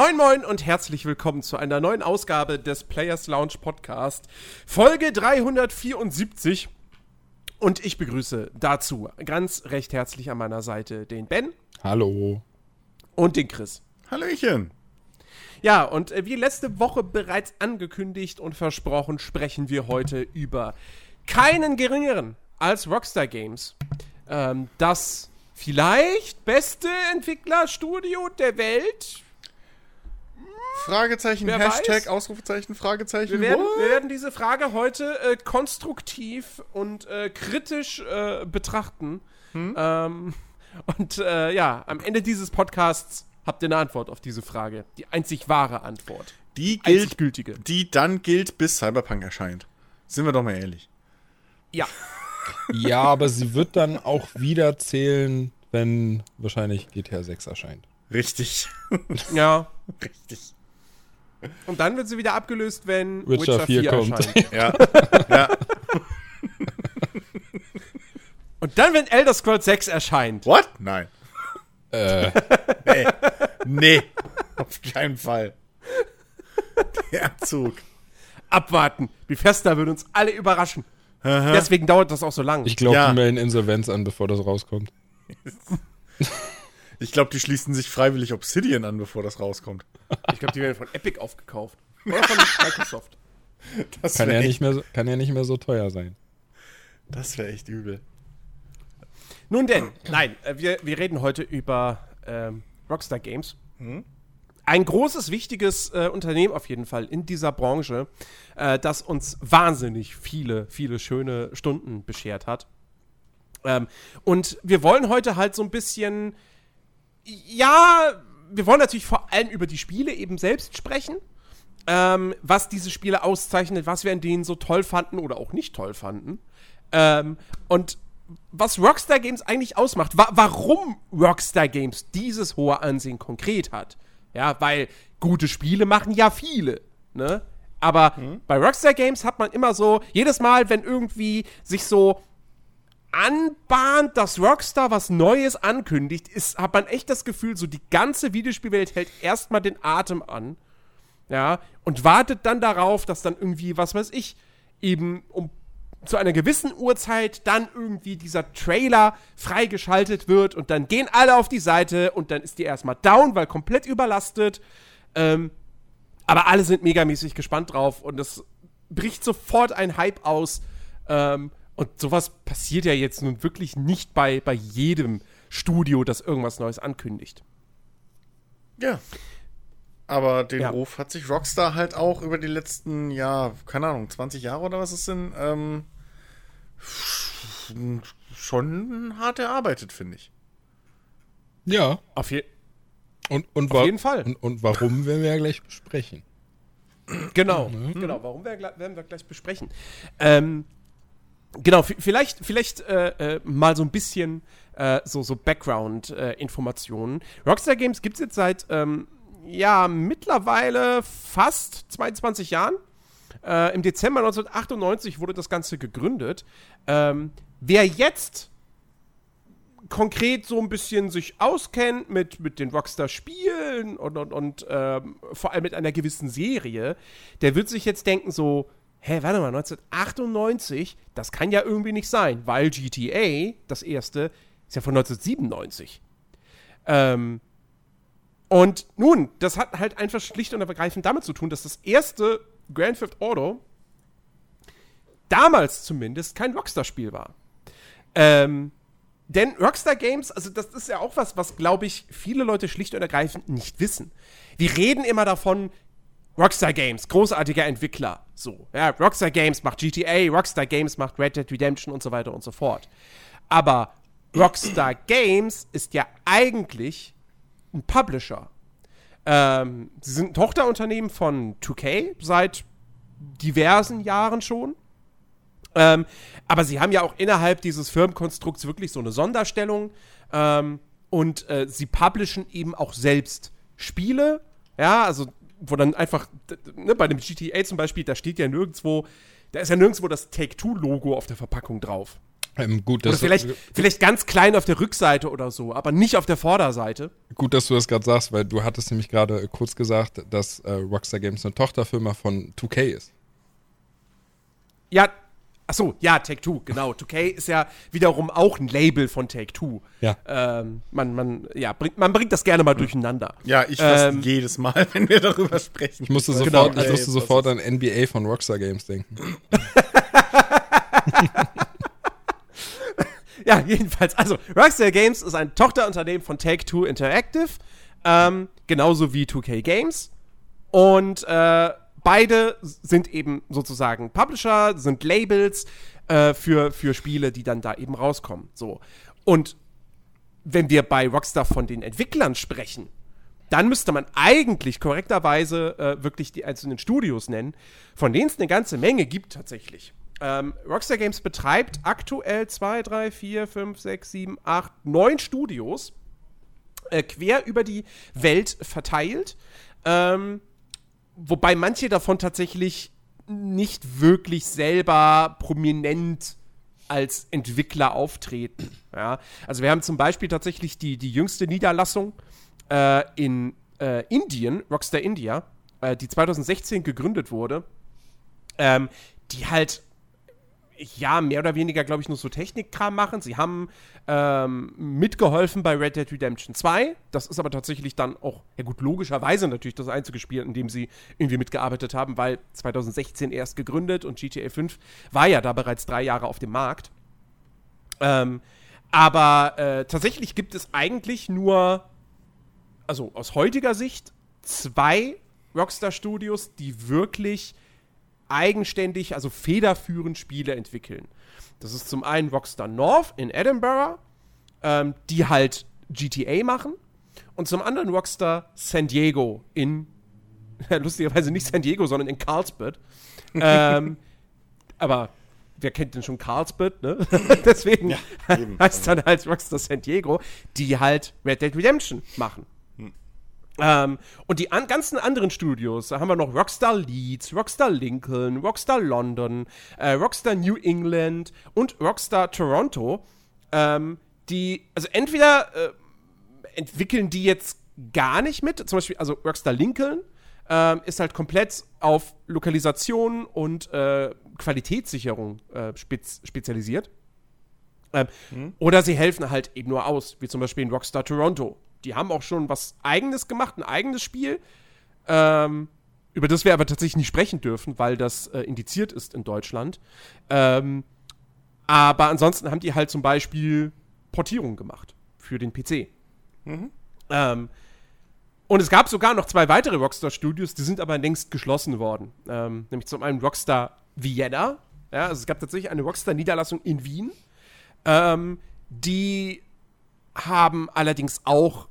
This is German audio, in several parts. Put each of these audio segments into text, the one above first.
Moin Moin und herzlich willkommen zu einer neuen Ausgabe des Players Lounge Podcast, Folge 374. Und ich begrüße dazu ganz recht herzlich an meiner Seite den Ben. Hallo. Und den Chris. Hallöchen. Ja, und äh, wie letzte Woche bereits angekündigt und versprochen, sprechen wir heute über keinen geringeren als Rockstar Games. Ähm, das vielleicht beste Entwicklerstudio der Welt. Fragezeichen, Wer Hashtag, weiß? Ausrufezeichen, Fragezeichen. Wir werden, wir werden diese Frage heute äh, konstruktiv und äh, kritisch äh, betrachten. Ähm, und äh, ja, am Ende dieses Podcasts habt ihr eine Antwort auf diese Frage. Die einzig wahre Antwort. die gilt, gültige. die dann gilt, bis Cyberpunk erscheint. Sind wir doch mal ehrlich. Ja. Ja, aber sie wird dann auch wieder zählen, wenn wahrscheinlich GTA 6 erscheint. Richtig. Ja. Richtig. Und dann wird sie wieder abgelöst, wenn Witcher 4 kommt. erscheint. Ja. ja. Und dann, wenn Elder Scrolls 6 erscheint. What? Nein. Äh, Nee. nee. Auf keinen Fall. Der Zug. Abwarten. Bethesda wird uns alle überraschen. Deswegen dauert das auch so lang. ich glaube, Ja. die melden Insolvenz an, bevor das rauskommt. Ich glaube, die schließen sich freiwillig Obsidian an, bevor das rauskommt. Ich glaube, die werden von Epic aufgekauft. Oder von Microsoft. Das Kann wäre ja, nicht mehr, so- kann ja nicht mehr so teuer sein. das wär echt übel. Nun denn, nein, äh, wir, wir reden heute über ähm, Rockstar Games. Ein großes, wichtiges äh, Unternehmen auf jeden Fall in dieser Branche, äh, das uns wahnsinnig viele, viele schöne Stunden beschert hat. Ähm, und wir wollen heute halt so ein bisschen, ja, wir wollen natürlich vor allem über die Spiele eben selbst sprechen. Ähm, was diese Spiele auszeichnet, was wir an denen so toll fanden oder auch nicht toll fanden. Ähm, und was Rockstar Games eigentlich ausmacht, wa warum Rockstar Games dieses hohe Ansehen konkret hat. Ja, weil gute Spiele machen ja viele, ne? Aber bei Rockstar Games hat man immer so, jedes Mal, wenn irgendwie sich so anbahnt, dass Rockstar was Neues ankündigt, ist, hat man echt das Gefühl, so die ganze Videospielwelt hält erstmal den Atem an. Ja, und wartet dann darauf, dass dann irgendwie, was weiß ich, eben um zu einer gewissen Uhrzeit dann irgendwie dieser Trailer freigeschaltet wird und dann gehen alle auf die Seite und dann ist die erstmal down, weil komplett überlastet. Ähm, aber alle sind megamäßig gespannt drauf und es bricht sofort ein Hype aus. Ähm, und sowas passiert ja jetzt nun wirklich nicht bei, bei jedem Studio, das irgendwas Neues ankündigt. Ja. Aber den Ja. Ruf hat sich Rockstar halt auch über die letzten, ja, keine Ahnung, 20 Jahre oder was es sind, ähm, schon hart erarbeitet, finde ich. Ja. Auf, je Und, und Auf jeden Fall. Und, und warum werden wir ja gleich besprechen. Genau, genau. Warum wir, werden wir gleich besprechen. Ähm, genau, vielleicht, vielleicht äh, äh, mal so ein bisschen äh, so, so Background-Informationen. Rockstar Games gibt es jetzt seit, ähm, ja, mittlerweile fast 22 Jahren. Äh, Im Dezember 1998 wurde das Ganze gegründet. Ähm, wer jetzt konkret so ein bisschen sich auskennt mit, mit den Rockstar-Spielen und, und, und ähm, vor allem mit einer gewissen Serie, der wird sich jetzt denken so, hä, warte mal, 1998, das kann ja irgendwie nicht sein, weil GTA, das erste, ist ja von 1997. Ähm, und nun, das hat halt einfach schlicht und ergreifend damit zu tun, dass das erste Grand Theft Auto damals zumindest kein Rockstar-Spiel war. Ähm, denn Rockstar Games, also das ist ja auch was, was, glaube ich, viele Leute schlicht und ergreifend nicht wissen. Wir reden immer davon, Rockstar Games, großartiger Entwickler. So, ja, Rockstar Games macht GTA, Rockstar Games macht Red Dead Redemption und so weiter und so fort. Aber Rockstar Games ist ja eigentlich ein Publisher. Ähm, sie sind ein Tochterunternehmen von 2K seit diversen Jahren schon. Ähm, aber sie haben ja auch innerhalb dieses Firmenkonstrukts wirklich so eine Sonderstellung. Ähm, und äh, sie publishen eben auch selbst Spiele. Ja, also, wo dann einfach, ne, bei dem GTA zum Beispiel, da steht ja nirgendwo, da ist ja nirgendwo das Take-Two-Logo auf der Verpackung drauf. Ähm, gut, Oder vielleicht, vielleicht ganz klein auf der Rückseite oder so, aber nicht auf der Vorderseite. gut, dass du das gerade sagst, weil du hattest nämlich gerade kurz gesagt, dass äh, Rockstar Games eine Tochterfirma von 2K ist. Ja, ach so, ja, Take-Two, genau. 2K ist ja wiederum auch ein Label von Take-Two. Ja. Ähm, man, man, ja, bringt, man bringt das gerne mal durcheinander. Ja, ich fast Ähm, jedes Mal, wenn wir darüber sprechen. Ich musste Weil- sofort, Genau, ich musste das sofort an NBA von Rockstar Games denken. Ja, jedenfalls, also Rockstar Games ist ein Tochterunternehmen von Take-Two Interactive, ähm, genauso wie 2K Games. Und äh, beide sind eben sozusagen Publisher, sind Labels äh, für, für Spiele, die dann da eben rauskommen. So. Und wenn wir bei Rockstar von den Entwicklern sprechen, dann müsste man eigentlich korrekterweise äh, wirklich die einzelnen Studios nennen, von denen es eine ganze Menge gibt tatsächlich. Ähm, Rockstar Games betreibt aktuell 2, 3, 4, 5, 6, 7, 8, 9 Studios äh, quer über die Welt verteilt. Ähm, wobei manche davon tatsächlich nicht wirklich selber prominent als Entwickler auftreten. Ja? Also wir haben zum Beispiel tatsächlich die, die jüngste Niederlassung äh, in äh, Indien, Rockstar India, äh, die 2016 gegründet wurde, ähm, die halt ja, mehr oder weniger, glaube ich, nur so Technikkram machen. Sie haben ähm, mitgeholfen bei Red Dead Redemption 2. Das ist aber tatsächlich dann auch, ja gut, logischerweise natürlich das einzige Spiel, in dem sie irgendwie mitgearbeitet haben, weil 2016 erst gegründet und GTA 5 war ja da bereits drei Jahre auf dem Markt. Ähm, aber äh, tatsächlich gibt es eigentlich nur, also aus heutiger Sicht, zwei Rockstar Studios, die wirklich eigenständig, also federführend Spiele entwickeln. Das ist zum einen Rockstar North in Edinburgh, ähm, die halt GTA machen. Und zum anderen Rockstar San Diego in, lustigerweise nicht San Diego, sondern in Carlsbad. ähm, aber wer kennt denn schon Carlsbad, ne? Deswegen eben. heißt dann halt Rockstar San Diego, die halt Red Dead Redemption machen. Ähm, und die an ganzen anderen Studios, da haben wir noch Rockstar Leeds, Rockstar Lincoln, Rockstar London, äh, Rockstar New England und Rockstar Toronto, ähm, die, also entweder äh, entwickeln die jetzt gar nicht mit, zum Beispiel, also Rockstar Lincoln ähm, ist halt komplett auf Lokalisation und äh, Qualitätssicherung äh, spez spezialisiert. Ähm, Oder sie helfen halt eben nur aus, wie zum Beispiel in Rockstar Toronto. Die haben auch schon was Eigenes gemacht, ein eigenes Spiel, ähm, über das wir aber tatsächlich nicht sprechen dürfen, weil das äh, indiziert ist in Deutschland. Ähm, aber ansonsten haben die halt zum Beispiel Portierungen gemacht für den PC. Ähm, und es gab sogar noch zwei weitere Rockstar-Studios, die sind aber längst geschlossen worden. Ähm, nämlich zum einen Rockstar Vienna. Ja, also es gab tatsächlich eine Rockstar-Niederlassung in Wien. Ähm, die haben allerdings auch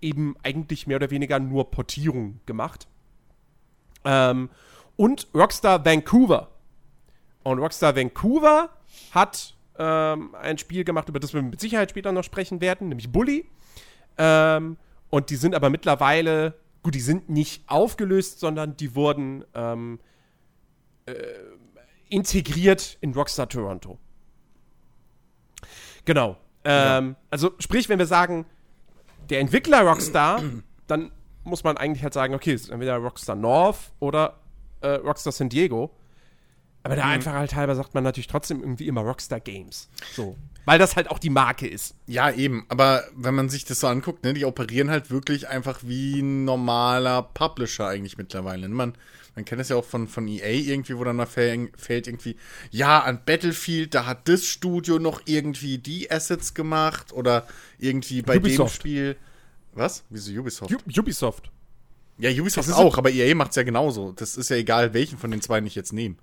eben eigentlich mehr oder weniger nur Portierungen gemacht. Ähm, und Rockstar Vancouver. Und Rockstar Vancouver hat ähm, ein Spiel gemacht, über das wir mit Sicherheit später noch sprechen werden, nämlich Bully. Ähm, und die sind aber mittlerweile, gut, die sind nicht aufgelöst, sondern die wurden ähm, äh, integriert in Rockstar Toronto. Genau. Ähm, Also sprich, wenn wir sagen, der Entwickler Rockstar, dann muss man eigentlich halt sagen, okay, es ist entweder Rockstar North oder äh, Rockstar San Diego. Aber der Einfachheit halber sagt man natürlich trotzdem irgendwie immer Rockstar Games. So. Weil das halt auch die Marke ist. Ja, eben. Aber wenn man sich das so anguckt, ne, die operieren halt wirklich einfach wie ein normaler Publisher eigentlich mittlerweile. ne? Man, man kennt das ja auch von, von EA irgendwie, wo dann mal fäll- fällt irgendwie, ja, an Battlefield, da hat das Studio noch irgendwie die Assets gemacht oder irgendwie bei dem Ubisoft. Spiel. Was? Wieso Ubisoft? U Ubisoft. ja, Ubisoft auch, aber EA macht's ja genauso. Das ist ja egal, welchen von den zwei ich jetzt nehme.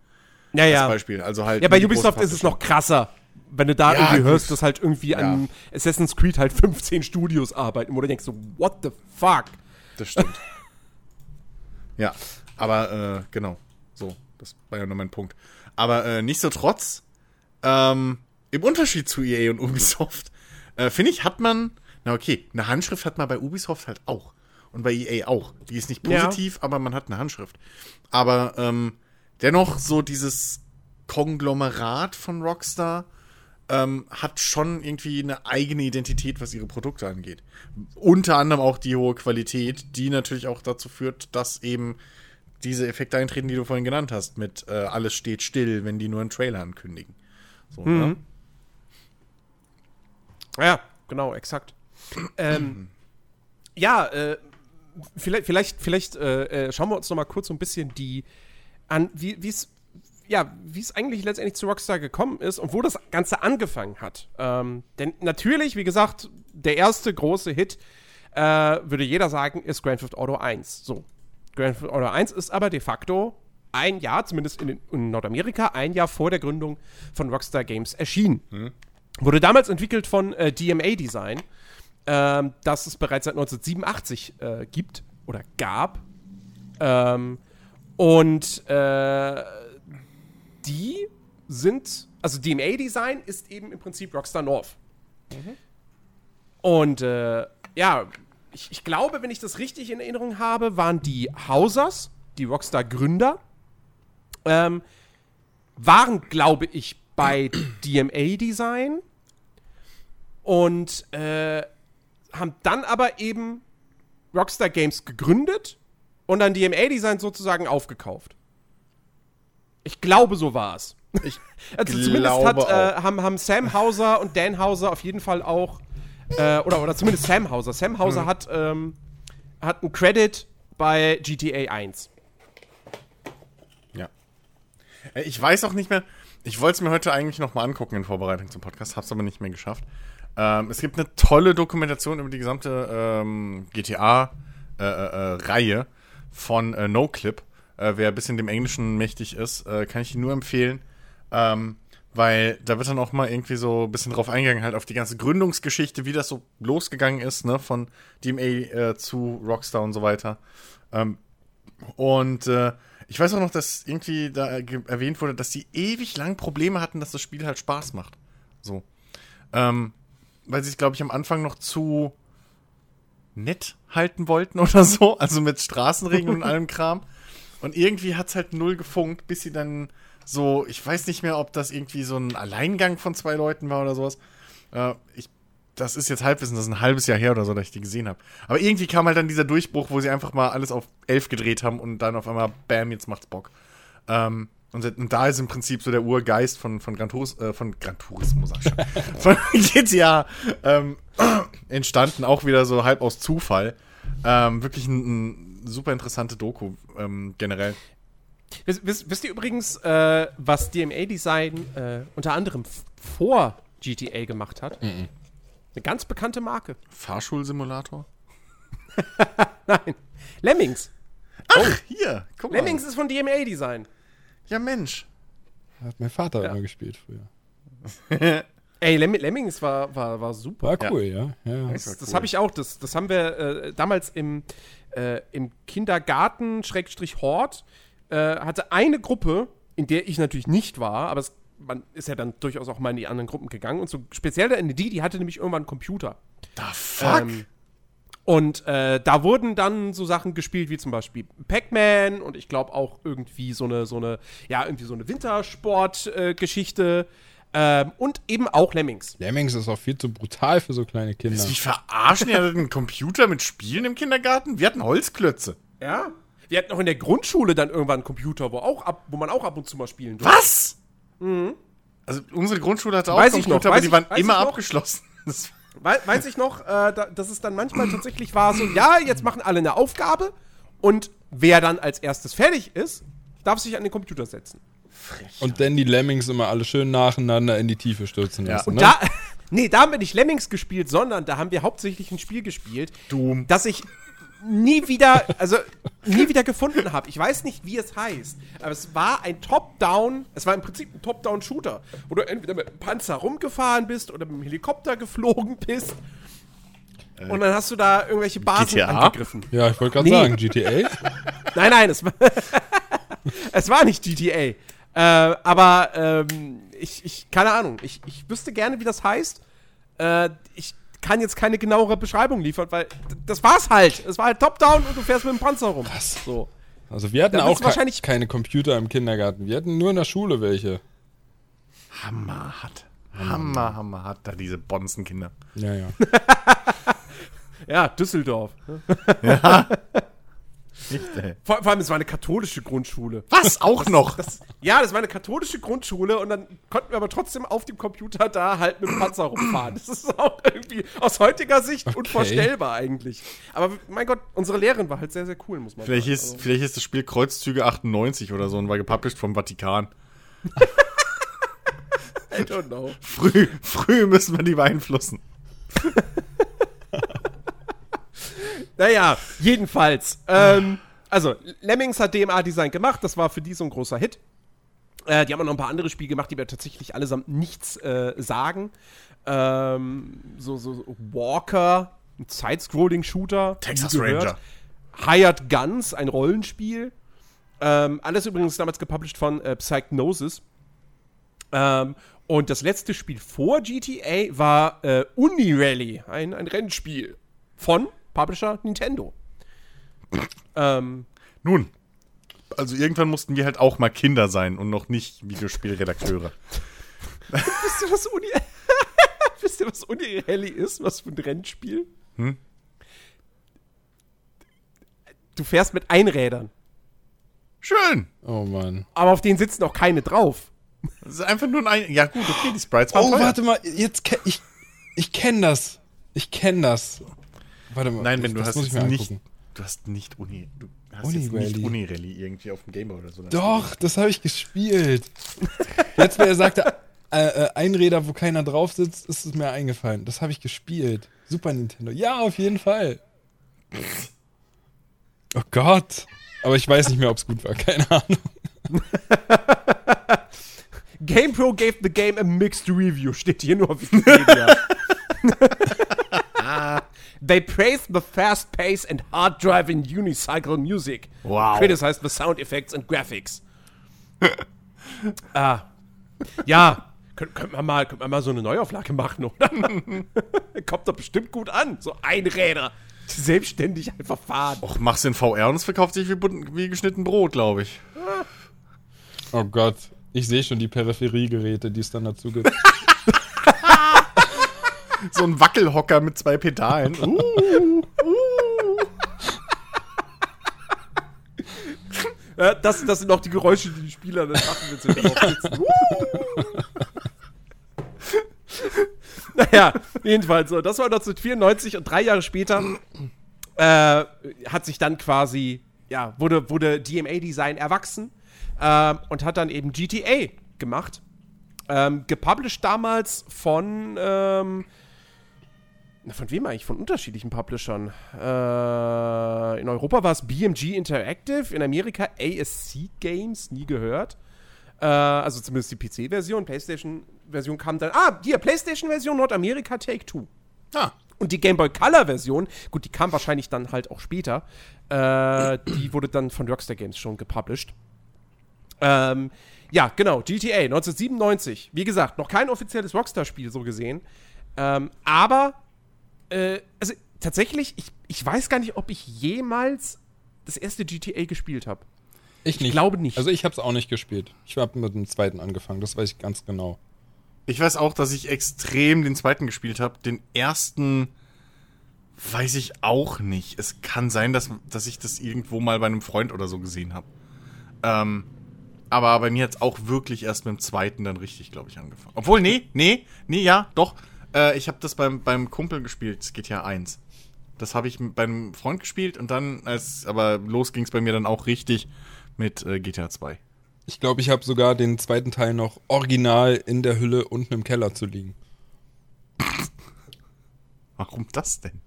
Ja, ja. Beispiel. Also halt Ja, bei Ubisoft ist es noch krasser. Wenn du da Ja, irgendwie hörst, dass halt irgendwie an Assassin's Creed halt 15 Studios arbeiten, wo du denkst so, what the fuck? Das stimmt. ja, aber äh, genau. So, das war ja nur mein Punkt. Aber äh, nichtsdestotrotz, ähm, im Unterschied zu EA und Ubisoft, äh, finde ich, hat man, na okay, eine Handschrift hat man bei Ubisoft halt auch. Und bei EA auch. Die ist nicht Ja. positiv, aber man hat eine Handschrift. Aber ähm, dennoch so dieses Konglomerat von Rockstar ähm, hat schon irgendwie eine eigene Identität, was ihre Produkte angeht. Unter anderem auch die hohe Qualität, die natürlich auch dazu führt, dass eben diese Effekte eintreten, die du vorhin genannt hast, mit äh, alles steht still, wenn die nur einen Trailer ankündigen. So, ne? Ja, genau, exakt. ähm, ja, äh, vielleicht, vielleicht, vielleicht äh, äh, schauen wir uns noch mal kurz so ein bisschen die an, wie es ja, wie es eigentlich letztendlich zu Rockstar gekommen ist und wo das Ganze angefangen hat. Ähm, denn natürlich, wie gesagt, der erste große Hit, äh, würde jeder sagen, ist Grand Theft Auto 1. So. Grand Theft Auto 1 ist aber de facto ein Jahr, zumindest in, in Nordamerika, ein Jahr vor der Gründung von Rockstar Games erschienen. Wurde damals entwickelt von äh, DMA Design, ähm, das es bereits seit 1987 äh, gibt oder gab. Ähm, und äh, die sind, also DMA Design ist eben im Prinzip Rockstar North. Und äh, ja, ich, ich glaube, wenn ich das richtig in Erinnerung habe, waren die Hausers, die Rockstar Gründer, ähm, waren, glaube ich, bei DMA Design und äh, haben dann aber eben Rockstar Games gegründet und dann DMA Design sozusagen aufgekauft. Ich glaube, so war es. Ich Also zumindest hat, äh, haben, haben Sam Hauser und Dan Hauser auf jeden Fall auch, äh, oder, oder zumindest Sam Hauser. Sam Hauser Hm. hat, ähm, hat einen Credit bei GTA 1. Ja. Äh, Ich weiß auch nicht mehr. Ich wollte es mir heute eigentlich noch mal angucken in Vorbereitung zum Podcast, hab's aber nicht mehr geschafft. Ähm, es gibt eine tolle Dokumentation über die gesamte ähm, GTA-Reihe von äh, NoClip. Äh, wer ein bisschen dem Englischen mächtig ist, äh, kann ich ihn nur empfehlen. Ähm, weil da wird dann auch mal irgendwie so ein bisschen drauf eingegangen, halt auf die ganze Gründungsgeschichte, wie das so losgegangen ist, ne, von DMA äh, zu Rockstar und so weiter. Ähm, und äh, ich weiß auch noch, dass irgendwie da erwähnt wurde, dass sie ewig lang Probleme hatten, dass das Spiel halt Spaß macht. So. Ähm, weil sie es, glaube ich, am Anfang noch zu nett halten wollten oder so. Also mit Straßenregeln und allem Kram. Und irgendwie hat es halt null gefunkt, bis sie dann so, ich weiß nicht mehr, ob das irgendwie so ein Alleingang von zwei Leuten war oder sowas. Äh, ich, das ist jetzt Halbwissen, das ist ein halbes Jahr her oder so, dass ich die gesehen habe. Aber irgendwie kam halt dann dieser Durchbruch, wo sie einfach mal alles auf elf gedreht haben und dann auf einmal, bam, jetzt macht's Bock. Ähm, und, und da ist im Prinzip so der Urgeist von, von Gran, Turis, äh, von Gran Turismo, sag ich schon, von GTA ähm, entstanden, auch wieder so halb aus Zufall. Ähm, wirklich ein, ein super interessante Doku ähm, generell. Wisst, wisst, wisst ihr übrigens, äh, was DMA Design äh, unter anderem vor GTA gemacht hat? Eine ganz bekannte Marke. Fahrschulsimulator? Nein. Lemmings. Ach, hier, guck mal. Lemmings ist von DMA Design. Ja, Mensch. Hat mein Vater Ja. immer gespielt früher. Ey, Lemm Lemmings war, war, war super. War cool, ja. ja. Das, war das cool. habe ich auch. Das, das haben wir äh, damals im, äh, im Kindergarten, Schrägstrich Hort, äh, hatte eine Gruppe, in der ich natürlich nicht war, aber es, man ist ja dann durchaus auch mal in die anderen Gruppen gegangen. Und so speziell in die, die hatte nämlich irgendwann einen Computer. Da fuck. Ähm, und äh, da wurden dann so Sachen gespielt wie zum Beispiel Pac-Man und ich glaube auch irgendwie so eine, so eine, ja, irgendwie so eine Wintersport-Geschichte ähm, und eben auch Lemmings. Lemmings ist auch viel zu brutal für so kleine Kinder. Mich verarschen? Hattet einen Computer mit Spielen im Kindergarten? Wir hatten Holzklötze. Ja. Wir hatten auch in der Grundschule dann irgendwann einen Computer, wo, auch ab, wo man auch ab und zu mal spielen durfte. Was? Also unsere Grundschule hatte auch Weiß ich noch, Computer, aber die ich- waren immer abgeschlossen. Weiß ich noch, äh, da, dass es dann manchmal tatsächlich war so, ja, jetzt machen alle eine Aufgabe und wer dann als erstes fertig ist, darf sich an den Computer setzen. Und dann die Lemmings immer alle schön nacheinander in die Tiefe stürzen Ja. lassen. Und ne? da, nee, da haben wir nicht Lemmings gespielt, sondern da haben wir hauptsächlich ein Spiel gespielt, Doom. das ich nie wieder, also nie wieder gefunden habe. Ich weiß nicht, wie es heißt, aber es war ein Top-Down, es war im Prinzip ein Top-Down-Shooter, wo du entweder mit dem Panzer rumgefahren bist oder mit dem Helikopter geflogen bist. Und dann hast du da irgendwelche Basen GTA? angegriffen. Ja, ich wollte gerade Nee. sagen, GTA. Nein, nein, es war, es war nicht GTA. Äh, aber ähm, ich, ich, keine Ahnung, ich, ich wüsste gerne, wie das heißt. Äh, ich kann jetzt keine genauere Beschreibung liefern, weil das war's halt. Es war halt Top-Down und du fährst mit dem Panzer rum. Was? So. Also wir hatten auch ke wahrscheinlich- keine Computer im Kindergarten. Wir hatten nur in der Schule welche. Hammerhart. Hammer, Hammer hat da diese Bonzenkinder. Ja, ja. Ja, Düsseldorf. Ey. Vor, vor allem, es war eine katholische Grundschule. Was? Auch noch? Das, ja, das war eine katholische Grundschule und dann konnten wir aber trotzdem auf dem Computer da halt mit dem Panzer rumfahren. Das ist auch irgendwie aus heutiger Sicht Okay. unvorstellbar eigentlich. Aber mein Gott, unsere Lehrerin war halt sehr, sehr cool, muss man Vielleicht sagen. ist, vielleicht ist das Spiel Kreuzzüge 98 oder so und war gepublished vom Vatikan. I don't know. Früh, früh müssen wir die beeinflussen. Naja, jedenfalls. Ähm, also, Lemmings hat DMA-Design gemacht, das war für die so ein großer Hit. Äh, die haben auch noch ein paar andere Spiele gemacht, die mir tatsächlich allesamt nichts äh, sagen. Ähm, so, so, Walker, ein Side-Scrolling-Shooter. Texas. Ranger. Hired Guns, ein Rollenspiel. Ähm, alles übrigens damals gepublished von äh, Psychnosis. Ähm, und das letzte Spiel vor GTA war äh, Unirally, ein, ein Rennspiel von Publisher Nintendo. ähm, Nun, also irgendwann mussten wir halt auch mal Kinder sein und noch nicht Videospielredakteure. wisst ihr, was Uni wisst ihr, was Unirally ist? Was für ein Rennspiel? Hm? Du fährst mit Einrädern, Schön. Oh Mann. aber auf denen sitzen auch keine drauf. Das ist einfach nur ein. Ja, gut, okay, die Sprites waren Oh, teuer. warte mal, jetzt ich ich kenne das. Ich kenne das. Warte mal. Nein, wenn du das hast muss ich jetzt mir nicht. angucken. Du hast nicht Uni. Du hast Uni jetzt nicht Rally. Uni-Rally irgendwie auf dem Gameboy oder so. Doch, das habe ich gespielt. Jetzt, wer sagte, äh, äh, Einräder, wo keiner drauf sitzt, ist es mir eingefallen. Das habe ich gespielt. Super Nintendo. Ja, auf jeden Fall. Oh Gott. Aber ich weiß nicht mehr, ob es gut war. Keine Ahnung. GamePro gave the game a mixed review, steht hier nur auf Wikipedia. They praised the fast pace and hard driving unicycle music. Wow. Criticized the sound effects and graphics. ah. Ja, könnte könnt man, mal- könnt man mal so eine Neuauflage machen, oder? Kommt doch bestimmt gut an. So Einräder, die selbstständig einfach fahren. Och, mach's in VR und es verkauft sich wie, wie geschnitten Brot, glaube ich. Oh Gott. Ich sehe schon die Peripheriegeräte, die es dann dazu gibt. So ein Wackelhocker mit zwei Pedalen. Uh, Ja, das, das sind auch die Geräusche, die die Spieler dann machen, wenn sie drauf sitzen. naja, jedenfalls so. Das war 1994 und drei Jahre später äh, hat sich dann quasi, ja, wurde, wurde DMA-Design erwachsen ähm, und hat dann eben GTA gemacht. Ähm, gepublished damals von, ähm, von wem eigentlich? Von unterschiedlichen Publishern. Äh, in Europa war es BMG Interactive, in Amerika ASC Games, nie gehört. Äh, also zumindest die PC-Version, PlayStation-Version kam dann. Ah, hier, PlayStation-Version Nordamerika Take Two. ah, Und die Game Boy Color-Version, gut, die kam wahrscheinlich dann halt auch später. Äh, die wurde dann von Rockstar Games schon gepublished. Ähm, ja, genau, GTA 1997. Wie gesagt, noch kein offizielles Rockstar-Spiel so gesehen. Ähm, aber, äh, also tatsächlich, ich, ich weiß gar nicht, ob ich jemals das erste GTA gespielt habe. Ich nicht. glaube nicht. Also ich habe es auch nicht gespielt. Ich habe mit dem zweiten angefangen, das weiß ich ganz genau. ich weiß auch, dass ich extrem den zweiten gespielt habe. Den ersten weiß ich auch nicht. Es kann sein, dass, dass ich das irgendwo mal bei einem Freund oder so gesehen habe. Ähm, aber bei mir hat es auch wirklich erst mit dem zweiten dann richtig, glaube ich, angefangen. Obwohl, nee, nee, nee, ja, doch. Äh, ich habe das beim, beim Kumpel gespielt, das GTA 1. Das habe ich beim Freund gespielt und dann, als, aber los ging es bei mir dann auch richtig mit äh, GTA 2. Ich glaube, ich habe sogar den zweiten Teil noch original in der Hülle unten im Keller zu liegen. Warum das denn?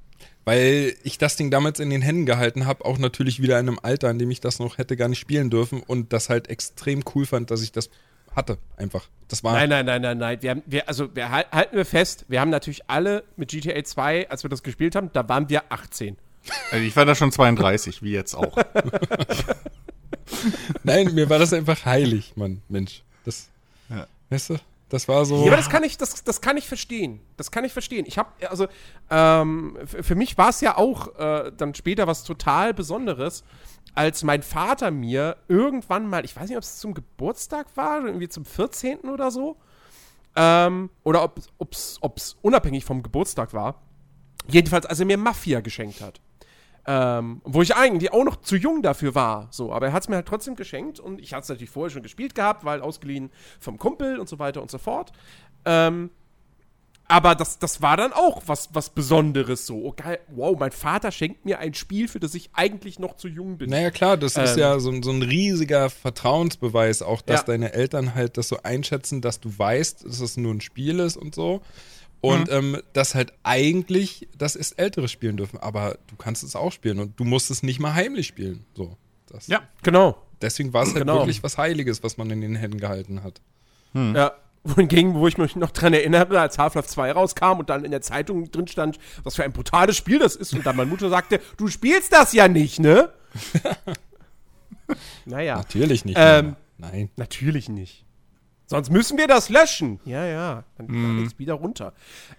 Weil ich das Ding damals in den Händen gehalten habe, auch natürlich wieder in einem Alter, in dem ich das noch hätte gar nicht spielen dürfen und das halt extrem cool fand, dass ich das hatte. Einfach. Das war. Nein, nein, nein, nein, nein. Wir haben, wir, also wir hal- halten wir fest, wir haben natürlich alle mit GTA 2, als wir das gespielt haben, da waren wir 18. Also ich war da schon 32, wie jetzt auch. Nein, mir war das einfach heilig, Mann. Mensch. Das. Ja. Weißt du? Das war so. Ja, aber das kann ich, das, das kann ich verstehen. Das kann ich verstehen. Ich habe, also, ähm, für mich war es ja auch äh, dann später was total Besonderes, als mein Vater mir irgendwann mal, ich weiß nicht, ob es zum Geburtstag war, irgendwie zum 14. oder so, Ähm, oder ob es unabhängig vom Geburtstag war. Jedenfalls, als er mir Mafia geschenkt hat. Ähm, wo ich eigentlich auch noch zu jung dafür war. So, aber er hat es mir halt trotzdem geschenkt und ich hatte es natürlich vorher schon gespielt gehabt, weil ausgeliehen vom Kumpel und so weiter und so fort. Ähm, aber das, das war dann auch was, was Besonderes so. Oh, geil, wow, mein Vater schenkt mir ein Spiel, für das ich eigentlich noch zu jung bin. Naja, klar, das ähm, ist ja so, so ein riesiger Vertrauensbeweis, auch dass ja. deine Eltern halt das so einschätzen, dass du weißt, dass es nur ein Spiel ist und so. Und mhm. ähm, dass halt eigentlich das ist ältere spielen dürfen, aber du kannst es auch spielen und du musst es nicht mal heimlich spielen. So. Das, ja, genau. Deswegen war es halt genau. wirklich was Heiliges, was man in den Händen gehalten hat. Hm. Ja, wohingegen, wo ich mich noch dran erinnere, als Half-Life 2 rauskam und dann in der Zeitung drin stand, was für ein brutales Spiel das ist und dann meine Mutter sagte, du spielst das ja nicht, ne? naja. Natürlich nicht. Ähm, Nein. Natürlich nicht. Sonst müssen wir das löschen. Ja, ja. Dann mm. es wieder runter.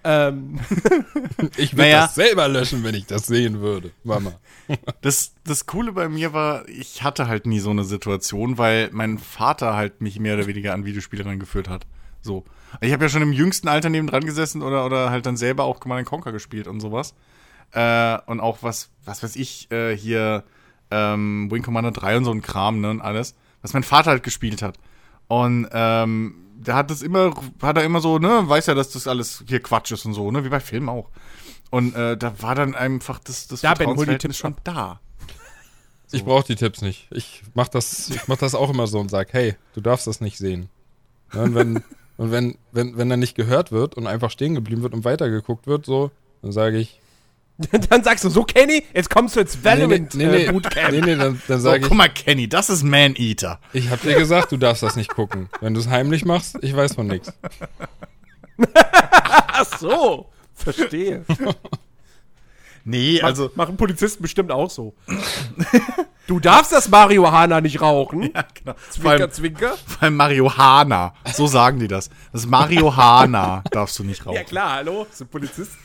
Ähm. ich würde naja. das selber löschen, wenn ich das sehen würde, Mama. das, das Coole bei mir war, ich hatte halt nie so eine Situation, weil mein Vater halt mich mehr oder weniger an Videospiele rangeführt hat. So. Ich habe ja schon im jüngsten Alter neben dran gesessen oder, oder halt dann selber auch Command Conquer gespielt und sowas. Äh, und auch was, was weiß ich, äh, hier ähm, Wing Commander 3 und so ein Kram, ne, und alles, was mein Vater halt gespielt hat. Und ähm, der hat das immer, hat er immer so, ne, weiß ja, dass das alles hier Quatsch ist und so, ne, wie bei Filmen auch. Und äh, da war dann einfach das, das ja, Vertrauensverhältnis schon da. So. Ich brauche die Tipps nicht. Ich mach das, ich mach das auch immer so und sag, hey, du darfst das nicht sehen. Ja, und wenn, und wenn, wenn, wenn er nicht gehört wird und einfach stehen geblieben wird und weitergeguckt wird, so, dann sage ich, dann sagst du so, Kenny, jetzt kommst du ins Valorant nee, nee, nee, äh, Bootcamp. Nee, nee, dann, dann sag so, ich. Guck mal, Kenny, das ist Man-Eater. Ich hab dir gesagt, du darfst das nicht gucken. Wenn du es heimlich machst, ich weiß von nichts. Ach so, verstehe. Nee, Mach, also. Machen Polizisten bestimmt auch so. du darfst das Marihuana nicht rauchen. Ja, genau. Zwinker, vor allem, Zwinker. Vor allem Marihuana. So sagen die das. Das Marihuana darfst du nicht rauchen. Ja, klar, hallo. Das sind Polizisten.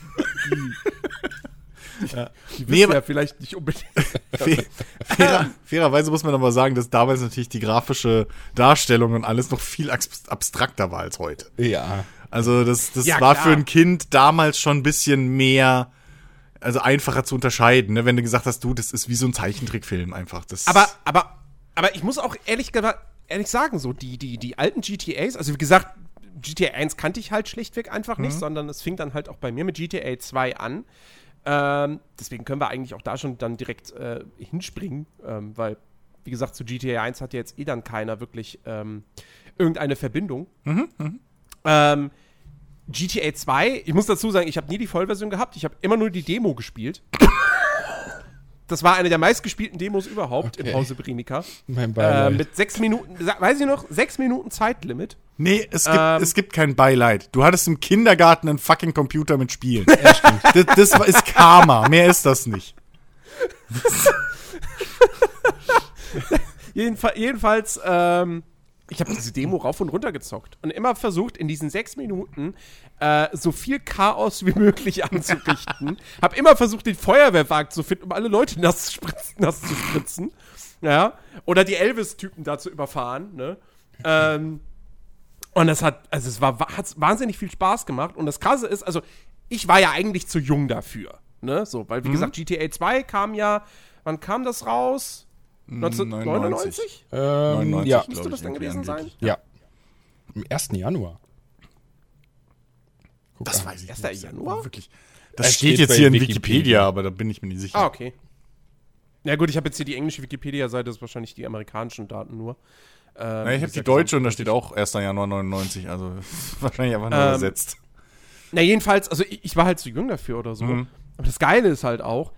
Ja. Die wissen nee, ja vielleicht nicht unbedingt. Fairer, fairerweise muss man aber sagen, dass damals natürlich die grafische Darstellung und alles noch viel abstrakter war als heute. Ja. Also das, das ja, war klar. für ein Kind damals schon ein bisschen mehr, also einfacher zu unterscheiden, ne? wenn du gesagt hast, du, das ist wie so ein Zeichentrickfilm einfach. Das aber, aber, aber ich muss auch ehrlich, ehrlich sagen, so die, die, die alten GTAs, also wie gesagt, GTA 1 kannte ich halt schlichtweg einfach nicht, mhm. sondern es fing dann halt auch bei mir mit GTA 2 an. Ähm, deswegen können wir eigentlich auch da schon dann direkt äh, hinspringen, ähm, weil, wie gesagt, zu GTA 1 hat ja jetzt eh dann keiner wirklich ähm, irgendeine Verbindung. Mhm, mh. Ähm, GTA 2, ich muss dazu sagen, ich habe nie die Vollversion gehabt, ich habe immer nur die Demo gespielt. Das war eine der meistgespielten Demos überhaupt okay. im Hause Brinica. Mein Beileid. Äh, mit sechs Minuten, weiß ich noch, sechs Minuten Zeitlimit. Nee, es gibt, ähm, es gibt kein Beileid. Du hattest im Kindergarten einen fucking Computer mit Spielen. Ja, stimmt. das, das ist Karma. Mehr ist das nicht. Jedenfalls, jedenfalls ähm, ich habe diese Demo rauf und runter gezockt und immer versucht, in diesen sechs Minuten äh, so viel Chaos wie möglich anzurichten. hab immer versucht, den Feuerwehrwagen zu finden, um alle Leute nass, spritzen, nass zu spritzen. Ja. Oder die Elvis-Typen da zu überfahren, ne? Ähm, und das hat, also es war, hat wahnsinnig viel Spaß gemacht. Und das Krasse ist, also, ich war ja eigentlich zu jung dafür. Ne? So, weil, wie mhm. gesagt, GTA 2 kam ja, wann kam das raus? 1999? Ähm, 99, ja. Müsste das dann gewesen sein? Ja. Im 1. Januar. Guck das an. weiß ich 1. nicht. Januar? Wirklich. Das steht, steht, jetzt hier in Wikipedia, Wikipedia, aber da bin ich mir nicht sicher. Ah, okay. Na gut, ich habe jetzt hier die englische Wikipedia-Seite, das ist wahrscheinlich die amerikanischen Daten nur. Ähm, Na, ich habe die deutsche und da steht auch 1. Januar 99, also wahrscheinlich einfach nur ähm, übersetzt. Na, jedenfalls, also ich, ich, war halt zu jung dafür oder so. Mhm. Aber das Geile ist halt auch,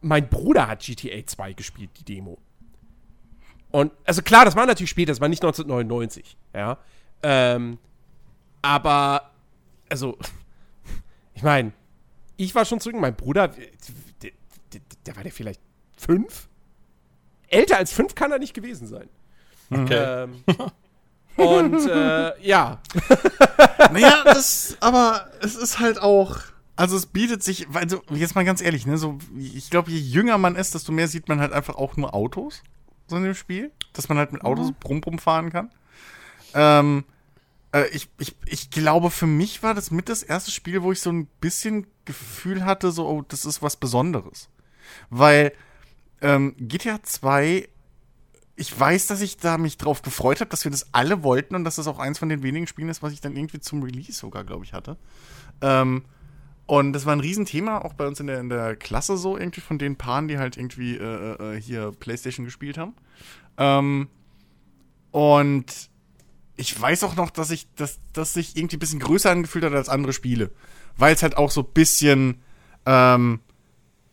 mein Bruder hat GTA 2 gespielt, die Demo. Und, also klar, das war natürlich später, das war nicht 1999, ja. Ähm, aber, also, ich meine, ich war schon zurück, mein Bruder, der, der, der, war der vielleicht fünf? Älter als fünf kann er nicht gewesen sein. Okay. Ähm, und, äh, ja. naja, das, aber es ist halt auch, also es bietet sich, also jetzt mal ganz ehrlich, ne, so, ich glaube, je jünger man ist, desto mehr sieht man halt einfach auch nur Autos so in dem Spiel, dass man halt mit Autos mhm. brumm, brumm fahren kann. Ähm, äh, ich, ich, ich glaube, für mich war das mit das erste Spiel, wo ich so ein bisschen Gefühl hatte, so, oh, das ist was Besonderes. Weil ähm, GTA 2, ich weiß, dass ich da mich drauf gefreut habe, dass wir das alle wollten und dass das auch eins von den wenigen Spielen ist, was ich dann irgendwie zum Release sogar, glaube ich, hatte. Ähm, und das war ein Riesenthema, auch bei uns in der, in der Klasse so, irgendwie von den Paaren, die halt irgendwie äh, äh, hier Playstation gespielt haben. Ähm, und ich weiß auch noch, dass ich, dass das sich irgendwie ein bisschen größer angefühlt hat als andere Spiele. Weil es halt auch so ein bisschen ähm,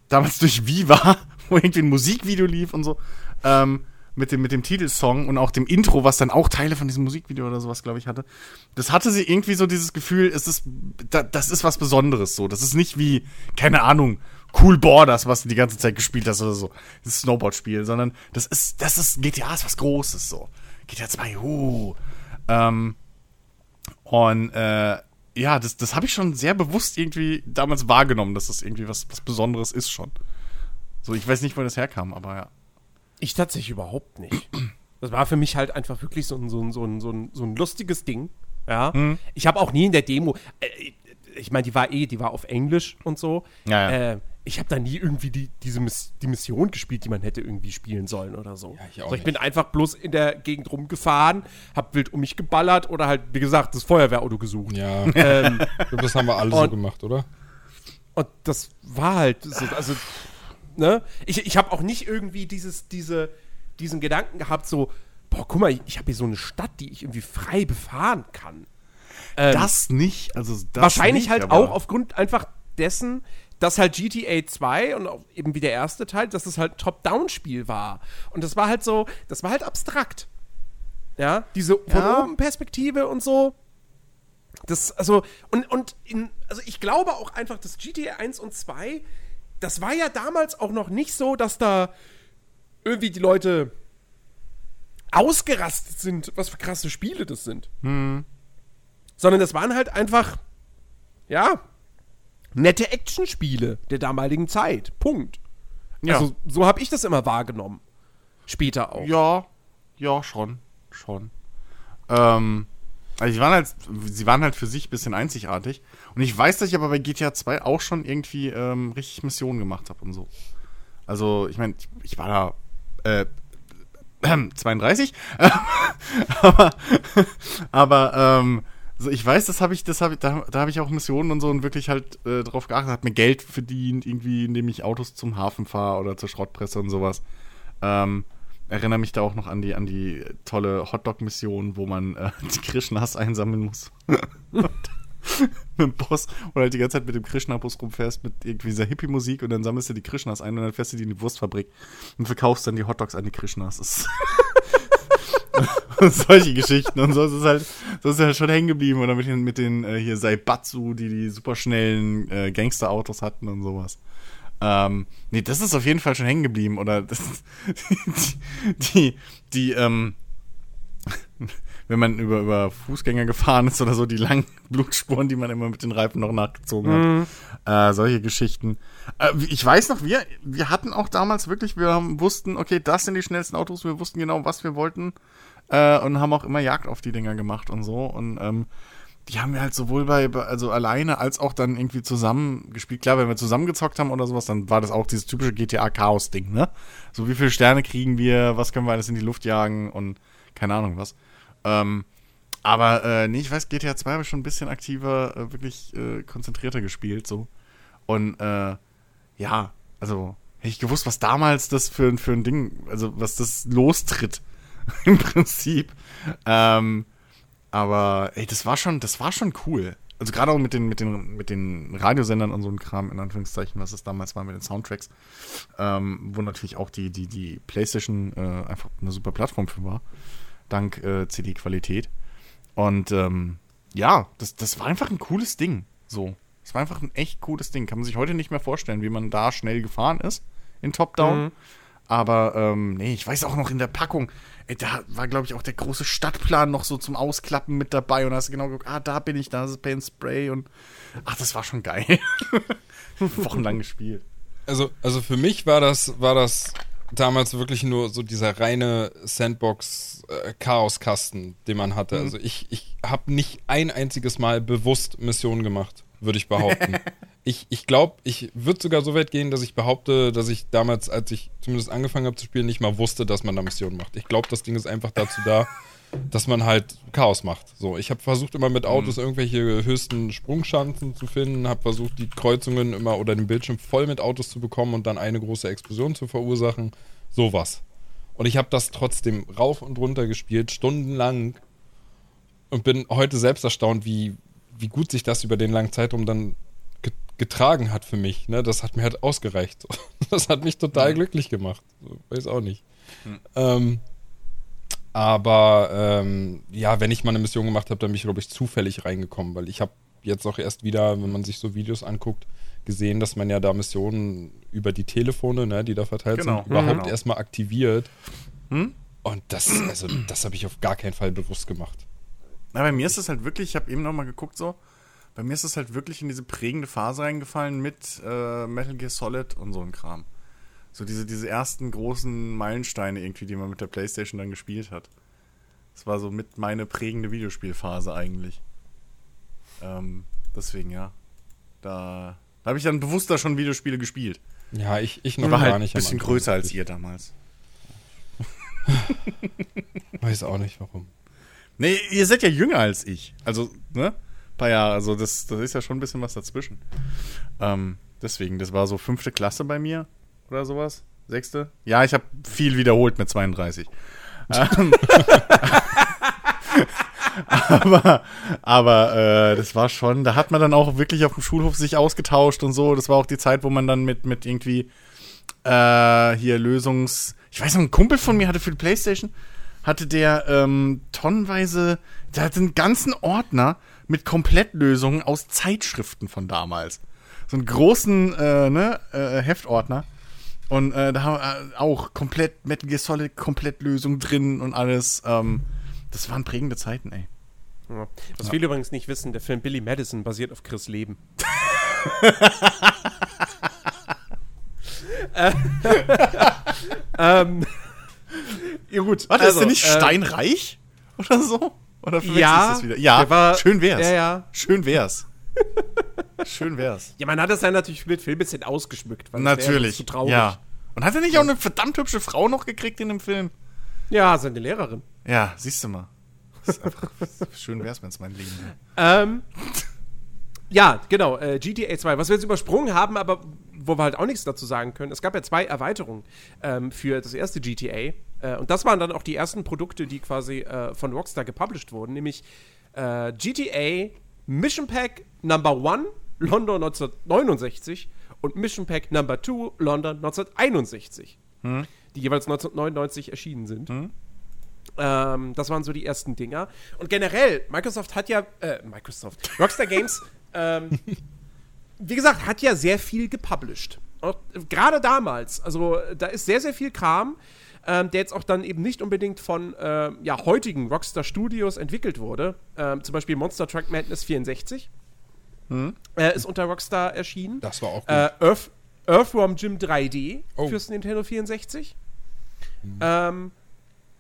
damals durch Viva, wo irgendwie ein Musikvideo lief und so, ähm, mit dem, mit dem Titelsong und auch dem Intro, was dann auch Teile von diesem Musikvideo oder sowas, glaube ich, hatte. Das hatte sie irgendwie so dieses Gefühl, es ist, da, das ist was Besonderes so. Das ist nicht wie, keine Ahnung, Cool Borders, was du die ganze Zeit gespielt hast oder so. Das Snowboard-Spiel, sondern das ist, das ist, GTA ist was Großes so. GTA 2, uh. Ähm, und äh, ja, das, das habe ich schon sehr bewusst irgendwie damals wahrgenommen, dass das irgendwie was, was Besonderes ist schon. So, ich weiß nicht, wo das herkam, aber ja. Ich tatsächlich überhaupt nicht. Das war für mich halt einfach wirklich so ein, so ein, so ein, so ein, so ein lustiges Ding. Ja. Hm. Ich habe auch nie in der Demo, äh, ich meine, die war eh, die war auf Englisch und so. Ja, ja. Äh, ich habe da nie irgendwie die, diese Miss die Mission gespielt, die man hätte irgendwie spielen sollen oder so. Ja, ich, auch so, ich bin einfach bloß in der Gegend rumgefahren, hab wild um mich geballert oder halt, wie gesagt, das Feuerwehrauto gesucht. Ja, ähm, das haben wir alle so gemacht, oder? Und das war halt so, also, ne? Ich, ich habe auch nicht irgendwie dieses, diese, diesen Gedanken gehabt, so, boah, guck mal, ich, ich habe hier so eine Stadt, die ich irgendwie frei befahren kann. Ähm, das nicht, also das Wahrscheinlich nicht, halt auch aufgrund einfach dessen, dass halt GTA 2 und auch eben wie der erste Teil, dass es halt ein Top-Down-Spiel war. Und das war halt so, das war halt abstrakt. Ja, diese von ja. oben Perspektive und so. Das, also, und, und in, also ich glaube auch einfach, dass GTA 1 und 2, das war ja damals auch noch nicht so, dass da irgendwie die Leute ausgerastet sind, was für krasse Spiele das sind. Hm. Sondern das waren halt einfach, ja, nette Actionspiele der damaligen Zeit. Punkt. Ja. Also so habe ich das immer wahrgenommen. Später auch. Ja, ja, schon. Schon. Ähm, also sie waren halt, sie waren halt für sich ein bisschen einzigartig. Und ich weiß, dass ich aber bei GTA 2 auch schon irgendwie ähm, richtig Missionen gemacht habe und so. Also, ich meine, ich war da äh, äh, 32, aber, aber ähm, also ich weiß, das habe ich, das habe da, da habe ich auch Missionen und so und wirklich halt äh, drauf geachtet, habe mir Geld verdient, irgendwie, indem ich Autos zum Hafen fahre oder zur Schrottpresse und sowas. Ähm, erinnere mich da auch noch an die, an die tolle Hotdog-Mission, wo man äh, die Krishnas einsammeln muss. mit dem Boss, oder halt die ganze Zeit mit dem Krishna-Bus rumfährst mit irgendwie dieser Hippie-Musik und dann sammelst du die Krishnas ein und dann fährst du die in die Wurstfabrik und verkaufst dann die Hotdogs an die Krishnas. Und solche Geschichten und so ist es halt, so ist es halt schon hängen geblieben oder mit den, mit den äh, hier Saibatsu, die die superschnellen äh, Gangsterautos hatten und sowas. Ähm, nee, das ist auf jeden Fall schon hängen geblieben oder das, die, die, die ähm, wenn man über, über Fußgänger gefahren ist oder so, die langen Blutspuren, die man immer mit den Reifen noch nachgezogen hat. Mhm. Äh, solche Geschichten. Äh, ich weiß noch, wir, wir hatten auch damals wirklich, wir wussten, okay, das sind die schnellsten Autos, wir wussten genau, was wir wollten äh, und haben auch immer Jagd auf die Dinger gemacht und so. Und ähm, die haben wir halt sowohl bei, also alleine als auch dann irgendwie zusammen gespielt. Klar, wenn wir zusammengezockt haben oder sowas, dann war das auch dieses typische GTA-Chaos-Ding, ne? So, wie viele Sterne kriegen wir, was können wir alles in die Luft jagen und keine Ahnung was. Ähm, aber äh, nee, ich weiß, GTA 2 habe ich schon ein bisschen aktiver, äh, wirklich äh, konzentrierter gespielt, so. Und äh, ja, also hätte ich gewusst, was damals das für, für ein Ding, also was das lostritt im Prinzip. Ähm, aber ey, das war schon, das war schon cool. Also gerade auch mit den, mit den, mit den Radiosendern und so ein Kram, in Anführungszeichen, was es damals war mit den Soundtracks, ähm, wo natürlich auch die, die, die PlayStation äh, einfach eine super Plattform für war, dank äh, CD-Qualität. Und ähm, ja, das, das war einfach ein cooles Ding. So. Es war einfach ein echt cooles Ding. Kann man sich heute nicht mehr vorstellen, wie man da schnell gefahren ist in Top-Down. Mhm. Aber ähm, nee, ich weiß auch noch in der Packung, ey, da war, glaube ich, auch der große Stadtplan noch so zum Ausklappen mit dabei. Und da hast du genau geguckt, ah, da bin ich, da ist es Paint Spray und ach, das war schon geil. Wochenlang gespielt. Also, also für mich war das, war das damals wirklich nur so dieser reine Sandbox äh, den man hatte. Mhm. Also ich, ich habe nicht ein einziges Mal bewusst Missionen gemacht, würde ich behaupten. ich ich glaube, ich würde sogar so weit gehen, dass ich behaupte, dass ich damals, als ich zumindest angefangen habe zu spielen, nicht mal wusste, dass man da Missionen macht. Ich glaube, das Ding ist einfach dazu da, dass man halt Chaos macht. So, ich habe versucht immer mit Autos mhm. irgendwelche höchsten Sprungschanzen zu finden, habe versucht die Kreuzungen immer oder den Bildschirm voll mit Autos zu bekommen und dann eine große Explosion zu verursachen. Sowas. Und ich habe das trotzdem rauf und runter gespielt, stundenlang und bin heute selbst erstaunt, wie, wie gut sich das über den langen Zeitraum dann getragen hat für mich. Ne? Das hat mir halt ausgereicht. Das hat mich total mhm. glücklich gemacht. Weiß auch nicht. Mhm. Ähm, aber ähm, ja, wenn ich mal eine Mission gemacht habe, dann bin ich, glaube ich, zufällig reingekommen, weil ich habe jetzt auch erst wieder, wenn man sich so Videos anguckt, gesehen, dass man ja da Missionen über die Telefone, ne, die da verteilt genau. sind, überhaupt genau. erstmal aktiviert. Hm? Und das, also, das habe ich auf gar keinen Fall bewusst gemacht. Na, bei mir ist es halt wirklich, ich habe eben nochmal geguckt so, bei mir ist es halt wirklich in diese prägende Phase reingefallen mit äh, Metal Gear Solid und so ein Kram. So diese, diese ersten großen Meilensteine irgendwie, die man mit der Playstation dann gespielt hat. Das war so mit meine prägende Videospielphase eigentlich. Ähm, deswegen, ja. Da, da habe ich dann bewusster schon Videospiele gespielt. Ja, ich, ich noch war gar halt nicht. Ein bisschen größer als ihr damals. Weiß auch nicht warum. Nee, ihr seid ja jünger als ich. Also, ne? Ein paar Jahre. Also, das, das ist ja schon ein bisschen was dazwischen. Ähm, deswegen, das war so fünfte Klasse bei mir oder sowas. Sechste? Ja, ich habe viel wiederholt mit 32. Ähm, aber aber äh, das war schon, da hat man dann auch wirklich auf dem Schulhof sich ausgetauscht und so. Das war auch die Zeit, wo man dann mit, mit irgendwie äh, hier Lösungs... Ich weiß noch, ein Kumpel von mir hatte für die Playstation, hatte der ähm, tonnenweise, der hatte einen ganzen Ordner mit Komplettlösungen aus Zeitschriften von damals. So einen großen äh, ne, äh, Heftordner. Und äh, da haben wir äh, auch komplett Metal Gear Solid, komplett Lösung drin und alles. Ähm, das waren prägende Zeiten, ey. Ja. Was ja. viele übrigens nicht wissen, der Film Billy Madison basiert auf Chris Leben. ähm, ja gut. Warte, also, ist der nicht äh, steinreich? Oder so? Oder ja, das wieder? Ja, war, schön wär's. Ja, ja. Schön wär's. Schön wär's. Ja, man hat das ja natürlich mit Film ein bisschen ausgeschmückt. Weil natürlich. Zu traurig. Ja. Und hat er nicht auch eine verdammt hübsche Frau noch gekriegt in dem Film? Ja, seine Lehrerin. Ja, siehst du mal. Einfach, schön wär's, wenn es mein Leben wäre. Ähm, ja, genau, äh, GTA 2. Was wir jetzt übersprungen haben, aber wo wir halt auch nichts dazu sagen können, es gab ja zwei Erweiterungen ähm, für das erste GTA. Äh, und das waren dann auch die ersten Produkte, die quasi äh, von Rockstar gepublished wurden, nämlich äh, GTA Mission Pack Number 1 London 1969 und Mission Pack Number 2 London 1961, hm. die jeweils 1999 erschienen sind. Hm. Ähm, das waren so die ersten Dinger. Und generell, Microsoft hat ja, äh, Microsoft, Rockstar Games, ähm, wie gesagt, hat ja sehr viel gepublished. Gerade damals, also da ist sehr, sehr viel Kram, ähm, der jetzt auch dann eben nicht unbedingt von äh, ja, heutigen Rockstar Studios entwickelt wurde. Ähm, zum Beispiel Monster Truck Madness 64 hm? äh, ist unter Rockstar erschienen. Das war auch gut. Äh, Earth, Earthworm Jim 3D oh. fürs Nintendo 64. Hm. Ähm,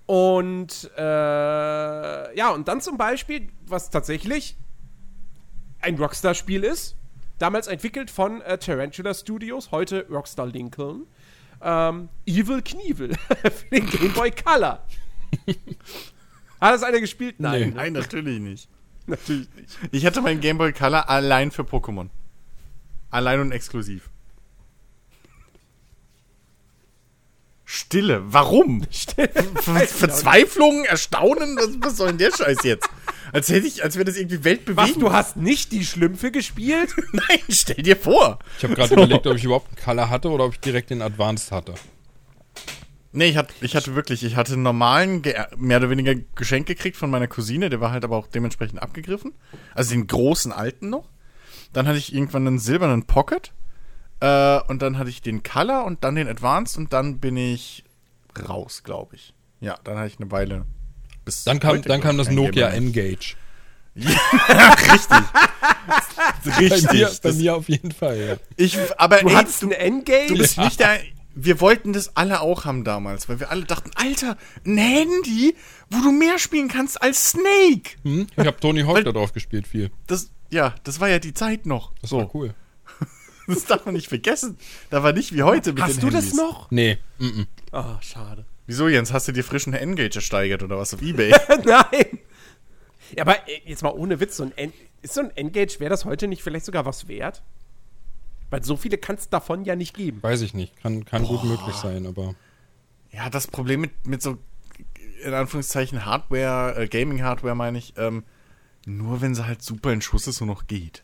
und äh, ja, und dann zum Beispiel, was tatsächlich ein Rockstar-Spiel ist, damals entwickelt von äh, Tarantula Studios, heute Rockstar Lincoln, ähm, Evil Knievel für den Game Boy Color. Hat das einer gespielt? Nein. Nee. Nein, natürlich nicht. natürlich nicht. Ich hatte meinen Game Boy Color allein für Pokémon. Allein und exklusiv. Stille. Warum? Stille. Verzweiflung, Erstaunen? Was, was soll denn der Scheiß jetzt? Als hätte ich, als wäre das irgendwie weltbewegend. Was, du hast nicht die Schlümpfe gespielt? Nein, stell dir vor. Ich habe gerade so. überlegt, ob ich überhaupt einen Color hatte oder ob ich direkt den Advanced hatte. Nee, ich hatte, ich hatte wirklich, ich hatte einen normalen, mehr oder weniger Geschenk gekriegt von meiner Cousine, der war halt aber auch dementsprechend abgegriffen. Also den großen alten noch. Dann hatte ich irgendwann einen silbernen Pocket äh, und dann hatte ich den Color und dann den Advanced und dann bin ich raus, glaube ich. Ja, dann hatte ich eine Weile. Bis dann kam, dann kam das Nokia Engage. Ja, richtig. richtig. Bei mir, bei mir, auf jeden Fall, ja. Ich, aber du ey, hattest ein Engage? Du bist nicht der. wir wollten das alle auch haben damals, weil wir alle dachten, Alter, ein Handy, wo du mehr spielen kannst als Snake. Hm? Ich habe Tony Hawk da drauf gespielt viel. Das, ja, das war ja die Zeit noch. Das so. war cool. Das darf man nicht vergessen. Da war nicht wie heute mit Hast den du Handys. das noch? Nee. Mm -mm. Ah, schade. Wieso, Jens? Hast du dir frischen Engage ersteigert oder was auf Ebay? Nein. Ja, aber äh, jetzt mal ohne Witz, so ein En ist so ein Engage, wäre das heute nicht vielleicht sogar was wert? Weil so viele kann es davon ja nicht geben. Weiß ich nicht. Kann, kann gut möglich sein, aber. ja, das Problem mit, mit so, in Anführungszeichen, Hardware, äh, Gaming-Hardware meine ich, ähm, nur wenn sie halt super in Schuss ist und noch geht.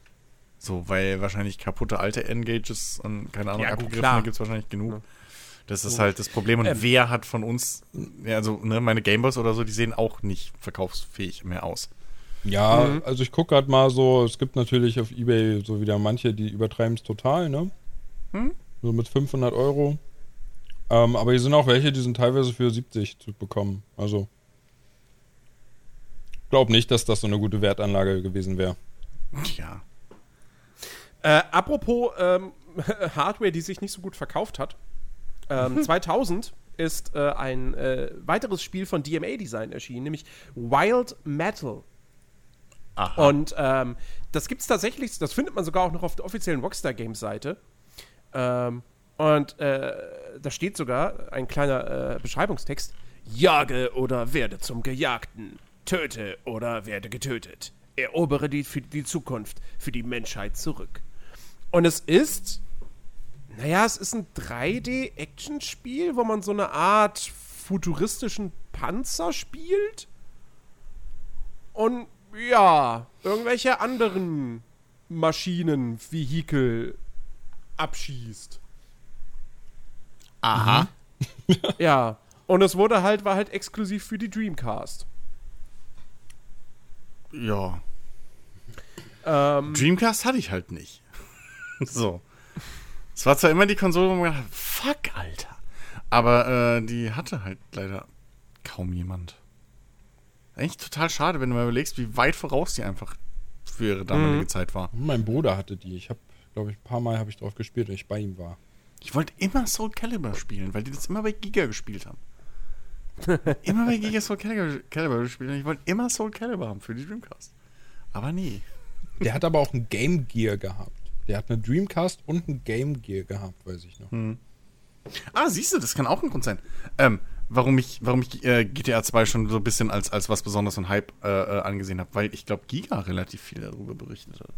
So, weil wahrscheinlich kaputte alte Engages und keine Ahnung, Ja, abgegriffene gibt es wahrscheinlich genug. Das ist halt das Problem. Und Ähm. wer hat von uns, ja, also ne, meine Gameboys oder so, die sehen auch nicht verkaufsfähig mehr aus. Ja, Mhm. also ich gucke gerade mal so, es gibt natürlich auf Ebay so wieder manche, die übertreiben es total, ne? Hm? So mit 500 Euro. Ähm, aber hier sind auch welche, die sind teilweise für 70 zu bekommen. Also, glaub nicht, dass das so eine gute Wertanlage gewesen wäre. Ja. Äh, apropos ähm, Hardware, die sich nicht so gut verkauft hat. Ähm, 2000 ist äh, ein äh, weiteres Spiel von DMA Design erschienen, nämlich Wild Metal. Aha. Und ähm, das gibt es tatsächlich, das findet man sogar auch noch auf der offiziellen Rockstar Games Seite. Ähm, und äh, da steht sogar ein kleiner äh, Beschreibungstext: Jage oder werde zum Gejagten, töte oder werde getötet, erobere die, die Zukunft, für die Menschheit zurück. Und es ist, naja, es ist ein 3D-Action-Spiel, wo man so eine Art futuristischen Panzer spielt. Und ja, irgendwelche anderen Maschinen, Vehikel abschießt. Aha. Ja. Und es wurde halt, war halt exklusiv für die Dreamcast. Ja. Ähm, Dreamcast hatte ich halt nicht. so. Es war zwar immer die Konsole, wo man gedacht hat, fuck, Alter. Aber äh, die hatte halt leider kaum jemand. Eigentlich total schade, wenn du mal überlegst, wie weit voraus die einfach für ihre damalige Zeit war. Mein Bruder hatte die. Ich habe, glaube ich, ein paar Mal habe ich drauf gespielt, wenn ich bei ihm war. Ich wollte immer Soul Calibur spielen, weil die das immer bei Giga gespielt haben. immer bei Giga Soul Calibur, Calibur gespielt und ich wollte immer Soul Calibur haben für die Dreamcast. Aber nie. Der hat aber auch ein Game Gear gehabt. Der hat eine Dreamcast und ein Game Gear gehabt, weiß ich noch. Ah, siehst du, das kann auch ein Grund sein. Ähm, warum ich, warum ich äh, GTA 2 schon so ein bisschen als, als was Besonderes und Hype äh, äh, angesehen habe, weil ich glaube, Giga relativ viel darüber berichtet hat.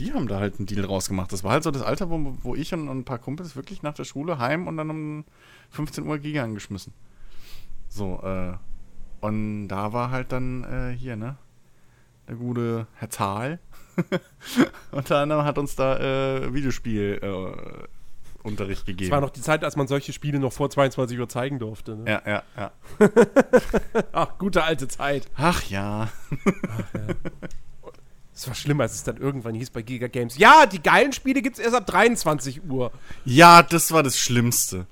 Die haben da halt einen Deal rausgemacht. Das war halt so das Alter, wo, wo ich und, und ein paar Kumpels wirklich nach der Schule heim und dann um 15 Uhr Giga angeschmissen. So, äh, und da war halt dann äh, hier, ne? Der gute Herr Zahl. Unter anderem hat uns da äh, Videospiel äh, Unterricht gegeben. es war noch die Zeit, als man solche Spiele noch vor 22 Uhr zeigen durfte. Ne? Ja, ja, ja. Ach, gute alte Zeit. Ach ja. Es war schlimm, als es dann irgendwann hieß bei Giga Games. Ja, die geilen Spiele gibt's erst ab 23 Uhr. Ja, das war das Schlimmste.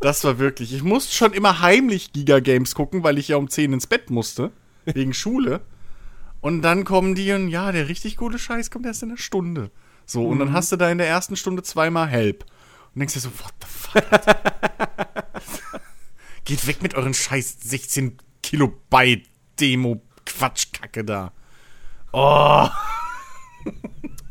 Das war wirklich. Ich musste schon immer heimlich Giga Games gucken, weil ich ja um 10 ins Bett musste. Wegen Schule. Und dann kommen die und ja, der richtig gute Scheiß kommt erst in einer Stunde. So, und dann hast du da in der ersten Stunde zweimal Help. Und denkst dir so, what the fuck? Geht weg mit euren scheiß 16 Kilobyte Demo Quatschkacke da. Oh.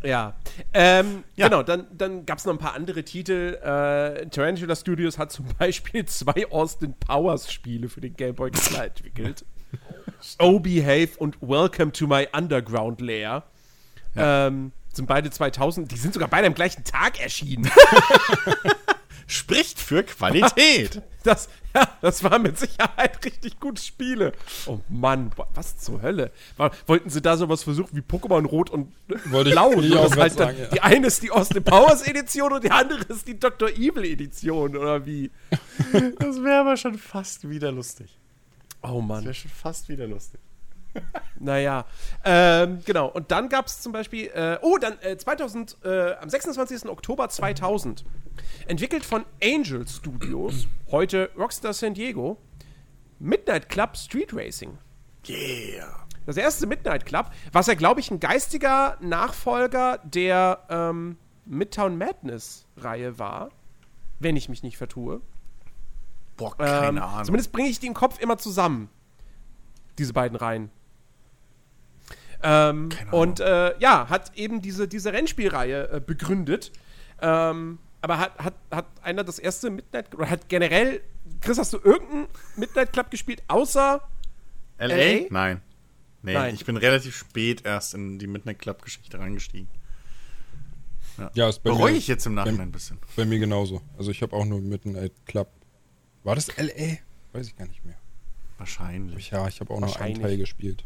Ja. Ähm, Ja. Genau, dann, dann gab es noch ein paar andere Titel. Äh, Tarantula Studios hat zum Beispiel zwei Austin Powers Spiele für den Game Boy Color entwickelt. Oh Behave und Welcome to My Underground Lair. Ähm, sind beide 2000, die sind sogar beide am gleichen Tag erschienen. Spricht für Qualität. Das, ja, das waren mit Sicherheit richtig gute Spiele. Oh Mann, wa- was zur Hölle? War, wollten sie da sowas versuchen wie Pokémon Rot und Wollte ich- Blau? wollte ich heißt dann, sagen, ja. Die eine ist die Austin Powers Edition und die andere ist die Dr. Evil Edition, oder wie? Das wäre aber schon fast wieder lustig. Oh Das wäre Mann. schon fast wieder lustig. Naja. Ähm, genau. Und dann gab es zum Beispiel, äh, oh, dann äh, 2000, äh, am 26. Oktober 2000, entwickelt von Angel Studios, heute Rockstar San Diego, Midnight Club Street Racing. Yeah. Das erste Midnight Club, was ja, glaube ich, ein geistiger Nachfolger der ähm, Midtown Madness-Reihe war. wenn ich mich nicht vertue. Boah, keine Ähm, Ahnung. Zumindest bringe ich die im Kopf immer zusammen. Diese beiden Reihen. Ähm, Keine Ahnung. und äh, ja, hat eben diese, diese Rennspielreihe äh, begründet. Ähm, aber hat, hat, hat einer das erste Midnight oder hat generell, Chris, hast du irgendeinen Midnight Club gespielt, außer LA? LA? Nein. Nee, Nein. ich bin relativ spät erst in die Midnight Club-Geschichte reingestiegen. Ja, ist bei Bereue mir, ich jetzt im Nachhinein ein bisschen. bei mir genauso. Also ich habe auch nur Midnight Club. War das LA? Weiß ich gar nicht mehr. Wahrscheinlich. Ja, ich habe auch noch einen. Teil gespielt.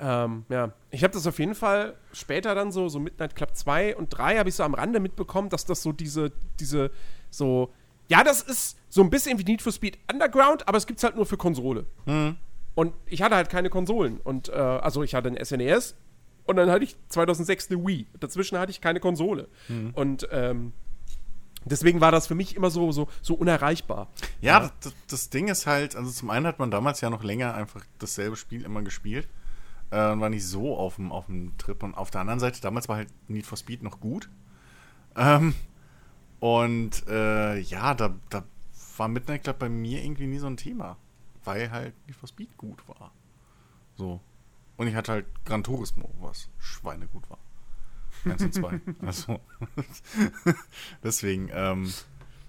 Ähm, ja, ich habe das auf jeden Fall später dann so, so Midnight Club 2 und 3 habe ich so am Rande mitbekommen, dass das so diese, diese, so, ja, das ist so ein bisschen wie Need for Speed Underground, aber es gibt's halt nur für Konsole. Und ich hatte halt keine Konsolen. Und, äh, also ich hatte ein SNES und dann hatte ich 2006 eine Wii. Dazwischen hatte ich keine Konsole. Und, ähm, deswegen war das für mich immer so, so, so unerreichbar. Ja, Das, das Ding ist halt, also zum einen hat man damals ja noch länger einfach dasselbe Spiel immer gespielt äh, und war nicht so auf dem, auf dem Trip. Und auf der anderen Seite, damals war halt Need for Speed noch gut. Ähm, und äh, ja, da, da war Midnight Club bei mir irgendwie nie so ein Thema, weil halt Need for Speed gut war. So. Und ich hatte halt Gran Turismo, was schweinegut war. Eins und zwei. also. Deswegen, ähm,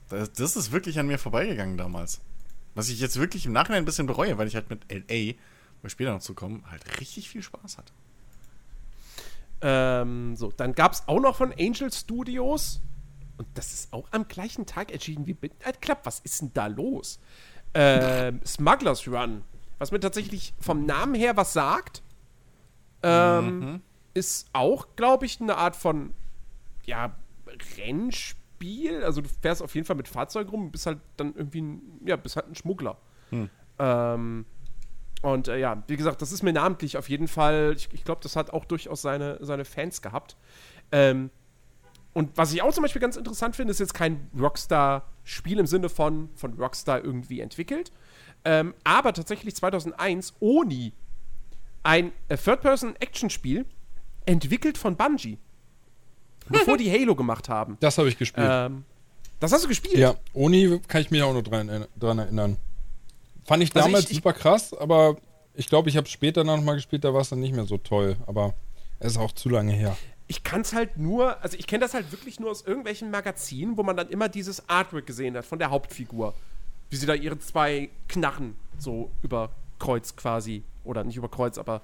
das, das ist wirklich an mir vorbeigegangen damals. Was ich jetzt wirklich im Nachhinein ein bisschen bereue, weil ich halt mit LA, wo später noch zu kommen, halt richtig viel Spaß hatte. Ähm, so, dann gab es auch noch von Angel Studios, und das ist auch am gleichen Tag erschienen wie Midnight Club. Was ist denn da los? Ähm, Smugglers Run, was mir tatsächlich vom Namen her was sagt, ähm, ist auch, glaube ich, eine Art von, ja, Rennspiel. Also du fährst auf jeden Fall mit Fahrzeugen rum, bist halt dann irgendwie ein, ja, bist halt ein Schmuggler. Ähm, und äh, ja, wie gesagt, das ist mir namentlich auf jeden Fall, ich, ich glaube, das hat auch durchaus seine, seine Fans gehabt. Ähm, und was ich auch zum Beispiel ganz interessant finde, ist jetzt kein Rockstar-Spiel im Sinne von, von Rockstar irgendwie entwickelt, ähm, aber tatsächlich 2001 Oni, ein äh, Third-Person-Action-Spiel, entwickelt von Bungie. bevor die Halo gemacht haben. Das habe ich gespielt. Ähm, das hast du gespielt? Ja, Oni kann ich mich auch noch dran, dran erinnern. Fand ich Also damals ich- ich- super krass, aber ich glaube, ich habe später noch mal gespielt, da war es dann nicht mehr so toll. Aber es ist auch zu lange her. Ich kann es halt nur, also ich kenne das halt wirklich nur aus irgendwelchen Magazinen, wo man dann immer dieses Artwork gesehen hat von der Hauptfigur. Wie sie da ihre zwei Knarren so über Kreuz quasi, oder nicht über Kreuz, aber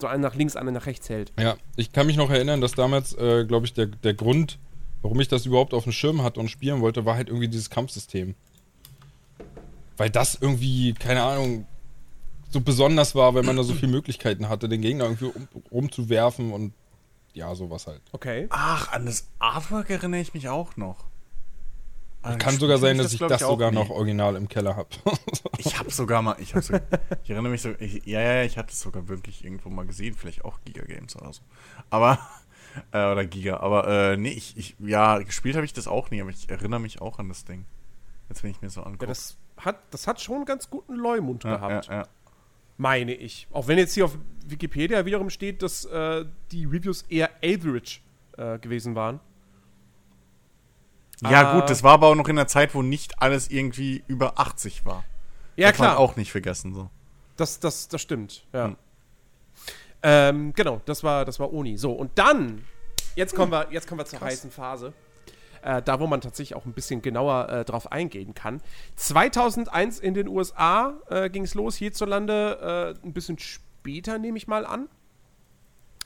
so einen nach links, einen nach rechts hält. Ja, ich kann mich noch erinnern, dass damals, äh, glaube ich, der, der Grund, warum ich das überhaupt auf dem Schirm hatte und spielen wollte, war halt irgendwie dieses Kampfsystem. Weil das irgendwie, keine Ahnung, so besonders war, weil man da so viele Möglichkeiten hatte, den Gegner irgendwie um, rumzuwerfen und ja, sowas halt. Okay. Ach, an das Artwork erinnere ich mich auch noch. Aber Kann sogar sein, dass ich glaub das sogar nie. noch original im Keller habe. Ich habe sogar mal, ich, hab sogar, ich erinnere mich so, ich, ja, ja, ich hatte es sogar wirklich irgendwo mal gesehen, vielleicht auch Giga Games oder so. Aber, äh, oder Giga, aber äh, nee, ich, ich, ja, gespielt habe ich das auch nie, aber ich erinnere mich auch an das Ding. Jetzt, wenn ich mir so angucke. Ja, das hat, das hat schon einen ganz guten Leumund ja, gehabt, ja, ja. meine ich. Auch wenn jetzt hier auf Wikipedia wiederum steht, dass äh, die Reviews eher average äh, gewesen waren. Ja, gut, das war aber auch noch in der Zeit, wo nicht alles irgendwie über 80 war. Ja, man klar. auch nicht vergessen, so. Das, das, das stimmt, ja. Hm. Ähm, genau, das war, das war Oni. So, und dann, jetzt kommen wir, jetzt kommen wir zur heißen Phase. Äh, da, wo man tatsächlich auch ein bisschen genauer äh, drauf eingehen kann. 2001 in den USA äh, ging es los, hierzulande äh, ein bisschen später, nehme ich mal an.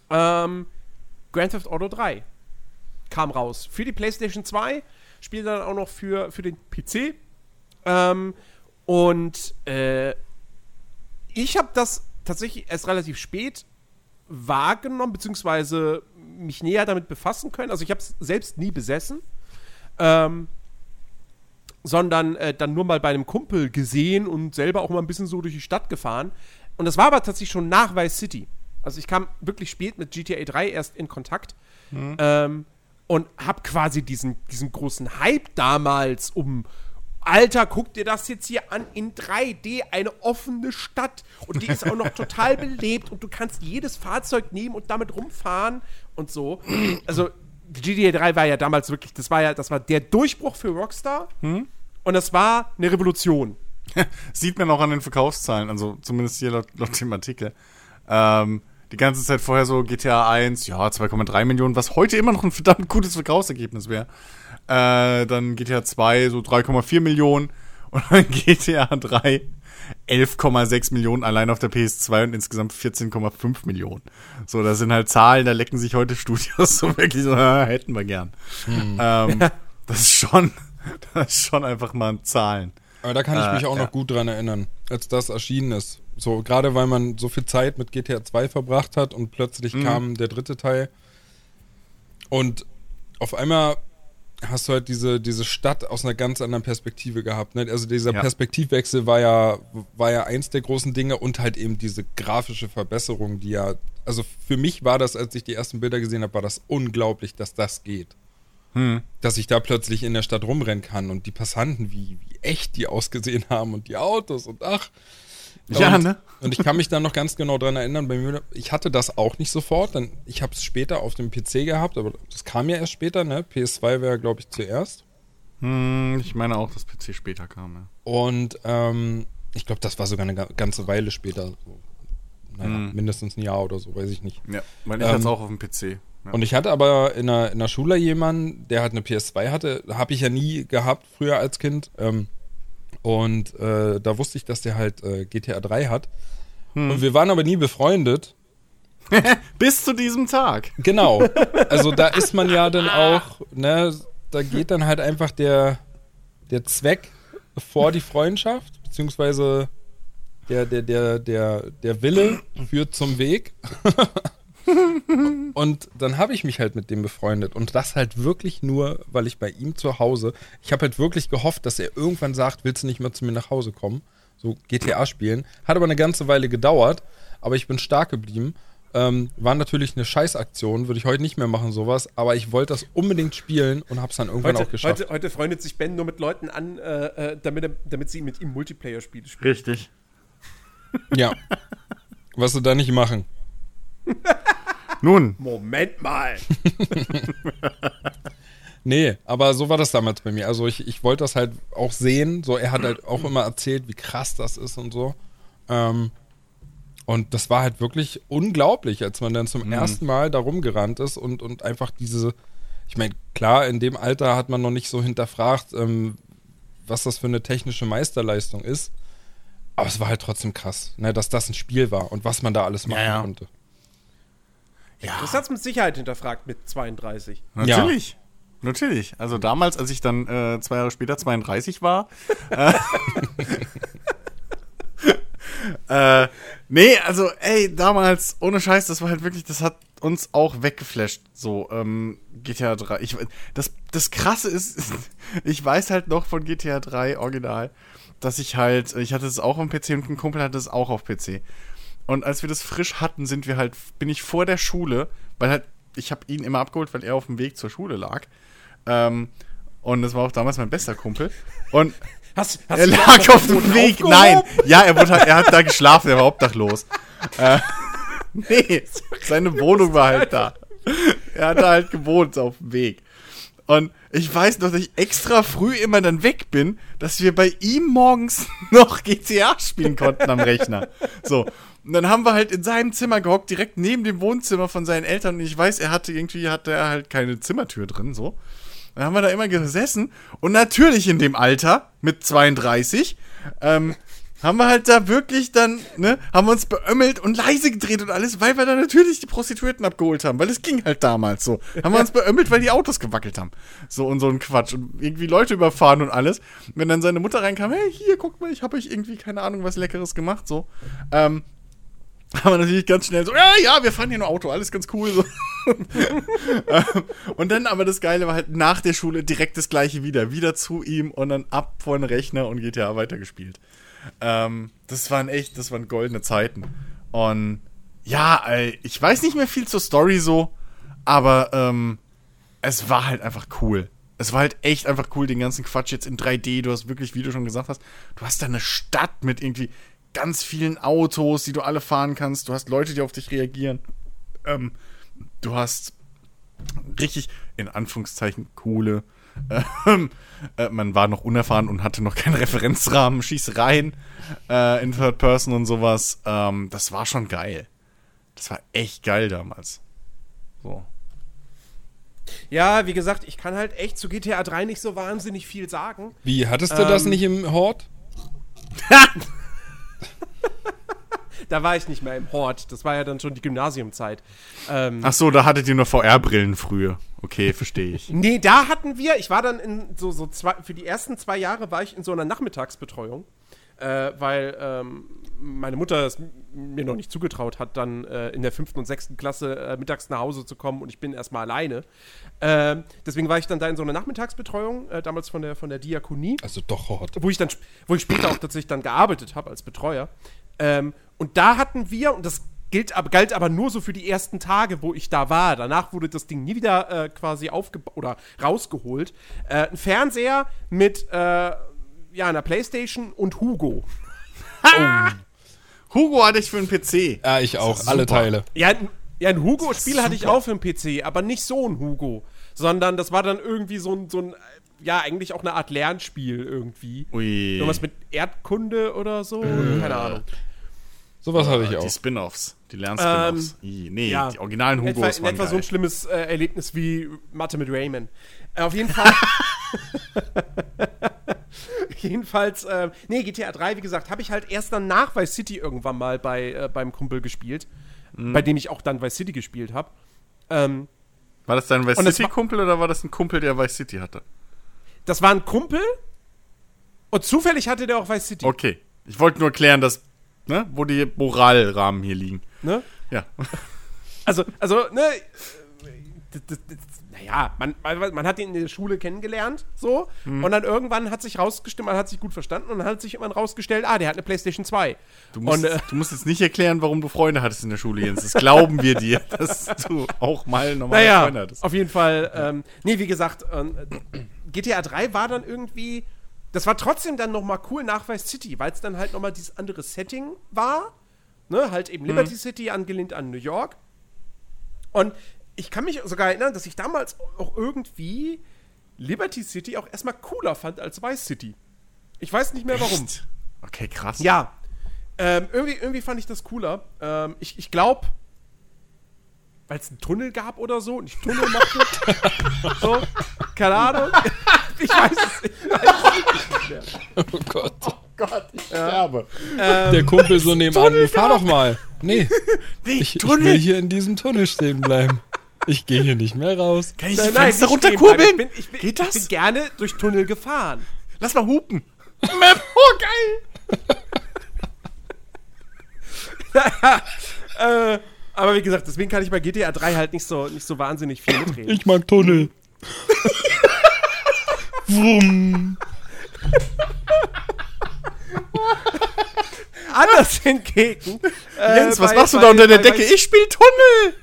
Ähm, Grand Theft Auto 3 kam raus. Für die PlayStation 2, spielte dann auch noch für, für den PC. Ähm, und äh, ich habe das tatsächlich erst relativ spät wahrgenommen, beziehungsweise mich näher damit befassen können. Also ich habe es selbst nie besessen, ähm, sondern äh, dann nur mal bei einem Kumpel gesehen und selber auch mal ein bisschen so durch die Stadt gefahren. Und das war aber tatsächlich schon nach Vice City. Also ich kam wirklich spät mit GTA 3 erst in Kontakt ähm, und habe quasi diesen, diesen großen Hype damals um Alter, guck dir das jetzt hier an in 3D, eine offene Stadt. Und die ist auch noch total belebt und du kannst jedes Fahrzeug nehmen und damit rumfahren und so. Also, GTA 3 war ja damals wirklich, das war ja, das war der Durchbruch für Rockstar. Hm? Und das war eine Revolution. Sieht man auch an den Verkaufszahlen, also zumindest hier laut, laut dem Artikel. Ähm, die ganze Zeit vorher so GTA 1, ja, 2,3 Millionen, was heute immer noch ein verdammt gutes Verkaufsergebnis wäre. Äh, dann GTA 2 so 3,4 Millionen und dann GTA 3 11,6 Millionen allein auf der PS2 und insgesamt 14,5 Millionen. So, das sind halt Zahlen, da lecken sich heute Studios so wirklich so, hätten wir gern. Hm. Ähm, das ist schon, das ist schon einfach mal Zahlen. Aber da kann ich mich äh, auch ja. noch gut dran erinnern, als das erschienen ist. So, gerade weil man so viel Zeit mit GTA 2 verbracht hat und plötzlich mhm. kam der dritte Teil. Und auf einmal hast du halt diese, diese Stadt aus einer ganz anderen Perspektive gehabt. Ne? Also dieser ja. Perspektivwechsel war ja, war ja eins der großen Dinge und halt eben diese grafische Verbesserung, die ja, also für mich war das, als ich die ersten Bilder gesehen habe, war das unglaublich, dass das geht. Hm. Dass ich da plötzlich in der Stadt rumrennen kann und die Passanten, wie, wie echt die ausgesehen haben und die Autos und ach. Ja, und, ne? Und ich kann mich da noch ganz genau dran erinnern, bei mir, ich hatte das auch nicht sofort, dann, ich habe es später auf dem PC gehabt, aber das kam ja erst später, ne? PS2 wäre, glaube ich, zuerst. Hm, ich meine auch, dass PC später kam, ja. Und ähm, ich glaube, das war sogar eine ganze Weile später. So, naja, hm. mindestens ein Jahr oder so, weiß ich nicht. Ja, weil ich ähm, hatte es auch auf dem PC. Ja. Und ich hatte aber in der, in der Schule jemanden, der halt eine PS2 hatte. Habe ich ja nie gehabt früher als Kind. Ähm, und äh, da wusste ich, dass der halt äh, GTA 3 hat. Hm. Und wir waren aber nie befreundet. Bis zu diesem Tag. Genau. Also da ist man ja dann auch, ne, da geht dann halt einfach der, der Zweck vor die Freundschaft, beziehungsweise der, der, der, der, der Wille führt zum Weg. und dann habe ich mich halt mit dem befreundet. Und das halt wirklich nur, weil ich bei ihm zu Hause, ich habe halt wirklich gehofft, dass er irgendwann sagt, willst du nicht mehr zu mir nach Hause kommen? So GTA spielen. Hat aber eine ganze Weile gedauert, aber ich bin stark geblieben. Ähm, war natürlich eine Scheißaktion, würde ich heute nicht mehr machen, sowas, aber ich wollte das unbedingt spielen und habe es dann irgendwann heute, auch geschafft. Heute, heute, freundet sich Ben nur mit Leuten an, äh, äh damit, damit sie mit ihm Multiplayer-Spiele spielen. Richtig. Ja. Was sie da nicht machen. Nun. Moment mal. nee, aber so war das damals bei mir. Also ich, ich wollte das halt auch sehen. So, er hat halt auch immer erzählt, wie krass das ist und so. Ähm, und das war halt wirklich unglaublich, als man dann zum mhm. ersten Mal da rumgerannt ist und, und einfach diese, ich meine, klar, in dem Alter hat man noch nicht so hinterfragt, ähm, was das für eine technische Meisterleistung ist. Aber es war halt trotzdem krass, ne, dass das ein Spiel war und was man da alles machen ja, ja. konnte. Ja. Das hat es mit Sicherheit hinterfragt mit 32. Natürlich. Ja. Natürlich. Also damals, als ich dann äh, zwei Jahre später 32 war. äh, äh, nee, also, ey, damals, ohne Scheiß, das war halt wirklich, das hat uns auch weggeflasht. So, ähm, GTA 3. Ich, das, das krasse ist, ich weiß halt noch von GTA 3 Original, dass ich halt, ich hatte es auch am PC und ein Kumpel hatte es auch auf PC. Und als wir das frisch hatten, sind wir halt, bin ich vor der Schule, weil halt, ich habe ihn immer abgeholt, weil er auf dem Weg zur Schule lag. Ähm, und das war auch damals mein bester Kumpel. Und hast, hast er lag auf dem Weg. Aufgehoben? Nein, ja, er, wurde, er hat da geschlafen, er war obdachlos. äh, nee, seine Wohnung war halt da. Er hat da halt gewohnt auf dem Weg. Und ich weiß noch, dass ich extra früh immer dann weg bin, dass wir bei ihm morgens noch GTA spielen konnten am Rechner. So. Und dann haben wir halt in seinem Zimmer gehockt, direkt neben dem Wohnzimmer von seinen Eltern. Und ich weiß, er hatte irgendwie, hatte er halt keine Zimmertür drin, so. Dann haben wir da immer gesessen. Und natürlich in dem Alter, mit 32, ähm, haben wir halt da wirklich dann, ne, haben wir uns beömmelt und leise gedreht und alles, weil wir da natürlich die Prostituierten abgeholt haben, weil es ging halt damals so. Haben wir uns beömmelt, weil die Autos gewackelt haben. So und so ein Quatsch und irgendwie Leute überfahren und alles. wenn dann seine Mutter reinkam, hey, hier, guck mal, ich habe euch irgendwie, keine Ahnung, was Leckeres gemacht, so. Ähm, haben wir natürlich ganz schnell so, ja, ja, wir fahren hier nur Auto, alles ganz cool. So. und dann aber das Geile war halt nach der Schule direkt das gleiche wieder. Wieder zu ihm und dann ab vor den Rechner und GTA weitergespielt. Ähm, das waren echt, das waren goldene Zeiten. Und ja, ich weiß nicht mehr viel zur Story so, aber ähm, es war halt einfach cool. Es war halt echt einfach cool, den ganzen Quatsch jetzt in 3D. Du hast wirklich, wie du schon gesagt hast, du hast da eine Stadt mit irgendwie ganz vielen Autos, die du alle fahren kannst. Du hast Leute, die auf dich reagieren. Ähm, du hast richtig, in Anführungszeichen, coole. Ähm, äh, man war noch unerfahren und hatte noch keinen Referenzrahmen, Schießereien äh, in Third Person und sowas. Ähm, das war schon geil. Das war echt geil damals. So. Ja, wie gesagt, ich kann halt echt zu GTA 3 nicht so wahnsinnig viel sagen. Wie, hattest du das Ähm. nicht im Hort? Da war ich nicht mehr im Hort. Das war ja dann schon die Gymnasiumzeit. Ähm, Ach so, da hattet ihr nur VR-Brillen früher. Okay, verstehe ich. Nee, da hatten wir, ich war dann in so, so zwei, für die ersten zwei Jahre war ich in so einer Nachmittagsbetreuung, äh, weil ähm, meine Mutter es mir noch nicht zugetraut hat, dann äh, in der fünften und sechsten Klasse äh, mittags nach Hause zu kommen und ich bin erstmal alleine. Ähm, deswegen war ich dann da in so einer Nachmittagsbetreuung, äh, damals von der, von der Diakonie Also doch Hort. wo ich dann, wo ich später auch tatsächlich dann gearbeitet habe als Betreuer. Ähm, und da hatten wir, und das gilt, galt aber nur so für die ersten Tage, wo ich da war. Danach wurde das Ding nie wieder äh, quasi aufgebaut oder rausgeholt. Äh, ein Fernseher mit äh, ja, einer Playstation und Hugo. Hugo hatte ich für einen PC. Ja, ich auch. Alle. Teile. Ja, ein, ja, ein Hugo-Spiel hatte ich auch für den PC, aber nicht so ein Hugo. Sondern das war dann irgendwie so ein, so ein, äh, ja, eigentlich auch eine Art Lernspiel irgendwie. Ui. Irgendwas mit Erdkunde oder so. Keine Ahnung. Sowas hatte ich die auch. Spin-Offs. Die Lern-Spin-Offs. I, nee, ja. die originalen In etwa, Hugos in waren etwa so ein geil. schlimmes äh, Erlebnis wie Mathe mit Rayman. Äh, auf jeden Fall. Jedenfalls, äh, nee, GTA 3, wie gesagt, habe ich halt erst dann nach Vice City irgendwann mal bei, äh, beim Kumpel gespielt. Mhm. Bei dem ich auch dann Vice City gespielt habe. Ähm, War das dein Vice City-Kumpel oder war das ein Kumpel, der Vice City hatte? das war ein Kumpel. Und zufällig hatte der auch Vice City. Okay. Ich wollte nur klären, dass, ne, wo die Moralrahmen hier liegen. Ne? Ja. Also, also, ne, das, das, das, naja, man, man, man hat ihn in der Schule kennengelernt, so, Mhm. und dann irgendwann hat sich rausgestimmt, man hat sich gut verstanden und dann hat sich irgendwann rausgestellt, ah, der hat eine Playstation 2. Du musst, und, äh, du musst jetzt nicht erklären, warum du Freunde hattest in der Schule, Jens. Das glauben wir dir, dass du auch mal normale naja, Freunde hattest. auf jeden Fall, ähm, nee, wie gesagt, ähm, GTA 3 war dann irgendwie, das war trotzdem dann nochmal cool nach Vice City, weil es dann halt nochmal dieses andere Setting war, ne, halt eben Liberty City angelehnt an New York. Und ich kann mich sogar erinnern, dass ich damals auch irgendwie Liberty City auch erstmal cooler fand als Vice City. Ich weiß nicht mehr warum. Echt? Okay, krass. Ja. Ähm, irgendwie, irgendwie fand ich das cooler. Ähm, ich ich glaube, weil es einen Tunnel gab oder so und ich Tunnel machte. so, keine Ahnung. ich weiß es ich weiß es nicht mehr. Oh Gott. Gott, ich sterbe. Der Kumpel so nebenan. Fahr doch mal. Nee, Nee, ich, ich will hier in diesem Tunnel stehen bleiben. Ich gehe hier nicht mehr raus. Kann ich Nein, die nein, Fenster runterkurbeln? Ich bin, ich bin, Geht das? Ich bin gerne durch Tunnel gefahren. Lass mal hupen. oh, geil. Äh, aber wie gesagt, deswegen kann ich bei GTA 3 halt nicht so, nicht so wahnsinnig viel mitreden. Ich mag Tunnel. Wumm. Anders hingegen. äh, Jens, was bei- machst du da unter der Decke? Ich spiel Tunnel.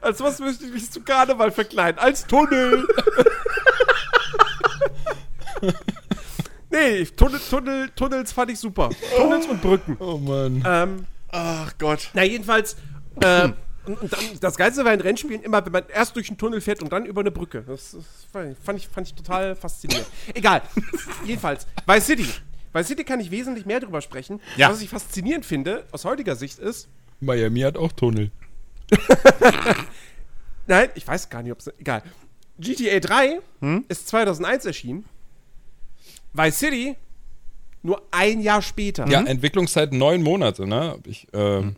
Als was müsste ich mich zu Karneval verkleiden? Als Tunnel! nee, Tunnel, Tunnel, Tunnels fand ich super. Tunnels und Brücken. Oh Mann. Ähm, Ach Gott. na, jedenfalls, ähm, und, und dann, das Geilste war in Rennspielen immer, wenn man erst durch einen Tunnel fährt und dann über eine Brücke. Das, das fand, ich, fand ich total faszinierend. Egal. jedenfalls, Vice City. Vice City kann ich wesentlich mehr drüber sprechen. Ja. Was ich faszinierend finde, aus heutiger Sicht ist, Miami hat auch Tunnel. Nein, ich weiß gar nicht, ob es. Egal. GTA 3 ist 2001 erschienen. Vice City nur ein Jahr später. Ja, Entwicklungszeit neun Monate, ne? Hab ich, ähm,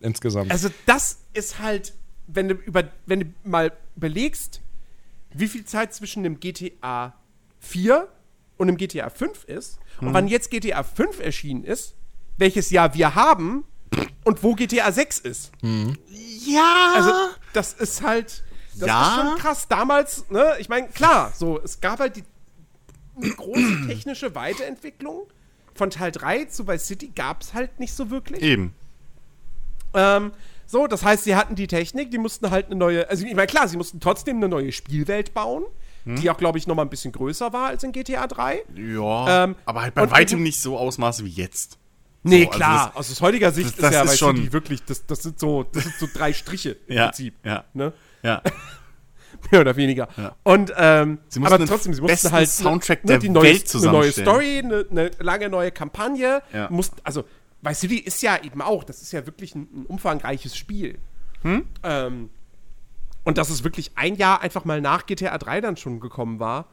insgesamt. Also, das ist halt, wenn du, über, wenn du mal überlegst, wie viel Zeit zwischen dem GTA 4 und dem GTA 5 ist und wann jetzt GTA 5 erschienen ist, welches Jahr wir haben und wo GTA 6 ist. Ja. Also, das ist halt. Das Ja. ist schon krass. Damals, ne, ich meine, klar, so, es gab halt die eine große technische Weiterentwicklung. Von Teil 3 zu Vice City gab es halt nicht so wirklich. Eben. Ähm, so, das heißt, sie hatten die Technik, die mussten halt eine neue, also ich meine, klar, sie mussten trotzdem eine neue Spielwelt bauen, die auch, glaube ich, noch mal ein bisschen größer war als in GTA 3. Ja. Ähm, aber halt bei weitem nicht so Ausmaße wie jetzt. Nee, So, also klar. das- aus heutiger Sicht das- ist das ja ist bei schon- City wirklich, das, das, sind so, das sind so drei Striche im Ja, Prinzip. ja. Ne? Ja. Mehr oder weniger. Ja. Und, ähm, aber trotzdem, sie mussten halt Soundtrack ne, der die neue, Welt Eine neue. Story, eine, eine lange neue Kampagne. Ja. Mussten, also, Vice City ist ja eben auch, das ist ja wirklich ein, ein umfangreiches Spiel. Hm? Ähm, und dass es wirklich ein Jahr einfach mal nach GTA 3 dann schon gekommen war.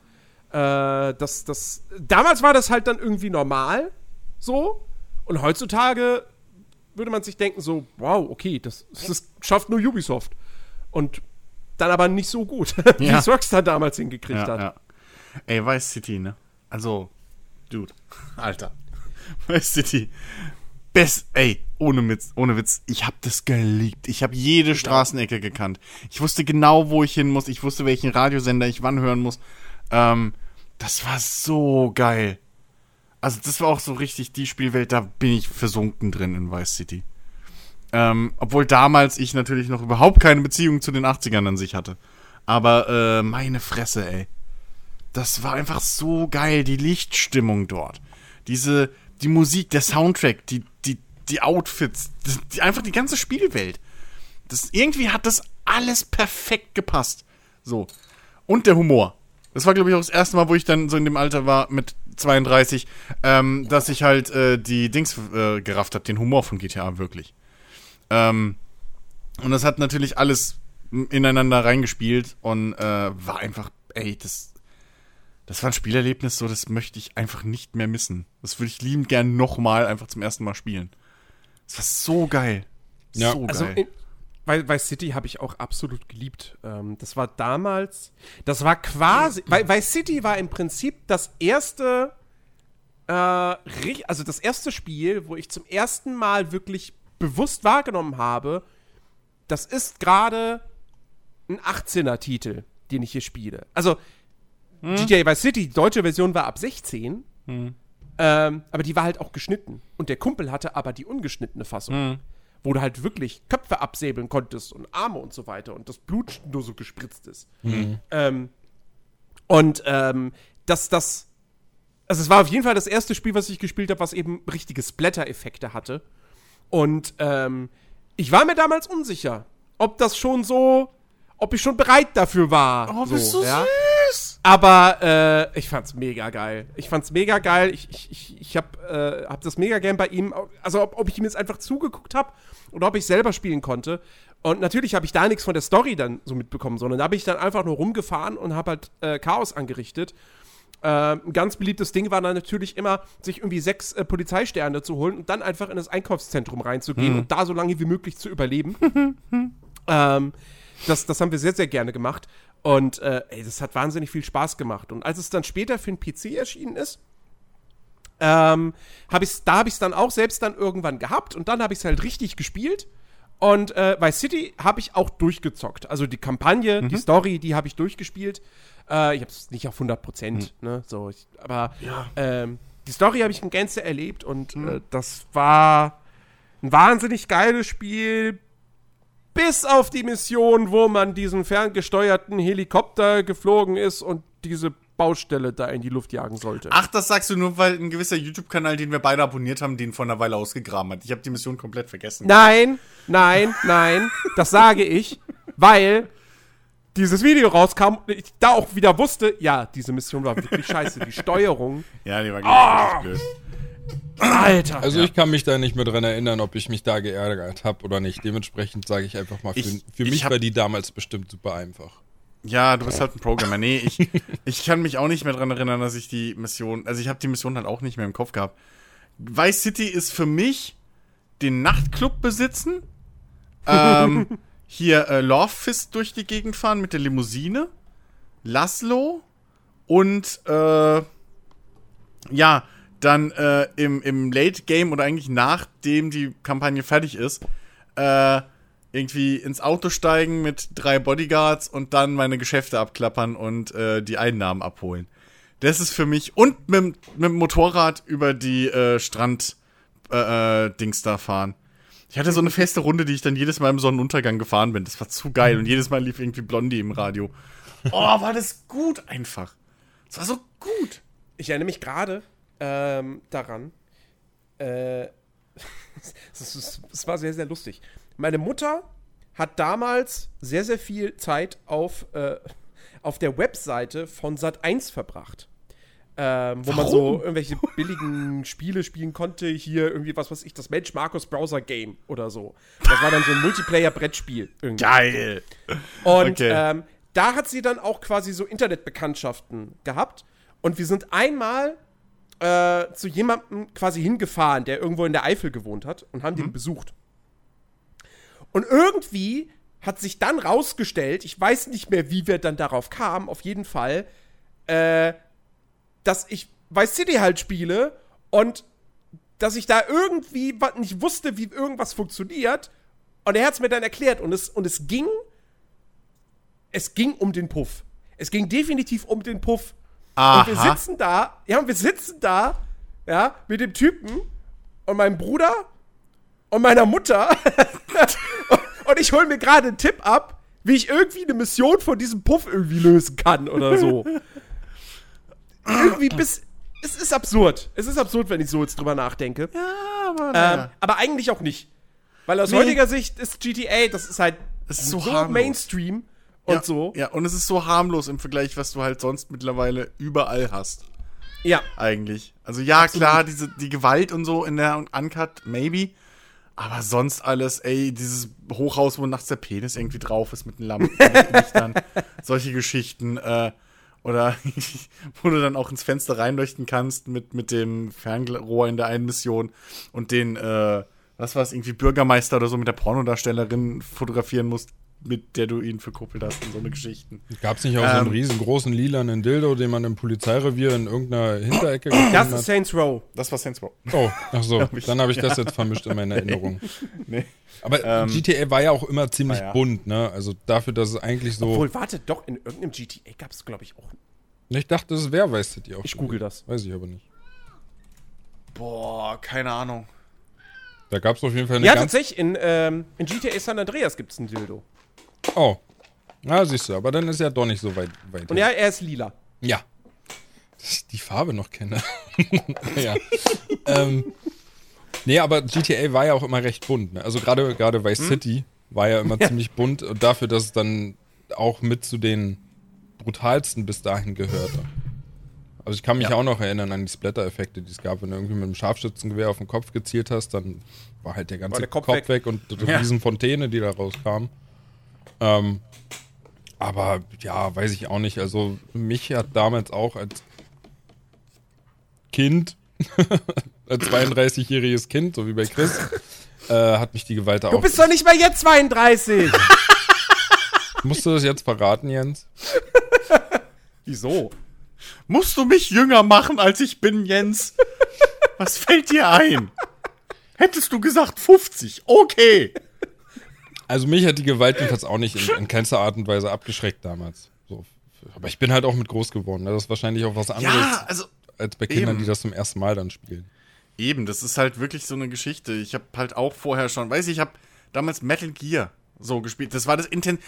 Äh, das, das, damals war das halt dann irgendwie normal, so. Und heutzutage würde man sich denken, so, wow, okay, das, das schafft nur Ubisoft. Und dann aber nicht so gut, wie Ja. es Rockstar damals hingekriegt Ja, hat. ja. Ey, Vice City, ne? Also, Dude. Alter. Vice City. Best, ey, ohne Witz, ohne Witz, ich hab das geliebt. Ich hab jede Straßenecke gekannt. Ich wusste genau, wo ich hin muss. Ich wusste, welchen Radiosender ich wann hören muss. Ähm, das war so geil. Also, das war auch so richtig die Spielwelt, da bin ich versunken drin in Vice City. Ähm, obwohl damals ich natürlich noch überhaupt keine Beziehung zu den 80ern an sich hatte. Aber äh, meine Fresse, ey. Das war einfach so geil, die Lichtstimmung dort. Diese, die Musik, der Soundtrack, die, die, die Outfits, die, einfach die ganze Spielwelt. Das, irgendwie hat das alles perfekt gepasst. So. Und der Humor. Das war, glaube ich, auch das erste Mal, wo ich dann so in dem Alter war, mit 32, ähm, dass ich halt äh, die Dings äh, gerafft habe, den Humor von GTA wirklich. Ähm, und das hat natürlich alles ineinander reingespielt und äh, war einfach, ey, das, das war ein Spielerlebnis, so das möchte ich einfach nicht mehr missen. Das würde ich liebend gern nochmal einfach zum ersten Mal spielen. Das war so geil. Ja. So Also geil. in, Vice City habe ich auch absolut geliebt. Ähm, das war damals, das war quasi, weil Vice City war im Prinzip das erste, äh, also das erste Spiel, wo ich zum ersten Mal wirklich bewusst wahrgenommen habe, das ist gerade ein 18er-Titel, den ich hier spiele. Also GTA Vice City, die deutsche Version war ab 16, ähm, aber die war halt auch geschnitten. Und der Kumpel hatte aber die ungeschnittene Fassung wo du halt wirklich Köpfe absäbeln konntest und Arme und so weiter und das Blut nur so gespritzt ist. Ähm, und ähm, das, das, also es war auf jeden Fall das erste Spiel, was ich gespielt habe, was eben richtige Splatter-Effekte hatte. Und ähm, ich war mir damals unsicher, ob das schon so, ob ich schon bereit dafür war. oh, bist du ja? süß! Aber äh, ich fand's mega geil. Ich fand's mega geil. Ich, ich, ich, ich hab, äh, hab das mega gern bei ihm. Also ob, ob ich ihm jetzt einfach zugeguckt habe oder ob ich selber spielen konnte. Und natürlich habe ich da nichts von der Story dann so mitbekommen, sondern da bin ich dann einfach nur rumgefahren und habe halt äh, Chaos angerichtet. Ähm, ein ganz beliebtes Ding war dann natürlich immer, sich irgendwie sechs äh, Polizeisterne zu holen und dann einfach in das Einkaufszentrum reinzugehen und da so lange wie möglich zu überleben. ähm, das, das haben wir sehr, sehr gerne gemacht. Und äh, ey, das hat wahnsinnig viel Spaß gemacht. Und als es dann später für den PC erschienen ist, ähm, hab ich's, da habe ich es dann auch selbst dann irgendwann gehabt und dann habe ich es halt richtig gespielt. Und äh, Vice City habe ich auch durchgezockt. Also die Kampagne, die Story, die habe ich durchgespielt. Äh, ich habe es nicht auf 100 Prozent, ne? So, ich, aber ähm, die Story habe ich in Gänze erlebt und äh, das war ein wahnsinnig geiles Spiel. Bis auf die Mission, wo man diesen ferngesteuerten Helikopter geflogen ist und diese Baustelle da in die Luft jagen sollte. Ach, das sagst du nur, weil ein gewisser YouTube-Kanal, den wir beide abonniert haben, den vor einer Weile ausgegraben hat. Ich habe die Mission komplett vergessen. Nein, nein, nein, das sage ich, weil dieses Video rauskam und ich da auch wieder wusste, ja, diese Mission war wirklich scheiße. Die Steuerung, Ja, die war ah! blöd. Alter. Also ich kann mich da nicht mehr dran erinnern, ob ich mich da geärgert habe oder nicht. Dementsprechend sage ich einfach mal, für, Ich- für ich mich war die damals bestimmt super einfach. Ja, du bist halt ein Programmer. Nee, ich, ich kann mich auch nicht mehr dran erinnern, dass ich die Mission, also ich habe die Mission halt auch nicht mehr im Kopf gehabt. Vice City ist für mich den Nachtclub besitzen, ähm, hier äh, Love Fist durch die Gegend fahren mit der Limousine, Laszlo und äh, ja, dann äh, im, im Late Game oder eigentlich nachdem die Kampagne fertig ist, äh, irgendwie ins Auto steigen mit drei Bodyguards und dann meine Geschäfte abklappern und äh, die Einnahmen abholen. Das ist für mich und mit, dem- mit dem Motorrad über die äh, Strand äh, äh, da fahren. Ich hatte so eine feste Runde, die ich dann jedes Mal im Sonnenuntergang gefahren bin. Das war zu geil und jedes Mal lief irgendwie Blondie im Radio. Oh, war das gut einfach. Das war so gut. Ich erinnere mich gerade ähm, daran, äh, es war sehr, sehr lustig. Meine Mutter hat damals sehr, sehr viel Zeit auf, äh, auf der Webseite von Sat1 verbracht. Ähm, wo Warum? man so irgendwelche billigen Spiele spielen konnte. Hier irgendwie, was weiß ich, das Mensch Markus Browser Game oder so. Das war dann so ein Multiplayer-Brettspiel. Geil! Und okay. ähm, da hat sie dann auch quasi so Internetbekanntschaften gehabt. Und wir sind einmal äh, zu jemandem quasi hingefahren, der irgendwo in der Eifel gewohnt hat und haben mhm. den besucht. Und irgendwie hat sich dann rausgestellt, ich weiß nicht mehr, wie wir dann darauf kamen, auf jeden Fall, äh, dass ich Vice City halt spiele und dass ich da irgendwie nicht wusste, wie irgendwas funktioniert. Und er hat es mir dann erklärt und es, und es ging, es ging um den Puff. Es ging definitiv um den Puff. Aha. Und wir sitzen da, ja, und wir sitzen da, ja, mit dem Typen und meinem Bruder und meiner Mutter. und ich hole mir gerade einen Tipp ab, wie ich irgendwie eine Mission von diesem Puff irgendwie lösen kann oder so. irgendwie bis. Es ist absurd. Es ist absurd, wenn ich so jetzt drüber nachdenke. Ja, aber. Ähm, aber eigentlich auch nicht. Weil aus nee. heutiger Sicht ist GTA, das ist halt es ist so, so Mainstream und ja, so. Ja, und es ist so harmlos im Vergleich, was du halt sonst mittlerweile überall hast. Ja. Eigentlich. Also ja, Absolut. klar, diese, die Gewalt und so in der Uncut, maybe. Aber sonst alles, ey, dieses Hochhaus, wo nachts der Penis irgendwie drauf ist mit den Lampen, Lichtern, solche Geschichten, äh, oder wo du dann auch ins Fenster reinleuchten kannst mit, mit dem Fernrohr in der einen Mission und den, äh, was war es, irgendwie Bürgermeister oder so mit der Pornodarstellerin fotografieren musst mit der du ihn verkuppelt hast und so eine Geschichten. Gab es nicht auch ähm, so einen ähm, riesengroßen lilanen Dildo, den man im Polizeirevier in irgendeiner Hinterecke gefunden hat? Das ist Saints Row. Das war Saints Row. Oh, ach so. Dann habe ich das jetzt vermischt in meiner Erinnerung. nee. Aber ähm, GTA war ja auch immer ziemlich ja. bunt, ne? Also dafür, dass es eigentlich so. Obwohl, warte, doch, in irgendeinem GTA gab es, glaube ich, auch. Ich dachte, das wäre Vice City auch. Ich google das. Weiß ich aber nicht. Boah, keine Ahnung. Da gab es auf jeden Fall eine. Ja, tatsächlich, in, ähm, in GTA San Andreas gibt es ein Dildo. Oh. Na, siehst du, aber dann ist er doch nicht so weit. weit Und ja, er ist lila. Ja. Dass ich die Farbe noch kenne. ja. ähm, nee, aber GTA war ja auch immer recht bunt. Ne? Also gerade gerade Vice hm? City war ja immer ja. ziemlich bunt und dafür, dass es dann auch mit zu den brutalsten bis dahin gehörte. Also ich kann mich ja. auch noch erinnern an die Splatter-Effekte, die es gab, wenn du irgendwie mit einem Scharfschützengewehr auf den Kopf gezielt hast, dann war halt der ganze der Kopf, Kopf, weg. weg und die ja. Riesenfontäne, die da rauskam. Ähm, aber ja, weiß ich auch nicht. Also mich hat damals auch als Kind, als 32-jähriges Kind, so wie bei Chris, äh, hat mich die Gewalt auch. Du bist doch nicht mehr jetzt 32! Musst du das jetzt verraten, Jens? Wieso? Musst du mich jünger machen, als ich bin, Jens? Was fällt dir ein? Hättest du gesagt 50, okay. Also mich hat die Gewalt jedenfalls auch nicht in, in keinster Art und Weise abgeschreckt damals. So. Aber ich bin halt auch mit groß geworden. Das ist wahrscheinlich auch was anderes ja, also, als bei Kindern, eben. die das zum ersten Mal dann spielen. Eben, das ist halt wirklich so eine Geschichte. Ich habe halt auch vorher schon, weiß ich, ich habe damals Metal Gear so gespielt. Das war das inten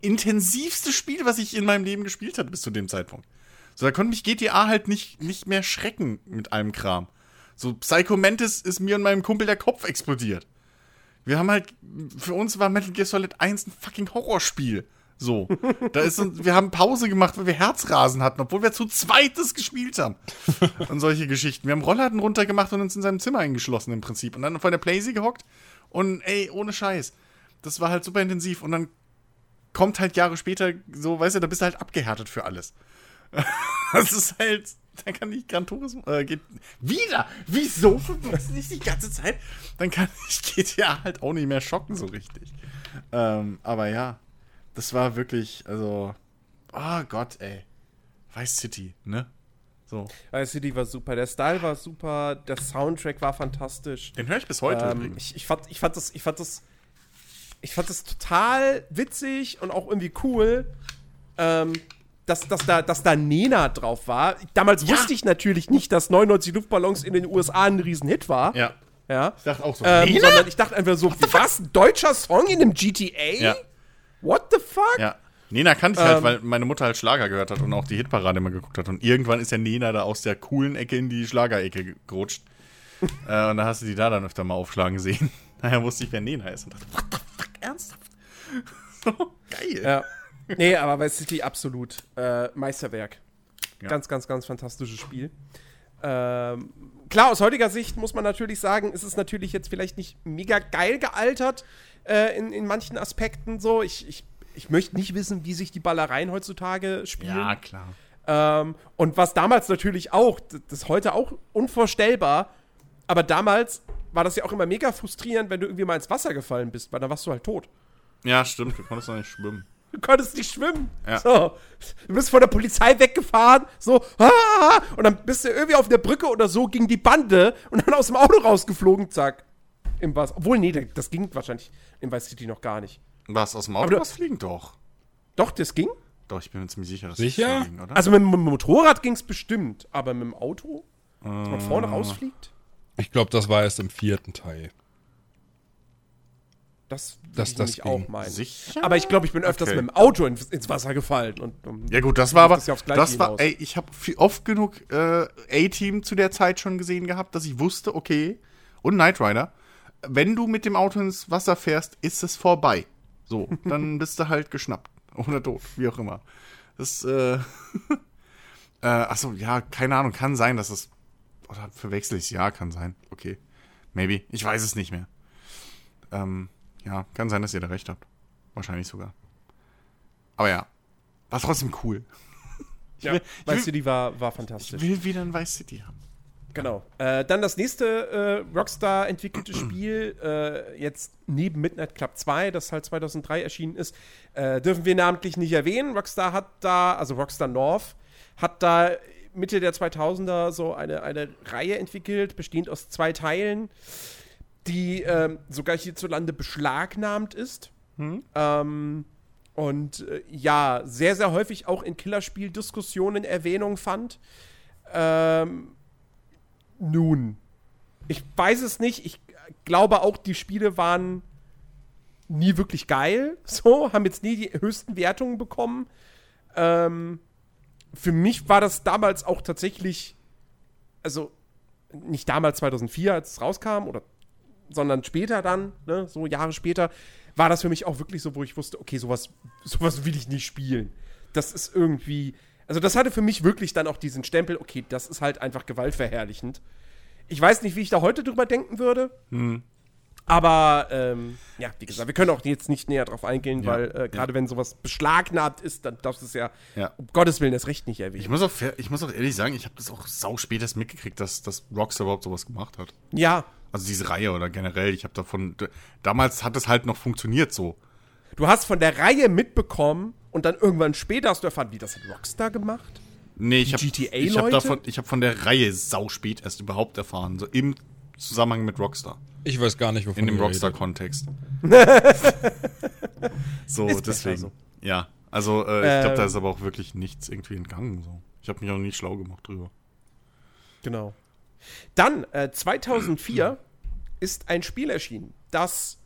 intensivste Spiel, was ich in meinem Leben gespielt habe bis zu dem Zeitpunkt. So, da konnte mich GTA halt nicht, nicht mehr schrecken mit allem Kram. So, Psycho Mantis ist mir und meinem Kumpel der Kopf explodiert. Wir haben halt, für uns war Metal Gear Solid 1 ein fucking Horrorspiel. So. Da ist, wir haben Pause gemacht, weil wir Herzrasen hatten, obwohl wir zu zweites gespielt haben. Und solche Geschichten. Wir haben Rollladen runtergemacht und uns in seinem Zimmer eingeschlossen im Prinzip. Und dann vor der Playsee gehockt. Und ey, ohne Scheiß. Das war halt super intensiv. Und dann kommt halt Jahre später so, weißt du, da bist du halt abgehärtet für alles. das ist halt dann kann ich Gran Turismo, äh, geht, wieder, wieso verwechsel ich die ganze Zeit? Dann kann ich GTA halt auch nicht mehr schocken so richtig. Ähm, aber ja, das war wirklich, also, oh Gott, ey. Vice City, ne? So. Vice City war super, der Style war super, der Soundtrack war fantastisch. Den höre ich bis heute ähm, ich, ich, fand, ich fand das, ich fand das, ich fand das total witzig und auch irgendwie cool. Ähm, dass, dass, da, dass da Nena drauf war. Damals ja. wusste ich natürlich nicht, dass 99 Luftballons in den USA ein Riesenhit war. Ja. Ja. Ich dachte auch so. Ähm, sondern ich dachte einfach so, was? Ein deutscher Song in einem GTA? Ja. What the fuck? Ja. Nena kannte ich halt, ähm, halt, weil meine Mutter halt Schlager gehört hat und auch die Hitparade immer geguckt hat. Und irgendwann ist ja Nena da aus der coolen Ecke in die Schlagerecke gerutscht. äh, und da hast du die da dann öfter mal aufschlagen sehen. Daher wusste ich, wer Nena ist. Und dachte, what the fuck, ernsthaft? so, geil. Ja. Nee, aber Vice City absolut äh, Meisterwerk. Ja. Ganz, ganz, ganz fantastisches Spiel. Ähm, klar, aus heutiger Sicht muss man natürlich sagen, ist es natürlich jetzt vielleicht nicht mega geil gealtert äh, in, in manchen Aspekten so. Ich, ich, ich möchte nicht wissen, wie sich die Ballereien heutzutage spielen. Ja, klar. Ähm, und was damals natürlich auch, das ist heute auch unvorstellbar, aber damals war das ja auch immer mega frustrierend, wenn du irgendwie mal ins Wasser gefallen bist, weil dann warst du halt tot. Ja, stimmt. Du konntest noch nicht schwimmen. Du konntest nicht schwimmen. Ja. So. Du bist von der Polizei weggefahren, so, ah, und dann bist du irgendwie auf der Brücke oder so gegen die Bande und dann aus dem Auto rausgeflogen, zack. Im Wasser. Obwohl, nee, das ging wahrscheinlich in Vice City noch gar nicht. Was, aus dem Auto du- was fliegen? Doch. Doch, das ging. Doch, ich bin mir ziemlich sicher, dass Sicher? das fliegen, oder? Also mit, dem Motorrad ging es bestimmt, aber mit dem Auto, dass man vorne Ah. rausfliegt, Ich glaube, das war erst im vierten Teil. Das Das- ich das ging. auch meinen. Sicher? Aber ich glaube, ich bin öfters Okay. mit dem Auto ins, ins Wasser gefallen. Und, um, Ja gut, das war aber, Das ja das war, ey, ich habe oft genug äh, A-Team zu der Zeit schon gesehen gehabt, dass ich wusste, okay, und Knight Rider, wenn du mit dem Auto ins Wasser fährst, ist es vorbei. So, dann bist du halt geschnappt oder tot, wie auch immer. Das, äh, äh, achso, ja, keine Ahnung, kann sein, dass es, oder verwechsel ich ja, kann sein, okay, maybe, ich weiß es nicht mehr. Ähm, ja, kann sein, dass ihr da recht habt, wahrscheinlich sogar. Aber ja, war trotzdem cool. Ich ja, will- ich Vice will- City war, war Ich fantastisch. will wieder ein Vice City haben. Genau. Äh, dann das nächste äh, Rockstar entwickelte Spiel, äh, jetzt neben Midnight Club 2, das halt 2003 erschienen ist, äh, dürfen wir namentlich nicht erwähnen. Rockstar hat da, also Rockstar North, hat da Mitte der 2000er so eine, eine Reihe entwickelt, bestehend aus zwei Teilen, die ähm, sogar hierzulande beschlagnahmt ist. Ähm, und äh, ja, sehr, sehr häufig auch in Killerspiel-Diskussionen Erwähnung fand. Ähm, nun, ich weiß es nicht. Ich glaube auch, die Spiele waren nie wirklich geil. So, haben jetzt nie die höchsten Wertungen bekommen. Ähm, für mich war das damals auch tatsächlich, also nicht damals 2004, als es rauskam, oder, sondern später dann, ne, so Jahre später, war das für mich auch wirklich so, wo ich wusste, okay, sowas, sowas will ich nicht spielen. Das ist irgendwie, also das hatte für mich wirklich dann auch diesen Stempel, okay, das ist halt einfach gewaltverherrlichend. Ich weiß nicht, wie ich da heute drüber denken würde. Aber ähm, ja, wie gesagt, wir können auch jetzt nicht näher drauf eingehen, Ja, weil äh, gerade wenn sowas beschlagnahmt ist, dann darfst du es ja, Ja. um Gottes Willen das Recht nicht erwähnen. Ich muss auch, ich muss auch ehrlich sagen, ich habe das auch sau spät erst mitgekriegt, dass, dass Rockstar überhaupt sowas gemacht hat. Ja, Also diese Reihe oder generell, ich habe davon, damals hat es halt noch funktioniert so. du hast von der Reihe mitbekommen und dann irgendwann später hast du erfahren, wie das hat Rockstar gemacht. Nee, ich habe hab davon, ich habe von der Reihe sau spät erst überhaupt erfahren, so im Zusammenhang mit Rockstar. Ich weiß gar nicht, wovon In dem. Rockstar-Kontext. so, Ist deswegen. so. Ja, also äh, ich glaube, da Ähm. ist aber auch wirklich nichts irgendwie entgangen. So. Ich habe mich auch nie schlau gemacht drüber. Genau. Dann, äh, 2004 ist ein Spiel erschienen, das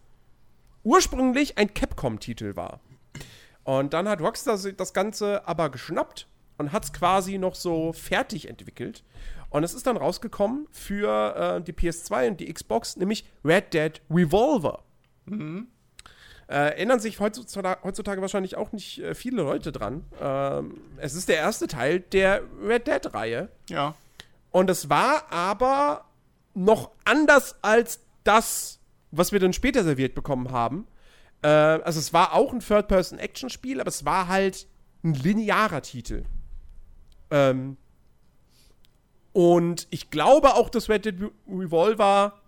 ursprünglich ein Capcom-Titel war. Und dann hat Rockstar das Ganze aber geschnappt und hat es quasi noch so fertig entwickelt. Und es ist dann rausgekommen für äh, die PS2 und die Xbox, nämlich Red Dead Revolver. Äh, erinnern sich heutzutage, heutzutage wahrscheinlich auch nicht äh, viele Leute dran. Ähm, es ist der erste Teil der Red Dead-Reihe. Ja. Und es war aber noch anders als das, was wir dann später serviert bekommen haben. Äh, also es war auch ein Third-Person-Action-Spiel, aber es war halt ein linearer Titel. Ähm, und ich glaube auch, dass Red Dead Re- Revolver,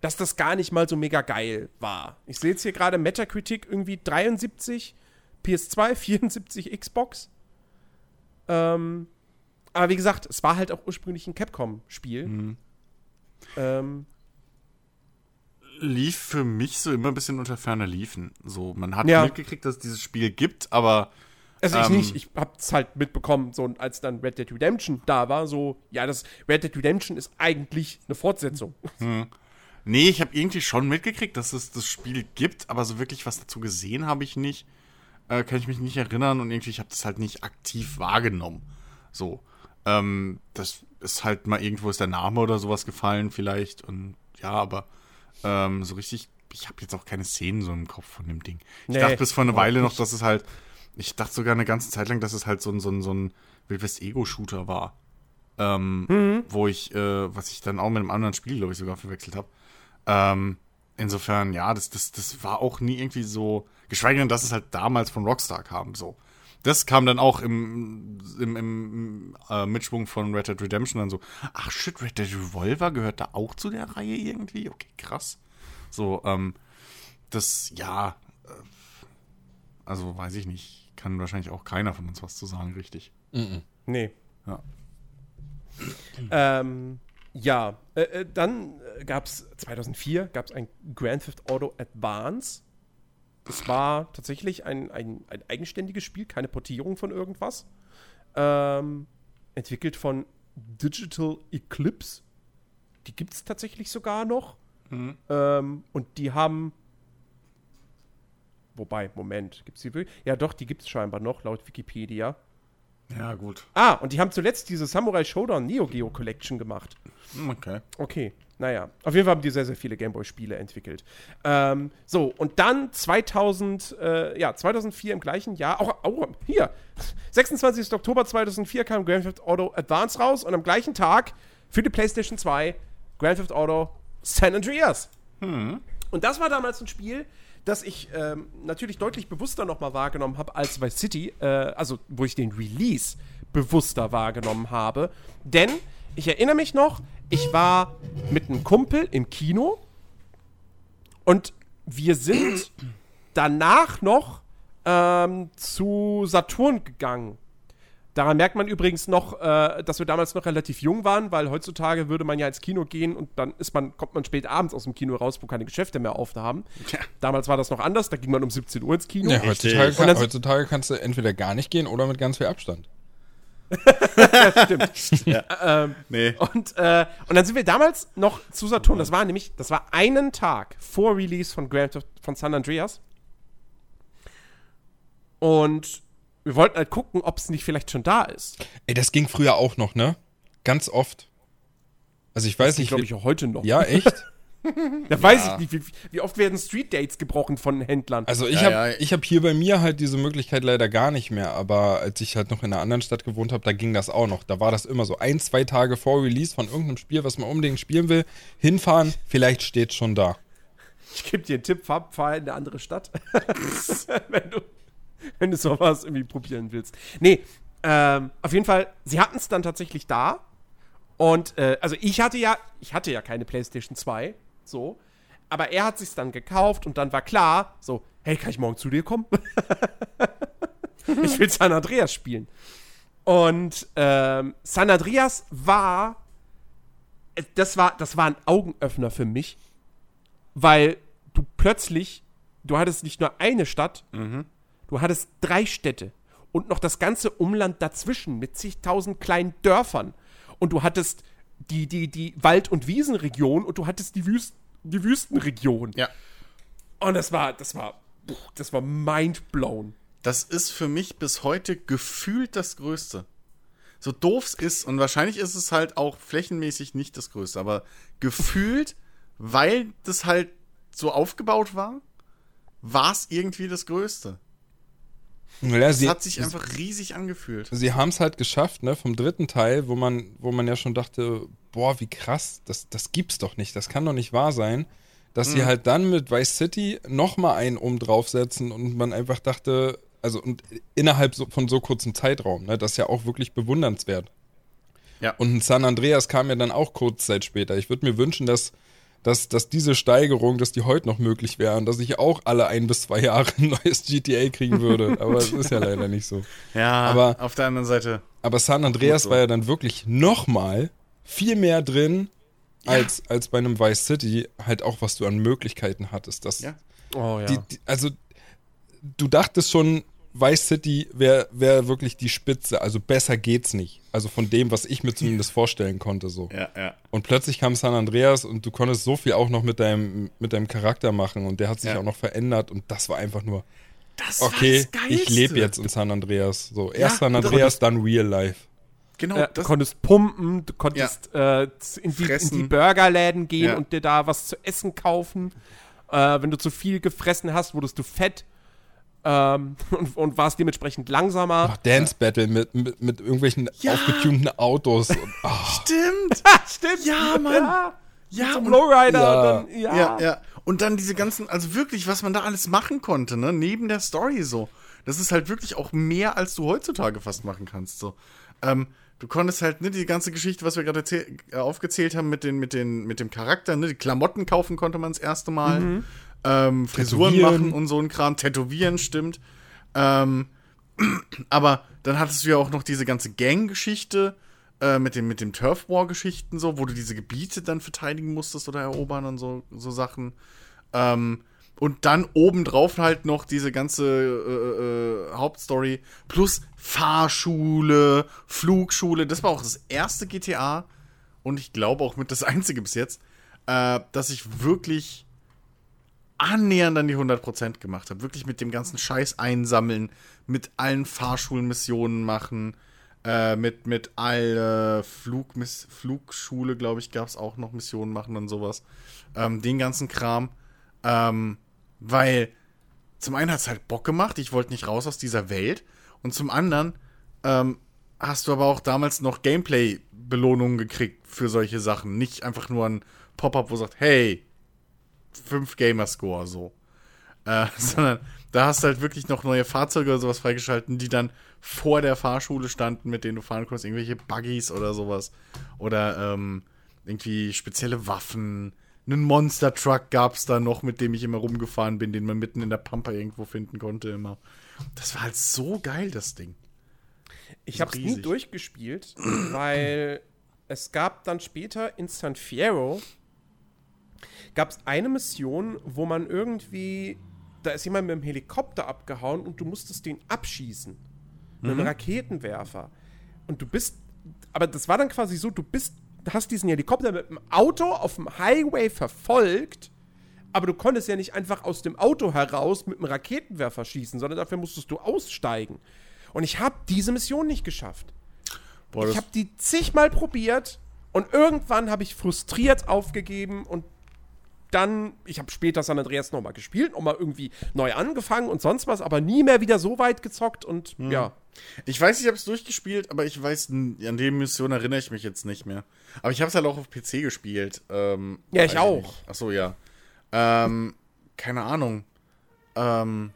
dass das gar nicht mal so mega geil war. Ich sehe jetzt hier gerade Metacritic irgendwie 73, PS2 74, Xbox. Ähm, aber wie gesagt, es war halt auch ursprünglich ein Capcom-Spiel. Ähm, Lief für mich so immer ein bisschen unter ferner Liefen. So, man hat Ja. mitgekriegt, dass es dieses Spiel gibt, aber also ich Ähm. nicht, ich hab's halt mitbekommen, so als dann Red Dead Redemption da war, so, ja, das Red Dead Redemption ist eigentlich eine Fortsetzung. Nee, ich habe irgendwie schon mitgekriegt, dass es das Spiel gibt, aber so wirklich was dazu gesehen habe ich nicht. Äh, kann ich mich nicht erinnern und irgendwie, ich habe das halt nicht aktiv wahrgenommen. So. Ähm, das ist halt mal irgendwo ist der Name oder sowas gefallen vielleicht und ja, aber ähm, so richtig, ich habe jetzt auch keine Szenen so im Kopf von dem Ding. Ich Nee, dachte bis vor einer Weile noch, dass es halt, ich dachte sogar eine ganze Zeit lang, dass es halt so ein, so ein, so ein Wildwest-Ego-Shooter war. Ähm, Mhm. Wo ich, äh, was ich dann auch mit einem anderen Spiel, glaube ich, sogar verwechselt habe. Ähm, insofern, ja, das, das, das war auch nie irgendwie so, geschweige denn, dass es halt damals von Rockstar kam, so. Das kam dann auch im, im, im äh, Mitschwung von Red Dead Redemption dann so, ach shit, Red Dead Revolver gehört da auch zu der Reihe irgendwie? Okay, krass. So, ähm, das, ja, äh, also weiß ich nicht, kann wahrscheinlich auch keiner von uns was zu sagen, richtig. Nee. Ja. Ähm, ja, äh, äh, dann gab es 2004 gab es ein Grand Theft Auto Advance. Das war tatsächlich ein, ein, ein eigenständiges Spiel, keine Portierung von irgendwas. Ähm, entwickelt von Digital Eclipse. Die gibt es tatsächlich sogar noch. Ähm, und die haben. Wobei, Moment, gibt es die wirklich? Ja, doch, die gibt es scheinbar noch, laut Wikipedia. Ja, gut. Ah, und die haben zuletzt diese Samurai Showdown Neo Geo Collection gemacht. Hm, Okay. Okay, naja. Auf jeden Fall haben die sehr, sehr viele Gameboy-Spiele entwickelt. Ähm, so, und dann 2000, äh, ja, 2004 im gleichen Jahr, auch, auch hier, 26. Oktober 2004 kam Grand Theft Auto Advance raus und am gleichen Tag für die PlayStation 2 Grand Theft Auto San Andreas. Und das war damals ein Spiel, das ich ähm, natürlich deutlich bewusster nochmal wahrgenommen habe als Vice City, äh, also wo ich den Release bewusster wahrgenommen habe. Denn ich erinnere mich noch, ich war mit einem Kumpel im Kino und wir sind danach noch ähm, zu Saturn gegangen. Daran merkt man übrigens noch, äh, dass wir damals noch relativ jung waren, weil heutzutage würde man ja ins Kino gehen und dann ist man, kommt man spät abends aus dem Kino raus, wo keine Geschäfte mehr auf haben. Tja. Damals war das noch anders, da ging man um 17 Uhr ins Kino. Ja, heutzutage, kann, dann- heutzutage kannst du entweder gar nicht gehen oder mit ganz viel Abstand. Ähm, Nee. Und, äh, und dann sind wir damals noch zu Saturn. Das war nämlich, das war einen Tag vor Release von Grand Theft von San Andreas. Und wir wollten halt gucken, ob es nicht vielleicht schon da ist. Ey, das ging früher auch noch, ne? Ganz oft. Also ich weiß Das nicht. glaube ich auch heute noch. ja, echt? Da weiß ich nicht, wie, wie oft werden Street Dates gebrochen von Händlern. Also ich Ja, habe ja. ich hab hier bei mir halt diese Möglichkeit leider gar nicht mehr, aber als ich halt noch in einer anderen Stadt gewohnt habe, da ging das auch noch. Da war das immer so ein, zwei Tage vor Release von irgendeinem Spiel, was man unbedingt spielen will, hinfahren, vielleicht steht schon da. Ich gebe dir einen Tipp, fahr, fahr in eine andere Stadt. wenn, du, wenn du sowas irgendwie probieren willst. Nee, ähm, auf jeden Fall, sie hatten es dann tatsächlich da. Und, äh, also ich hatte ja, ich hatte ja keine PlayStation 2, so. Aber er hat sich's dann gekauft und dann war klar, so, hey, kann ich morgen zu dir kommen? ich will San Andreas spielen. Und ähm, San Andreas war, äh, das war, das war ein Augenöffner für mich, weil du plötzlich, du hattest nicht nur eine Stadt, du hattest drei Städte und noch das ganze Umland dazwischen mit zigtausend kleinen Dörfern. Und du hattest die, die, die Wald- und Wiesenregion und du hattest die, Wüst, die Wüstenregion. Ja. Und das war, das war, das war mindblown. Das ist für mich bis heute gefühlt das Größte. So doof es ist, und wahrscheinlich ist es halt auch flächenmäßig nicht das Größte, aber gefühlt, weil das halt so aufgebaut war, war es irgendwie das Größte. Es hat sich einfach riesig angefühlt. sie haben es halt geschafft, ne, vom dritten Teil, wo man, wo man ja schon dachte, boah, wie krass, das, das gibt's doch nicht, das kann doch nicht wahr sein, dass sie halt dann mit Vice City nochmal einen oben draufsetzen und man einfach dachte, also und innerhalb so, von so kurzem Zeitraum, ne, das ist ja auch wirklich bewundernswert. Ja. Und ein San Andreas kam ja dann auch kurz Zeit später. Ich würde mir wünschen, dass, dass, dass diese Steigerung, dass die heute noch möglich wäre und dass ich auch alle ein bis zwei Jahre ein neues GTA kriegen würde. Aber es ist ja leider nicht so. Ja, Aber- auf der anderen Seite. Aber San Andreas so. war ja dann wirklich nochmal viel mehr drin, als, als bei einem Vice City, halt auch, was du an Möglichkeiten hattest. Das, Ja. Oh ja. die, die, also, du dachtest schon, Vice City wäre wär wirklich die Spitze. Also besser geht's nicht. Also von dem, was ich mir zumindest vorstellen konnte, so. Ja, ja. Und plötzlich kam San Andreas und du konntest so viel auch noch mit deinem, mit deinem Charakter machen und der hat sich Ja. auch noch verändert und das war einfach nur, Das okay, war das ich lebe jetzt in San Andreas. So, erst Ja, San Andreas, dann Real Life. Genau, Äh, du das- konntest pumpen, du konntest äh, in, die, in die Burgerläden gehen Ja. und dir da was zu essen kaufen. Äh, wenn du zu viel gefressen hast, wurdest du fett ähm, und, und warst dementsprechend langsamer. Ach, Dance Battle mit, mit, mit irgendwelchen Ja. aufgetunten Autos. Und, Stimmt! Stimmt. Ja, Mann. Ja, Ja, zum und- Lowrider. Ja. Dann, ja. Ja, ja. Und dann diese ganzen, also wirklich, was man da alles machen konnte, ne, neben der Story so. Das ist halt wirklich auch mehr, als du heutzutage fast machen kannst, so. Ähm, du konntest halt, ne, die ganze Geschichte, was wir gerade erzähl- äh, aufgezählt haben mit den, mit den, mit dem Charakter, ne, die Klamotten kaufen konnte man das erste Mal. Ähm, Frisuren machen und so ein Kram, tätowieren, stimmt. Ähm, aber dann hattest du ja auch noch diese ganze Gang-Geschichte äh, mit dem, mit dem Turf War-Geschichten, so, wo du diese Gebiete dann verteidigen musstest oder erobern und so, so Sachen. Ähm, und dann obendrauf halt noch diese ganze äh, äh, Hauptstory plus Fahrschule, Flugschule. Das war auch das erste GTA und ich glaube auch mit das einzige bis jetzt, äh, dass ich wirklich annähernd an die 100% gemacht habe. Wirklich mit dem ganzen Scheiß einsammeln, mit allen Fahrschulmissionen machen, äh, mit, mit all äh, Flugmiss Flugschule, glaube ich, gab es auch noch Missionen machen und sowas. Ähm, den ganzen Kram. Ähm, weil zum einen hat es halt Bock gemacht, ich wollte nicht raus aus dieser Welt. Und zum anderen ähm, hast du aber auch damals noch Gameplay-Belohnungen gekriegt für solche Sachen. Nicht einfach nur ein Pop-up, wo sagt, hey, 5 Gamerscore so. Äh, sondern da hast du halt wirklich noch neue Fahrzeuge oder sowas freigeschalten, die dann vor der Fahrschule standen, mit denen du fahren konntest, irgendwelche Buggies oder sowas. Oder ähm, irgendwie spezielle Waffen. Einen Monster Truck gab es da noch, mit dem ich immer rumgefahren bin, den man mitten in der Pampa irgendwo finden konnte immer. Das war halt so geil, das Ding. Ich habe es nie durchgespielt, weil es gab dann später in San Fierro gab es eine Mission, wo man irgendwie da ist jemand mit dem Helikopter abgehauen und du musstest den abschießen mit einem Raketenwerfer und du bist aber das war dann quasi so, du bist hast diesen Helikopter mit dem Auto auf dem Highway verfolgt. Aber du konntest ja nicht einfach aus dem Auto heraus mit einem Raketenwerfer schießen, sondern dafür musstest du aussteigen. Und ich habe diese Mission nicht geschafft. Boah, Ich habe die zigmal probiert und irgendwann habe ich frustriert aufgegeben und dann, ich habe später San Andreas nochmal gespielt, nochmal irgendwie neu angefangen und sonst was, aber nie mehr wieder so weit gezockt und ja. Ich weiß, ich habe es durchgespielt, aber ich weiß, an die Mission erinnere ich mich jetzt nicht mehr. Aber ich habe es halt auch auf PC gespielt. Ähm, Ja, ich auch. nicht. Ach so, ja. Ähm, keine Ahnung. Ähm,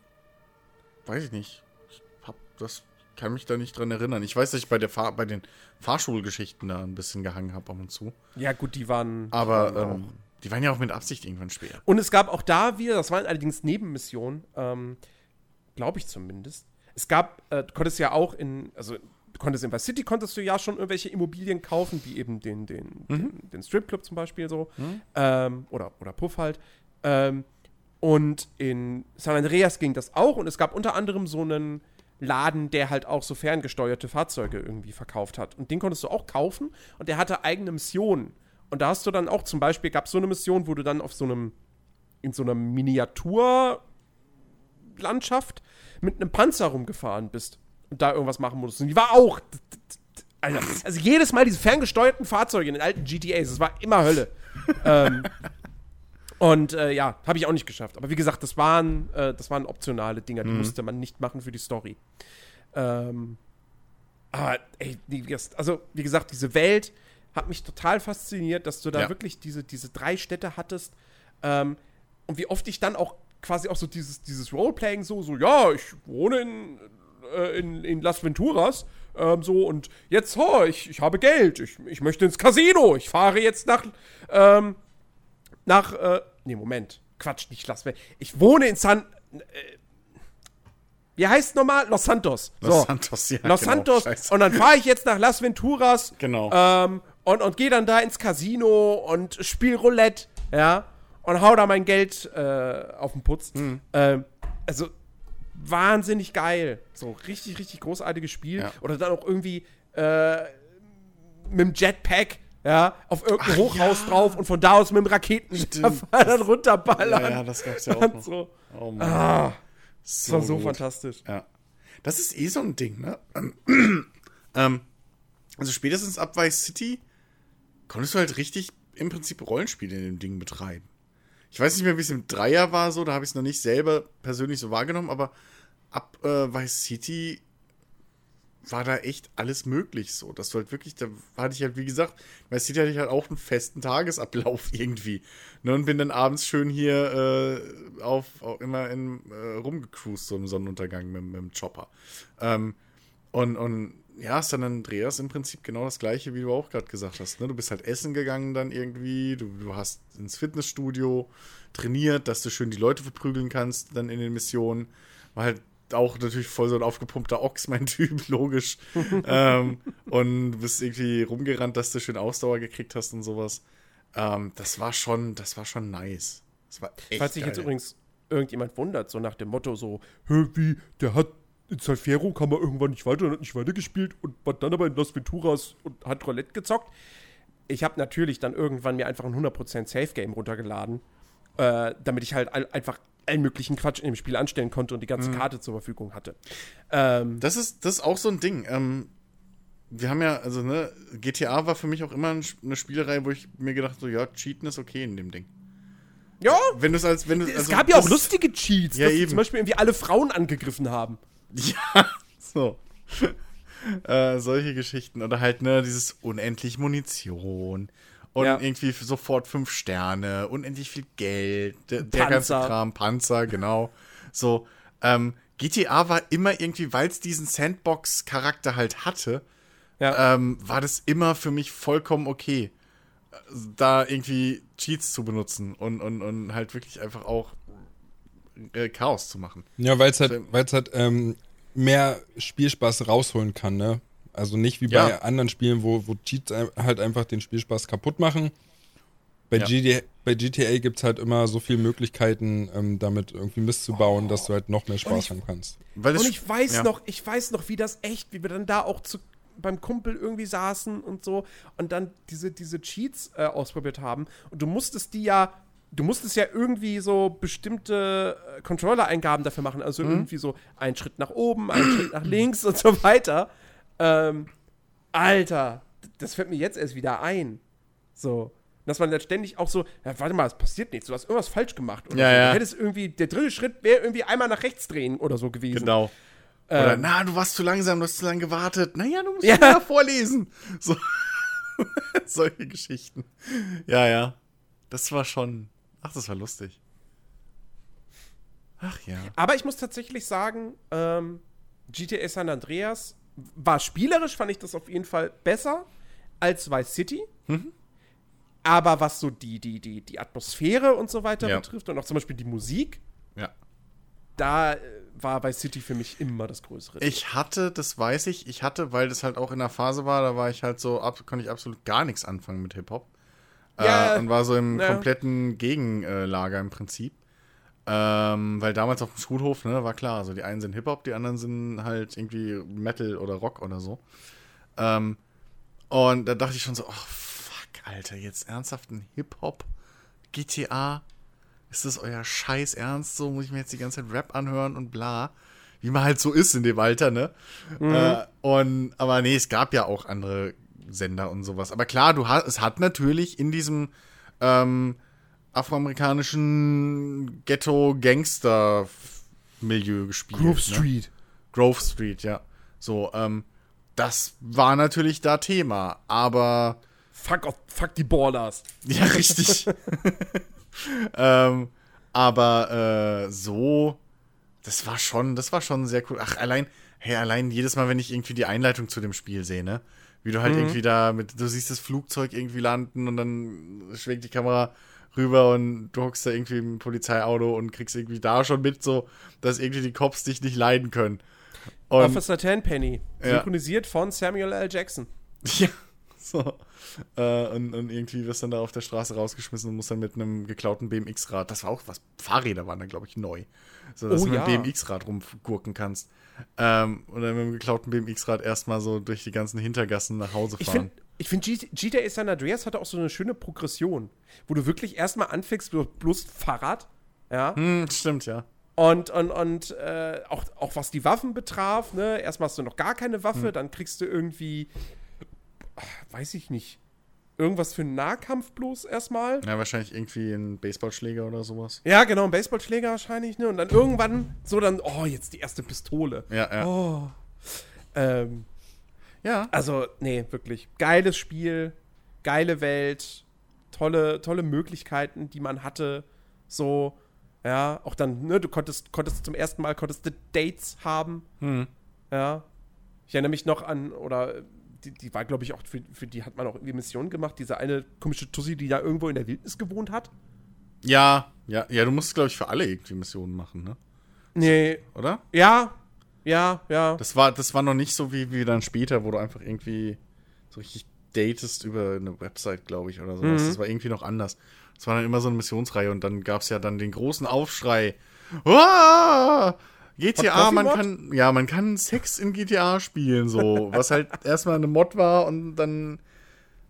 weiß ich nicht. Ich hab das, kann mich da nicht dran erinnern. Ich weiß, dass ich bei der Fahr bei den Fahrschulgeschichten da ein bisschen gehangen habe ab und zu. Ja, gut, die waren. die Aber waren auch. ähm, die waren ja auch mit Absicht irgendwann schwer. Und es gab auch da wieder, das waren allerdings Nebenmissionen, ähm, glaube ich zumindest. Es gab, äh, du konntest ja auch in, also du konntest in Vice City konntest du ja schon irgendwelche Immobilien kaufen, wie eben den, den, den, den Stripclub zum Beispiel so. Ähm, oder, oder Puff halt. Ähm, und in San Andreas ging das auch und es gab unter anderem so einen Laden, der halt auch so ferngesteuerte Fahrzeuge irgendwie verkauft hat. Und den konntest du auch kaufen und der hatte eigene Missionen. Und da hast du dann auch zum Beispiel, gab es so eine Mission, wo du dann auf so einem, in so einer Miniaturlandschaft mit einem Panzer rumgefahren bist und da irgendwas machen musstest. Und die war auch. Alter, also jedes Mal diese ferngesteuerten Fahrzeuge in den alten GTAs, das war immer Hölle. ähm, und äh, ja, habe ich auch nicht geschafft. Aber wie gesagt, das waren, äh, das waren optionale Dinger, die musste man nicht machen für die Story. Ähm, aber ey, also wie gesagt, diese Welt hat mich total fasziniert, dass du da Ja. wirklich diese, diese drei Städte hattest. Ähm, und wie oft ich dann auch quasi auch so dieses, dieses Roleplaying so, so, ja, ich wohne in, äh, in, in Las Venturas, ähm, so, und jetzt, oh, ich, ich habe Geld, ich, ich möchte ins Casino, ich fahre jetzt nach, ähm, nach, äh, nee, Moment, Quatsch, nicht Las Vegas, ich wohne in San, äh, wie heißt nochmal? Los Santos. Los so. Santos, ja, Los genau, Santos. scheiße. Und dann fahre ich jetzt nach Las Venturas. Genau. Ähm, und, und gehe dann da ins Casino und spiel Roulette, ja. Und hau da mein Geld äh, auf den Putz. Hm. Ähm, also wahnsinnig geil. So richtig, richtig großartiges Spiel. Ja. Oder dann auch irgendwie äh, mit dem Jetpack, ja, auf irgendein Hochhaus drauf und von da aus mit dem Raketenwerfer dann runterballern. Ja, ja, das gab's ja auch noch. so. Oh Mann. Ah, das war so gut. fantastisch. Ja. Das ist eh so ein Ding, ne? Ähm, also spätestens ab Vice City konntest du halt richtig im Prinzip Rollenspiele in dem Ding betreiben. Ich weiß nicht mehr, wie es im Dreier war, so, da habe ich es noch nicht selber persönlich so wahrgenommen, aber ab äh, Vice City war da echt alles möglich so. Dass du halt wirklich, da hatte ich halt, wie gesagt, Vice City hatte ich halt auch einen festen Tagesablauf irgendwie. Ne, und bin dann abends schön hier äh, auf, auf, immer in, äh, rumgecruised, so im Sonnenuntergang mit, mit dem Chopper. Ähm, und, und ja, San Andreas im Prinzip genau das gleiche, wie du auch gerade gesagt hast. Ne? Du bist halt essen gegangen dann irgendwie, du, du hast ins Fitnessstudio trainiert, dass du schön die Leute verprügeln kannst dann in den Missionen. War halt auch natürlich voll so ein aufgepumpter Ochs, mein Typ, logisch. ähm, und bist irgendwie rumgerannt, dass du schön Ausdauer gekriegt hast und sowas. Ähm, das war schon, das war schon nice. Das war echt Falls sich jetzt übrigens irgendjemand wundert, so nach dem Motto so, wie, der hat in Salfero kam er irgendwann nicht weiter und hat nicht weitergespielt und war dann aber in Las Venturas und hat Roulette gezockt. Ich habe natürlich dann irgendwann mir einfach ein 100% Safe Game runtergeladen, äh, damit ich halt einfach allen möglichen Quatsch in dem Spiel anstellen konnte und die ganze mhm. Karte zur Verfügung hatte. Ähm, das, ist, das ist auch so ein Ding. Ähm, wir haben ja, also, ne, GTA war für mich auch immer eine Spielerei, wo ich mir gedacht so, ja, Cheaten ist okay in dem Ding. Ja. Wenn du als, wenn du, es also, gab ja auch lustige Cheats, ja, dass eben. zum Beispiel irgendwie alle Frauen angegriffen haben. Ja, so. äh, solche Geschichten. Oder halt, ne, dieses unendlich Munition. Und ja. irgendwie sofort fünf Sterne, unendlich viel Geld, der, der ganze Kram, Panzer, genau. So, ähm, GTA war immer irgendwie, weil es diesen Sandbox-Charakter halt hatte, ja. ähm, war das immer für mich vollkommen okay, da irgendwie Cheats zu benutzen und, und, und halt wirklich einfach auch äh, Chaos zu machen. Ja, weil es halt, weil's halt ähm, mehr Spielspaß rausholen kann, ne? Also nicht wie bei ja. anderen Spielen, wo, wo Cheats halt einfach den Spielspaß kaputt machen. Bei, ja. GTA, bei GTA gibt es halt immer so viele Möglichkeiten, ähm, damit irgendwie Mist zu bauen, oh. dass du halt noch mehr Spaß ich, haben kannst. und ich weiß ja. noch, ich weiß noch, wie das echt, wie wir dann da auch zu, beim Kumpel irgendwie saßen und so und dann diese, diese Cheats äh, ausprobiert haben. Und du musstest die ja du musstest ja irgendwie so bestimmte äh, Controller-Eingaben dafür machen. Also mhm. irgendwie so einen Schritt nach oben, einen Schritt nach links und so weiter. Ähm, Alter, das fällt mir jetzt erst wieder ein. So. Dass man dann ständig auch so, ja, warte mal, es passiert nichts, du hast irgendwas falsch gemacht. Oder ja, ja. Du hättest irgendwie, der dritte Schritt wäre irgendwie einmal nach rechts drehen oder so gewesen. Genau. Oder, ähm, na, du warst zu langsam, du hast zu lange gewartet. Naja, du musst ja vorlesen. So. Solche Geschichten. Ja, ja. Das war schon, Ach, das war lustig. Ach ja. Aber ich muss tatsächlich sagen, ähm, GTA San Andreas war spielerisch, fand ich das auf jeden Fall besser als Vice City. Mhm. Aber was so die, die, die, die Atmosphäre und so weiter ja. betrifft und auch zum Beispiel die Musik, ja. da äh, war Vice City für mich immer das Größere. Ich hatte, das weiß ich, ich hatte, weil das halt auch in der Phase war, da war ich halt so, ab, konnte ich absolut gar nichts anfangen mit Hip-Hop. Ja, äh, und war so im ja. kompletten Gegenlager im Prinzip. Ähm, weil damals auf dem Schulhof, ne, war klar, also die einen sind Hip-Hop, die anderen sind halt irgendwie Metal oder Rock oder so. Ähm, und da dachte ich schon so, oh fuck, Alter, jetzt ernsthaft ein Hip-Hop, GTA, ist das euer Scheiß Ernst? So muss ich mir jetzt die ganze Zeit Rap anhören und bla. Wie man halt so ist in dem Alter, ne? Mhm. Äh, und, aber nee, es gab ja auch andere Sender und sowas. Aber klar, du hast, es hat natürlich in diesem ähm, afroamerikanischen Ghetto-Gangster-Milieu gespielt. Grove ne? Street. Grove Street, ja. So, ähm, das war natürlich da Thema, aber. Fuck, off, fuck die Ballers. Ja, richtig. ähm, aber äh, so, das war schon, das war schon sehr cool. Ach, allein, hey, allein jedes Mal, wenn ich irgendwie die Einleitung zu dem Spiel sehe, ne? Wie du halt mhm. irgendwie da mit, du siehst das Flugzeug irgendwie landen und dann schwenkt die Kamera rüber und du hockst da irgendwie im Polizeiauto und kriegst irgendwie da schon mit, so, dass irgendwie die Cops dich nicht leiden können. Und, Officer Tenpenny, synchronisiert ja. von Samuel L. Jackson. Ja, so. Äh, und, und, irgendwie wirst dann da auf der Straße rausgeschmissen und musst dann mit einem geklauten BMX-Rad, das war auch was, Fahrräder waren da, glaube ich, neu. So, dass oh, du mit ja. BMX-Rad rumgurken kannst. Ähm, und dann mit dem geklauten BMX-Rad erstmal so durch die ganzen Hintergassen nach Hause fahren. Ich finde, find, GTA San Andreas hatte auch so eine schöne Progression, wo du wirklich erstmal anfängst, bloß Fahrrad. Ja. Hm, stimmt, ja. Und, und, und äh, auch, auch was die Waffen betraf, ne? Erstmal hast du noch gar keine Waffe, hm. dann kriegst du irgendwie weiß ich nicht. Irgendwas für einen Nahkampf bloß erstmal. Ja, wahrscheinlich irgendwie ein Baseballschläger oder sowas. Ja, genau, ein Baseballschläger wahrscheinlich, ne? Und dann irgendwann so dann, oh, jetzt die erste Pistole. Ja, ja. Oh. Ähm, Ja. also, nee, wirklich. Geiles Spiel, geile Welt, tolle, tolle Möglichkeiten, die man hatte. So, ja, auch dann, ne, du konntest, konntest zum ersten Mal konntest du Dates haben. Hm. Ja. Ich erinnere mich noch an, oder die, die war, glaube ich, auch, für, für die hat man auch irgendwie Missionen gemacht. Diese eine komische Tussi, die da irgendwo in der Wildnis gewohnt hat. Ja, ja, ja, du musst, glaube ich, für alle irgendwie Missionen machen, ne? Nee, Oder? ja, ja, ja. Das war, das war noch nicht so wie, wie dann später, wo du einfach irgendwie so richtig datest über eine Website, glaube ich, oder sowas. Mhm. Das war irgendwie noch anders. Das war dann immer so eine Missionsreihe und dann gab es ja dann den großen Aufschrei. Ah! GTA, man kann, ja, man kann Sex in GTA spielen, so. was halt erstmal eine Mod war und dann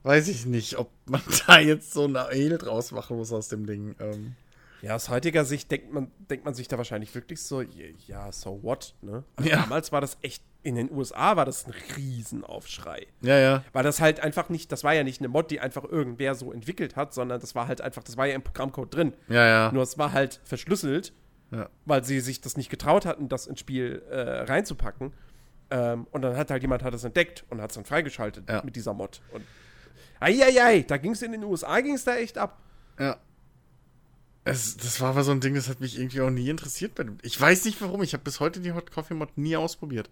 weiß ich nicht, ob man da jetzt so eine Ale draus machen muss aus dem Ding. Ähm, Ja, aus heutiger Sicht denkt man, denkt man sich da wahrscheinlich wirklich so, ja, so what, ne? Aber Ja. damals war das echt, in den USA war das ein Riesenaufschrei. ja, ja. Weil das halt einfach nicht, das war ja nicht eine Mod, die einfach irgendwer so entwickelt hat, sondern das war halt einfach, das war ja im Programmcode drin. Ja, ja. Nur es war halt verschlüsselt, Ja. weil sie sich das nicht getraut hatten, das ins Spiel äh, reinzupacken. Ähm, und dann hat halt jemand hat das entdeckt und hat es dann freigeschaltet Ja. mit dieser Mod. Und Eieiei, da ging es in den USA, ging es da echt ab. Ja. Es, das war aber so ein Ding, das hat mich irgendwie auch nie interessiert. Ich weiß nicht warum. Ich habe bis heute die Hot Coffee Mod nie ausprobiert.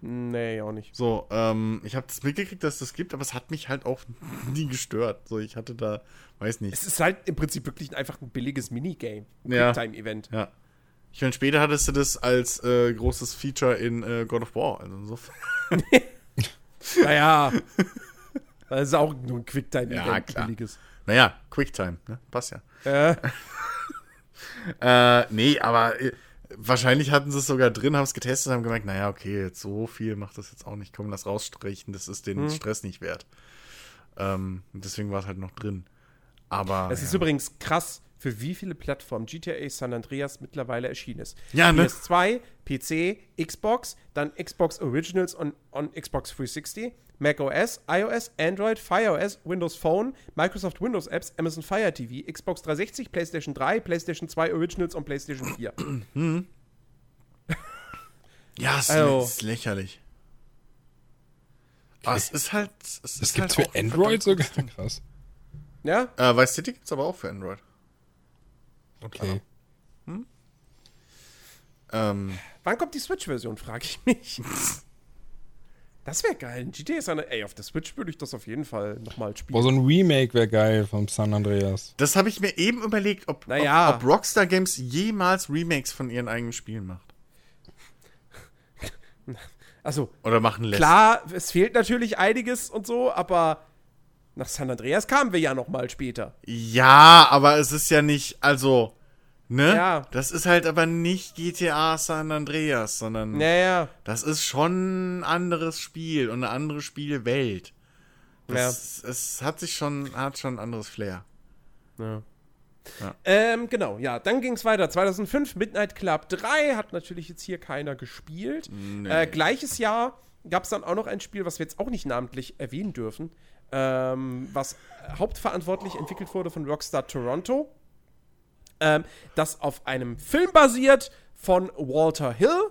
Nee, auch nicht. So, ähm, ich habe das mitgekriegt, dass es das gibt, aber es hat mich halt auch nie gestört. So, ich hatte da, weiß nicht. Es ist halt im Prinzip wirklich einfach ein billiges Minigame. Ein Ja. Quicktime-Event. Ja. Ich meine, später hattest du das als äh, großes Feature in äh, God of War. Also insofern. Naja. das ist auch nur ein Quicktime-Event. Ja, klar. billiges. Naja, Quicktime, ne? Passt ja. Äh, Äh, nee, aber äh, wahrscheinlich hatten sie es sogar drin, haben es getestet, haben gemerkt, naja, okay, jetzt so viel macht das jetzt auch nicht. Komm, lass rausstreichen, das ist den Hm. Stress nicht wert. Ähm, und deswegen war es halt noch drin. Aber. es ist ja. übrigens krass, für wie viele Plattformen GTA San Andreas mittlerweile erschienen ist. Ja, ne? PS2, PC, Xbox, dann Xbox Originals on, on Xbox 360, Mac OS, iOS, Android, Fire OS, Windows Phone, Microsoft Windows Apps, Amazon Fire TV, Xbox 360, PlayStation 3, PlayStation 2 Originals und PlayStation 4. Ja, es Also- ist lächerlich. Aber es ist halt. Es Das ist gibt's halt für Android sogar? Krass. Ja? Äh, Vice City gibt's aber auch für Android. Okay. Ähm, Wann kommt die Switch-Version, frage ich mich. Das wäre geil. Ein GTA San Ey, auf der Switch würde ich das auf jeden Fall nochmal spielen. Boah, so ein Remake wäre geil vom San Andreas. das habe ich mir eben überlegt, ob, Naja. ob, ob Rockstar Games jemals Remakes von ihren eigenen Spielen macht. Also, Oder machen lässt. klar, es fehlt natürlich einiges und so, aber nach San Andreas kamen wir ja nochmal später. Ja, aber es ist ja nicht, also, ne? Ja. Das ist halt aber nicht GTA San Andreas, sondern Naja, das ist schon ein anderes Spiel und eine andere Spielwelt. Das, Es hat sich schon, hat schon ein anderes Flair. Ja. Ja. Ähm, genau, ja, dann ging es weiter. 2005, Midnight Club 3, hat natürlich jetzt hier keiner gespielt. Äh, gleiches Jahr gab es dann auch noch ein Spiel, was wir jetzt auch nicht namentlich erwähnen dürfen, ähm, was hauptverantwortlich entwickelt wurde von Rockstar Toronto. Ähm, das auf einem Film basiert von Walter Hill,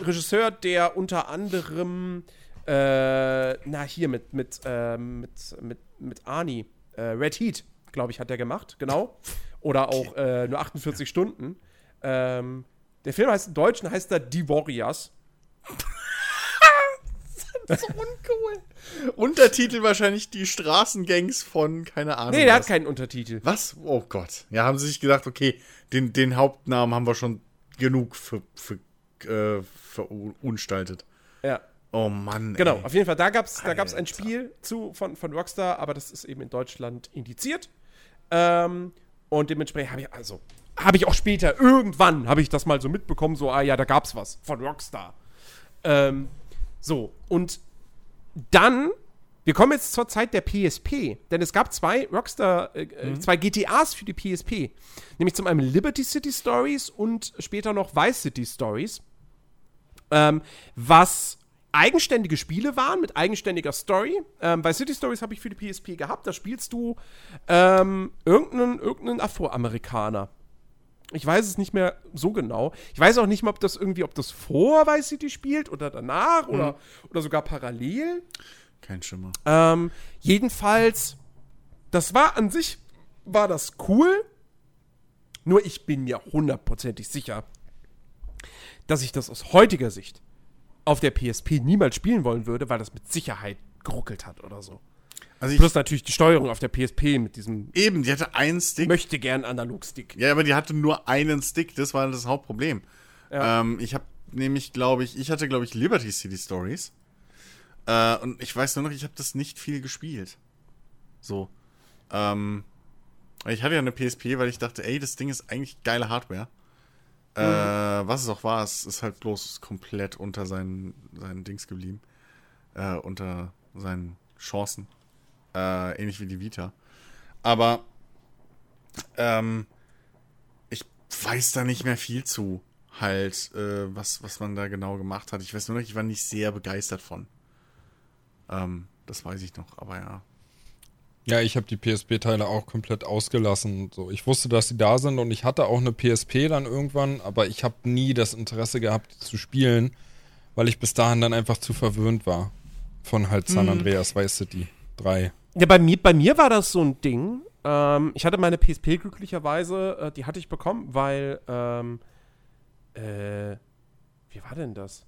Regisseur, der unter anderem, äh, na hier mit, mit, ähm, mit, mit, mit Arnie, äh, Red Heat, glaube ich, hat er gemacht, genau. Oder auch äh, nur 48 Stunden. Ähm, der Film heißt im Deutschen heißt er Die Warriors. So uncool. Untertitel wahrscheinlich die Straßengangs von, keine Ahnung. Nee, der hat was. keinen Untertitel. Was? Oh Gott. Ja, haben sie sich gedacht, okay, den, den Hauptnamen haben wir schon genug für, für, äh, verunstaltet. Ja. Oh Mann. Genau, ey. auf jeden Fall, da gab es da gab's ein. Spiel zu, von, von Rockstar, aber das ist eben in Deutschland indiziert. Ähm, und dementsprechend habe ich, also, habe ich auch später, irgendwann habe ich das mal so mitbekommen, so, ah ja, da gab's was von Rockstar. Ähm, so, und dann, wir kommen jetzt zur Zeit der PSP, denn es gab zwei Rockstar, äh, äh, zwei GTAs für die PSP. Nämlich zum einen Liberty City Stories und später noch Vice City Stories. Ähm, was eigenständige Spiele waren mit eigenständiger Story. Ähm, bei City Stories habe ich für die PSP gehabt. Da spielst du ähm, irgendeinen, irgendeinen Afroamerikaner. Ich weiß es nicht mehr so genau. Ich weiß auch nicht mehr, ob das irgendwie, ob das vor Vice City spielt oder danach mhm. oder, oder sogar parallel. Kein Schimmer. Ähm, jedenfalls, das war an sich, war das cool. Nur ich bin mir hundertprozentig sicher, dass ich das aus heutiger Sicht auf der PSP niemals spielen wollen würde, weil das mit Sicherheit geruckelt hat oder so. Also Plus natürlich die Steuerung auf der PSP mit diesem. Eben, die hatte einen Stick. Möchte gern Analogstick. Ja, aber die hatte nur einen Stick, das war das Hauptproblem. Ja. Ähm, ich habe nämlich, glaube ich, ich hatte, glaube ich, Liberty City Stories. Äh, und ich weiß nur noch, ich habe das nicht viel gespielt. So. Ähm, ich hatte ja eine PSP, weil ich dachte, ey, das Ding ist eigentlich geile Hardware. Äh, mhm. was es auch war, es ist halt bloß komplett unter seinen, seinen Dings geblieben. Äh, unter seinen Chancen. Äh, ähnlich wie die Vita. Aber ähm, ich weiß da nicht mehr viel zu, halt, äh, was, was man da genau gemacht hat. Ich weiß nur noch, ich war nicht sehr begeistert von. Ähm, das weiß ich noch, aber ja. Ja, ich habe die PSP-Teile auch komplett ausgelassen. So, ich wusste, dass sie da sind und ich hatte auch eine PSP dann irgendwann, aber ich habe nie das Interesse gehabt, die zu spielen, weil ich bis dahin dann einfach zu verwöhnt war von halt San hm. Andreas Vice City 3. Ja, bei mir, bei mir war das so ein Ding. Ähm, ich hatte meine PSP glücklicherweise, äh, die hatte ich bekommen, weil, ähm, äh, wie war denn das?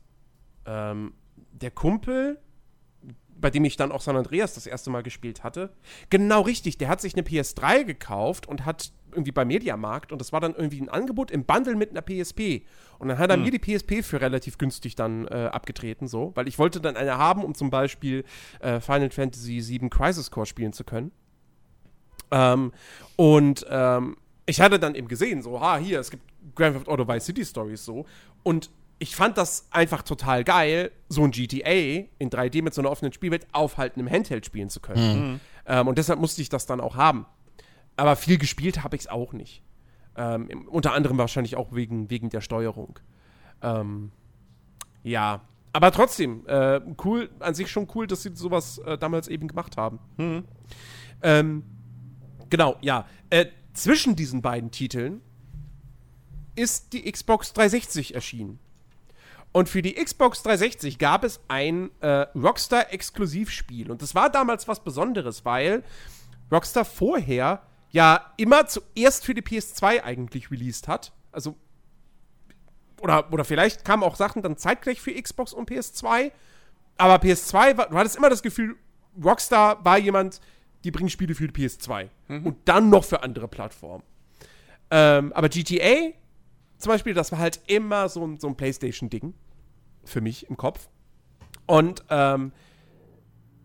Ähm, der Kumpel bei dem ich dann auch San Andreas das erste Mal gespielt hatte. Genau richtig, der hat sich eine PS3 gekauft und hat irgendwie bei Mediamarkt und das war dann irgendwie ein Angebot im Bundle mit einer PSP. Und dann hat er hm. mir die PSP für relativ günstig dann äh, abgetreten, so, weil ich wollte dann eine haben, um zum Beispiel äh, Final Fantasy VII Crisis Core spielen zu können. Ähm, und ähm, ich hatte dann eben gesehen, so, ha, hier, es gibt Grand Theft Auto Vice City Stories so. Und ich fand das einfach total geil, so ein GTA in 3D mit so einer offenen Spielwelt auf halt einem Handheld spielen zu können. Mhm. Ähm, und deshalb musste ich das dann auch haben. Aber viel gespielt habe ich es auch nicht. Ähm, unter anderem wahrscheinlich auch wegen, wegen der Steuerung. Ähm, ja, aber trotzdem, äh, cool, an sich schon cool, dass sie sowas äh, damals eben gemacht haben. Mhm. Ähm, genau, ja. Äh, zwischen diesen beiden Titeln ist die Xbox 360 erschienen. Und für die Xbox 360 gab es ein äh, Rockstar-Exklusivspiel. Und das war damals was Besonderes, weil Rockstar vorher ja immer zuerst für die PS2 eigentlich released hat. Also, oder, oder vielleicht kamen auch Sachen dann zeitgleich für Xbox und PS2. Aber PS2, war, du hattest immer das Gefühl, Rockstar war jemand, die bringen Spiele für die PS2. Mhm. Und dann noch für andere Plattformen. Ähm, aber GTA zum Beispiel, das war halt immer so ein, so ein PlayStation-Ding für mich im Kopf. Und ähm,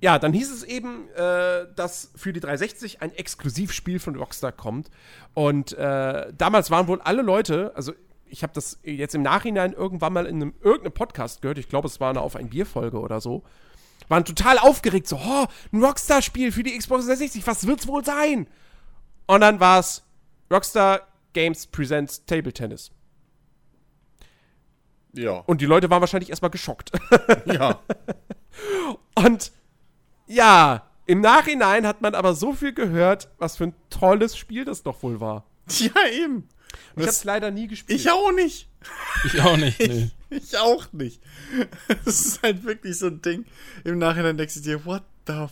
ja, dann hieß es eben, äh, dass für die 360 ein Exklusivspiel von Rockstar kommt. Und äh, damals waren wohl alle Leute, also ich habe das jetzt im Nachhinein irgendwann mal in einem irgendeinem Podcast gehört, ich glaube, es war eine Auf ein Bier-Folge oder so, waren total aufgeregt, so, oh, ein Rockstar-Spiel für die Xbox 360, was wird's wohl sein? Und dann war es Rockstar Games Presents Table Tennis. Ja. Und die Leute waren wahrscheinlich erstmal geschockt. ja. Und ja, im Nachhinein hat man aber so viel gehört, was für ein tolles Spiel das doch wohl war. Ja, eben. Und ich hab's leider nie gespielt. Ich auch nicht. Ich auch nicht. Nee. Ich, ich auch nicht. Das ist halt wirklich so ein Ding. Im Nachhinein denkst du dir, what the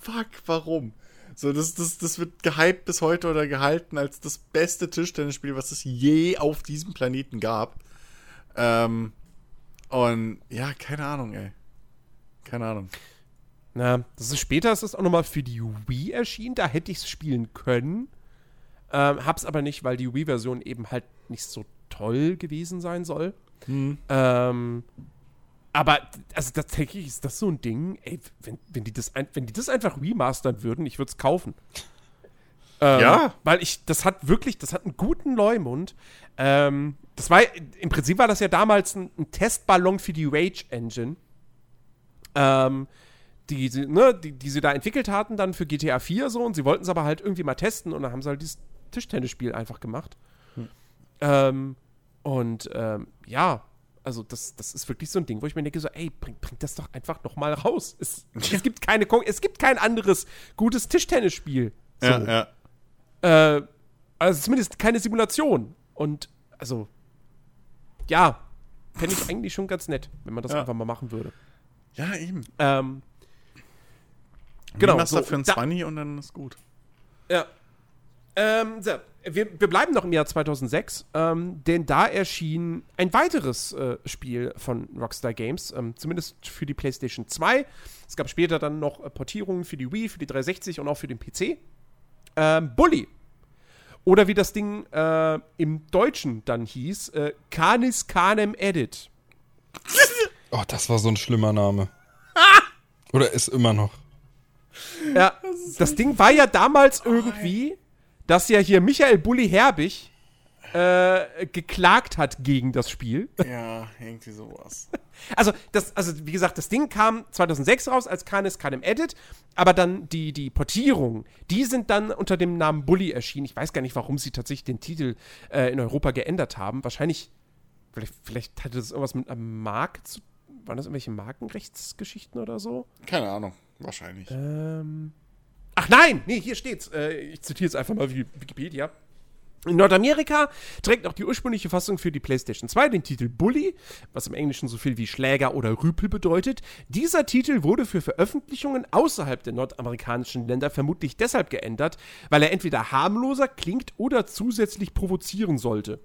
fuck, warum? So, das, das, das wird gehypt bis heute oder gehalten als das beste Tischtennisspiel, was es je auf diesem Planeten gab. Ähm, und ja, keine Ahnung, ey. Keine Ahnung. Na, das ist später ist es auch nochmal für die Wii erschienen. Da hätte ich es spielen können. Ähm, hab's aber nicht, weil die Wii-Version eben halt nicht so toll gewesen sein soll. Hm. Ähm, aber also tatsächlich ist das so ein Ding, ey, wenn, wenn, die, das ein, wenn die das einfach remastern würden, ich würde es kaufen. Ähm, ja. Weil ich, das hat wirklich, das hat einen guten Leumund. Ähm, das war, im Prinzip war das ja damals ein, ein Testballon für die Rage Engine. Ähm, die, ne, die, die sie da entwickelt hatten, dann für GTA 4 so, und sie wollten es aber halt irgendwie mal testen und dann haben sie halt dieses Tischtennisspiel einfach gemacht. Hm. Ähm, und ähm, ja, Also das, das ist wirklich so ein Ding, wo ich mir denke so, ey, bring, bring das doch einfach noch mal raus. Es, ja. es, gibt keine, es gibt kein anderes gutes Tischtennisspiel. So. Ja, ja. Äh, also zumindest keine Simulation. Und also, ja, fände ich eigentlich schon ganz nett, wenn man das ja. einfach mal machen würde. Ja, eben. Ähm, genau. Machst so, für ein 20 und dann ist gut. Ja. Ähm, so, wir, wir, bleiben noch im Jahr 2006, ähm, denn da erschien ein weiteres äh, Spiel von Rockstar Games, ähm, zumindest für die PlayStation 2. Es gab später dann noch äh, Portierungen für die Wii, für die 360 und auch für den PC. Ähm, Bully oder wie das Ding äh, im Deutschen dann hieß, äh, Canis Canem Edit. Oh, das war so ein schlimmer Name. Oder ist immer noch. Ja, das, das Ding war ja damals irgendwie, dass ja hier Michael Bulli Herbig äh, geklagt hat gegen das Spiel. Ja, irgendwie sowas. Also, das, also, wie gesagt, das Ding kam 2006 raus als keines keinem Edit, aber dann die, die Portierungen, die sind dann unter dem Namen Bully erschienen. Ich weiß gar nicht, warum sie tatsächlich den Titel äh, in Europa geändert haben. Wahrscheinlich, vielleicht, vielleicht hatte das irgendwas mit einem Markt zu waren das irgendwelche Markenrechtsgeschichten oder so? Keine Ahnung, wahrscheinlich. Ähm. Ach nein, nee, hier steht's. Äh, ich zitiere es einfach mal Wikipedia. In Nordamerika trägt auch die ursprüngliche Fassung für die PlayStation 2 den Titel Bully, was im Englischen so viel wie Schläger oder Rüpel bedeutet. Dieser Titel wurde für Veröffentlichungen außerhalb der nordamerikanischen Länder vermutlich deshalb geändert, weil er entweder harmloser klingt oder zusätzlich provozieren sollte.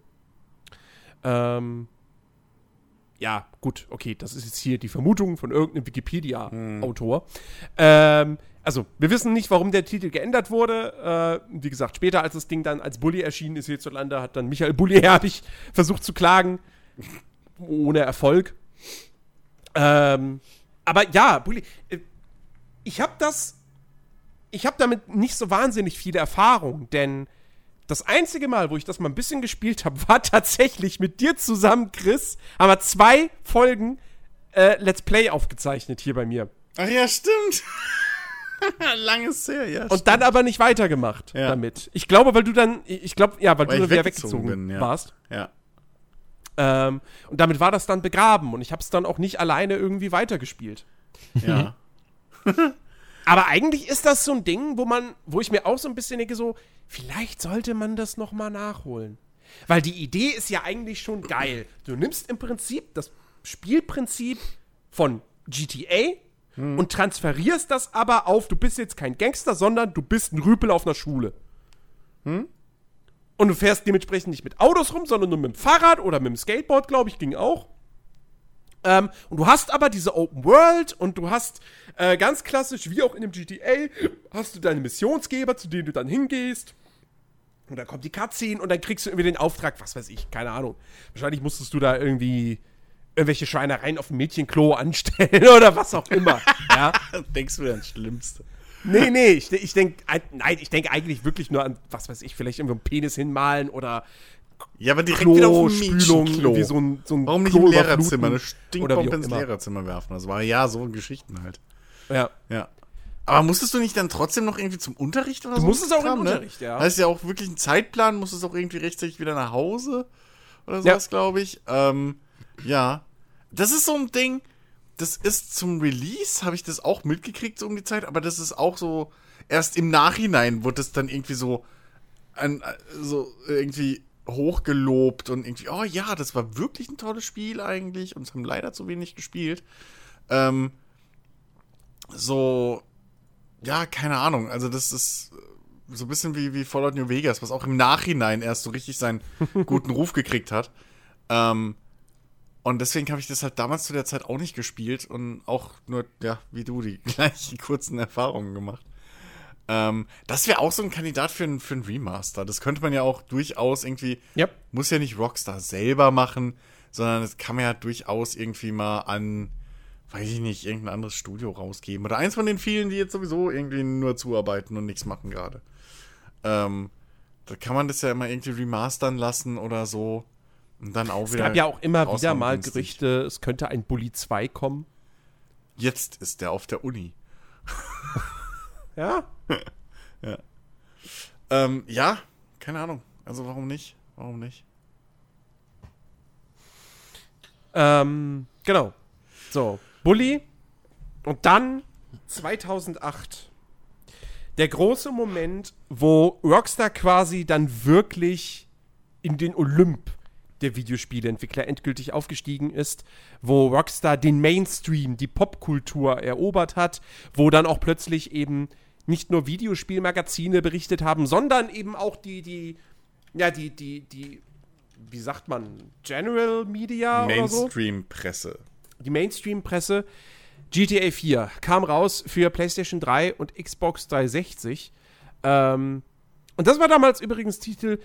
Ähm, ja, gut, okay, das ist jetzt hier die Vermutung von irgendeinem Wikipedia-Autor. Hm. Ähm, also, wir wissen nicht, warum der Titel geändert wurde. Äh, wie gesagt, später, als das Ding dann als Bully erschienen ist hierzulande, hat dann Michael Bulli Herbig versucht zu klagen. Ohne Erfolg. Ähm, aber ja, Bulli. Äh, ich habe das. Ich habe damit nicht so wahnsinnig viele Erfahrung, denn das einzige Mal, wo ich das mal ein bisschen gespielt habe, war tatsächlich mit dir zusammen, Chris. Haben wir zwei Folgen äh, Let's Play aufgezeichnet hier bei mir. Ach ja, stimmt. Langes her, ja. Und stimmt. dann aber nicht weitergemacht ja. damit. Ich glaube, weil du dann, ich glaube, ja, weil, weil du dann wieder weggezogen, bin, ja. warst. Ja. Ähm, und damit war das dann begraben und ich habe es dann auch nicht alleine irgendwie weitergespielt. Ja. aber eigentlich ist das so ein Ding, wo man, wo ich mir auch so ein bisschen denke, so, vielleicht sollte man das noch mal nachholen. Weil die Idee ist ja eigentlich schon geil. Du nimmst im Prinzip das Spielprinzip von GTA hm. und transferierst das aber auf, du bist jetzt kein Gangster, sondern du bist ein Rüpel auf einer Schule. Hm? Und du fährst dementsprechend nicht mit Autos rum, sondern nur mit dem Fahrrad oder mit dem Skateboard, glaube ich, ging auch. Ähm, und du hast aber diese Open World und du hast äh, ganz klassisch, wie auch in dem GTA, hast du deine Missionsgeber, zu denen du dann hingehst. Und dann kommt die Cutscene und dann kriegst du irgendwie den Auftrag, was weiß ich, keine Ahnung. Wahrscheinlich musstest du da irgendwie irgendwelche Schweinereien auf dem Mädchenklo anstellen oder was auch immer. ja? Denkst du das Schlimmste? Nee, nee, ich, ich denke, nein, ich denke eigentlich wirklich nur an, was weiß ich, vielleicht irgendwie einen Penis hinmalen oder ja, aber direkt Klo, wieder auf Spülung, wie so ein, so ein Warum nicht Klo im Lehrerzimmer, eine Stinkbombe ins Lehrerzimmer werfen? Das war ja so Geschichten halt. Ja. Ja. Aber musstest du nicht dann trotzdem noch irgendwie zum Unterricht oder du so? Du musstest auch im ne? Unterricht, ja. Heißt ja auch wirklich einen Zeitplan, musstest auch irgendwie rechtzeitig wieder nach Hause oder sowas, ja. glaube ich. Ähm, ja. Das ist so ein Ding, das ist zum Release, habe ich das auch mitgekriegt, so um die Zeit, aber das ist auch so, erst im Nachhinein wurde es dann irgendwie so, ein, so irgendwie hochgelobt und irgendwie, oh ja, das war wirklich ein tolles Spiel eigentlich und es haben leider zu wenig gespielt. Ähm, so, ja, keine Ahnung, also das ist so ein bisschen wie, wie Fallout New Vegas, was auch im Nachhinein erst so richtig seinen guten Ruf gekriegt hat. Ähm, und deswegen habe ich das halt damals zu der Zeit auch nicht gespielt und auch nur, ja, wie du, die gleichen kurzen Erfahrungen gemacht. Ähm, das wäre auch so ein Kandidat für ein, für ein Remaster. Das könnte man ja auch durchaus irgendwie, yep. muss ja nicht Rockstar selber machen, sondern das kann man ja durchaus irgendwie mal an, weiß ich nicht, irgendein anderes Studio rausgeben. Oder eins von den vielen, die jetzt sowieso irgendwie nur zuarbeiten und nichts machen gerade. Ähm, da kann man das ja immer irgendwie remastern lassen oder so. Und dann auch es wieder. Es gab ja auch immer wieder mal. Gerüchte, es könnte ein Bully 2 kommen. Jetzt ist der auf der Uni. ja? ja. Ähm, ja, keine Ahnung. Also warum nicht? Warum nicht? Ähm, genau. So, Bully. Und dann 2008. Der große Moment, wo Rockstar quasi dann wirklich in den Olymp der Videospieleentwickler endgültig aufgestiegen ist, wo Rockstar den Mainstream, die Popkultur erobert hat, wo dann auch plötzlich eben nicht nur Videospielmagazine berichtet haben, sondern eben auch die, die, ja, die, die, die, wie sagt man, General Media oder so? Mainstream-Presse. Die Mainstream-Presse. GTA 4 kam raus für PlayStation 3 und Xbox 360. Ähm, und das war damals übrigens Titel,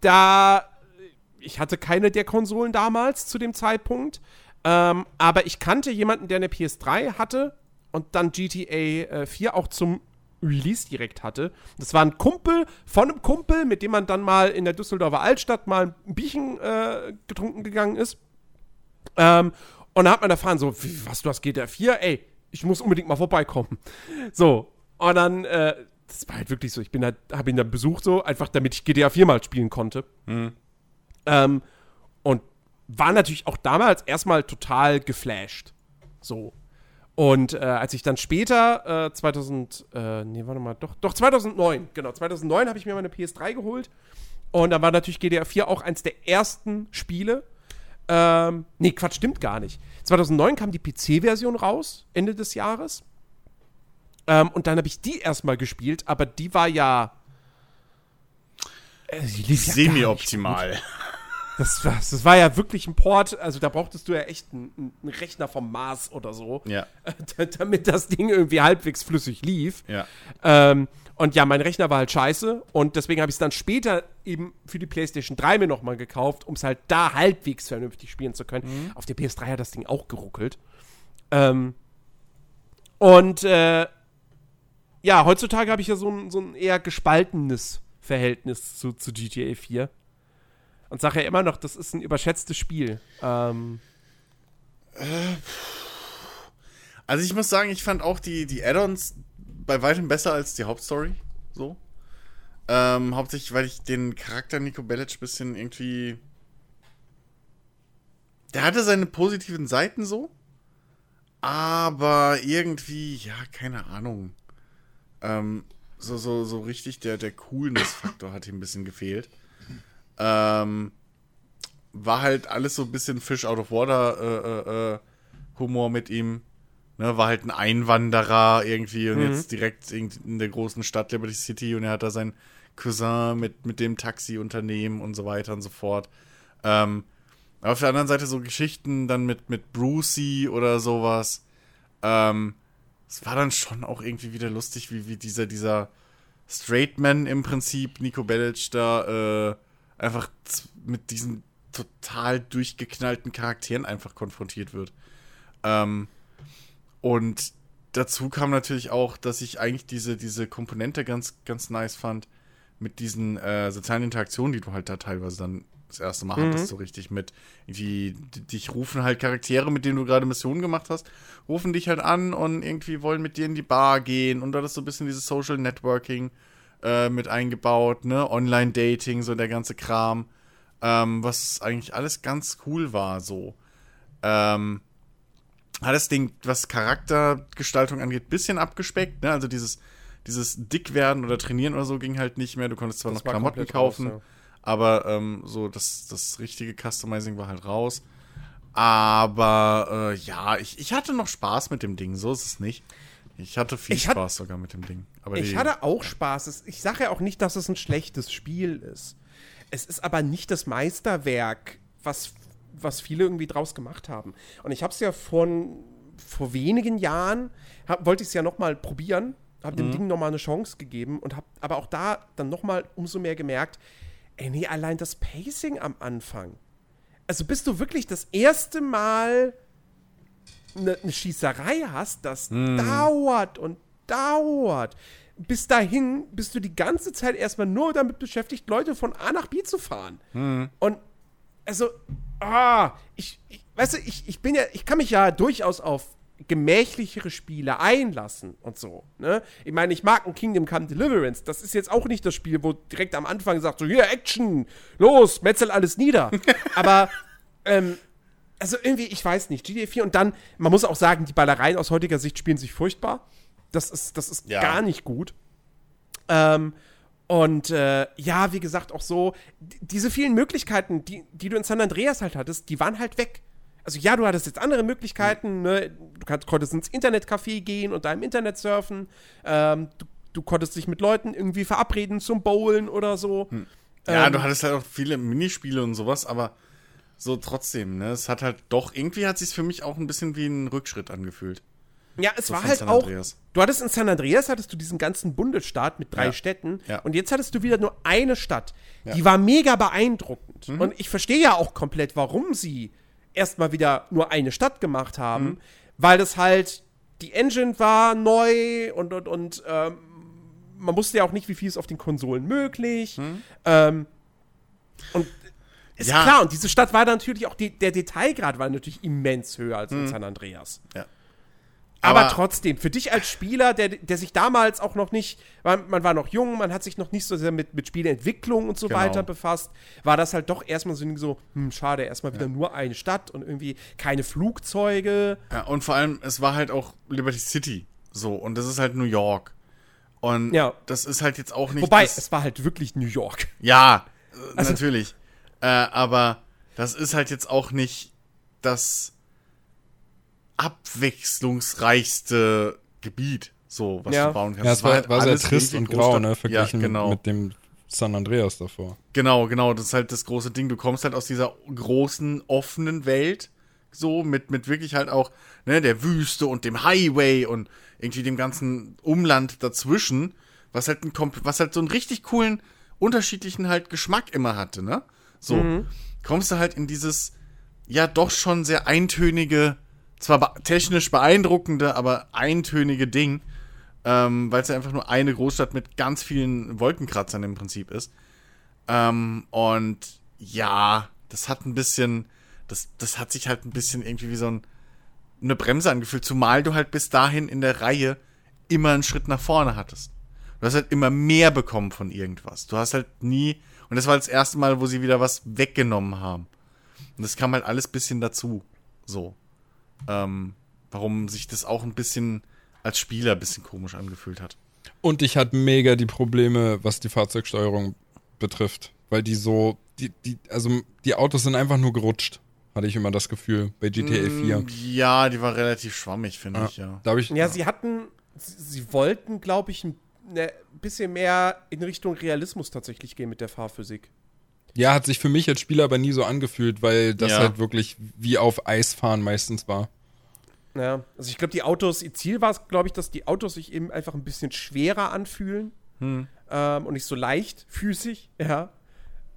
da ich hatte keine der Konsolen damals zu dem Zeitpunkt, ähm, aber ich kannte jemanden, der eine PS3 hatte und dann GTA äh, 4 auch zum Release direkt hatte. Das war ein Kumpel von einem Kumpel, mit dem man dann mal in der Düsseldorfer Altstadt mal ein Bierchen äh, getrunken gegangen ist. Ähm, und da hat man erfahren, so, wie, was, du hast GTA 4? Ey, ich muss unbedingt mal vorbeikommen. So, und dann, äh, das war halt wirklich so, ich bin da, hab ihn dann besucht, so, einfach damit ich GTA 4 mal spielen konnte. Mhm. Ähm, und war natürlich auch damals erstmal total geflasht. So. Und äh, als ich dann später, äh, 2000, äh, nee, warte mal, doch, doch 2009, genau, 2009 habe ich mir meine PS3 geholt. Und dann war natürlich GTA 4 auch eins der ersten Spiele. Ähm, nee, Quatsch, stimmt gar nicht. 2009 kam die PC-Version raus, Ende des Jahres. Ähm, und dann habe ich die erstmal gespielt, aber die war ja. Äh, Semi-optimal. Das war, das war ja wirklich ein Port, also da brauchtest du ja echt einen, einen Rechner vom Mars oder so, ja. damit das Ding irgendwie halbwegs flüssig lief. Ja. Ähm, und ja, mein Rechner war halt scheiße und deswegen habe ich es dann später eben für die PlayStation 3 mir nochmal gekauft, um es halt da halbwegs vernünftig spielen zu können. Mhm. Auf der PS3 hat das Ding auch geruckelt. Ähm, und äh, ja, heutzutage habe ich ja so ein, so ein eher gespaltenes Verhältnis zu, zu GTA 4 und sage ja immer noch, das ist ein überschätztes Spiel. Ähm. Also ich muss sagen, ich fand auch die, die Add-ons bei weitem besser als die Hauptstory. So. Ähm, hauptsächlich, weil ich den Charakter Nico Bellic ein bisschen irgendwie. Der hatte seine positiven Seiten so. Aber irgendwie, ja, keine Ahnung. Ähm, so, so, so richtig der, der Coolness-Faktor hat ihm ein bisschen gefehlt. Ähm, war halt alles so ein bisschen Fish out of water äh, äh, äh, Humor mit ihm. Ne, war halt ein Einwanderer irgendwie und mhm. jetzt direkt in der großen Stadt Liberty City und er hat da sein Cousin mit, mit dem Taxiunternehmen und so weiter und so fort. Ähm, aber auf der anderen Seite so Geschichten dann mit, mit Brucey oder sowas. Ähm, es war dann schon auch irgendwie wieder lustig, wie, wie dieser, dieser Straight Man im Prinzip, Nico Bellic, da äh, einfach mit diesen total durchgeknallten Charakteren einfach konfrontiert wird. Ähm, und dazu kam natürlich auch, dass ich eigentlich diese, diese Komponente ganz, ganz nice fand, mit diesen äh, sozialen Interaktionen, die du halt da teilweise dann das erste Mal mhm. hattest, so richtig mit irgendwie, dich rufen halt Charaktere, mit denen du gerade Missionen gemacht hast, rufen dich halt an und irgendwie wollen mit dir in die Bar gehen und da ist so ein bisschen dieses Social Networking äh, mit eingebaut, ne? Online-Dating, so der ganze Kram. Ähm, was eigentlich alles ganz cool war, so. Ähm, hat das Ding, was Charaktergestaltung angeht, bisschen abgespeckt, ne? Also dieses, dieses Dickwerden oder Trainieren oder so ging halt nicht mehr. Du konntest zwar das noch Klamotten kaufen, raus, ja. aber ähm, so das, das richtige Customizing war halt raus. Aber äh, ja, ich, ich hatte noch Spaß mit dem Ding, so ist es nicht. Ich hatte viel ich Spaß hat, sogar mit dem Ding. Aber ich hatte auch Spaß. Ich sage ja auch nicht, dass es ein schlechtes Spiel ist. Es ist aber nicht das Meisterwerk, was, was viele irgendwie draus gemacht haben. Und ich habe es ja von, vor wenigen Jahren, hab, wollte ich es ja noch mal probieren, habe dem mhm. Ding noch mal eine Chance gegeben und habe aber auch da dann noch mal umso mehr gemerkt, ey, nee, allein das Pacing am Anfang. Also bist du wirklich das erste Mal eine, eine Schießerei hast, das hm. dauert und dauert. Bis dahin bist du die ganze Zeit erstmal nur damit beschäftigt, Leute von A nach B zu fahren. Hm. Und also, ah, ich, ich, weißt du, ich, ich bin ja, ich kann mich ja durchaus auf gemächlichere Spiele einlassen und so. Ne? Ich meine, ich mag ein Kingdom Come Deliverance. Das ist jetzt auch nicht das Spiel, wo direkt am Anfang sagt, so, hier, Action, los, metzel alles nieder. Aber ähm, also irgendwie, ich weiß nicht, GTA 4 und dann, man muss auch sagen, die Ballereien aus heutiger Sicht spielen sich furchtbar. Das ist, das ist Ja. gar nicht gut. Ähm, und äh, ja, wie gesagt, auch so, diese vielen Möglichkeiten, die, die du in San Andreas halt hattest, die waren halt weg. Also ja, du hattest jetzt andere Möglichkeiten, ne? du kannst, konntest ins Internetcafé gehen und da im Internet surfen. Ähm, du, du konntest dich mit Leuten irgendwie verabreden zum Bowlen oder so. Ja, Ähm, du hattest halt auch viele Minispiele und sowas, aber so trotzdem, ne? Es hat halt doch, irgendwie hat sich für mich auch ein bisschen wie ein Rückschritt angefühlt. Ja, es So war halt auch. Du hattest in San Andreas hattest du diesen ganzen Bundesstaat mit drei Ja. Städten Ja. und jetzt hattest du wieder nur eine Stadt. Ja. Die war mega beeindruckend. Mhm. Und ich verstehe ja auch komplett, warum sie erstmal wieder nur eine Stadt gemacht haben, Mhm. weil das halt die Engine war neu und und und ähm, man wusste ja auch nicht, wie viel ist auf den Konsolen möglich. Ähm, und ist Mhm. Ja. klar, und diese Stadt war dann natürlich auch, die, der Detailgrad war natürlich immens höher als in Mhm. San Andreas. Ja. Aber, Aber- trotzdem, für dich als Spieler, der, der sich damals auch noch nicht, man, man war noch jung, man hat sich noch nicht so sehr mit, mit Spieleentwicklung und so Genau. weiter befasst, war das halt doch erstmal so, so hm, schade, erstmal wieder nur eine Stadt und irgendwie keine Flugzeuge. Ja, und vor allem, es war halt auch Liberty City. So, und das ist halt New York. Und Ja. das ist halt jetzt auch nicht. Wobei, es war halt wirklich New York. Ja, äh, Also- natürlich. Äh, aber das ist halt jetzt auch nicht das abwechslungsreichste Gebiet, so, was Ja. du bauen kannst. Ja, es war, halt war sehr alles trist und grau, Großstadt. ne, verglichen ja, genau. mit dem San Andreas davor. Genau, genau, das ist halt das große Ding. Du kommst halt aus dieser großen, offenen Welt, so, mit, mit wirklich halt auch, ne, der Wüste und dem Highway und irgendwie dem ganzen Umland dazwischen, was halt ein, komp- was halt so einen richtig coolen, unterschiedlichen halt Geschmack immer hatte, ne? So, kommst du halt in dieses, ja, doch schon sehr eintönige, zwar technisch beeindruckende, aber eintönige Ding, ähm, weil es ja einfach nur eine Großstadt mit ganz vielen Wolkenkratzern im Prinzip ist. Ähm, und ja, das hat ein bisschen, das, das hat sich halt ein bisschen irgendwie wie so ein, eine Bremse angefühlt, zumal du halt bis dahin in der Reihe immer einen Schritt nach vorne hattest. Du hast halt immer mehr bekommen von irgendwas. Du hast halt nie, und das war das erste Mal, wo sie wieder was weggenommen haben. Und das kam halt alles bisschen dazu. So. Ähm, warum sich das auch ein bisschen als Spieler ein bisschen komisch angefühlt hat. Und ich hatte mega die Probleme, was die Fahrzeugsteuerung betrifft. Weil die so, die, die, also die Autos sind einfach nur gerutscht, hatte ich immer das Gefühl, bei GTA 4. Ja, die war relativ schwammig, finde Ja. ich, ja. Da habe ich, Ja, sie hatten, sie, sie wollten, glaube ich, ein ne, bisschen mehr in Richtung Realismus tatsächlich gehen mit der Fahrphysik. Ja, hat sich für mich als Spieler aber nie so angefühlt, weil das Ja. halt wirklich wie auf Eis fahren meistens war. Ja, also ich glaube, die Autos, ihr Ziel war es, glaube ich, dass die Autos sich eben einfach ein bisschen schwerer anfühlen Hm. ähm, und nicht so leichtfüßig, ja.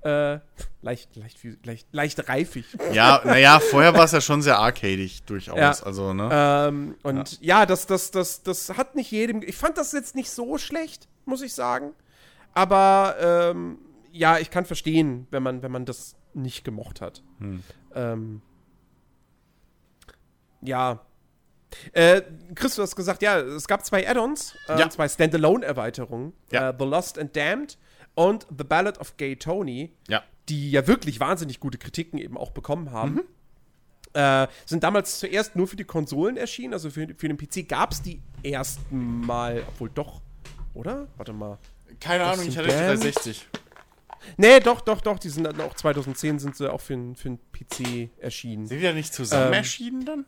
Äh, leicht, leicht, leicht, leicht reifig. Ja, naja, vorher war es ja schon sehr arcadig durchaus. Ja. Also, ne? ähm, und ja, das, das, das, das hat nicht jedem. Ich fand das jetzt nicht so schlecht, muss ich sagen. Aber ähm, ja, ich kann verstehen, wenn man, wenn man das nicht gemocht hat. Hm. Ähm, ja. Äh, Chris, du hast gesagt, ja, es gab zwei Add-ons, äh, Ja. zwei Standalone-Erweiterungen. Ja. Äh, The Lost and Damned und The Ballad of Gay Tony ja. die ja wirklich wahnsinnig gute Kritiken eben auch bekommen haben. Mhm. Äh, sind damals zuerst nur für die Konsolen erschienen, also für, für den PC gab es die ersten Mal, obwohl doch, oder? Warte mal. Keine Ahnung, ich hatte die Damned. 360. Nee, doch, doch, doch, die sind dann auch 2010 sind sie auch für, den- für den PC erschienen. Sind die da nicht zusammen Ähm, erschienen dann?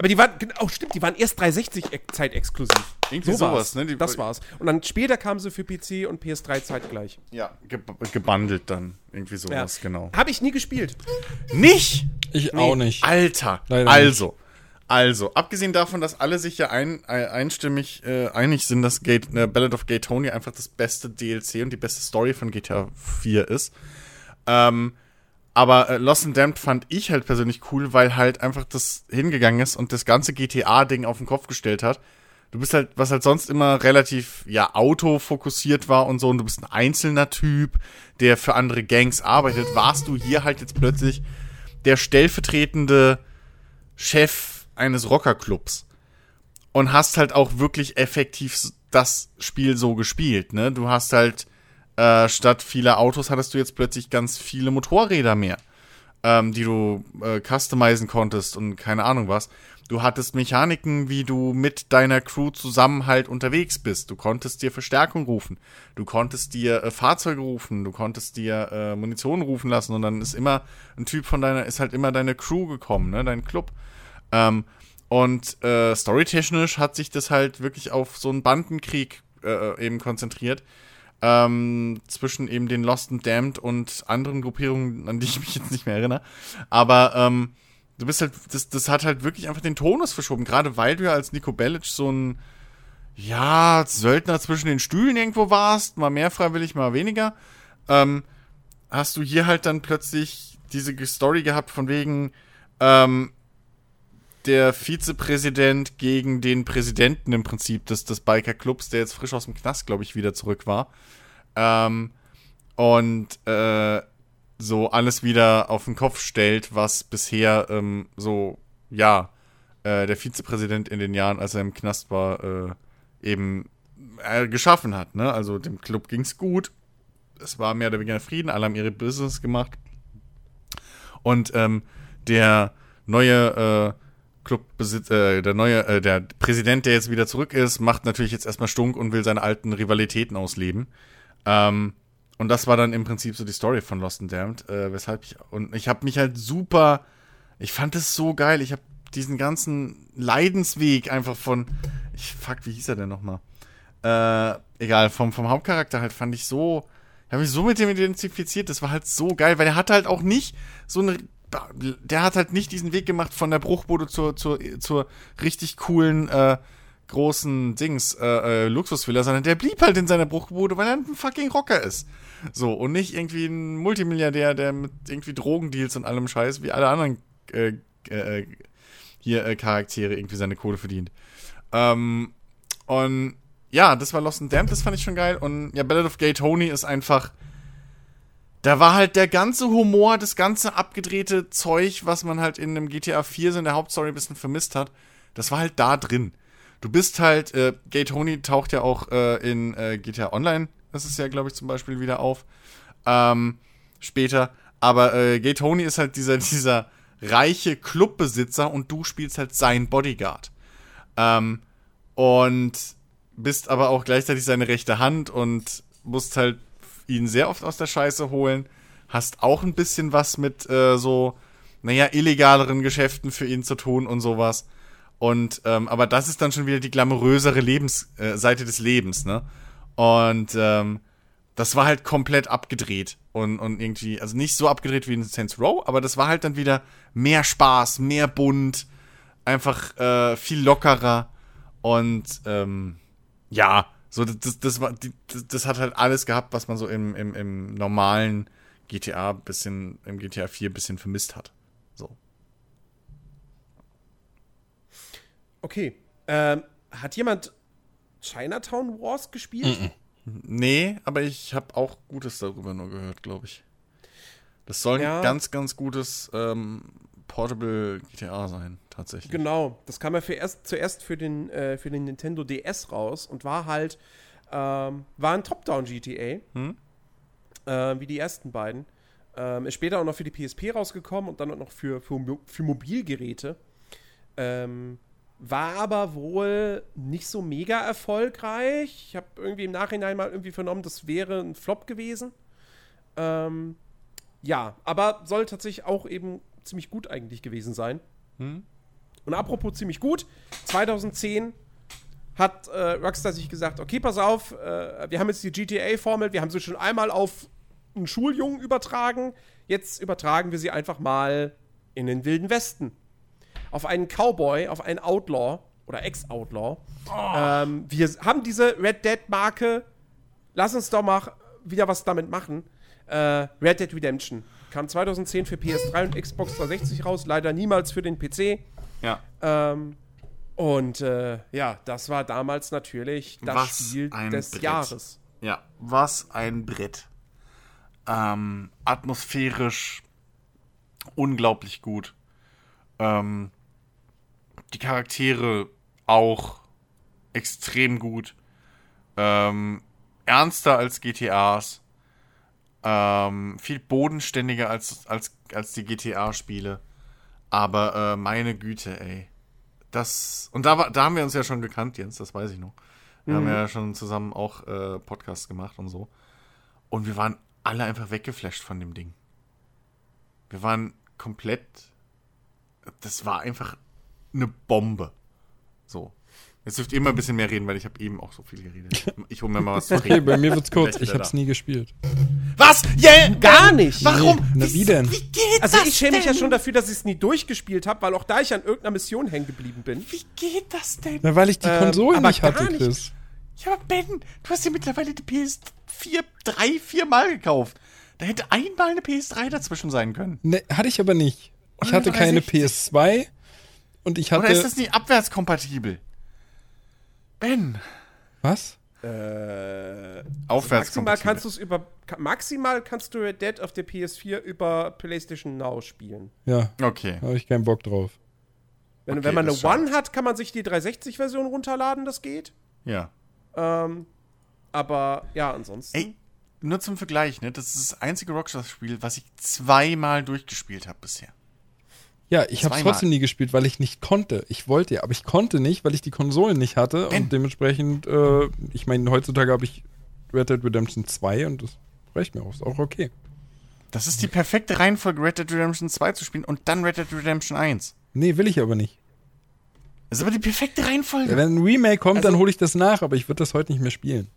Aber die waren, genau, oh, stimmt, die waren erst 360 ex- zeitexklusiv. Irgendwie war's. sowas, ne? Die- das war's. Und dann später kamen sie für PC und PS3 zeitgleich. Ja, ge gebundelt dann. Irgendwie sowas, genau. Habe ich nie gespielt. Nicht? Ich auch nicht. Alter. Leider also. Also, abgesehen davon, dass alle sich ja ein, ein, einstimmig äh, einig sind, dass Gate, äh, Ballad of Gay Tony einfach das beste DLC und die beste Story von GTA 4 ist. Ähm, aber äh, Lost and Damned fand ich halt persönlich cool, weil halt einfach das hingegangen ist und das ganze GTA-Ding auf den Kopf gestellt hat. Du bist halt, was halt sonst immer relativ, ja, autofokussiert war und so, und du bist ein einzelner Typ, der für andere Gangs arbeitet, warst du hier halt jetzt plötzlich der stellvertretende Chef eines Rockerclubs und hast halt auch wirklich effektiv das Spiel so gespielt, ne? Du hast halt äh, statt vieler Autos hattest du jetzt plötzlich ganz viele Motorräder mehr. ähm, die du äh, customizen konntest und keine Ahnung was. Du hattest Mechaniken, wie du mit deiner Crew zusammen halt unterwegs bist. Du konntest dir Verstärkung rufen. Du konntest dir äh, Fahrzeuge rufen. Du konntest dir äh, Munition rufen lassen. Und dann ist immer ein Typ von deiner, ist halt immer deine Crew gekommen, ne, dein Club. Ähm, und äh, storytechnisch hat sich das halt wirklich auf so einen Bandenkrieg äh, eben konzentriert. Ähm, zwischen eben den Lost and Damned und anderen Gruppierungen, an die ich mich jetzt nicht mehr erinnere. Aber ähm, du bist halt, das, das hat halt wirklich einfach den Tonus verschoben, gerade weil du ja als Nico Bellic so ein, ja, Söldner zwischen den Stühlen irgendwo warst, mal mehr freiwillig, mal weniger, ähm, hast du hier halt dann plötzlich diese Story gehabt von wegen, ähm, der Vizepräsident gegen den Präsidenten im Prinzip des, des Biker Clubs, der jetzt frisch aus dem Knast, glaube ich, wieder zurück war. Ähm, und äh, so alles wieder auf den Kopf stellt, was bisher ähm, so, ja, äh, der Vizepräsident in den Jahren, als er im Knast war, äh, eben äh, geschaffen hat. Ne? Also dem Club ging es gut. Es war mehr oder weniger Frieden, alle haben ihre Business gemacht. Und ähm, der neue äh, Clubbesitz, äh, der neue, äh, der Präsident, der jetzt wieder zurück ist, macht natürlich jetzt erstmal Stunk und will seine alten Rivalitäten ausleben. Ähm, und das war dann im Prinzip so die Story von Lost and Damned, äh, weshalb ich und ich habe mich halt super, ich fand es so geil. Ich habe diesen ganzen Leidensweg einfach von, ich fuck, wie hieß er denn nochmal? Äh, egal, vom vom Hauptcharakter halt fand ich so, ich habe mich so mit dem identifiziert. Das war halt so geil, weil er hat halt auch nicht so eine der hat halt nicht diesen Weg gemacht von der Bruchbude zur, zur, zur richtig coolen äh, großen Dings, äh, äh, Luxusvilla, sondern der blieb halt in seiner Bruchbude, weil er ein fucking Rocker ist. So, und nicht irgendwie ein Multimilliardär, der mit irgendwie Drogendeals und allem Scheiß, wie alle anderen äh, äh, hier äh, Charaktere irgendwie seine Kohle verdient. Ähm, und ja, das war Lost and Damned, das fand ich schon geil. Und ja, Ballad of Gay Tony ist einfach. Da war halt der ganze Humor, das ganze abgedrehte Zeug, was man halt in einem GTA 4 so in der Hauptstory ein bisschen vermisst hat, das war halt da drin. Du bist halt, äh, Gay Tony taucht ja auch äh, in äh, GTA Online das ist ja, glaube ich, zum Beispiel wieder auf. Ähm, später. Aber äh, Gay Tony ist halt dieser, dieser reiche Clubbesitzer und du spielst halt sein Bodyguard. Ähm, und bist aber auch gleichzeitig seine rechte Hand und musst halt ihn sehr oft aus der Scheiße holen. Hast auch ein bisschen was mit äh, so, naja, illegaleren Geschäften für ihn zu tun und sowas. Und, ähm, aber das ist dann schon wieder die glamourösere Lebens, äh, Seite des Lebens, ne? Und ähm, das war halt komplett abgedreht. Und, und irgendwie, also nicht so abgedreht wie in Saints Row, aber das war halt dann wieder mehr Spaß, mehr bunt, einfach äh, viel lockerer. Und ähm, ja, so das, das, war, das, das hat halt alles gehabt, was man so im, im, im normalen GTA bisschen, im GTA 4 bisschen vermisst hat. So. Okay. Ähm, hat jemand Chinatown Wars gespielt? Mm -mm. Nee, aber ich habe auch Gutes darüber nur gehört, glaube ich. Das soll ja. ein ganz, ganz gutes ähm, Portable GTA sein, tatsächlich. Genau, das kam ja für erst, zuerst für den, äh, für den Nintendo DS raus und war halt, ähm, war ein Top-Down-GTA, hm? äh, wie die ersten beiden. Ähm, ist später auch noch für die PSP rausgekommen und dann auch noch für, für, für Mobilgeräte. Ähm, war aber wohl nicht so mega erfolgreich. Ich habe irgendwie im Nachhinein mal irgendwie vernommen, das wäre ein Flop gewesen. Ähm, ja, aber soll tatsächlich auch eben ziemlich gut eigentlich gewesen sein. Hm. Und apropos ziemlich gut, 2010 hat äh, Rockstar sich gesagt, okay, pass auf, äh, wir haben jetzt die GTA-Formel, wir haben sie schon einmal auf einen Schuljungen übertragen, jetzt übertragen wir sie einfach mal in den Wilden Westen auf einen Cowboy, auf einen Outlaw oder Ex-Outlaw. Oh. Ähm, wir haben diese Red Dead-Marke. Lass uns doch mal wieder was damit machen. Äh, Red Dead Redemption kam 2010 für PS3 und Xbox 360 raus, leider niemals für den PC. Ja. Ähm, und äh, ja, das war damals natürlich das was Spiel des Brett. Jahres. Ja, was ein Brett. Ähm, atmosphärisch unglaublich gut. Ähm, die Charaktere auch extrem gut. Ähm, ernster als GTAs. Ähm, viel bodenständiger als, als, als die GTA-Spiele. Aber äh, meine Güte, ey. Das. Und da, war, da haben wir uns ja schon gekannt, Jens, das weiß ich noch. Wir haben ja schon zusammen auch äh, Podcasts gemacht und so. Und wir waren alle einfach weggeflasht von dem Ding. Wir waren komplett. Das war einfach eine Bombe. So. Jetzt dürft ihr immer ein bisschen mehr reden, weil ich habe eben auch so viel geredet. Ich hole mir mal was zu Okay, reden. bei mir wird's kurz. Ich hab's nie gespielt. Was? Yeah, Gar nicht. Warum? Nee, na, wie denn? Wie geht Also das ich schäme mich ja schon dafür, dass ich es nie durchgespielt habe, weil auch da ich an irgendeiner Mission hängen geblieben bin. Wie geht das denn? Na, weil ich die Ähm, Konsolen aber nicht hatte, nicht. Chris. Ja, aber Ben, du hast ja mittlerweile die PS4 drei, vier Mal gekauft. Da hätte einmal eine PS3 dazwischen sein können. Ne, hatte ich aber nicht. Ich hatte keine 360. PS2 und ich Oder ist hatte. das nicht abwärtskompatibel? Ben. Was? Äh, maximal Aufwärtskompatibel. kannst du es über maximal kannst du Red Dead auf der PS4 über PlayStation Now spielen. Ja, Okay. habe ich keinen Bock drauf. Wenn, Okay, wenn man eine. One hat, kann man sich die 360-Version runterladen, das geht. Ja. Ähm, aber ja, ansonsten. Ey, nur zum Vergleich, ne? Das ist das einzige Rockstar-Spiel, was ich zweimal durchgespielt habe bisher. Ja, ich habe es trotzdem nie gespielt, weil ich nicht konnte. Ich wollte ja, aber ich konnte nicht, weil ich die Konsolen nicht hatte. Ben. Und dementsprechend, äh, ich meine, heutzutage habe ich Red Dead Redemption 2 und das reicht mir auch. Ist auch okay. Das ist die perfekte Reihenfolge, Red Dead Redemption 2 zu spielen und dann Red Dead Redemption 1. Nee, will ich aber nicht. Das ist aber die perfekte Reihenfolge. Wenn ein Remake kommt, Also- dann hole ich das nach, aber ich würde das heute nicht mehr spielen.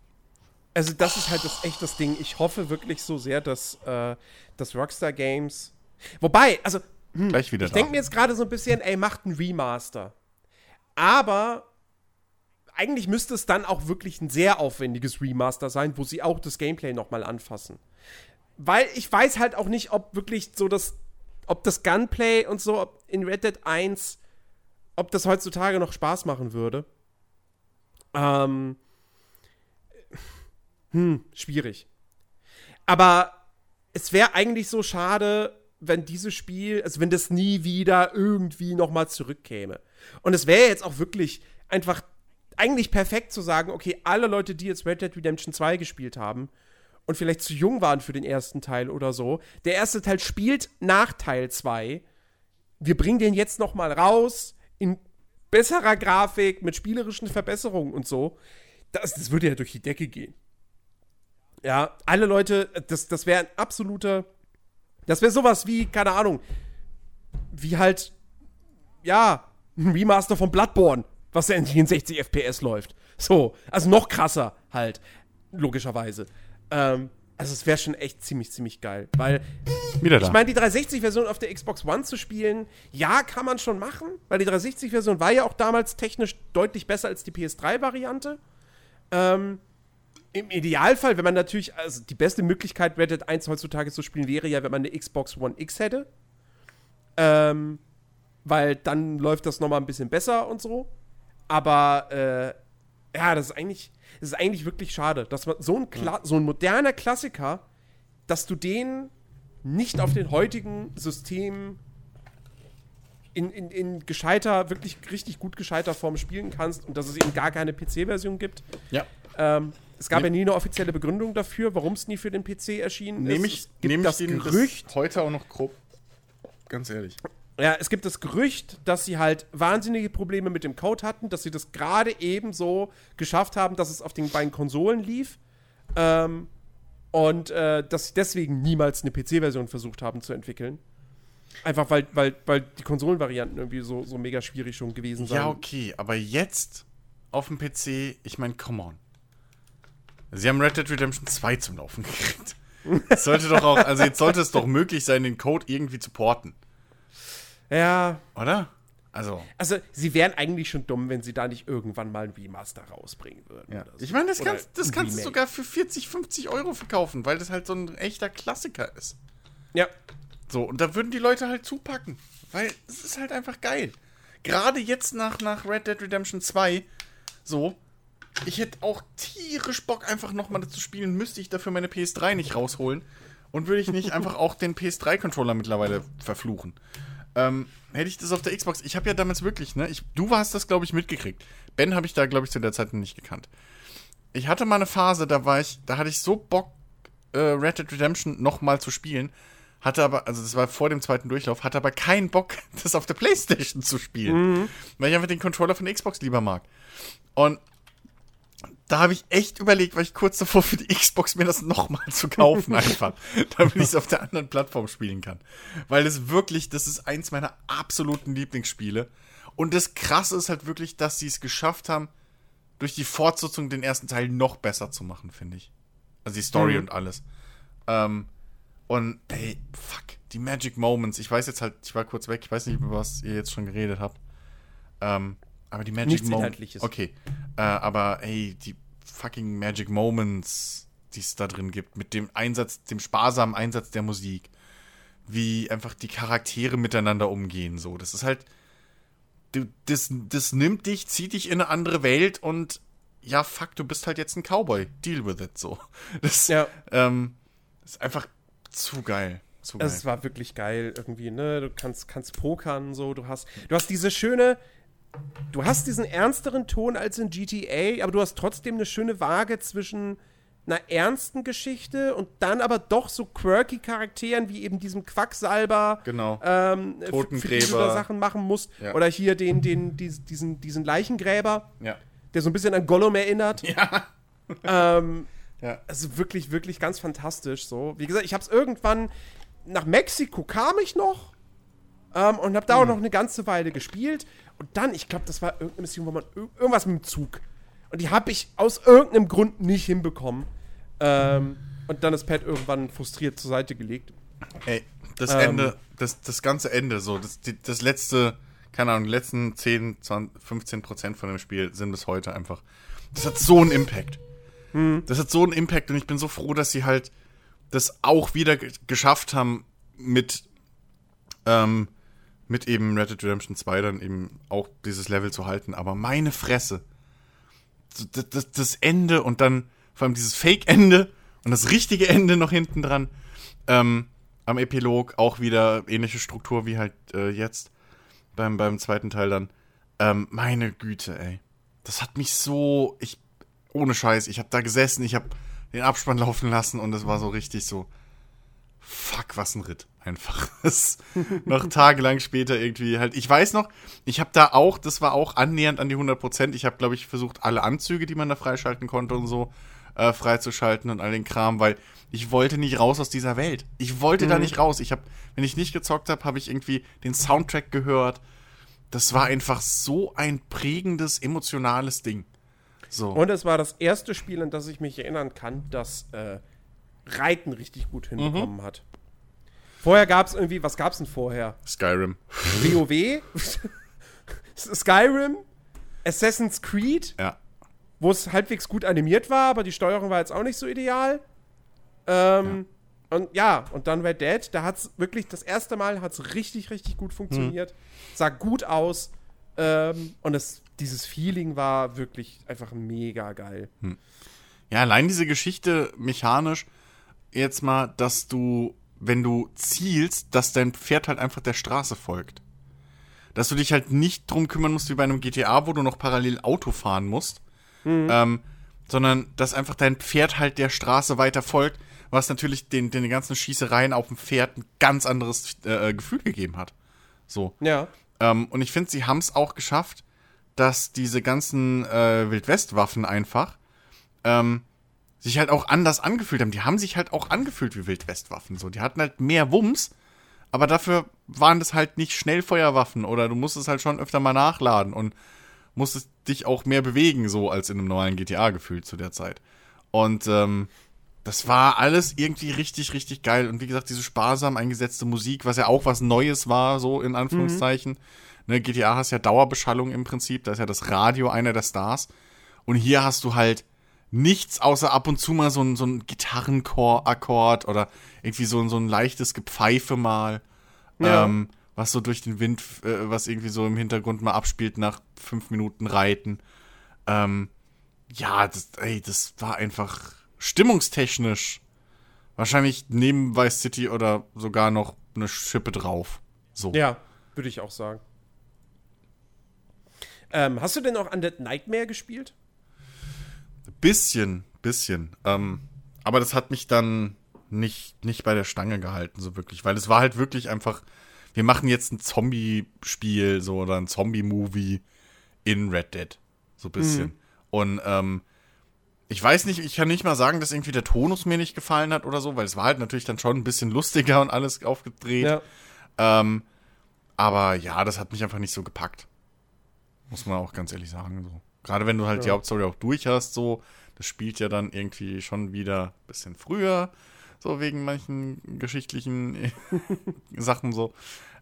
Also das ist halt das echt das Ding. Ich hoffe wirklich so sehr, dass, äh, dass Rockstar Games. Wobei, also Gleich wieder ich da. denke mir jetzt gerade so ein bisschen, ey, macht ein Remaster. Aber eigentlich müsste es dann auch wirklich ein sehr aufwendiges Remaster sein, wo sie auch das Gameplay nochmal anfassen. Weil ich weiß halt auch nicht, ob wirklich so das, ob das Gunplay und so in Red Dead 1, ob das heutzutage noch Spaß machen würde. Ähm, hm, schwierig. Aber es wäre eigentlich so schade, wenn dieses Spiel, also wenn das nie wieder irgendwie nochmal zurückkäme. Und es wäre jetzt auch wirklich einfach eigentlich perfekt zu sagen, okay, alle Leute, die jetzt Red Dead Redemption 2 gespielt haben und vielleicht zu jung waren für den ersten Teil oder so, der erste Teil spielt nach Teil 2. Wir bringen den jetzt nochmal raus in besserer Grafik, mit spielerischen Verbesserungen und so. Das, das würde ja durch die Decke gehen. Ja, alle Leute, das, das wäre ein absoluter. Das wäre sowas wie, keine Ahnung, wie halt, ja, ein Remaster von Bloodborne, was ja in 60 FPS läuft. So, also noch krasser halt, logischerweise. Ähm, also es wäre schon echt ziemlich, ziemlich geil, weil wieder da. ich meine, die 360-Version auf der Xbox One zu spielen, ja, kann man schon machen, weil die 360-Version war ja auch damals technisch deutlich besser als die PS3-Variante. Ähm, Im Idealfall, wenn man natürlich, also die beste Möglichkeit, Red Dead 1 heutzutage zu spielen, wäre ja, wenn man eine Xbox One X hätte. Ähm, weil dann läuft das nochmal ein bisschen besser und so. Aber, äh, ja, das ist eigentlich, das ist eigentlich wirklich schade, dass man so ein, Kla so ein moderner Klassiker, dass du den nicht auf den heutigen Systemen in, in, in gescheiter, wirklich richtig gut gescheiter Form spielen kannst und dass es eben gar keine PC-Version gibt. ja. Ähm, es gab Ne- ja nie eine offizielle Begründung dafür, warum es nie für den PC erschienen Nehme ist. ich, Es gibt nehm ich das den Gerücht, bis heute auch noch grob. Ganz ehrlich. ja, es gibt das Gerücht, dass sie halt wahnsinnige Probleme mit dem Code hatten, dass sie das gerade eben so geschafft haben, dass es auf den beiden Konsolen lief. Ähm, und äh, dass sie deswegen niemals eine PC-Version versucht haben zu entwickeln. Einfach weil, weil, weil die Konsolenvarianten irgendwie so, so mega schwierig schon gewesen sind. Ja, okay, aber jetzt auf dem PC, ich meine, come on. Sie haben Red Dead Redemption 2 zum Laufen gekriegt. Es sollte doch auch, also jetzt sollte es doch möglich sein, den Code irgendwie zu porten, ja, oder? Also, also sie wären eigentlich schon dumm, wenn sie da nicht irgendwann mal ein Remaster rausbringen würden. ja. so. Ich meine, das Oder kannst, das kannst du sogar für 40, 50 Euro verkaufen, weil das halt so ein echter Klassiker ist. Ja, So, und da würden die Leute halt zupacken. Weil es ist halt einfach geil. Gerade jetzt nach, nach Red Dead Redemption 2, so, ich hätte auch tierisch Bock, einfach nochmal zu spielen, müsste ich dafür meine PS3 nicht rausholen. Und würde ich nicht einfach auch den PS3-Controller mittlerweile verfluchen. Ähm, hätte ich das auf der Xbox, ich habe ja damals wirklich, ne, ich, du hast das, glaube ich, mitgekriegt. Ben habe ich da, glaube ich, zu der Zeit noch nicht gekannt. Ich hatte mal eine Phase, da war ich, da hatte ich so Bock, äh, Red Dead Redemption nochmal zu spielen, hatte aber, also das war vor dem zweiten Durchlauf, hatte aber keinen Bock, das auf der Playstation zu spielen. Mhm. Weil ich einfach den Controller von Xbox lieber mag. Und da habe ich echt überlegt, weil ich kurz davor für die Xbox mir das nochmal zu kaufen einfach, damit ich es auf der anderen Plattform spielen kann. Weil es wirklich, das ist eins meiner absoluten Lieblingsspiele. Und das Krasse ist halt wirklich, dass sie es geschafft haben, durch die Fortsetzung den ersten Teil noch besser zu machen, finde ich. Also die Story mhm. und alles. Ähm, und ey, fuck, die Magic Moments. Ich weiß jetzt halt, ich war kurz weg, ich weiß nicht, über was ihr jetzt schon geredet habt. Ähm, aber die Magic Moments. Okay. Äh, aber ey, die fucking Magic Moments, die es da drin gibt, mit dem Einsatz, dem sparsamen Einsatz der Musik, wie einfach die Charaktere miteinander umgehen, so. Das ist halt. Du, das, das nimmt dich, zieht dich in eine andere Welt und ja, fuck, du bist halt jetzt ein Cowboy. Deal with it, so. Das ja. ähm, ist einfach zu geil. Zu geil. Es war wirklich geil irgendwie, ne? Du kannst, kannst pokern, so. Du hast, du hast diese schöne, du hast diesen ernsteren Ton als in GTA, aber du hast trotzdem eine schöne Waage zwischen einer ernsten Geschichte und dann aber doch so quirky Charakteren wie eben diesem Quacksalber, genau. ähm, Totengräber, Sachen machen musst. Ja. Oder hier den, den, diesen, diesen Leichengräber, ja. der so ein bisschen an Gollum erinnert. Ja. ähm, ja. Also wirklich, wirklich ganz fantastisch so. Wie gesagt, ich habe es irgendwann nach Mexiko kam ich noch ähm, und habe da hm. auch noch eine ganze Weile gespielt. Und dann, ich glaube, das war irgendeine Mission, wo man irgendwas mit dem Zug. Und die habe ich aus irgendeinem Grund nicht hinbekommen. Ähm, und dann ist Pat irgendwann frustriert zur Seite gelegt. Ey, das ähm, Ende, das, das ganze Ende, so, das, die, das letzte, keine Ahnung, die letzten 10, 20, 15 Prozent von dem Spiel sind bis heute einfach. Das hat so einen Impact. Hm. Das hat so einen Impact und ich bin so froh, dass sie halt das auch wieder geschafft haben mit, ähm, mit eben Red Dead Redemption 2 dann eben auch dieses Level zu halten. Aber meine Fresse. Das, das, das Ende und dann vor allem dieses Fake-Ende und das richtige Ende noch hinten dran. Ähm, am Epilog auch wieder ähnliche Struktur wie halt äh, jetzt beim, beim zweiten Teil dann. Ähm, meine Güte, ey. Das hat mich so. Ich ohne Scheiß, ich habe da gesessen, ich habe den Abspann laufen lassen und es war so richtig so, fuck, was ein Ritt. Einfach. noch tagelang später irgendwie halt. Ich weiß noch, ich habe da auch, das war auch annähernd an die 100 Prozent. Ich habe, glaube ich, versucht, alle Anzüge, die man da freischalten konnte und so, äh, freizuschalten und all den Kram, weil ich wollte nicht raus aus dieser Welt. Ich wollte mhm. da nicht raus. Ich habe, wenn ich nicht gezockt habe, habe ich irgendwie den Soundtrack gehört. Das war einfach so ein prägendes, emotionales Ding. So. Und es war das erste Spiel, an das ich mich erinnern kann, das äh, Reiten richtig gut hinbekommen mhm. hat. Vorher gab es irgendwie, was gab es denn vorher? Skyrim. WoW? Skyrim? Assassin's Creed? Ja. Wo es halbwegs gut animiert war, aber die Steuerung war jetzt auch nicht so ideal. Ähm, ja. Und ja, und dann Red Dead, da hat es wirklich das erste Mal hat's richtig, richtig gut funktioniert. Hm. Sah gut aus. Ähm, und es dieses Feeling war wirklich einfach mega geil. Hm. Ja, allein diese Geschichte mechanisch, jetzt mal, dass du, wenn du zielst, dass dein Pferd halt einfach der Straße folgt. Dass du dich halt nicht drum kümmern musst wie bei einem GTA, wo du noch parallel Auto fahren musst, mhm. ähm, sondern dass einfach dein Pferd halt der Straße weiter folgt, was natürlich den, den ganzen Schießereien auf dem Pferd ein ganz anderes äh, Gefühl gegeben hat. So. Ja. Ähm, und ich finde, sie haben es auch geschafft, dass diese ganzen äh, Wildwest-Waffen einfach ähm, sich halt auch anders angefühlt haben. Die haben sich halt auch angefühlt wie Wildwest-Waffen. So, die hatten halt mehr Wumms, aber dafür waren das halt nicht Schnellfeuerwaffen oder du musstest halt schon öfter mal nachladen und musstest dich auch mehr bewegen, so als in einem normalen GTA gefühlt zu der Zeit. Und ähm, das war alles irgendwie richtig, richtig geil. Und wie gesagt, diese sparsam eingesetzte Musik, was ja auch was Neues war, so in Anführungszeichen. Mhm Ne, GTA hast ja Dauerbeschallung im Prinzip, da ist ja das Radio einer der Stars. Und hier hast du halt nichts außer ab und zu mal so ein, so ein Gitarrenchor-Akkord oder irgendwie so, so ein leichtes Gepfeife mal. Ja. Ähm, was so durch den Wind, äh, was irgendwie so im Hintergrund mal abspielt nach fünf Minuten Reiten. Ähm, ja, das, ey, das war einfach stimmungstechnisch wahrscheinlich neben Vice City oder sogar noch eine Schippe drauf. So. Ja, würde ich auch sagen. Ähm, hast du denn auch Undead Nightmare gespielt? Bisschen, bisschen. Ähm, aber das hat mich dann nicht, nicht bei der Stange gehalten, so wirklich. Weil es war halt wirklich einfach, wir machen jetzt ein Zombie-Spiel, so, oder ein Zombie-Movie in Red Dead. So ein bisschen. Mhm. Und, ähm, ich weiß nicht, ich kann nicht mal sagen, dass irgendwie der Tonus mir nicht gefallen hat oder so, weil es war halt natürlich dann schon ein bisschen lustiger und alles aufgedreht. Ja. Ähm, aber ja, das hat mich einfach nicht so gepackt. Muss man auch ganz ehrlich sagen. So. Gerade wenn du halt ja. die Hauptstory auch durch hast, so, das spielt ja dann irgendwie schon wieder ein bisschen früher, so wegen manchen geschichtlichen Sachen, so,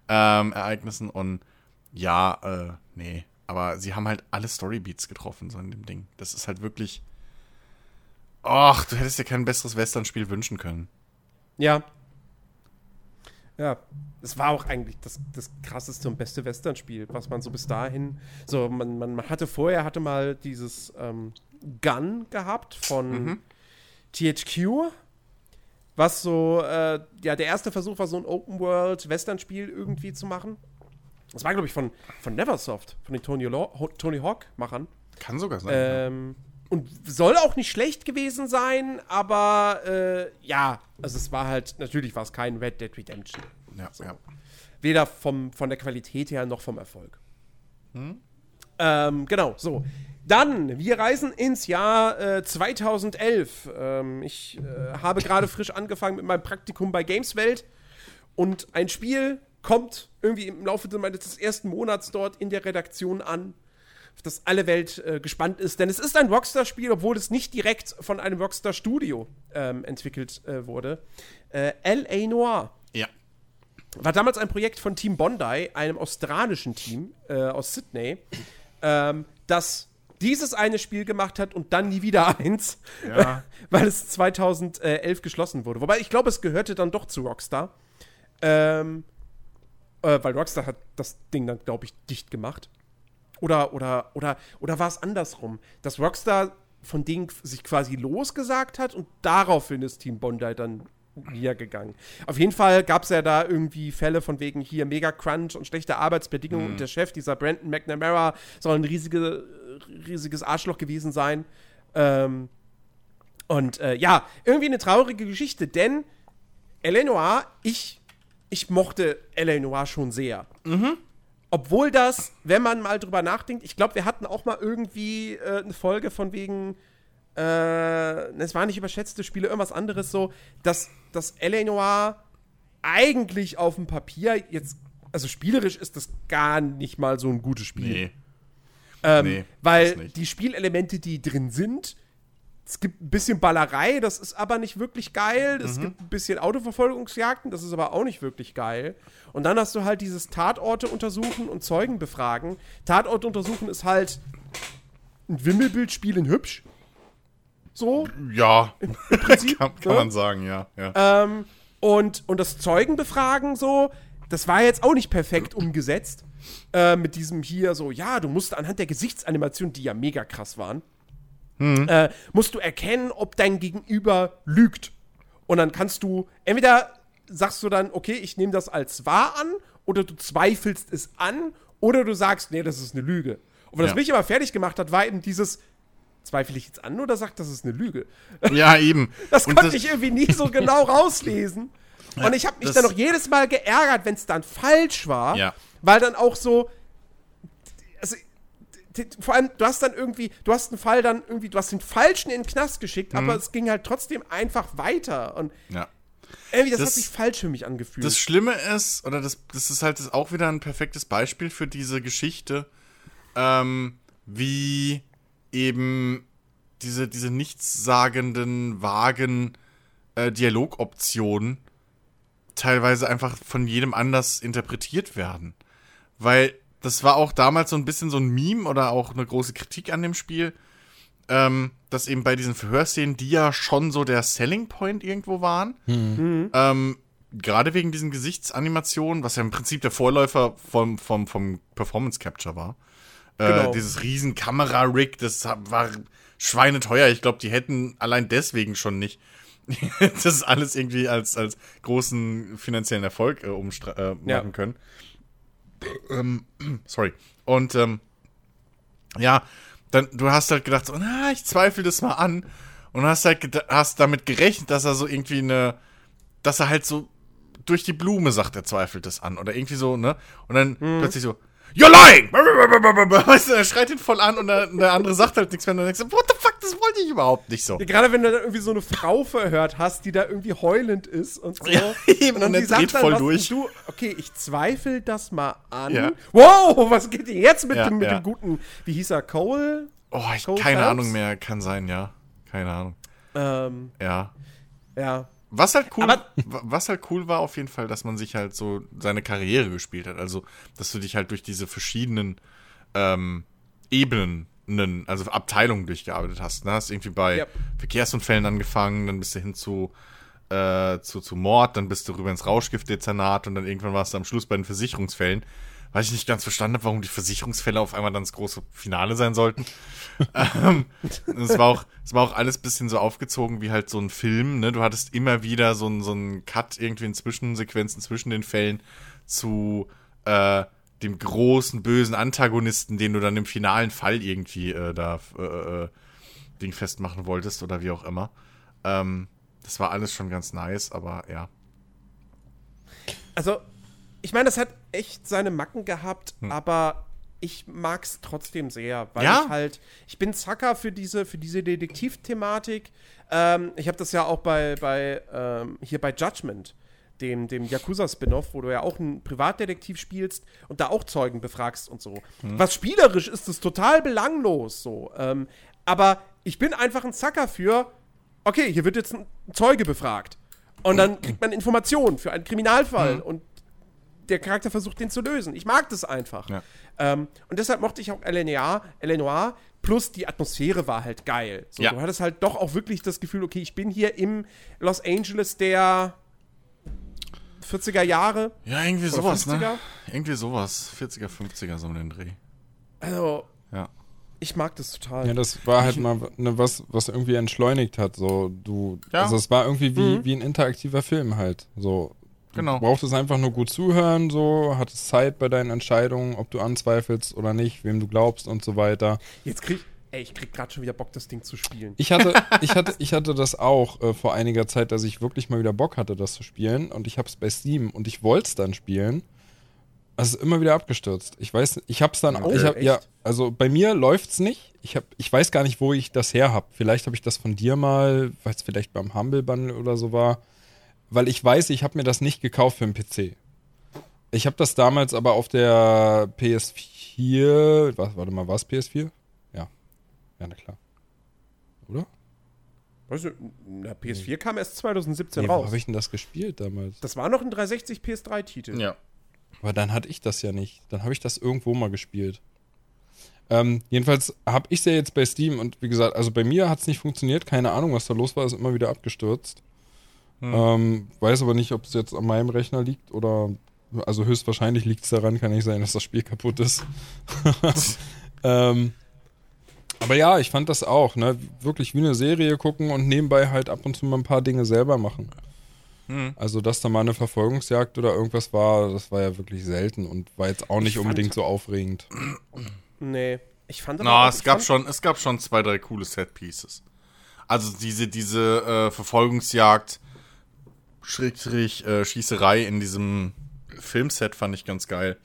ähm, Ereignissen. Und ja, äh, nee. Aber sie haben halt alle Storybeats getroffen, so in dem Ding. Das ist halt wirklich Ach, du hättest dir kein besseres Western-Spiel wünschen können. Ja. Ja, es war auch eigentlich das, das krasseste und beste Western-Spiel, was man so bis dahin. So, man, man hatte vorher hatte mal dieses ähm, Gun gehabt von mhm. THQ, was so, äh, ja, der erste Versuch war, so ein Open-World-Western-Spiel irgendwie zu machen. Das war, glaube ich, von, von Neversoft, von den Tony, Tony Hawk-Machern. Kann sogar sein. Ähm, ja und soll auch nicht schlecht gewesen sein, aber äh, ja, also es war halt, natürlich war es kein Red Dead Redemption. Ja, so. ja. Weder vom, von der Qualität her noch vom Erfolg. Hm? Ähm, genau, so. Dann, wir reisen ins Jahr äh, 2011. Ähm, ich äh, habe gerade frisch angefangen mit meinem Praktikum bei Gameswelt und ein Spiel kommt irgendwie im Laufe des ersten Monats dort in der Redaktion an auf das alle Welt äh, gespannt ist. Denn es ist ein Rockstar-Spiel, obwohl es nicht direkt von einem Rockstar-Studio ähm, entwickelt äh, wurde. Äh, L.A. Noir. Ja. War damals ein Projekt von Team Bondi, einem australischen Team äh, aus Sydney, ähm, das dieses eine Spiel gemacht hat und dann nie wieder eins, ja. weil es 2011 geschlossen wurde. Wobei ich glaube, es gehörte dann doch zu Rockstar. Ähm, äh, weil Rockstar hat das Ding dann, glaube ich, dicht gemacht. Oder, oder, oder, oder war es andersrum? Dass Rockstar von denen sich quasi losgesagt hat und daraufhin ist Team Bondi dann niedergegangen. Auf jeden Fall gab es ja da irgendwie Fälle von wegen hier mega Crunch und schlechte Arbeitsbedingungen mhm. und der Chef, dieser Brandon McNamara, soll ein riesige, riesiges Arschloch gewesen sein. Ähm, und äh, ja, irgendwie eine traurige Geschichte, denn Eleanor, ich, ich mochte Eleanor schon sehr. Mhm. Obwohl das, wenn man mal drüber nachdenkt, ich glaube, wir hatten auch mal irgendwie äh, eine Folge von wegen, äh, es waren nicht überschätzte Spiele, irgendwas anderes so, dass das L.A. Noir eigentlich auf dem Papier jetzt, also spielerisch ist das gar nicht mal so ein gutes Spiel. Nee. Ähm, nee weil die Spielelemente, die drin sind, es gibt ein bisschen Ballerei, das ist aber nicht wirklich geil. Es mhm. gibt ein bisschen Autoverfolgungsjagden, das ist aber auch nicht wirklich geil. Und dann hast du halt dieses Tatorte untersuchen und Zeugen befragen. Tatorte untersuchen ist halt ein Wimmelbildspiel in hübsch. So. Ja. Im, im Prinzip. kann, kann ne? man sagen, ja. ja. Ähm, und, und das Zeugen befragen so, das war jetzt auch nicht perfekt umgesetzt. Äh, mit diesem hier so, ja, du musst anhand der Gesichtsanimationen, die ja mega krass waren, mhm. äh, musst du erkennen, ob dein Gegenüber lügt. Und dann kannst du, entweder sagst du dann, okay, ich nehme das als wahr an, oder du zweifelst es an, oder du sagst, nee, das ist eine Lüge. Und was ja. mich aber fertig gemacht hat, war eben dieses, zweifle ich jetzt an oder sagt, das ist eine Lüge? Ja, eben. das konnte das ich irgendwie nie so genau rauslesen. Und ich habe mich dann noch jedes Mal geärgert, wenn es dann falsch war, ja. weil dann auch so, vor allem, du hast dann irgendwie, du hast einen Fall dann irgendwie, du hast den Falschen in den Knast geschickt, mhm. aber es ging halt trotzdem einfach weiter. Und ja. irgendwie, das, das, hat sich falsch für mich angefühlt. Das Schlimme ist, oder das, das ist halt auch wieder ein perfektes Beispiel für diese Geschichte, ähm, wie eben diese, diese nichtssagenden, vagen äh, Dialogoptionen teilweise einfach von jedem anders interpretiert werden. Weil das war auch damals so ein bisschen so ein Meme oder auch eine große Kritik an dem Spiel, ähm, dass eben bei diesen Verhörszenen, die ja schon so der Selling Point irgendwo waren, mhm. ähm, gerade wegen diesen Gesichtsanimationen, was ja im Prinzip der Vorläufer vom, vom, vom Performance Capture war. Äh, genau. Dieses riesen Kamera-Rig, das war schweineteuer. Ich glaube, die hätten allein deswegen schon nicht das alles irgendwie als, als großen finanziellen Erfolg äh, äh, machen ja. können. Ähm, sorry. Und ähm, ja, dann du hast halt gedacht, so, na, ich zweifle das mal an. Und hast halt hast damit gerechnet, dass er so irgendwie eine, dass er halt so durch die Blume sagt, er zweifelt das an. Oder irgendwie so, ne? Und dann plötzlich so, You're lying! Weißt du, er schreit ihn voll an und der, der andere sagt halt nichts mehr. Und dann denkst du, what the fuck, das wollte ich überhaupt nicht so. Ja, gerade wenn du dann irgendwie so eine Frau verhört hast, die da irgendwie heulend ist und so. Ja, eben, und dann er die sagt dreht dann voll was durch. und Du, okay, ich zweifle das mal an. Ja. Wow, was geht denn jetzt mit, Ja, dem, mit ja. dem guten, wie hieß er, Cole? Oh, ich, Cole keine Phelps? Ahnung mehr. Kann sein, ja. Keine Ahnung. Ähm, Ja. ja. Was halt cool, Aber- was halt cool war auf jeden Fall, dass man sich halt so seine Karriere gespielt hat. Also, dass du dich halt durch diese verschiedenen ähm, Ebenen, also Abteilungen durchgearbeitet hast. Ne? Hast irgendwie bei Ja. Verkehrsunfällen angefangen, dann bist du hin zu, äh, zu, zu Mord, dann bist du rüber ins Rauschgiftdezernat und dann irgendwann warst du am Schluss bei den Versicherungsfällen. Weil ich nicht ganz verstanden habe, warum die Versicherungsfälle auf einmal dann das große Finale sein sollten. ähm, es war auch, es war auch alles bisschen so aufgezogen wie halt so ein Film, ne? Du hattest immer wieder so einen so einen Cut irgendwie in Zwischensequenzen zwischen den Fällen zu äh, dem großen bösen Antagonisten, den du dann im finalen Fall irgendwie äh, da äh, äh, Ding festmachen wolltest oder wie auch immer. Ähm, das war alles schon ganz nice, aber ja. Also, ich meine, das hat echt seine Macken gehabt, Hm. aber ich mag's trotzdem sehr, weil Ja? ich halt, ich bin Zacker für diese, für diese Detektivthematik. Ähm, ich habe das ja auch bei, bei ähm, hier bei Judgment, dem, dem Yakuza-Spin-Off, wo du ja auch einen Privatdetektiv spielst und da auch Zeugen befragst und so. Hm. Was spielerisch ist es total belanglos so. Ähm, aber ich bin einfach ein Zacker für, okay, hier wird jetzt ein Zeuge befragt. Und dann kriegt man Informationen für einen Kriminalfall Mhm. und der Charakter versucht, den zu lösen. Ich mag das einfach. Ja. Ähm, und deshalb mochte ich auch Eleanor, Eleanor. Plus die Atmosphäre war halt geil. So, Ja. Du hattest halt doch auch wirklich das Gefühl, okay, ich bin hier im Los Angeles der 40er Jahre. Ja, irgendwie sowas, 50er? ne? Irgendwie sowas. 40er, 50er, so um den Dreh. Also, Ja. ich mag das total. Ja, das war halt mal ne, was, was irgendwie entschleunigt hat. So, du, Ja. also es war irgendwie wie, Mhm. wie ein interaktiver Film halt. So, Genau. du brauchtest einfach nur gut zuhören, so, hattest Zeit bei deinen Entscheidungen, ob du anzweifelst oder nicht, wem du glaubst und so weiter. Jetzt krieg ey, ich krieg gerade schon wieder Bock, das Ding zu spielen. Ich hatte, ich hatte, ich hatte das auch äh, vor einiger Zeit, dass ich wirklich mal wieder Bock hatte, das zu spielen. Und ich habe es bei Steam und ich wollte es dann spielen. Es ist immer wieder abgestürzt. Ich weiß, ich habe es dann, Oh, ich hab, ja, also bei mir läuft's nicht. Ich hab, ich weiß gar nicht, wo ich das her habe. Vielleicht habe ich das von dir mal, weil es vielleicht beim Humble Bundle oder so war, weil ich weiß, ich habe mir das nicht gekauft für den PC. Ich habe das damals aber auf der PS4, was, warte mal, war es PS4? Ja, ja, na klar. Oder? Weißt du, na, PS4 kam erst 2017 Nee, wo raus. habe ich denn das gespielt damals? Das war noch ein 360 PS3-Titel. Ja. Aber dann hatte ich das ja nicht. Dann habe ich das irgendwo mal gespielt. Ähm, jedenfalls habe ich es ja jetzt bei Steam und wie gesagt, also bei mir hat es nicht funktioniert. Keine Ahnung, was da los war. Ist immer wieder abgestürzt. Ähm, weiß aber nicht, ob es jetzt an meinem Rechner liegt oder. Also höchstwahrscheinlich liegt es daran, kann nicht sein, dass das Spiel kaputt ist. ähm, aber ja, ich fand das auch, ne? Wirklich wie eine Serie gucken und nebenbei halt ab und zu mal ein paar Dinge selber machen. Hm. Also, dass da mal eine Verfolgungsjagd oder irgendwas war, das war ja wirklich selten und war jetzt auch nicht fand- unbedingt so aufregend. Nee. Ich fand aber Na, auch- es ich gab fand- schon, es gab schon zwei, drei coole Set-Pieces. Also diese, diese äh, Verfolgungsjagd, Schrägstrich, äh, Schießerei in diesem Filmset fand ich ganz geil.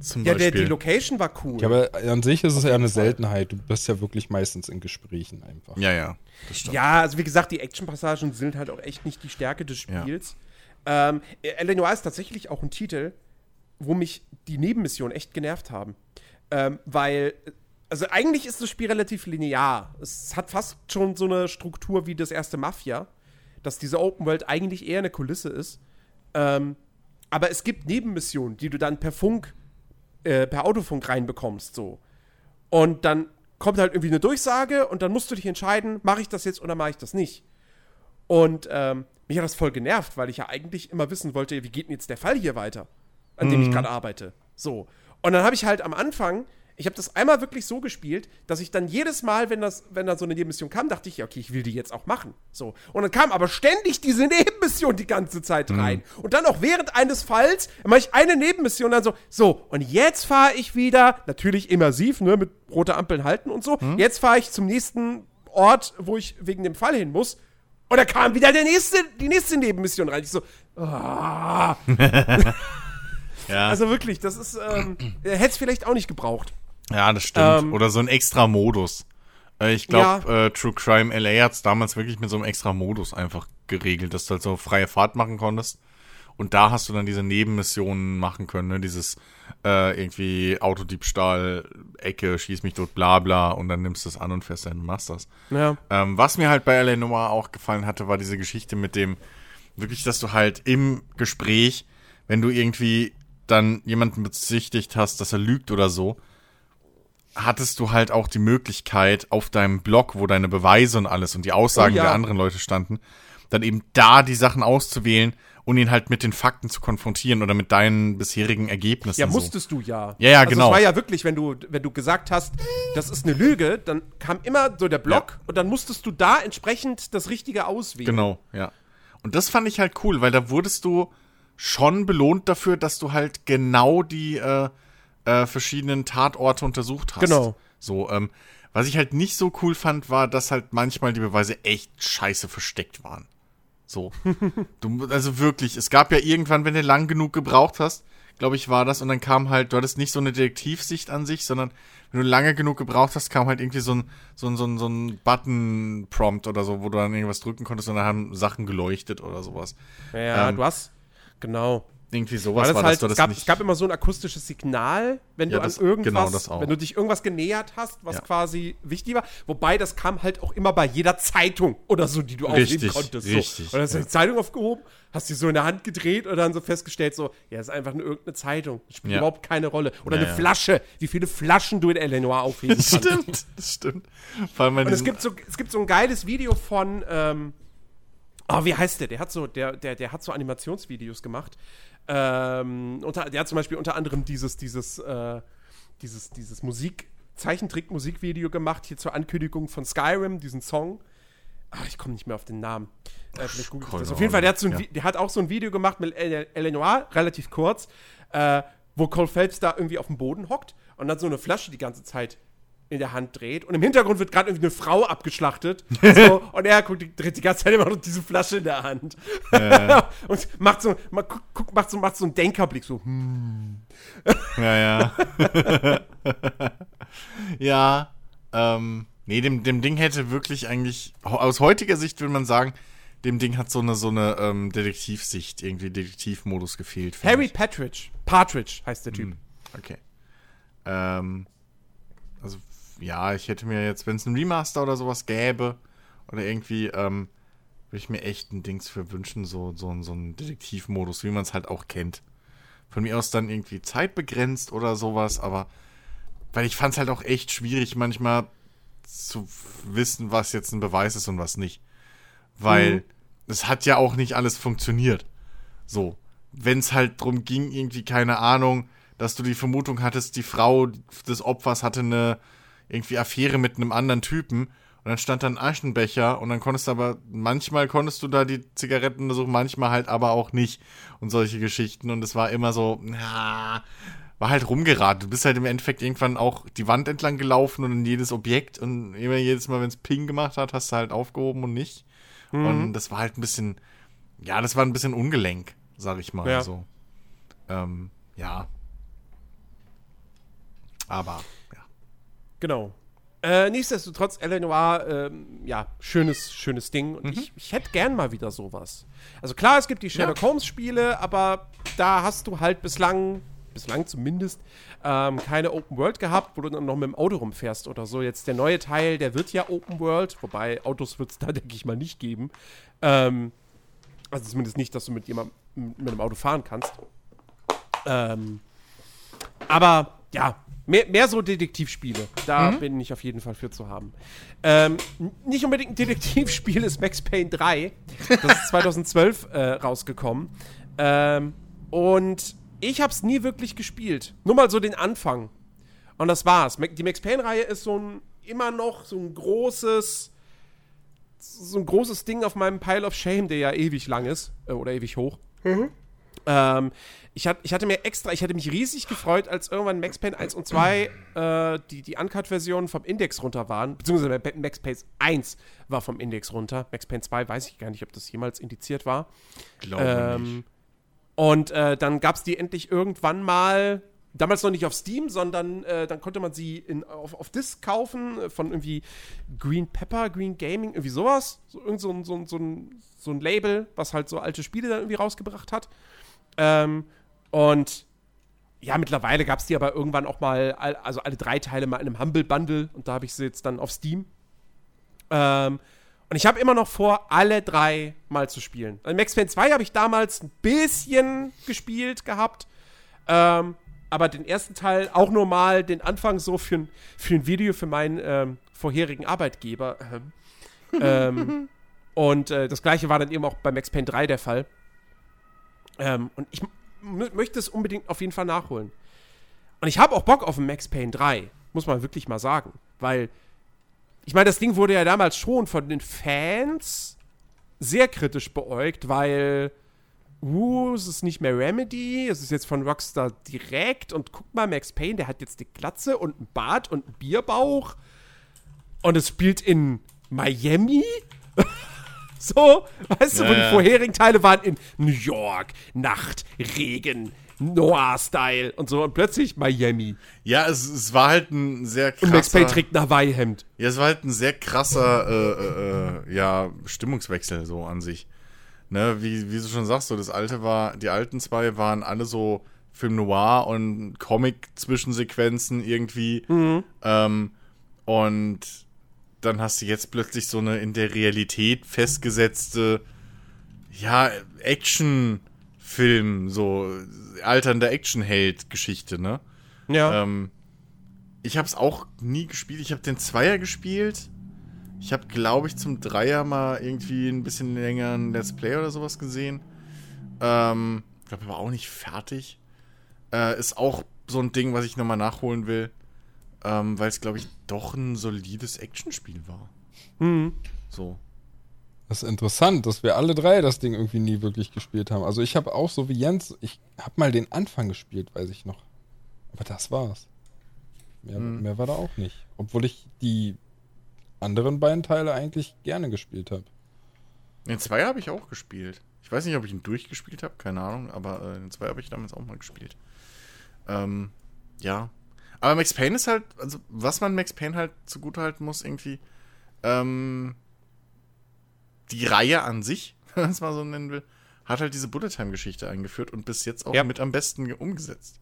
Zum Ja, der, die Location war cool. Ja, aber an sich ist es ja eine Seltenheit. Du bist ja wirklich meistens in Gesprächen einfach. ja, ja. Ja, also wie gesagt, die Action-Passagen sind halt auch echt nicht die Stärke des Ja. Spiels. Ähm, Eleanor ist tatsächlich auch ein Titel, wo mich die Nebenmissionen echt genervt haben. Ähm, weil, also eigentlich ist das Spiel relativ linear. Es hat fast schon so eine Struktur wie das erste Mafia, dass diese Open World eigentlich eher eine Kulisse ist. Ähm, aber es gibt Nebenmissionen, die du dann per Funk, äh, per Autofunk reinbekommst, so. Und dann kommt halt irgendwie eine Durchsage und dann musst du dich entscheiden, mache ich das jetzt oder mache ich das nicht. Und ähm, mich hat das voll genervt, weil ich ja eigentlich immer wissen wollte, wie geht denn jetzt der Fall hier weiter, an dem ich gerade arbeite. So. Und dann habe ich halt am Anfang, ich habe das einmal wirklich so gespielt, dass ich dann jedes Mal, wenn das, wenn da so eine Nebenmission kam, dachte ich, ja, okay, ich will die jetzt auch machen. So. Und dann kam aber ständig diese Nebenmission die ganze Zeit rein. Und dann auch während eines Falls mache ich eine Nebenmission dann so, so, und jetzt fahre ich wieder, natürlich immersiv, ne, mit rote Ampeln halten und so. Jetzt fahre ich zum nächsten Ort, wo ich wegen dem Fall hin muss. Und da kam wieder der nächste, die nächste Nebenmission rein. Ich so, ah. Ja, Also wirklich, das ist, ähm, hätte es vielleicht auch nicht gebraucht. Ja das stimmt. ähm, Oder so ein extra Modus. Äh, ich glaube, äh, True Crime LA hat's damals wirklich mit so einem extra Modus einfach geregelt, dass du halt so freie Fahrt machen konntest. Und da hast du dann diese Nebenmissionen machen können, ne? Dieses äh, irgendwie Autodiebstahl, Ecke, schieß mich tot, bla bla, und dann nimmst du es an und fährst dahin und machst das. Ja. Ähm, was mir halt bei LA Noir auch gefallen hatte, war diese Geschichte mit dem, wirklich, dass du halt im Gespräch, wenn du irgendwie dann jemanden bezichtigt hast, dass er lügt oder so, hattest du halt auch die Möglichkeit, auf deinem Blog, wo deine Beweise und alles und die Aussagen Oh ja. der anderen Leute standen, dann eben da die Sachen auszuwählen und ihn halt mit den Fakten zu konfrontieren oder mit deinen bisherigen Ergebnissen. Ja, so. musstest du ja. Ja, ja, also genau. Es war ja wirklich, wenn du, wenn du gesagt hast, das ist eine Lüge, dann kam immer so der Block und dann musstest du da entsprechend das Richtige auswählen. Genau, ja. Und das fand ich halt cool, weil da wurdest du schon belohnt dafür, dass du halt genau die äh, äh, verschiedenen Tatorte untersucht hast. Genau. So, ähm, was ich halt nicht so cool fand, war, dass halt manchmal die Beweise echt scheiße versteckt waren. So. du, also wirklich, es gab ja irgendwann, wenn du lang genug gebraucht hast, glaube ich, war das, und dann kam halt, du hattest nicht so eine Detektivsicht an sich, sondern wenn du lange genug gebraucht hast, kam halt irgendwie so ein, so ein, so ein, so ein Button-Prompt oder so, wo du dann irgendwas drücken konntest und dann haben Sachen geleuchtet oder sowas. Ja, Ähm, du hast, genau. Irgendwie sowas Weil das war halt, das, es, gab, es gab immer so ein akustisches Signal, wenn Ja, du das- an irgendwas, genau, das auch. wenn du dich irgendwas genähert hast, was Ja. quasi wichtig war. Wobei, das kam halt auch immer bei jeder Zeitung oder so, die du aufnehmen Richtig, konntest. richtig, So. Und dann hast du die Zeitung aufgehoben, hast die so in der Hand gedreht und dann so festgestellt, so, ja, ist einfach nur irgendeine Zeitung. Das spielt Ja. überhaupt keine Rolle. Oder Ja, eine ja. Flasche, wie viele Flaschen du in Eleanor aufheben kannst. stimmt, das stimmt. Vor allem Und es gibt so, es gibt so ein geiles Video von, ähm, oh, wie heißt der? Der hat so, der, der, der hat so Animationsvideos gemacht. Ähm, unter, der hat zum Beispiel unter anderem dieses, dieses, äh, dieses, dieses Musik, Zeichentrick-Musikvideo gemacht, hier zur Ankündigung von Skyrim, diesen Song. Ach, ich komme nicht mehr auf den Namen. Äh, vielleicht google ich das. Auf jeden Fall, der hat, so ein, Vi- der hat auch so ein Video gemacht mit El- Eleanor, relativ kurz, äh, wo Cole Phelps da irgendwie auf dem Boden hockt und dann so eine Flasche die ganze Zeit in der Hand dreht. Und im Hintergrund wird gerade irgendwie eine Frau abgeschlachtet. so, und er guckt, dreht die ganze Zeit immer noch diese Flasche in der Hand. und macht so, guck, macht, so, macht so einen Denkerblick, so, hm. Ja, ja. ja, ähm, nee, dem, dem Ding hätte wirklich eigentlich, aus heutiger Sicht würde man sagen, dem Ding hat so eine, so eine ähm, Detektivsicht, irgendwie Detektivmodus gefehlt. Harry ich. Partridge. Partridge heißt der Typ. Hm, Okay. Ähm, ja, ich hätte mir jetzt, wenn es einen Remaster oder sowas gäbe, oder irgendwie, ähm, würde ich mir echt ein Dings für wünschen, so, so, so ein Detektivmodus, wie man es halt auch kennt. Von mir aus dann irgendwie zeitbegrenzt oder sowas, aber weil ich fand es halt auch echt schwierig, manchmal zu wissen, was jetzt ein Beweis ist und was nicht. Weil Mhm. es hat ja auch nicht alles funktioniert. So. Wenn es halt drum ging, irgendwie, keine Ahnung, dass du die Vermutung hattest, die Frau des Opfers hatte eine irgendwie Affäre mit einem anderen Typen und dann stand da ein Aschenbecher und dann konntest du aber, manchmal konntest du da die Zigaretten untersuchen, manchmal halt aber auch nicht und solche Geschichten und es war immer so, na, war halt rumgeraten. Du bist halt im Endeffekt irgendwann auch die Wand entlang gelaufen und in jedes Objekt und immer jedes Mal, wenn es Ping gemacht hat, hast du halt aufgehoben und nicht. Und das war halt ein bisschen, ja, das war ein bisschen ungelenk, sag ich mal Ja. so. Ähm, ja. Aber. Genau. Äh, nichtsdestotrotz, Eleanor, ähm, ja, schönes, schönes Ding. Und ich, ich hätte gern mal wieder sowas. Also klar, es gibt die Sherlock Holmes-Spiele, aber da hast du halt bislang, bislang zumindest, ähm, keine Open World gehabt, wo du dann noch mit dem Auto rumfährst oder so. Jetzt der neue Teil, der wird ja Open World, wobei Autos wird es da, denke ich mal, nicht geben. Ähm, also zumindest nicht, dass du mit jemandem mit einem Auto fahren kannst. Ähm, aber ja, mehr, mehr so Detektivspiele. Da bin ich auf jeden Fall für zu haben. Ähm, nicht unbedingt ein Detektivspiel ist Max Payne 3. Das ist 2012 äh, rausgekommen. Ähm, und ich habe es nie wirklich gespielt. Nur mal so den Anfang. Und das war's. Die Max Payne-Reihe ist so ein immer noch so ein großes so ein großes Ding auf meinem Pile of Shame, der ja ewig lang ist äh, oder ewig hoch. Ähm, ich, hat, ich hatte mir extra, ich hatte mich riesig gefreut, als irgendwann Max Payne 1 und 2 äh, die, die Uncut-Versionen vom Index runter waren, beziehungsweise Max Payne 1 war vom Index runter. Max Payne 2 weiß ich gar nicht, ob das jemals indiziert war. Glaube Ähm, nicht. Und äh, dann gab es die endlich irgendwann mal, damals noch nicht auf Steam, sondern äh, dann konnte man sie in, auf, auf Disc kaufen von irgendwie Green Pepper, Green Gaming, irgendwie sowas. So, irgend so, so, ein- so, ein, so ein Label, was halt so alte Spiele dann irgendwie rausgebracht hat. Ähm, und ja, mittlerweile gab es die aber irgendwann auch mal, also alle drei Teile mal in einem Humble Bundle und da habe ich sie jetzt dann auf Steam. Ähm, und ich habe immer noch vor, alle drei mal zu spielen. Also Max Payne 2 habe ich damals ein bisschen gespielt gehabt. Ähm, aber den ersten Teil auch nur mal den Anfang so für ein, für ein Video für meinen ähm, vorherigen Arbeitgeber. Ähm, ähm, und äh, das gleiche war dann eben auch bei Max Payne 3 der Fall. Ähm, und ich möchte es unbedingt auf jeden Fall nachholen. Und ich habe auch Bock auf ein Max Payne 3, muss man wirklich mal sagen. Weil, ich meine, das Ding wurde ja damals schon von den Fans sehr kritisch beäugt, weil, uh, es ist nicht mehr Remedy, es ist jetzt von Rockstar direkt und guck mal, Max Payne, der hat jetzt eine Glatze und einen Bart und einen Bierbauch und es spielt in Miami. so, weißt du, Ja, wo die ja. vorherigen Teile waren in New York, Nacht, Regen, Noir-Style und so und plötzlich Miami. Ja, es, es war halt ein sehr krasser. Und Max Payne trägt ein Hawaii-Hemd. Ja, es war halt ein sehr krasser, äh, äh, äh, ja, Stimmungswechsel so an sich. Ne, wie, wie du schon sagst, so das alte war, die alten zwei waren alle so Film Noir und Comic-Zwischensequenzen irgendwie. Ähm, und dann hast du jetzt plötzlich so eine in der Realität festgesetzte, ja, Action-Film, so alternder Action-Held-Geschichte, ne? Ja. Ähm, ich habe es auch nie gespielt. Ich habe den Zweier gespielt. Ich habe, glaube ich, zum Dreier mal irgendwie ein bisschen länger ein Let's Play oder sowas gesehen. Ähm, glaube aber auch nicht fertig. Äh, ist auch so ein Ding, was ich nochmal nachholen will. Ähm, weil es, glaube ich, doch ein solides Actionspiel war. Hm. So. Das ist interessant, dass wir alle drei das Ding irgendwie nie wirklich gespielt haben. Also ich habe auch so wie Jens, ich habe mal den Anfang gespielt, weiß ich noch. Aber das war's. Mehr, mehr war da auch nicht. Obwohl ich die anderen beiden Teile eigentlich gerne gespielt habe. Den Zweier habe ich auch gespielt. Ich weiß nicht, ob ich ihn durchgespielt habe, keine Ahnung, aber äh, den Zweier habe ich damals auch mal gespielt. Ähm, ja. Aber Max Payne ist halt, also was man Max Payne halt zugutehalten muss, irgendwie, ähm, die Reihe an sich, wenn man es mal so nennen will, hat halt diese Bullet Time-Geschichte eingeführt und bis jetzt auch Ja. mit am besten ge- umgesetzt.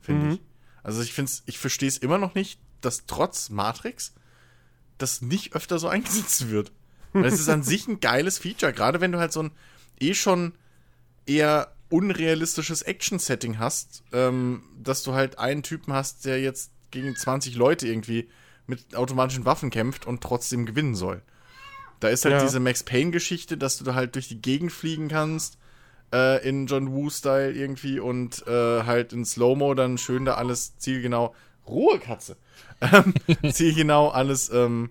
Finde Mhm. ich. Also ich finde ich verstehe es immer noch nicht, dass trotz Matrix das nicht öfter so eingesetzt wird. Weil es ist an sich ein geiles Feature, gerade wenn du halt so ein eh schon eher unrealistisches Action-Setting hast, ähm, dass du halt einen Typen hast, der jetzt gegen 20 Leute irgendwie mit automatischen Waffen kämpft und trotzdem gewinnen soll. Da ist halt Ja. diese Max Payne-Geschichte, dass du da halt durch die Gegend fliegen kannst, äh, in John Woo-Style irgendwie und äh, halt in Slow-Mo dann schön da alles zielgenau. Ruhe, Katze! Ähm, zielgenau alles ähm,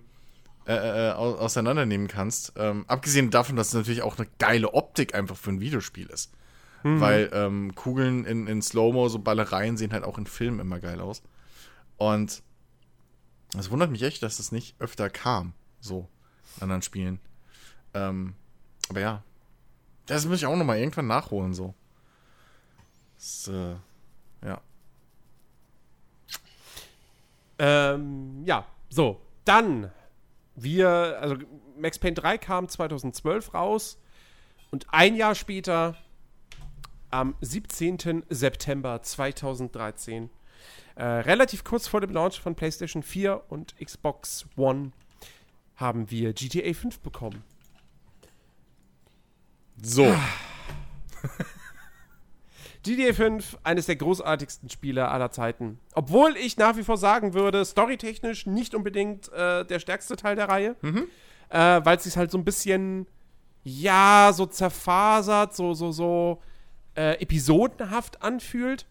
äh, äh, au- auseinandernehmen kannst. Ähm, abgesehen davon, dass es natürlich auch eine geile Optik einfach für ein Videospiel ist. Weil ähm, Kugeln in, in Slow-Mo, so Ballereien sehen halt auch in Filmen immer geil aus. Und es wundert mich echt, dass es nicht öfter kam, so in anderen Spielen. Ähm, aber ja, das muss ich auch noch mal irgendwann nachholen, so. Das, äh, ja. Ähm, ja, so. Dann, wir, also Max Payne 3 kam 2012 raus und ein Jahr später, am 17. September 2013, äh, relativ kurz vor dem Launch von PlayStation 4 und Xbox One, haben wir GTA 5 bekommen. So. GTA 5, eines der großartigsten Spiele aller Zeiten. Obwohl ich nach wie vor sagen würde, storytechnisch nicht unbedingt äh, der stärkste Teil der Reihe. Äh, Weil es sich halt so ein bisschen, ja, so zerfasert, so, so, so äh, episodenhaft anfühlt.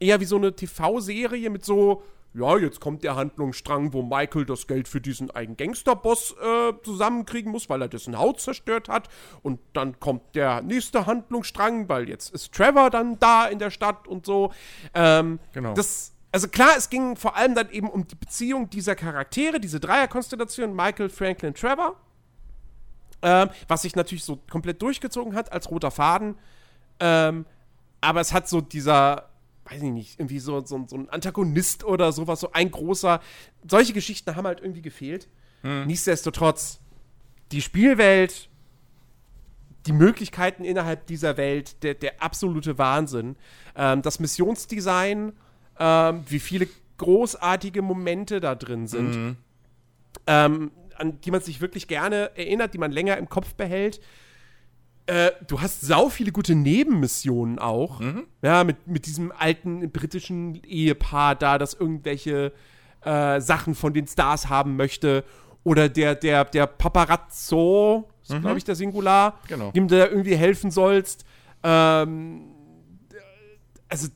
Eher wie so eine TV-Serie mit so ja, jetzt kommt der Handlungsstrang, wo Michael das Geld für diesen einen Gangsterboss äh, zusammenkriegen muss, weil er dessen Haut zerstört hat. Und dann kommt der nächste Handlungsstrang, weil jetzt ist Trevor dann da in der Stadt und so. Ähm, Genau. Das, also klar, es ging vor allem dann eben um die Beziehung dieser Charaktere, diese Dreierkonstellation, Michael, Franklin, Trevor. Ähm, was sich natürlich so komplett durchgezogen hat als roter Faden. Ähm, aber es hat so dieser, weiß ich nicht, irgendwie so, so, so ein Antagonist oder sowas, so ein großer. Solche Geschichten haben halt irgendwie gefehlt. Nichtsdestotrotz, die Spielwelt, die Möglichkeiten innerhalb dieser Welt, der, der absolute Wahnsinn. Ähm, das Missionsdesign, ähm, wie viele großartige Momente da drin sind, ähm, an die man sich wirklich gerne erinnert, die man länger im Kopf behält. Äh, du hast sau viele gute Nebenmissionen auch. Ja, mit, mit diesem alten britischen Ehepaar da, das irgendwelche äh, Sachen von den Stars haben möchte. Oder der, der, der Paparazzo, ist, glaube ich, der Singular, Genau. dem du da irgendwie helfen sollst. Ähm, also,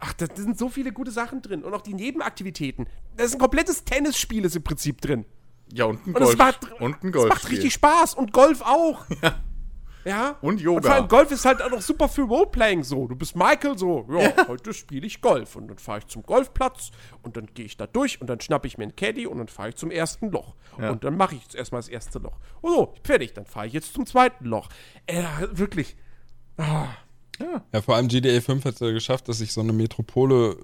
ach, da sind so viele gute Sachen drin. Und auch die Nebenaktivitäten. Da ist ein komplettes Tennisspiel ist im Prinzip drin. Ja, und ein Und es Golf. macht, und ein es Golf. macht richtig Spaß. Und Golf auch. Ja. Ja. Und Und vor Yoga. allem Golf ist halt auch noch super für Roleplaying so. Du bist Michael so, ja, heute spiele ich Golf. Und dann fahre ich zum Golfplatz und dann gehe ich da durch und dann schnappe ich mir einen Caddy und dann fahre ich zum ersten Loch. Ja. Und dann mache ich jetzt erstmal das erste Loch. Oh so, fertig, dann fahre ich jetzt zum zweiten Loch. Äh, wirklich. Ah, Ja, vor allem GTA 5 hat es ja geschafft, dass sich so eine Metropole,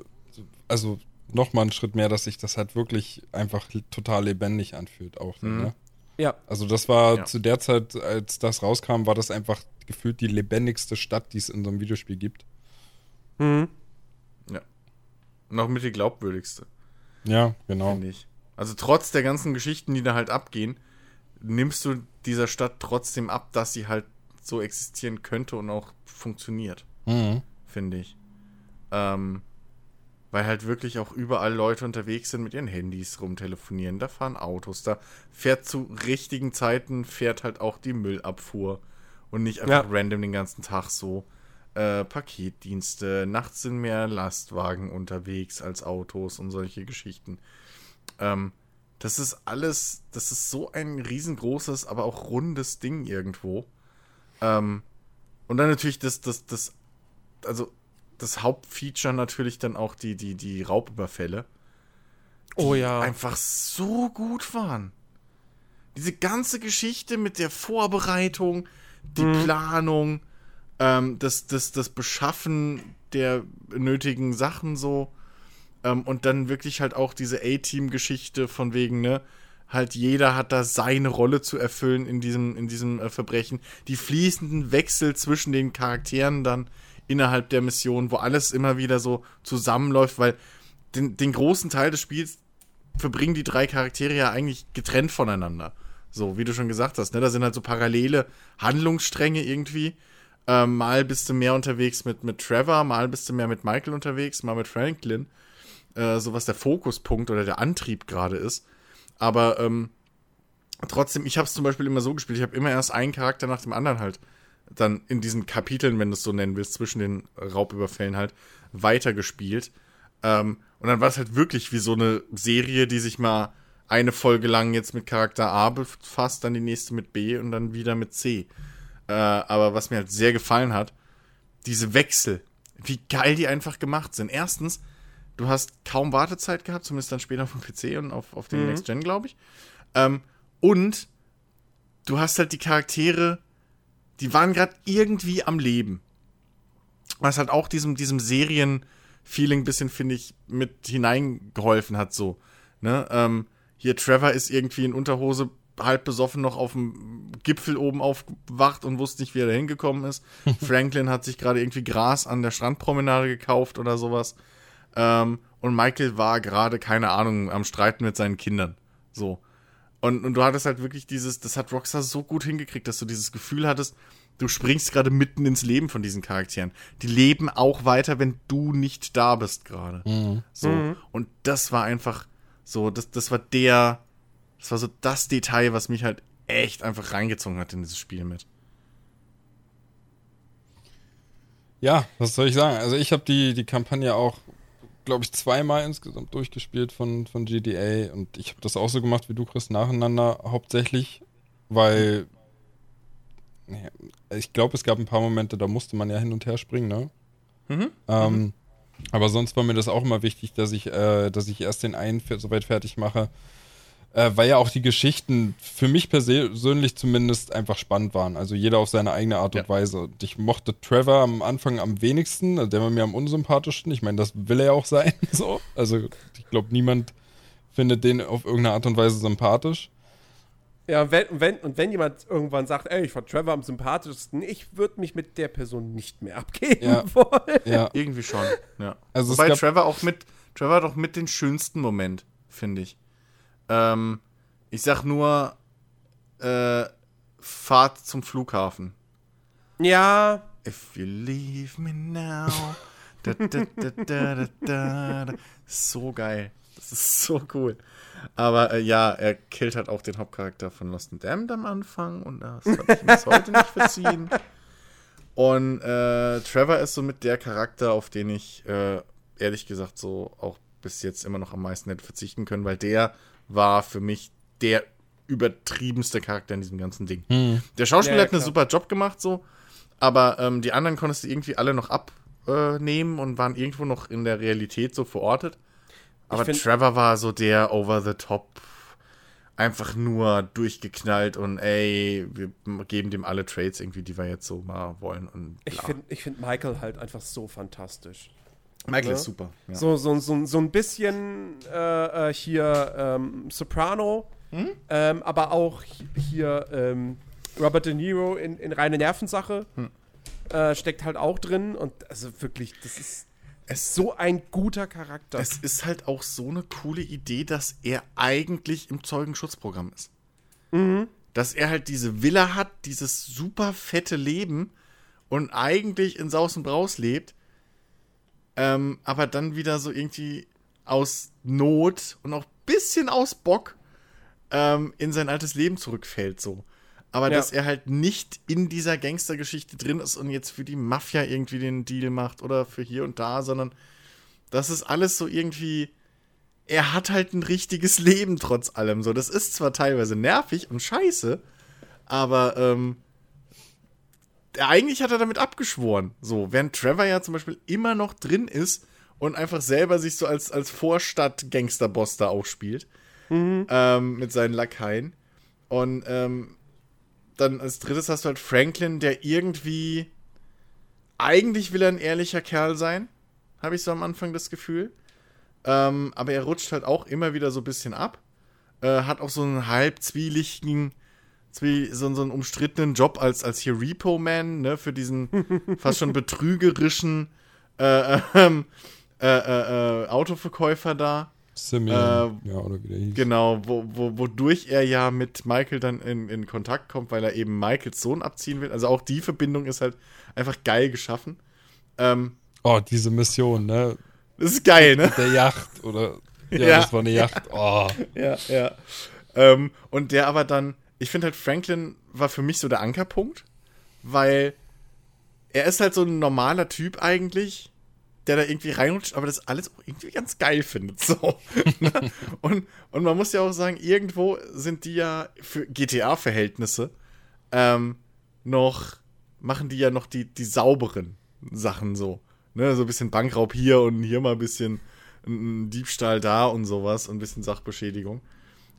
also nochmal einen Schritt mehr, dass sich das halt wirklich einfach total lebendig anfühlt auch. so, Ne? Ja. Also das war Ja. zu der Zeit, als das rauskam, war das einfach gefühlt die lebendigste Stadt, die es in so einem Videospiel gibt. Mhm. Ja. Und auch mit die glaubwürdigste, Ja, genau. finde ich. Also trotz der ganzen Geschichten, die da halt abgehen, nimmst du dieser Stadt trotzdem ab, dass sie halt so existieren könnte und auch funktioniert, Mhm. finde ich. Ähm, weil halt wirklich auch überall Leute unterwegs sind mit ihren Handys rumtelefonieren. Da fahren Autos, da fährt zu richtigen Zeiten, fährt halt auch die Müllabfuhr und nicht einfach Ja. random den ganzen Tag so. Äh, Paketdienste, nachts sind mehr Lastwagen unterwegs als Autos und solche Geschichten. Ähm, das ist alles, das ist so ein riesengroßes, aber auch rundes Ding irgendwo. Ähm, und dann natürlich das, das, das, also das Hauptfeature natürlich dann auch die, die, die Raubüberfälle. Oh ja. Einfach so gut waren. Diese ganze Geschichte mit der Vorbereitung, die Mhm. Planung, ähm, das, das, das Beschaffen der nötigen Sachen so. Ähm, und dann wirklich halt auch diese A-Team-Geschichte von wegen, ne, halt jeder hat da seine Rolle zu erfüllen in diesem, in diesem äh, Verbrechen. Die fließenden Wechsel zwischen den Charakteren dann innerhalb der Mission, wo alles immer wieder so zusammenläuft, weil den, den großen Teil des Spiels verbringen die drei Charaktere ja eigentlich getrennt voneinander. So, wie du schon gesagt hast, ne? Da sind halt so parallele Handlungsstränge irgendwie. Ähm, mal bist du mehr unterwegs mit, mit Trevor, mal bist du mehr mit Michael unterwegs, mal mit Franklin. Äh, so was der Fokuspunkt oder der Antrieb gerade ist. Aber ähm, trotzdem, ich habe es zum Beispiel immer so gespielt, ich habe immer erst einen Charakter nach dem anderen halt dann in diesen Kapiteln, wenn du es so nennen willst, zwischen den Raubüberfällen halt weitergespielt. Ähm, und dann war es halt wirklich wie so eine Serie, die sich mal eine Folge lang jetzt mit Charakter A befasst, dann die nächste mit B und dann wieder mit C. Äh, aber was mir halt sehr gefallen hat, diese Wechsel, wie geil die einfach gemacht sind. Erstens, du hast kaum Wartezeit gehabt, zumindest dann später auf dem PC und auf, auf dem Next Gen, glaube ich. Ähm, und du hast halt die Charaktere, die waren gerade irgendwie am Leben. Was halt auch diesem, diesem Serien-Feeling bisschen, finde ich, mit hineingeholfen hat, so. Ne? Ähm, hier, Trevor ist irgendwie in Unterhose halb besoffen noch auf dem Gipfel oben aufgewacht und wusste nicht, wie er da hingekommen ist. Franklin hat sich gerade irgendwie Gras an der Strandpromenade gekauft oder sowas. Ähm, und Michael war gerade, keine Ahnung, am Streiten mit seinen Kindern. So. Und, und du hattest halt wirklich dieses, das hat Rockstar so gut hingekriegt, dass du dieses Gefühl hattest, du springst gerade mitten ins Leben von diesen Charakteren. Die leben auch weiter, wenn du nicht da bist gerade. So. Und das war einfach so, das, das war der, das war so das Detail, was mich halt echt einfach reingezogen hat in dieses Spiel mit. Ja, was soll ich sagen? Also ich habe die, die Kampagne auch glaube ich, zweimal insgesamt durchgespielt von, von GDA und ich habe das auch so gemacht wie du, Chris, nacheinander hauptsächlich, weil ich glaube, es gab ein paar Momente, da musste man ja hin und her springen, ne? Mhm. Ähm, mhm. Aber sonst war mir das auch immer wichtig, dass ich, äh, dass ich erst den einen soweit fertig mache, äh, weil ja auch die Geschichten für mich persönlich zumindest einfach spannend waren. Also jeder auf seine eigene Art und ja. Weise. Und ich mochte Trevor am Anfang am wenigsten, also der war mir am unsympathischsten. Ich meine, das will er ja auch sein. so. Also ich glaube, niemand findet den auf irgendeine Art und Weise sympathisch. Ja, wenn, wenn, und wenn jemand irgendwann sagt, ey, ich fand Trevor am sympathischsten, ich würde mich mit der Person nicht mehr abgeben ja. wollen. Ja, irgendwie schon. Ja. Also Wobei Trevor auch mit, Trevor auch mit den schönsten Moment, finde ich. Ähm, ich sag nur, äh, Fahrt zum Flughafen. Ja. If you leave me now. da, da, da, so geil. Das ist so cool. Aber äh, ja, er killt halt auch den Hauptcharakter von Lost and Damned am Anfang und das hat ich bis heute nicht verziehen. Und äh, Trevor ist somit der Charakter, auf den ich äh, ehrlich gesagt so auch bis jetzt immer noch am meisten hätte verzichten können, weil der war für mich der übertriebenste Charakter in diesem ganzen Ding. Hm. Der Schauspieler ja, ja, hat einen super Job gemacht, so, aber ähm, die anderen konntest du irgendwie alle noch abnehmen und waren irgendwo noch in der Realität so verortet. Aber find, Trevor war so der over the top, einfach nur durchgeknallt und ey, wir geben dem alle Trades irgendwie, die wir jetzt so mal wollen. Und ich finde ich find Michael halt einfach so fantastisch. Michael ne? ist super. Ja. So, so, so, so ein bisschen äh, äh, hier ähm, Soprano, hm? ähm, aber auch hier ähm, Robert De Niro in, in reine Nervensache hm. äh, steckt halt auch drin und also wirklich, das ist es so ein guter Charakter. Es ist halt auch so eine coole Idee, dass er eigentlich im Zeugenschutzprogramm ist. Mhm. Dass er halt diese Villa hat, dieses super fette Leben und eigentlich in Saus und Braus lebt, ähm, aber dann wieder so irgendwie aus Not und auch ein bisschen aus Bock ähm, in sein altes Leben zurückfällt, so aber ja. dass er halt nicht in dieser Gangstergeschichte drin ist und jetzt für die Mafia irgendwie den Deal macht oder für hier und da, sondern das ist alles so irgendwie. Er hat halt ein richtiges Leben trotz allem. So, das ist zwar teilweise nervig und scheiße, aber ähm, eigentlich hat er damit abgeschworen. So, während Trevor ja zum Beispiel immer noch drin ist und einfach selber sich so als, als Vorstadt-Gangsterboss da auch spielt. Mhm. Ähm, mit seinen Lakaien. Und ähm, dann als drittes hast du halt Franklin, der irgendwie. Eigentlich will er ein ehrlicher Kerl sein, habe ich so am Anfang das Gefühl. Ähm, aber er rutscht halt auch immer wieder so ein bisschen ab. Äh, hat auch so einen halb zwielichtigen, zwie, so, so einen umstrittenen Job als, als hier Repo-Man, ne, für diesen fast schon betrügerischen äh, ähm, äh, äh, äh, Autoverkäufer da. Simeon, äh, ja, oder wie der hieß. Genau, wo, wo, wodurch er ja mit Michael dann in, in Kontakt kommt, weil er eben Michaels Sohn abziehen will. Also auch die Verbindung ist halt einfach geil geschaffen. Ähm, oh, diese Mission, ne? Das ist geil, ne? Mit der Yacht, oder? Ja, ja. das war eine Yacht. Oh. ja, ja. Ähm, und der aber dann, ich finde halt, Franklin war für mich so der Ankerpunkt, weil er ist halt so ein normaler Typ eigentlich, der da irgendwie reinrutscht, aber das alles irgendwie ganz geil findet. So. Ne? und, und man muss ja auch sagen, irgendwo sind die ja für GTA-Verhältnisse ähm, noch, machen die ja noch die, die sauberen Sachen so. Ne? So ein bisschen Bankraub hier und hier mal ein bisschen ein Diebstahl da und sowas und ein bisschen Sachbeschädigung.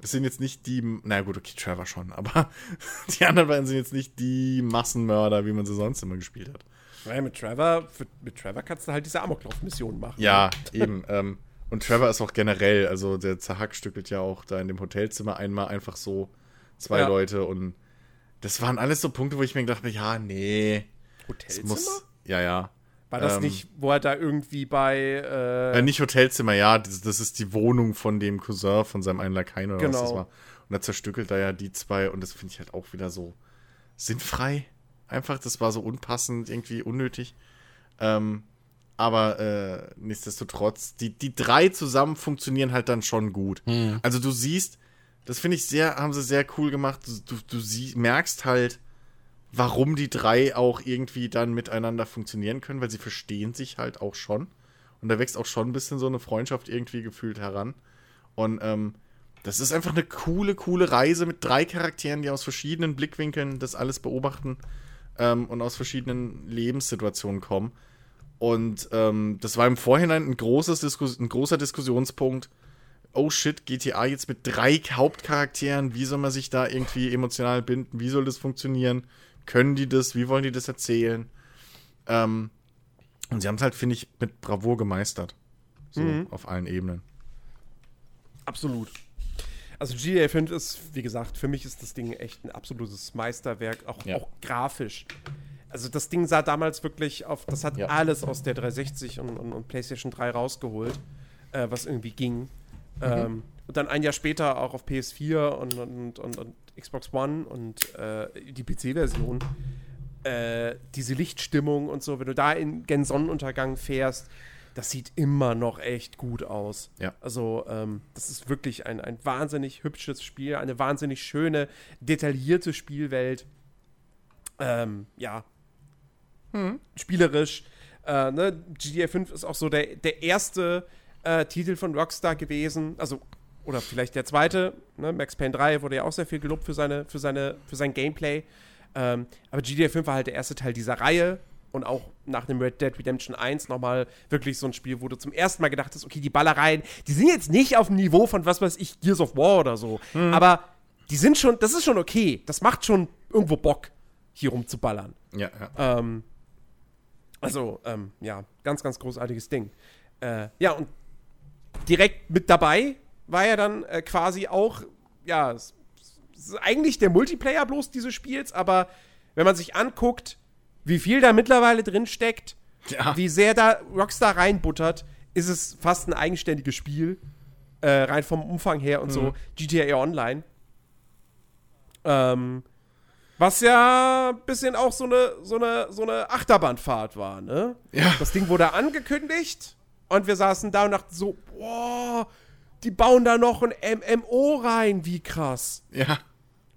Sind jetzt nicht die, na gut, okay, Trevor schon, aber die anderen beiden sind jetzt nicht die Massenmörder, wie man sie sonst immer gespielt hat. Naja, mit Trevor, mit Trevor kannst du halt diese Amoklauf-Mission machen. Ja, eben. Ähm, und Trevor ist auch generell, also der zerhackstückelt ja auch da in dem Hotelzimmer einmal einfach so zwei ja. Leute und das waren alles so Punkte, wo ich mir gedacht habe, ja, nee. Hotelzimmer? Muss, ja, ja. War das ähm, nicht, wo er da irgendwie bei. Äh, äh, nicht Hotelzimmer, ja, das, das, ist die Wohnung von dem Cousin von seinem einen Lakaien oder genau. was das war. Und da zerstückelt er ja die zwei und das finde ich halt auch wieder so sinnfrei. Einfach, das war so unpassend, irgendwie unnötig. Ähm, aber äh, nichtsdestotrotz, die, die drei zusammen funktionieren halt dann schon gut. Mhm. Also du siehst, das finde ich sehr, haben sie sehr cool gemacht. Du, du, du sie, merkst halt, warum die drei auch irgendwie dann miteinander funktionieren können, weil sie verstehen sich halt auch schon. Und da wächst auch schon ein bisschen so eine Freundschaft irgendwie gefühlt heran. Und ähm, das ist einfach eine coole, coole Reise mit drei Charakteren, die aus verschiedenen Blickwinkeln das alles beobachten ähm, und aus verschiedenen Lebenssituationen kommen. Und ähm, das war im Vorhinein ein, großes ein großer Diskussionspunkt. Oh shit, GTA jetzt mit drei Hauptcharakteren, wie soll man sich da irgendwie emotional binden? Wie soll das funktionieren? Können die das? Wie wollen die das erzählen? Ähm, und sie haben es halt, finde ich, mit Bravour gemeistert. So, mhm. auf allen Ebenen. Absolut. Also GTA 5 ist, wie gesagt, für mich ist das Ding echt ein absolutes Meisterwerk, auch, ja. auch grafisch. Also das Ding sah damals wirklich auf, das hat ja. alles aus der 360 und, und, und PlayStation 3 rausgeholt, äh, was irgendwie ging. Mhm. Ähm, und dann ein Jahr später auch auf PS4 und, und, und, und Xbox One und äh, die PC-Version. Äh, diese Lichtstimmung und so, wenn du da in gen Sonnenuntergang fährst, das sieht immer noch echt gut aus. Ja. Also, ähm, das ist wirklich ein, ein wahnsinnig hübsches Spiel, eine wahnsinnig schöne, detaillierte Spielwelt. Ähm, ja. Hm. Spielerisch. Äh, ne? GTA 5 ist auch so der, der erste äh, Titel von Rockstar gewesen. Also, oder vielleicht der zweite. Ne? Max Payne 3 wurde ja auch sehr viel gelobt für, seine, für, seine, für sein Gameplay. Ähm, aber GTA 5 war halt der erste Teil dieser Reihe und auch nach dem Red Dead Redemption 1 nochmal wirklich so ein Spiel, wo du zum ersten Mal gedacht hast, okay, die Ballereien, die sind jetzt nicht auf dem Niveau von was weiß ich, Gears of War oder so. Mhm. Aber die sind schon, das ist schon okay. Das macht schon irgendwo Bock, hier rumzuballern. Ja, ja. Ähm, also, ähm, ja, ganz, ganz großartiges Ding. Äh, ja, und direkt mit dabei war ja dann äh, quasi auch, ja, eigentlich der Multiplayer bloß dieses Spiels, aber wenn man sich anguckt, wie viel da mittlerweile drin steckt, ja. wie sehr da Rockstar reinbuttert, ist es fast ein eigenständiges Spiel. Äh, rein vom Umfang her und mhm. so. GTA Online. Ähm, was ja ein bisschen auch so eine, so eine, so eine Achterbahnfahrt war, ne? Ja. Das Ding wurde angekündigt und wir saßen da und dachten so, boah, die bauen da noch ein MMO rein, wie krass. Ja.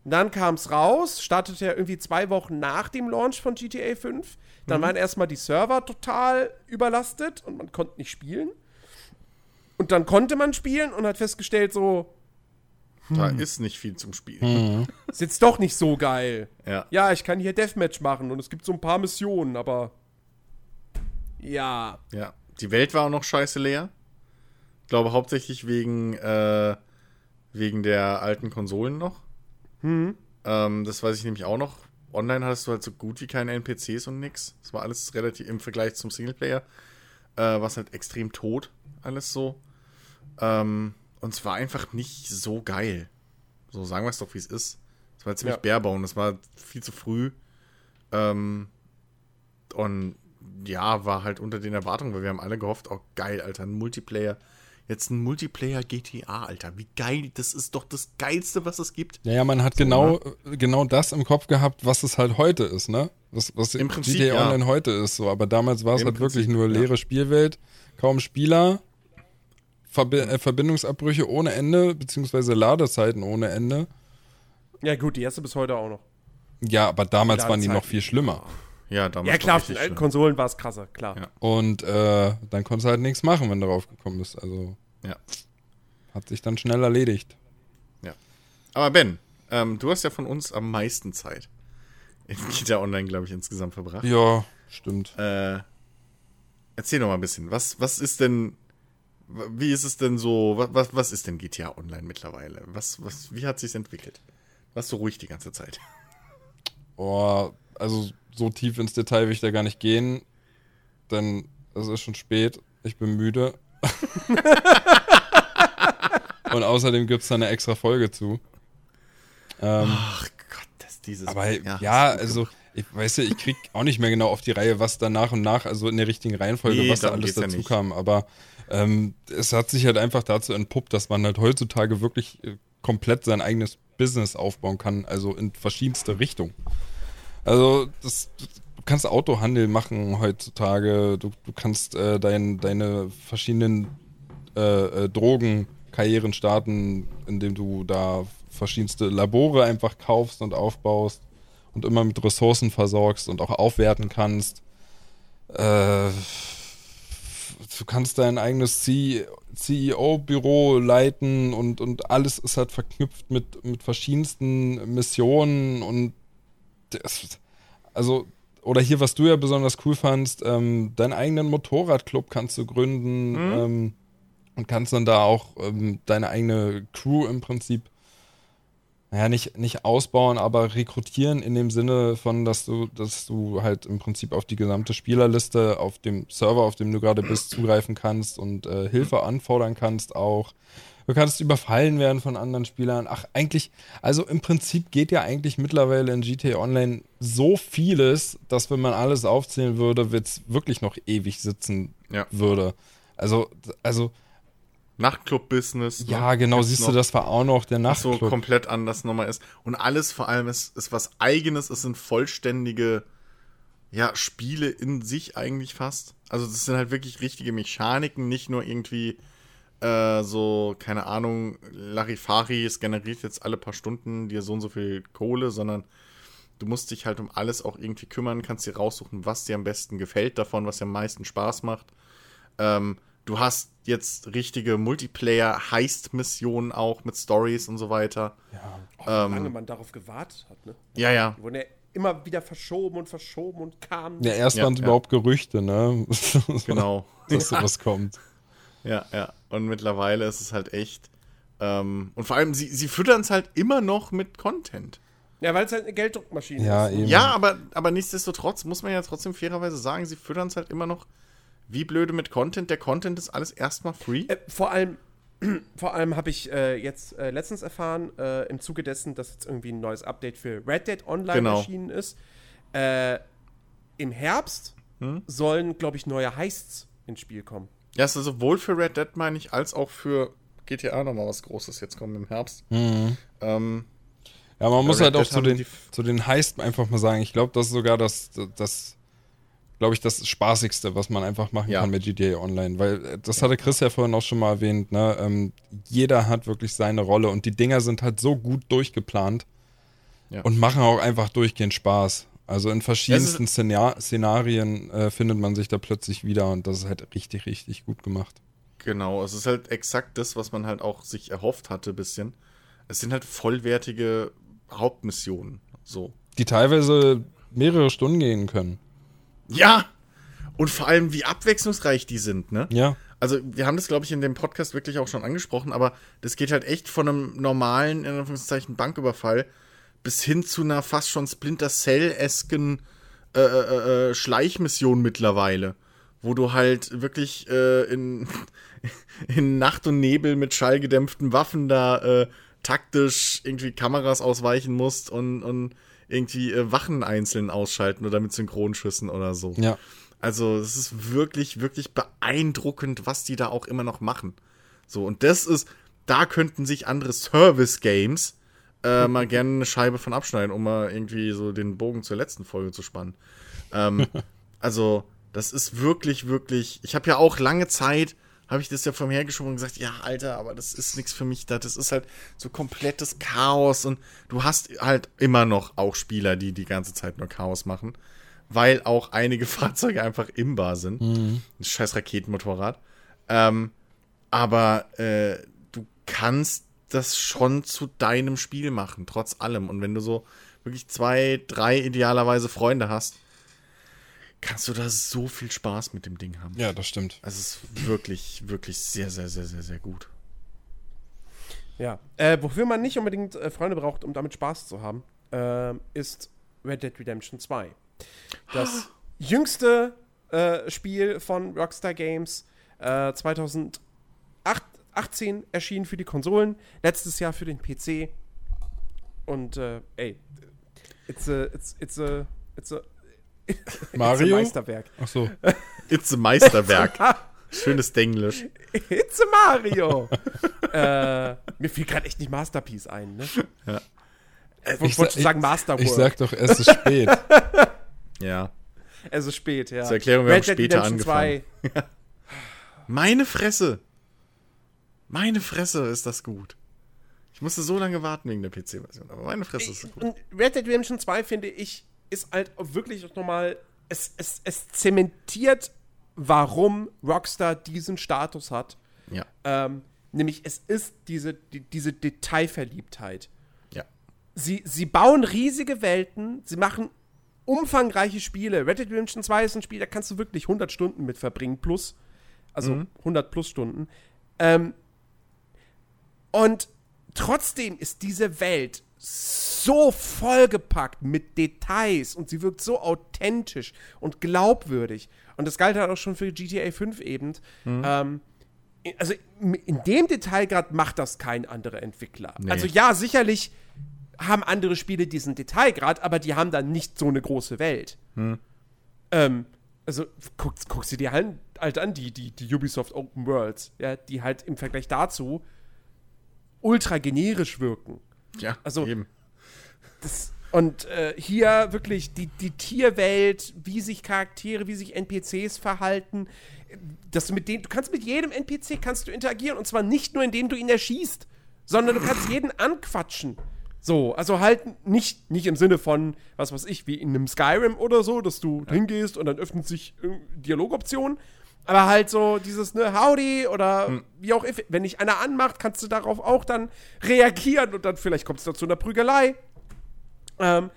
Dann kam es raus, startete ja irgendwie zwei Wochen nach dem Launch von GTA 5. Dann mhm. waren erstmal die Server total überlastet und man konnte nicht spielen. Und dann konnte man spielen und hat festgestellt, so. Hm, da ist nicht viel zum Spielen. Mhm. Ist jetzt doch nicht so geil. Ja. Ja, ich kann hier Deathmatch machen und es gibt so ein paar Missionen, aber. Ja. Ja. Die Welt war auch noch scheiße leer. Ich glaube hauptsächlich wegen, äh, wegen der alten Konsolen noch. Mhm. Ähm, das weiß ich nämlich auch noch. Online hattest du halt so gut wie keine NPCs und nix. Das war alles relativ im Vergleich zum Singleplayer. Äh, was halt extrem tot, alles so. Ähm, und es war einfach nicht so geil. So sagen wir es doch, wie es ist. Es war ziemlich ja. barebone, es war viel zu früh. Ähm, und ja, war halt unter den Erwartungen, weil wir haben alle gehofft, oh geil, Alter, ein Multiplayer jetzt ein Multiplayer GTA, Alter. Wie geil, das ist doch das Geilste, was es gibt. Naja, man hat so, genau, ne? genau das im Kopf gehabt, was es halt heute ist, ne? Was, was Im Prinzip, GTA ja. Online heute ist, so. Aber damals war es halt Prinzip, wirklich nur leere ja. Spielwelt, kaum Spieler, Verbi äh, Verbindungsabbrüche ohne Ende, beziehungsweise Ladezeiten ohne Ende. Ja, gut, die erste bis heute auch noch. Ja, aber damals waren die noch viel schlimmer. Ja, damals. Ja, klar, auf den alten Konsolen war es krasser, klar. Ja. Und äh, dann konntest du halt nichts machen, wenn du drauf gekommen bist. Also. Ja. Hat sich dann schnell erledigt. Ja. Aber Ben, ähm, du hast ja von uns am meisten Zeit in GTA Online, glaube ich, insgesamt verbracht. Ja, stimmt. Äh, erzähl doch mal ein bisschen. Was, was ist denn. Wie ist es denn so? Was, was ist denn GTA Online mittlerweile? Was, was, wie hat sich entwickelt? Warst du ruhig die ganze Zeit? Oh, also so tief ins Detail will ich da gar nicht gehen, denn es ist schon spät, ich bin müde. Und außerdem gibt es da eine extra Folge zu. Ähm, Ach Gott, das dieses. Aber ja, ja also ich weiß ja, ich krieg auch nicht mehr genau auf die Reihe, was da nach und nach, also in der richtigen Reihenfolge, nee, was da alles dazu ja kam. Aber ähm, es hat sich halt einfach dazu entpuppt, dass man halt heutzutage wirklich äh, komplett sein eigenes Business aufbauen kann, also in verschiedenste Richtungen. Also das, du kannst Autohandel machen heutzutage, du, du kannst äh, dein, deine verschiedenen äh, äh, Drogenkarrieren starten, indem du da verschiedenste Labore einfach kaufst und aufbaust und immer mit Ressourcen versorgst und auch aufwerten kannst. Äh, du kannst dein eigenes CEO-Büro leiten und, und alles ist halt verknüpft mit, mit verschiedensten Missionen und also oder hier, was du ja besonders cool fandst, ähm, deinen eigenen Motorradclub kannst du gründen mhm. ähm, und kannst dann da auch ähm, deine eigene Crew im Prinzip, naja, nicht, nicht ausbauen, aber rekrutieren in dem Sinne von, dass du, dass du halt im Prinzip auf die gesamte Spielerliste auf dem Server, auf dem du gerade bist, zugreifen kannst und äh, Hilfe anfordern kannst auch. Du kannst überfallen werden von anderen Spielern. Ach, eigentlich, also im Prinzip geht ja eigentlich mittlerweile in GTA Online so vieles, dass wenn man alles aufzählen würde, wird es wirklich noch ewig sitzen ja. würde. Also, also. Nachtclub-Business. Ne? Ja, genau, siehst noch, du, das war auch noch der Nachtclub. so komplett anders nochmal ist. Und alles vor allem ist, ist was Eigenes, es sind vollständige, ja, Spiele in sich eigentlich fast. Also, das sind halt wirklich richtige Mechaniken, nicht nur irgendwie äh, so, keine Ahnung, Larifari, es generiert jetzt alle paar Stunden dir so und so viel Kohle, sondern du musst dich halt um alles auch irgendwie kümmern, kannst dir raussuchen, was dir am besten gefällt davon, was dir am meisten Spaß macht. Ähm, du hast jetzt richtige Multiplayer-Heist-Missionen auch mit Stories und so weiter. Ja, auch ähm, wie lange man darauf gewartet hat, ne? Ja, ja. Die wurden ja immer wieder verschoben und verschoben und kamen. Ja, erst ja, waren es ja. überhaupt Gerüchte, ne? genau. Dass sowas kommt. Ja, ja. Und mittlerweile ist es halt echt. Ähm, und vor allem, sie, sie füttern es halt immer noch mit Content. Ja, weil es halt eine Gelddruckmaschine ja, ist. Eben. Ja, aber, aber nichtsdestotrotz muss man ja trotzdem fairerweise sagen, sie füttern es halt immer noch wie blöde mit Content. Der Content ist alles erstmal free. Äh, vor allem, vor allem habe ich äh, jetzt äh, letztens erfahren, äh, im Zuge dessen, dass jetzt irgendwie ein neues Update für Red Dead Online genau. erschienen ist. Äh, Im Herbst hm? sollen, glaube ich, neue Heists ins Spiel kommen. Ja, es ist sowohl für Red Dead, meine ich, als auch für GTA nochmal was Großes jetzt kommen im Herbst. Mhm. Ähm, ja, man muss Red halt auch zu den, zu den Heist einfach mal sagen, ich glaube, das ist sogar das, das glaube ich, das Spaßigste, was man einfach machen ja. kann mit GTA Online. Weil äh, das hatte Chris ja vorhin auch schon mal erwähnt, ne? Ähm, jeder hat wirklich seine Rolle und die Dinger sind halt so gut durchgeplant ja. und machen auch einfach durchgehend Spaß. Also in verschiedensten Szenar Szenarien äh, findet man sich da plötzlich wieder und das ist halt richtig, richtig gut gemacht. Genau, es ist halt exakt das, was man halt auch sich erhofft hatte, bisschen. Es sind halt vollwertige Hauptmissionen, so. Die teilweise mehrere Stunden gehen können. Ja! Und vor allem, wie abwechslungsreich die sind, ne? Ja. Also, wir haben das, glaube ich, in dem Podcast wirklich auch schon angesprochen, aber das geht halt echt von einem normalen, in Anführungszeichen, Banküberfall bis hin zu einer fast schon Splinter Cell-esken äh, äh, äh, Schleichmission mittlerweile, wo du halt wirklich äh, in, in Nacht und Nebel mit schallgedämpften Waffen da äh, taktisch irgendwie Kameras ausweichen musst und, und irgendwie äh, Wachen einzeln ausschalten oder mit Synchronschüssen oder so. Ja. Also, es ist wirklich, wirklich beeindruckend, was die da auch immer noch machen. So, und das ist, da könnten sich andere Service-Games äh, mal gerne eine Scheibe von abschneiden, um mal irgendwie so den Bogen zur letzten Folge zu spannen. Ähm, also, das ist wirklich, wirklich. Ich habe ja auch lange Zeit, habe ich das ja vom hergeschoben und gesagt, ja, Alter, aber das ist nichts für mich da. Das ist halt so komplettes Chaos und du hast halt immer noch auch Spieler, die die ganze Zeit nur Chaos machen, weil auch einige Fahrzeuge einfach imbar sind. Mhm. Ein scheiß Raketenmotorrad. Ähm, aber äh, du kannst das schon zu deinem Spiel machen, trotz allem. Und wenn du so wirklich zwei, drei idealerweise Freunde hast, kannst du da so viel Spaß mit dem Ding haben. Ja, das stimmt. Also es ist wirklich, wirklich sehr, sehr, sehr, sehr, sehr gut. Ja, äh, wofür man nicht unbedingt äh, Freunde braucht, um damit Spaß zu haben, äh, ist Red Dead Redemption 2. Das jüngste äh, Spiel von Rockstar Games, äh, 2000 2018 erschienen für die Konsolen, letztes Jahr für den PC. Und äh, ey, it's a, it's, it's a, it's a, it's Mario? It's a Meisterwerk. Ach so. It's a Meisterwerk. Schönes Denglisch. It's a Mario. äh, mir fiel gerade echt nicht Masterpiece ein, ne? Ja. Äh, ich wollte sagen Masterwork. Ich sag doch, es ist spät. ja. Es ist spät, ja. Zur Erklärung, wir Red haben später angefangen. Meine Fresse. Meine Fresse ist das gut. Ich musste so lange warten wegen der PC-Version, aber meine Fresse ist das gut. Red Dead Redemption 2, finde ich, ist halt wirklich nochmal, es, es, es zementiert warum Rockstar diesen Status hat. Ja. Ähm, nämlich es ist diese, die, diese Detailverliebtheit. Ja. Sie, sie bauen riesige Welten, sie machen umfangreiche Spiele. Red Dead Redemption 2 ist ein Spiel, da kannst du wirklich 100 Stunden mit verbringen, plus. Also Mhm. 100 plus Stunden. Ähm, und trotzdem ist diese Welt so vollgepackt mit Details und sie wirkt so authentisch und glaubwürdig. Und das galt halt auch schon für GTA 5 eben. Ähm, also in dem Detailgrad macht das kein anderer Entwickler. Nee. Also ja, sicherlich haben andere Spiele diesen Detailgrad, aber die haben dann nicht so eine große Welt. Ähm, also guck, guck sie dir halt, halt an, die, die, die Ubisoft Open Worlds, ja, die halt im Vergleich dazu ultra generisch wirken. Ja, Also- eben. Das, und äh, hier wirklich die, die Tierwelt, wie sich Charaktere, wie sich NPCs verhalten, dass du mit denen, du kannst mit jedem NPC kannst du interagieren und zwar nicht nur indem du ihn erschießt, sondern du kannst jeden anquatschen. So, also halt nicht, nicht im Sinne von, was weiß ich, wie in einem Skyrim oder so, dass du hingehst und dann öffnet sich äh, Dialogoptionen, aber halt so dieses, ne, Howdy oder wie auch, if, wenn dich einer anmacht, kannst du darauf auch dann reagieren und dann vielleicht kommt es da zu einer Prügelei. Ähm,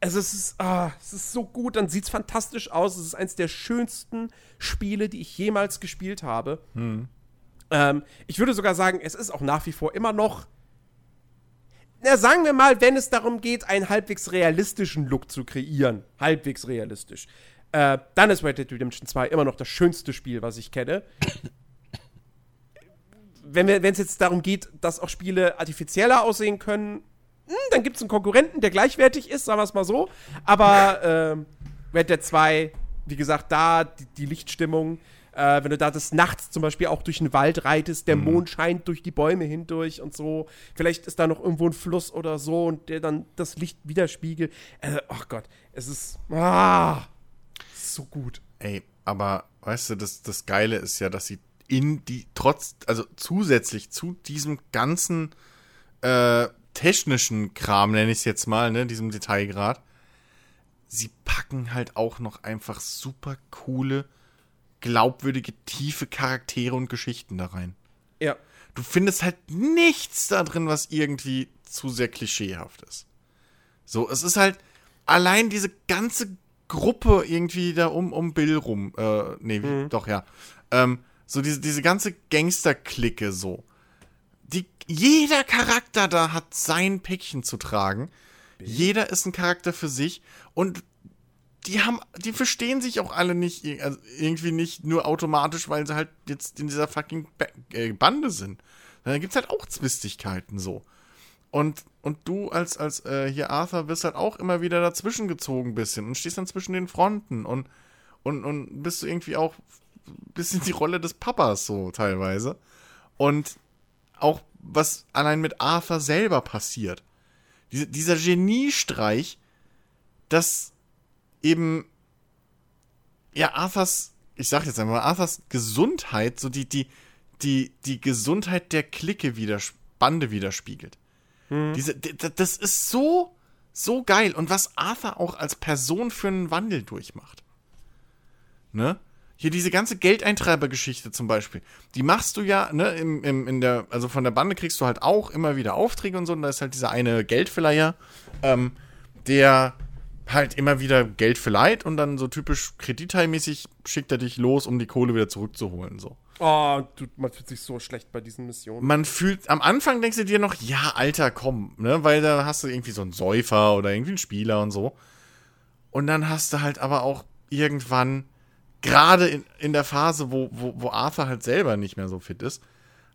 also es ist, ah, es ist so gut, dann sieht es fantastisch aus. Es ist eines der schönsten Spiele, die ich jemals gespielt habe. Ähm, ich würde sogar sagen, es ist auch nach wie vor immer noch. Na, sagen wir mal, wenn es darum geht, einen halbwegs realistischen Look zu kreieren, halbwegs realistisch, äh, dann ist Red Dead Redemption 2 immer noch das schönste Spiel, was ich kenne. Wenn es jetzt darum geht, dass auch Spiele artifizieller aussehen können, hm, dann gibt es einen Konkurrenten, der gleichwertig ist, sagen wir es mal so. Aber ähm, Red Dead 2, wie gesagt, da die, die Lichtstimmung, äh, wenn du da des Nachts zum Beispiel auch durch den Wald reitest, der Mond scheint durch die Bäume hindurch und so. Vielleicht ist da noch irgendwo ein Fluss oder so und der dann das Licht widerspiegelt. Äh, ach Gott, es ist ah, so gut. Ey, aber weißt du, das, das Geile ist ja, dass sie in die, trotz, also zusätzlich zu diesem ganzen äh, technischen Kram, nenne ich es jetzt mal, ne, diesem Detailgrad, sie packen halt auch noch einfach super coole, glaubwürdige, tiefe Charaktere und Geschichten da rein. Ja. Du findest halt nichts da drin, was irgendwie zu sehr klischeehaft ist. So, es ist halt allein diese ganze Gruppe irgendwie da um, um Bill rum. Äh, nee, wie, doch, ja. Ähm, so diese, diese ganze Gangster-Clique so. Die, jeder Charakter da hat sein Päckchen zu tragen. Jeder ist ein Charakter für sich und die haben, die verstehen sich auch alle nicht, also irgendwie nicht nur automatisch, weil sie halt jetzt in dieser fucking äh, Bande sind. Da gibt's halt auch Zwistigkeiten so. Und, und du als, als äh, hier Arthur wirst halt auch immer wieder dazwischen gezogen ein bisschen und stehst dann zwischen den Fronten und, und, und bist du irgendwie auch ein bisschen die Rolle des Papas so teilweise. Und auch was allein mit Arthur selber passiert. Diese, dieser Geniestreich, dass eben ja Arthurs, ich sag jetzt einmal, Arthurs Gesundheit, so die, die, die, die Gesundheit der Clique wieder, Bande widerspiegelt. Diese, d- d- das ist so, so geil. Und was Arthur auch als Person für einen Wandel durchmacht. Ne? Hier diese ganze Geldeintreibergeschichte zum Beispiel. Die machst du ja, ne, im, im, in der, also von der Bande kriegst du halt auch immer wieder Aufträge und so. Und da ist halt dieser eine Geldverleiher, ähm, der halt immer wieder Geld verleiht und dann so typisch kreditteilmäßig schickt er dich los, um die Kohle wieder zurückzuholen. So. Oh, du, man fühlt sich so schlecht bei diesen Missionen. Man fühlt, am Anfang denkst du dir noch, ja, Alter, komm, ne, weil da hast du irgendwie so einen Säufer oder irgendwie einen Spieler und so. Und dann hast du halt aber auch irgendwann, gerade in, in der Phase, wo, wo, wo Arthur halt selber nicht mehr so fit ist,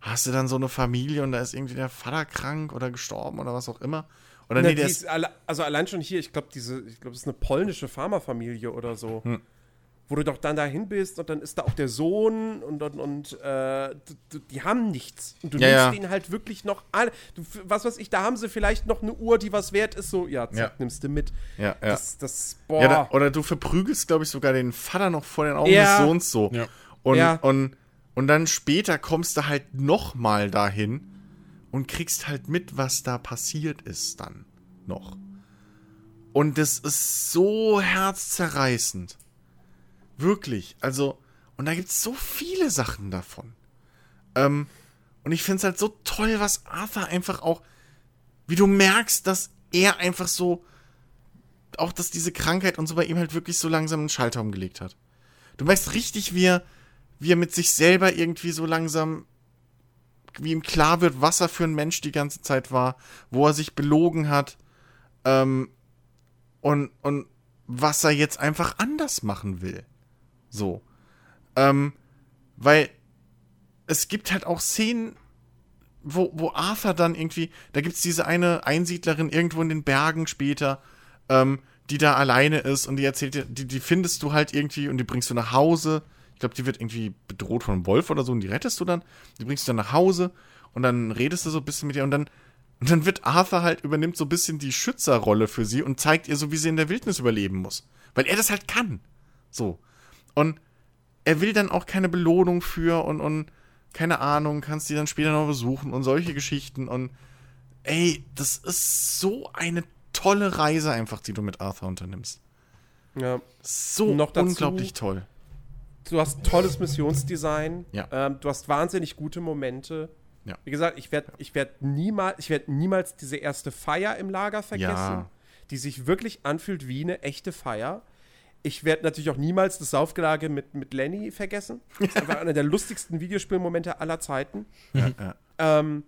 hast du dann so eine Familie und da ist irgendwie der Vater krank oder gestorben oder was auch immer. Oder Na, nee, ist, also allein schon hier, ich glaube, diese, ich glaube, es ist eine polnische Pharmafamilie oder so. Hm. Wo du doch dann dahin bist und dann ist da auch der Sohn und, und, und äh, die haben nichts. Und du Ja, nimmst ja. denen halt wirklich noch alle. Du, was weiß ich, da haben sie vielleicht noch eine Uhr, die was wert ist, so, ja, zack, Ja. nimmst du mit. ja, ja. Das, das, boah. Ja, da, oder du verprügelst, glaube ich, sogar den Vater noch vor den Augen Ja. des Sohns so. Ja. Und, Ja. und, und dann später kommst du halt noch mal dahin und kriegst halt mit, was da passiert ist dann noch. Und das ist so herzzerreißend. Wirklich. Also, Und da gibt es so viele Sachen davon. Ähm, und ich finde es halt so toll, was Arthur einfach auch, wie du merkst, dass er einfach so, auch dass diese Krankheit und so bei ihm halt wirklich so langsam einen Schalter umgelegt hat. Du merkst richtig, wie er, wie er mit sich selber irgendwie so langsam, wie ihm klar wird, was er für ein Mensch die ganze Zeit war, wo er sich belogen hat, ähm, und, und was er jetzt einfach anders machen will. So. Ähm, weil es gibt halt auch Szenen, wo, wo Arthur dann irgendwie, da gibt es diese eine Einsiedlerin irgendwo in den Bergen später, ähm, die da alleine ist und die erzählt dir, die, die findest du halt irgendwie und die bringst du nach Hause. Ich glaube, die wird irgendwie bedroht von einem Wolf oder so und die rettest du dann. Die bringst du dann nach Hause und dann redest du so ein bisschen mit ihr und dann, und dann wird Arthur halt, übernimmt so ein bisschen die Schützerrolle für sie und zeigt ihr so, wie sie in der Wildnis überleben muss. Weil er das halt kann. So. Und er will dann auch keine Belohnung für und, und keine Ahnung, kannst die dann später noch besuchen und solche Geschichten und ey, das ist so eine tolle Reise einfach, die du mit Arthur unternimmst. Ja. So Noch dazu- unglaublich toll. Du hast tolles Missionsdesign. Ja. Ähm, du hast wahnsinnig gute Momente. Ja. Wie gesagt, ich werde ich werd niemals, ich werd niemals diese erste Feier im Lager vergessen, Ja. die sich wirklich anfühlt wie eine echte Feier. Ich werde natürlich auch niemals das Saufgelage mit, mit Lenny vergessen. Das ist einfach einer der lustigsten Videospielmomente aller Zeiten. Ja, ja. Ähm,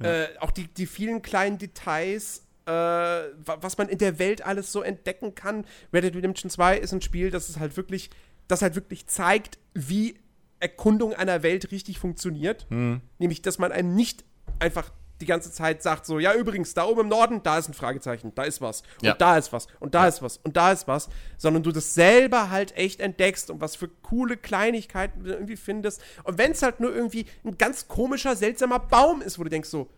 äh, auch die, die vielen kleinen Details, äh, wa- was man in der Welt alles so entdecken kann. Red Dead Redemption 2 ist ein Spiel, das ist halt wirklich, das halt wirklich zeigt, wie Erkundung einer Welt richtig funktioniert. Nämlich, dass man einem nicht einfach die ganze Zeit sagt, so, ja, übrigens, da oben im Norden, da ist ein Fragezeichen, da ist was. Und Ja. da ist was. Und da ist was. Und da ist was. Sondern du das selber halt echt entdeckst und was für coole Kleinigkeiten du irgendwie findest. Und wenn es halt nur irgendwie ein ganz komischer, seltsamer Baum ist, wo du denkst so,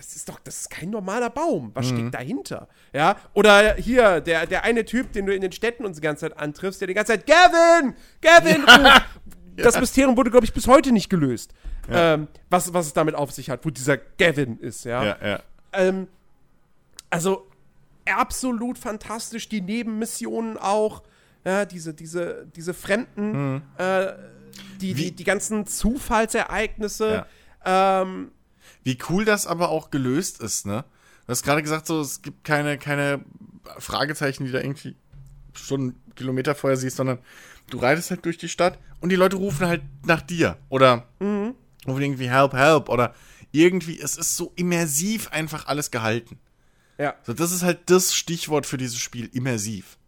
das ist doch, das ist kein normaler Baum. Was steckt dahinter? Ja, oder hier, der, der eine Typ, den du in den Städten uns die ganze Zeit antriffst, der die ganze Zeit, Gavin! Gavin! ruft. Das Mysterium wurde, glaube ich, bis heute nicht gelöst. Ähm, was, was es damit auf sich hat, wo dieser Gavin ist, ja. Ja, ja. Ähm, also absolut fantastisch, die Nebenmissionen auch, ja, diese, diese, diese Fremden, äh, die, die, die ganzen Zufallsereignisse. Ähm, Wie cool das aber auch gelöst ist, ne? Du hast gerade gesagt, so, es gibt keine, keine Fragezeichen, die da irgendwie schon Kilometer vorher siehst, sondern du reitest halt durch die Stadt und die Leute rufen halt nach dir. Oder rufen irgendwie Help, Help. Oder irgendwie, es ist so immersiv einfach alles gehalten. ja. So, das ist halt das Stichwort für dieses Spiel, immersiv.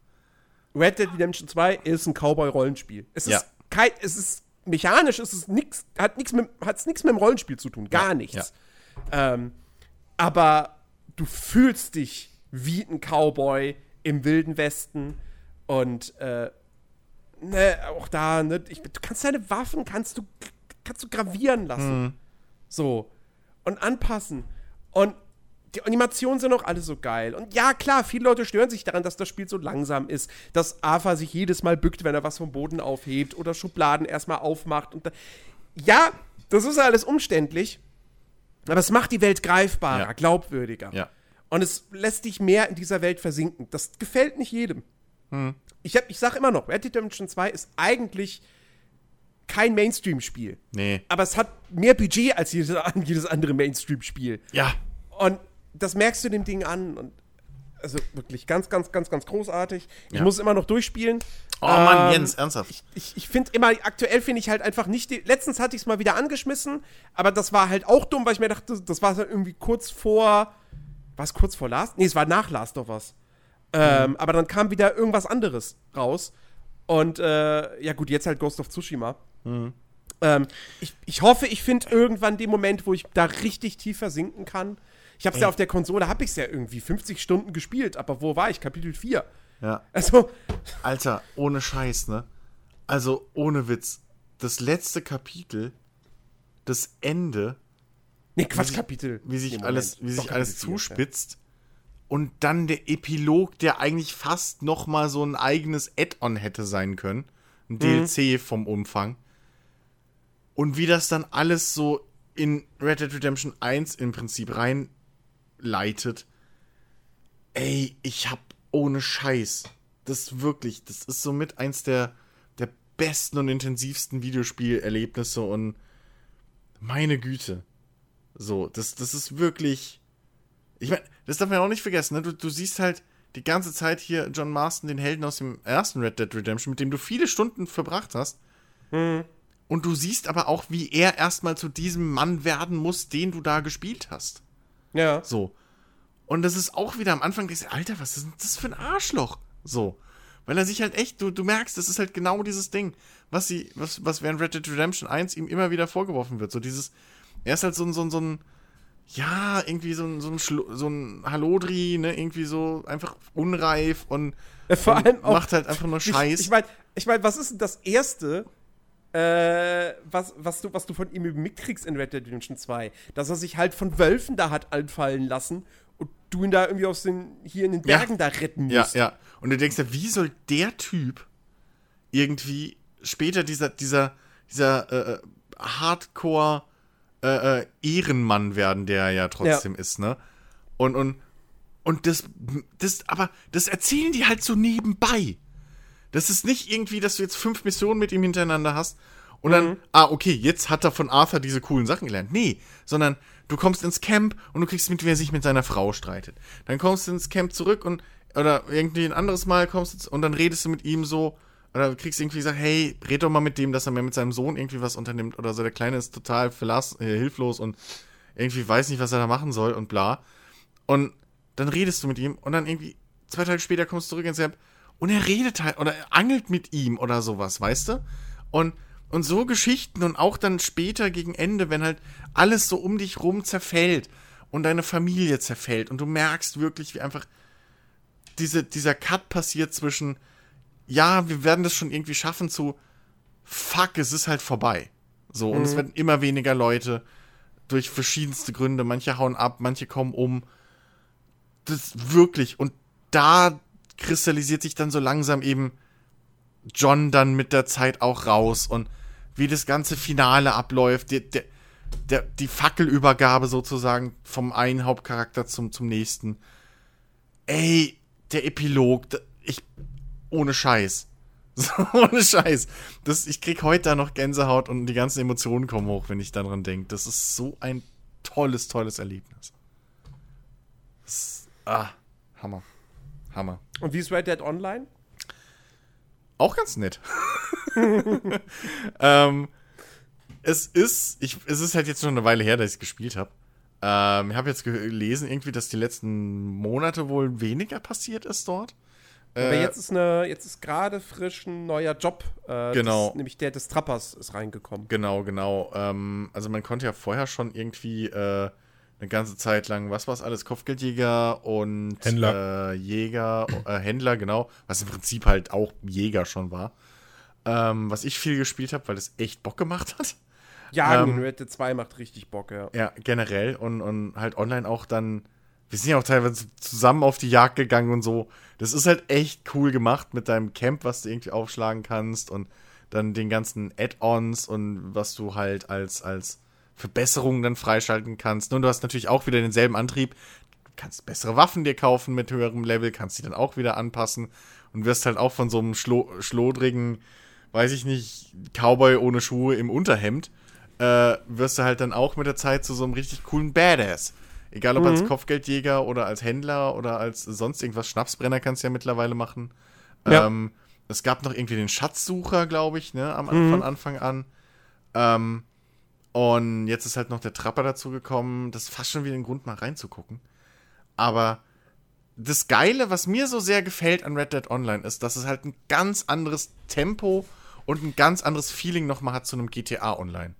Red Dead Redemption 2 ist ein Cowboy-Rollenspiel. Es ist Ja. kein, es ist mechanisch, es ist nix, hat nichts mit, hat's nichts mit dem Rollenspiel zu tun, gar Ja, nichts. Ähm, aber du fühlst dich wie ein Cowboy im wilden Westen und äh, ne, auch da, ne, ich, du kannst deine Waffen kannst du kannst du gravieren lassen, so. Und anpassen. Und die Animationen sind auch alle so geil. Und ja, klar, viele Leute stören sich daran, dass das Spiel so langsam ist, dass Arthur sich jedes Mal bückt, wenn er was vom Boden aufhebt oder Schubladen erstmal aufmacht. Und da ja, das ist alles umständlich, aber es macht die Welt greifbarer, Ja. glaubwürdiger. Ja. Und es lässt dich mehr in dieser Welt versinken. Das gefällt nicht jedem. Ich, hab, ich sag immer noch, Red Dead Redemption 2 ist eigentlich kein Mainstream-Spiel. Nee. Aber es hat mehr Budget als jedes, jedes andere Mainstream-Spiel. Ja. Und das merkst du dem Ding an. Und also wirklich ganz, ganz, ganz, ganz großartig. Ich Ja. muss immer noch durchspielen. Oh Mann, Ähm, Jens, ernsthaft. Ich, ich, ich finde immer, aktuell finde ich halt einfach nicht. Die, letztens hatte ich es mal wieder angeschmissen, aber das war halt auch dumm, weil ich mir dachte, das war so irgendwie kurz vor. War es kurz vor Last? Nee, es war nach Last of Us. Ähm, Aber dann kam wieder irgendwas anderes raus. Und äh, ja, gut, jetzt halt Ghost of Tsushima. Ähm, ich, ich hoffe, ich finde irgendwann den Moment, wo ich da richtig tief versinken kann. Ich habe es ja auf der Konsole, habe ich es ja irgendwie 50 Stunden gespielt, aber wo war ich? Kapitel 4. Ja. Also, Alter, ohne Scheiß, ne? Also, ohne Witz. Das letzte Kapitel, das Ende, nee, Quatsch, sich- Kapitel. wie sich Nee, alles, wie Doch, sich alles Kapitel zuspitzt. Und dann der Epilog, der eigentlich fast noch mal so ein eigenes Add-on hätte sein können. Ein DLC vom Umfang. Und wie das dann alles so in Red Dead Redemption 1 im Prinzip reinleitet. Ey, ich hab ohne Scheiß. Das wirklich, das ist somit eins der, der besten und intensivsten Videospielerlebnisse und meine Güte. So, das, das ist wirklich. Ich meine, das darf man auch nicht vergessen, ne? Du, du siehst halt die ganze Zeit hier John Marston, den Helden aus dem ersten Red Dead Redemption, mit dem du viele Stunden verbracht hast. Mhm. Und du siehst aber auch, wie er erstmal zu diesem Mann werden muss, den du da gespielt hast. Ja. So. Und das ist auch wieder am Anfang, denkst du, Alter, was ist denn das für ein Arschloch? So. Weil er sich halt echt, du, du merkst, das ist halt genau dieses Ding, was sie, was, was während Red Dead Redemption 1 ihm immer wieder vorgeworfen wird. So dieses, er ist halt so ein, so ein, so ein ja, irgendwie so ein, so ein, Schlo so ein Hallodri, ne, irgendwie so einfach unreif und, Vor und allem auch, macht halt einfach nur Scheiß. Ich, ich meine, ich mein, was ist denn das Erste, äh, was, was, du, was du von ihm mitkriegst in Red Dead Redemption 2? Dass er sich halt von Wölfen da hat anfallen lassen und du ihn da irgendwie aus den, hier in den Ja. Bergen da retten Ja, musst. ja. Und du denkst ja, wie soll der Typ irgendwie später dieser, dieser, dieser äh, äh, Hardcore äh, äh, Ehrenmann werden, der er ja trotzdem ist, ne? Und, und, und das, das, aber das erzählen die halt so nebenbei. Das ist nicht irgendwie, dass du jetzt fünf Missionen mit ihm hintereinander hast und dann, ah, okay, jetzt hat er von Arthur diese coolen Sachen gelernt. Nee, sondern du kommst ins Camp und du kriegst mit, wie er sich mit seiner Frau streitet. Dann kommst du ins Camp zurück und, oder irgendwie ein anderes Mal kommst du und dann redest du mit ihm so, oder kriegst irgendwie gesagt, hey, red doch mal mit dem, dass er mir mit seinem Sohn irgendwie was unternimmt oder so. Der Kleine ist total verlass, äh, hilflos und irgendwie weiß nicht, was er da machen soll und bla. Und dann redest du mit ihm und dann irgendwie zwei Tage später kommst du zurück ins Camp und er redet halt oder er angelt mit ihm oder sowas, weißt du? Und, und so Geschichten und auch dann später gegen Ende, wenn halt alles so um dich rum zerfällt und deine Familie zerfällt und du merkst wirklich, wie einfach diese, dieser Cut passiert zwischen, ja, wir werden das schon irgendwie schaffen zu, fuck, es ist halt vorbei. So, und es werden immer weniger Leute durch verschiedenste Gründe, manche hauen ab, manche kommen um. Das wirklich, und da kristallisiert sich dann so langsam eben John dann mit der Zeit auch raus und wie das ganze Finale abläuft, die, der, die Fackelübergabe sozusagen vom einen Hauptcharakter zum, zum nächsten. Ey, der Epilog, ich, ohne Scheiß. So, ohne Scheiß. Das, ich krieg heute da noch Gänsehaut und die ganzen Emotionen kommen hoch, wenn ich daran denke. Das ist so ein tolles, tolles Erlebnis. Das, ah, Hammer. Hammer. Und wie ist Red Dead Online? Auch ganz nett. ähm, es ist, ich, es ist halt jetzt schon eine Weile her, dass ich es gespielt habe. Ähm, ich habe jetzt gelesen, irgendwie, dass die letzten Monate wohl weniger passiert ist dort. Aber Äh, jetzt ist eine, jetzt ist gerade frisch ein neuer Job. Äh, Genau. Das, nämlich der des Trappers ist reingekommen. Genau, genau. Ähm, also man konnte ja vorher schon irgendwie äh, eine ganze Zeit lang, was war es alles, Kopfgeldjäger und Händler. Äh, Jäger, äh, Händler, genau, was im Prinzip halt auch Jäger schon war. Ähm, was ich viel gespielt habe, weil es echt Bock gemacht hat. Jagen Ähm, Red Dead 2 macht richtig Bock, ja. Ja, generell und, und halt online auch dann. Wir sind ja auch teilweise zusammen auf die Jagd gegangen und so. Das ist halt echt cool gemacht mit deinem Camp, was du irgendwie aufschlagen kannst und dann den ganzen Add-ons und was du halt als, als Verbesserungen dann freischalten kannst. Nun, du hast natürlich auch wieder denselben Antrieb. Du kannst bessere Waffen dir kaufen mit höherem Level, kannst die dann auch wieder anpassen und wirst halt auch von so einem schlo schlodrigen, weiß ich nicht, Cowboy ohne Schuhe im Unterhemd äh, wirst du halt dann auch mit der Zeit zu so einem richtig coolen Badass. Egal ob als Kopfgeldjäger oder als Händler oder als sonst irgendwas. Schnapsbrenner kannst du ja mittlerweile machen. Ja. Ähm, es gab noch irgendwie den Schatzsucher, glaube ich, ne, am, von Anfang an. Ähm, und jetzt ist halt noch der Trapper dazu gekommen. Das ist fast schon wieder ein Grund, mal reinzugucken. Aber das Geile, was mir so sehr gefällt an Red Dead Online, ist, dass es halt ein ganz anderes Tempo und ein ganz anderes Feeling nochmal hat zu einem GTA Online.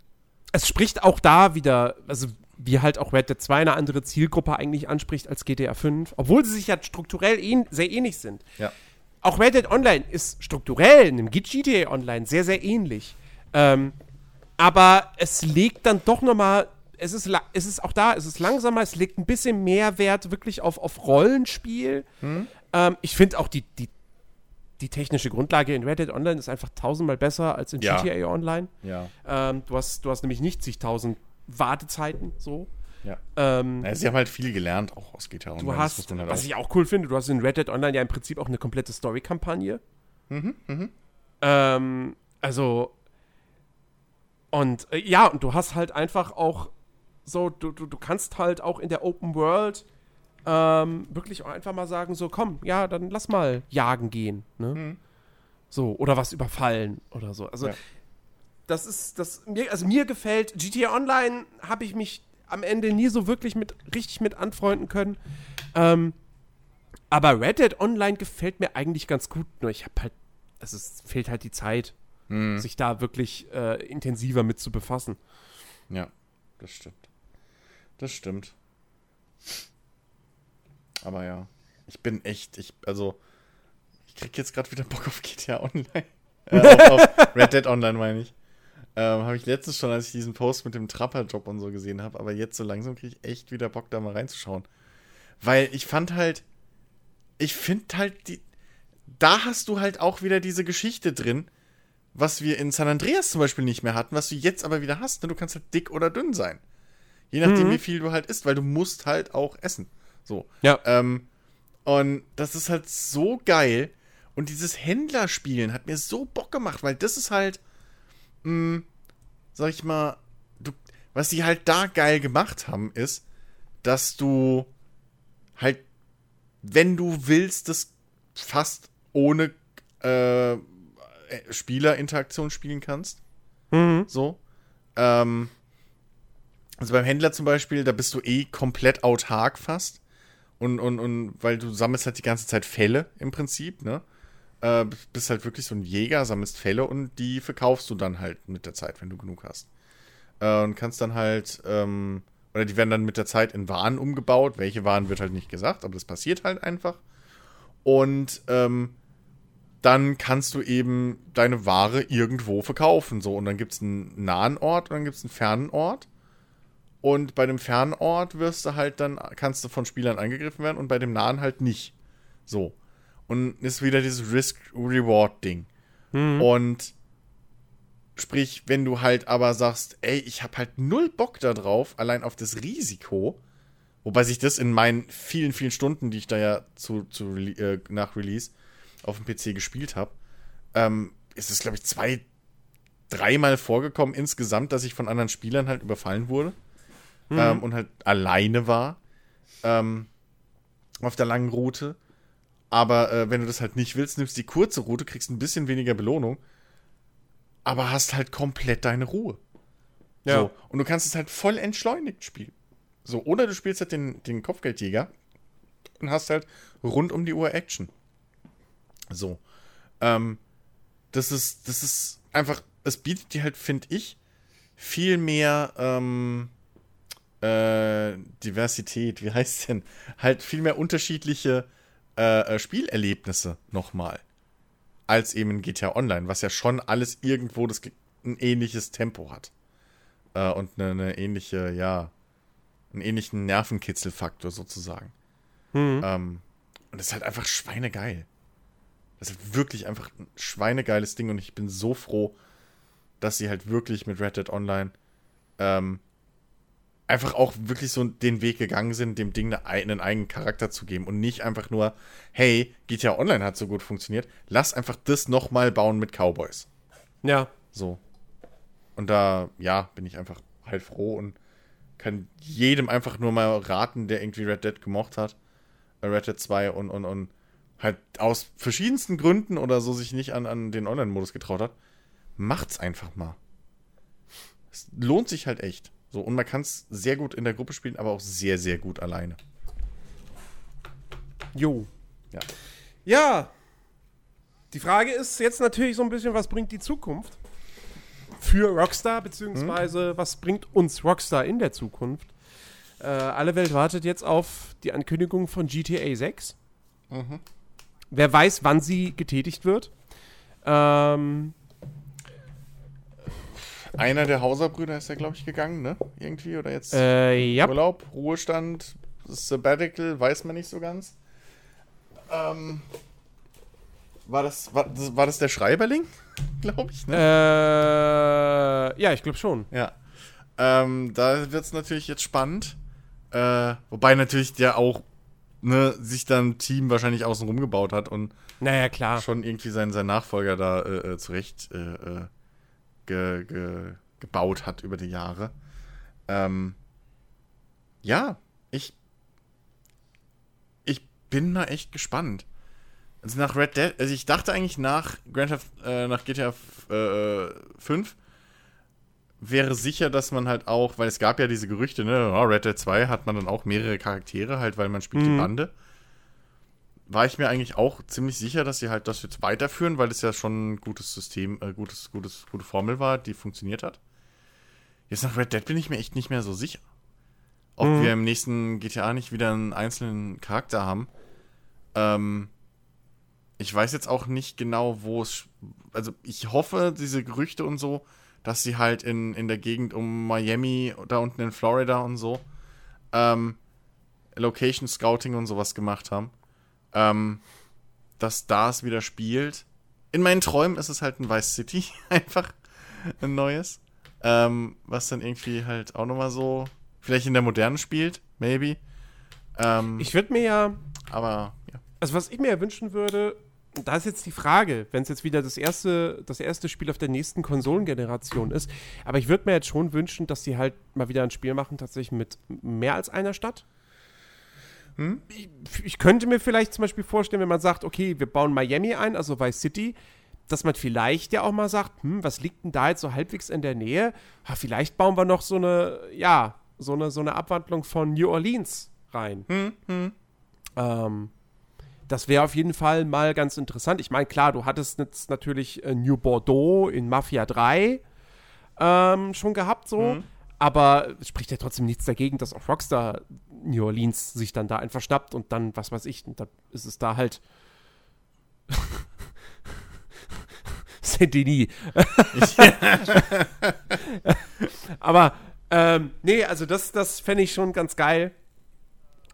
Es spricht auch da wieder, also wie halt auch Red Dead 2 eine andere Zielgruppe eigentlich anspricht als GTA 5, obwohl sie sich ja strukturell ähn sehr ähnlich sind. Ja. Auch Red Dead Online ist strukturell einem GTA Online sehr, sehr ähnlich. Ähm, aber es legt dann doch noch mal, es ist, es ist auch da, es ist langsamer, es legt ein bisschen mehr Wert wirklich auf, auf Rollenspiel. Ähm, ich finde auch die, die, die technische Grundlage in Red Dead Online ist einfach tausendmal besser als in Ja. GTA Online. Ja. Ähm, du, hast, du hast nämlich nicht zigtausend Wartezeiten so. Ja. Ähm, ja. Sie haben halt viel gelernt, auch aus GTA Online. du hast, halt was ich auch cool finde, du hast in Red Dead Online ja im Prinzip auch eine komplette Story-Kampagne. Mhm, Ähm, Also, und äh, ja, und du hast halt einfach auch so, du, du, du kannst halt auch in der Open World ähm, wirklich auch einfach mal sagen, so, komm, ja, dann lass mal jagen gehen, ne? Mhm. So, oder was überfallen oder so. Also, Ja. das ist, das, mir, also mir gefällt, GTA Online habe ich mich am Ende nie so wirklich mit, richtig mit anfreunden können. Ähm, aber Red Dead Online gefällt mir eigentlich ganz gut, nur ich habe halt, also es fehlt halt die Zeit, Mhm. sich da wirklich äh, intensiver mit zu befassen. Ja, das stimmt. Das stimmt. Aber ja, ich bin echt, ich, also, ich krieg jetzt gerade wieder Bock auf GTA Online. äh, auf, auf Red Dead Online meine ich. Ähm, habe ich letztens schon, als ich diesen Post mit dem Trapper-Job und so gesehen habe, aber jetzt so langsam kriege ich echt wieder Bock, da mal reinzuschauen. Weil ich fand halt, ich finde halt, die, da hast du halt auch wieder diese Geschichte drin, was wir in San Andreas zum Beispiel nicht mehr hatten, was du jetzt aber wieder hast. Ne? Du kannst halt dick oder dünn sein. Je nachdem, Mhm. wie viel du halt isst, weil du musst halt auch essen. So. Ja. Ähm, und das ist halt so geil. Und dieses Händlerspielen hat mir so Bock gemacht, weil das ist halt, mh, sag ich mal, du, was die halt da geil gemacht haben, ist, dass du halt, wenn du willst, das fast ohne äh, Spielerinteraktion spielen kannst. Mhm. So. Ähm, also beim Händler zum Beispiel, da bist du eh komplett autark fast. Und, und, und weil du sammelst halt die ganze Zeit Fälle im Prinzip, ne? Äh, bist halt wirklich so ein Jäger, sammelst Fälle und die verkaufst du dann halt mit der Zeit, wenn du genug hast. Äh, und kannst dann halt, ähm, oder die werden dann mit der Zeit in Waren umgebaut. Welche Waren wird halt nicht gesagt, aber das passiert halt einfach. Und ähm, dann kannst du eben deine Ware irgendwo verkaufen. So, und dann gibt es einen nahen Ort und dann gibt es einen fernen Ort. Und bei dem fernen Ort wirst du halt dann, kannst du von Spielern angegriffen werden und bei dem nahen halt nicht. So. Und ist wieder dieses Risk-Reward-Ding. Und sprich, wenn du halt aber sagst, ey, ich habe halt null Bock da drauf, allein auf das Risiko, wobei sich das in meinen vielen, vielen Stunden, die ich da ja zu, zu äh, nach Release auf dem PC gespielt habe, ähm, ist es, glaube ich, zwei, dreimal vorgekommen insgesamt, dass ich von anderen Spielern halt überfallen wurde ähm, und halt alleine war ähm, auf der langen Route. Aber äh, wenn du das halt nicht willst, nimmst die kurze Route, kriegst ein bisschen weniger Belohnung, aber hast halt komplett deine Ruhe. Ja. So. Und du kannst es halt voll entschleunigt spielen. So, oder du spielst halt den, den Kopfgeldjäger und hast halt rund um die Uhr Action. So. Ähm, das ist, das ist einfach, es bietet dir halt, finde ich, viel mehr ähm, äh, Diversität, wie heißt denn? Halt viel mehr unterschiedliche äh, äh, Spielerlebnisse nochmal. Als eben in GTA Online, was ja schon alles irgendwo das, ein ähnliches Tempo hat. Äh, und eine, eine ähnliche, ja, einen ähnlichen Nervenkitzelfaktor sozusagen. Mhm. Ähm, und das ist halt einfach schweinegeil. Das ist halt wirklich einfach ein schweinegeiles Ding und ich bin so froh, dass sie halt wirklich mit Red Dead Online ähm, einfach auch wirklich so den Weg gegangen sind, dem Ding eine, einen eigenen Charakter zu geben und nicht einfach nur, hey, GTA Online hat so gut funktioniert, lass einfach das nochmal bauen mit Cowboys. Ja. So. Und da, ja, bin ich einfach halt froh und kann jedem einfach nur mal raten, der irgendwie Red Dead gemocht hat. äh, Red Dead 2 und, und, und halt aus verschiedensten Gründen oder so sich nicht an, an den Online-Modus getraut hat. Macht's einfach mal. Es lohnt sich halt echt. So, und man kann es sehr gut in der Gruppe spielen, aber auch sehr, sehr gut alleine. Jo. Ja. Ja. Die Frage ist jetzt natürlich so ein bisschen, was bringt die Zukunft für Rockstar, beziehungsweise was bringt uns Rockstar in der Zukunft? Äh, alle Welt wartet jetzt auf die Ankündigung von GTA 6. Wer weiß, wann sie getätigt wird. Ähm, Einer der Hauser-Brüder ist ja, glaube ich, gegangen, ne? Irgendwie oder jetzt äh, ja. Urlaub, Ruhestand, Sabbatical, weiß man nicht so ganz. Ähm, war, das, war, das, war das der Schreiberling? Glaube ich, Äh, ne? ja, ich glaube schon. Ja. Ähm, da wird es natürlich jetzt spannend. Äh, wobei natürlich der auch ne, sich dann ein Team wahrscheinlich außen rum gebaut hat und naja, klar. schon irgendwie seinen, seinen Nachfolger da äh, äh zurecht äh, äh, ge, ge, gebaut hat über die Jahre. Ähm, ja, ich, ich bin mal echt gespannt. Also nach Red Dead, also ich dachte eigentlich nach Grand Theft, äh, nach GTA äh, 5 wäre sicher, dass man halt auch, weil es gab ja diese Gerüchte, ne, oh, Red Dead 2 hat man dann auch mehrere Charaktere, halt, weil man spielt mhm. die Bande. War ich mir eigentlich auch ziemlich sicher, dass sie halt das jetzt weiterführen, weil es ja schon ein gutes System, äh, gutes, gutes, gute Formel war, die funktioniert hat. Jetzt nach Red Dead bin ich mir echt nicht mehr so sicher. Ob mhm. wir im nächsten GTA nicht wieder einen einzelnen Charakter haben. Ähm, ich weiß jetzt auch nicht genau, wo es. Also, ich hoffe, diese Gerüchte und so, dass sie halt in, in der Gegend um Miami, da unten in Florida und so, ähm, Location Scouting und sowas gemacht haben. Ähm, dass da es wieder spielt. In meinen Träumen ist es halt ein Vice City, einfach ein neues. Ähm, was dann irgendwie halt auch nochmal so, vielleicht in der Modernen spielt, maybe. Ähm, ich würde mir ja. Aber, ja. Also, was ich mir ja wünschen würde, da ist jetzt die Frage, wenn es jetzt wieder das erste, das erste Spiel auf der nächsten Konsolengeneration ist. Aber ich würde mir jetzt schon wünschen, dass sie halt mal wieder ein Spiel machen, tatsächlich mit mehr als einer Stadt. Hm? Ich, ich, könnte mir vielleicht zum Beispiel vorstellen, wenn man sagt, okay, wir bauen Miami ein, also Vice City, dass man vielleicht ja auch mal sagt, hm, was liegt denn da jetzt so halbwegs in der Nähe? Ha, vielleicht bauen wir noch so eine, ja, so eine, so eine Abwandlung von New Orleans rein. Hm, hm. Ähm, das wäre auf jeden Fall mal ganz interessant. Ich meine, klar, du hattest jetzt natürlich äh, New Bordeaux in Mafia 3 ähm, schon gehabt, so. Mhm. Aber es spricht ja trotzdem nichts dagegen, dass auch Rockstar New Orleans sich dann da einfach schnappt und dann, was weiß ich, dann ist es da halt. Saint-Denis. Aber, ähm, nee, also das, das fände ich schon ganz geil.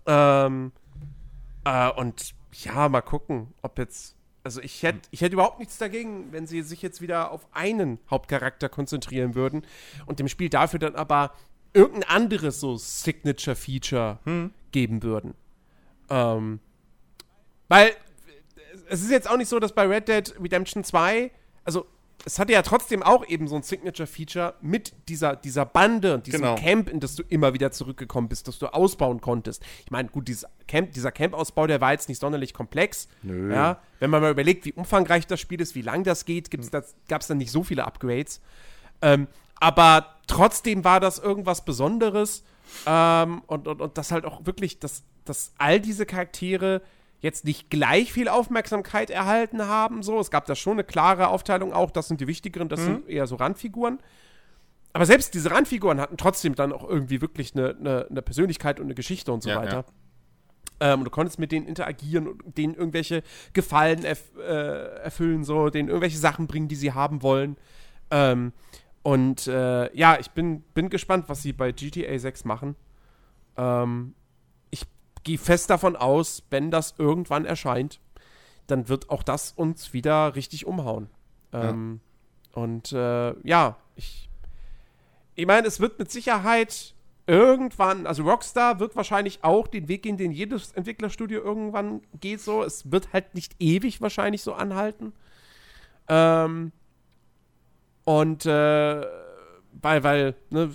Ähm, äh, und ja, mal gucken, ob jetzt. Also ich hätte ich hätt überhaupt nichts dagegen, wenn sie sich jetzt wieder auf einen Hauptcharakter konzentrieren würden und dem Spiel dafür dann aber irgendein anderes so Signature-Feature hm. geben würden. Ähm, weil es ist jetzt auch nicht so, dass bei Red Dead Redemption 2, also es hatte ja trotzdem auch eben so ein Signature-Feature mit dieser, dieser Bande und diesem genau. Camp, in das du immer wieder zurückgekommen bist, das du ausbauen konntest. Ich meine, gut, dieses Camp, dieser Camp-Ausbau, der war jetzt nicht sonderlich komplex. Nö. Ja, wenn man mal überlegt, wie umfangreich das Spiel ist, wie lang das geht, gab es dann nicht so viele Upgrades. Ähm, aber trotzdem war das irgendwas Besonderes. Ähm, und, und, und das halt auch wirklich, dass, dass all diese Charaktere jetzt nicht gleich viel Aufmerksamkeit erhalten haben. So, es gab da schon eine klare Aufteilung auch, das sind die wichtigeren, das mhm. sind eher so Randfiguren. Aber selbst diese Randfiguren hatten trotzdem dann auch irgendwie wirklich eine, eine, eine Persönlichkeit und eine Geschichte und so ja, weiter. Ja. Ähm, du konntest mit denen interagieren und denen irgendwelche Gefallen erf äh, erfüllen, so, denen irgendwelche Sachen bringen, die sie haben wollen. Ähm, und äh, ja, ich bin, bin gespannt, was sie bei GTA 6 machen. Ähm, gehe fest davon aus, wenn das irgendwann erscheint, dann wird auch das uns wieder richtig umhauen. Ja. Ähm, und äh, ja, ich, ich meine, es wird mit Sicherheit irgendwann, also Rockstar wird wahrscheinlich auch den Weg gehen, den jedes Entwicklerstudio irgendwann geht so. Es wird halt nicht ewig wahrscheinlich so anhalten. Ähm, und äh, weil, weil, ne,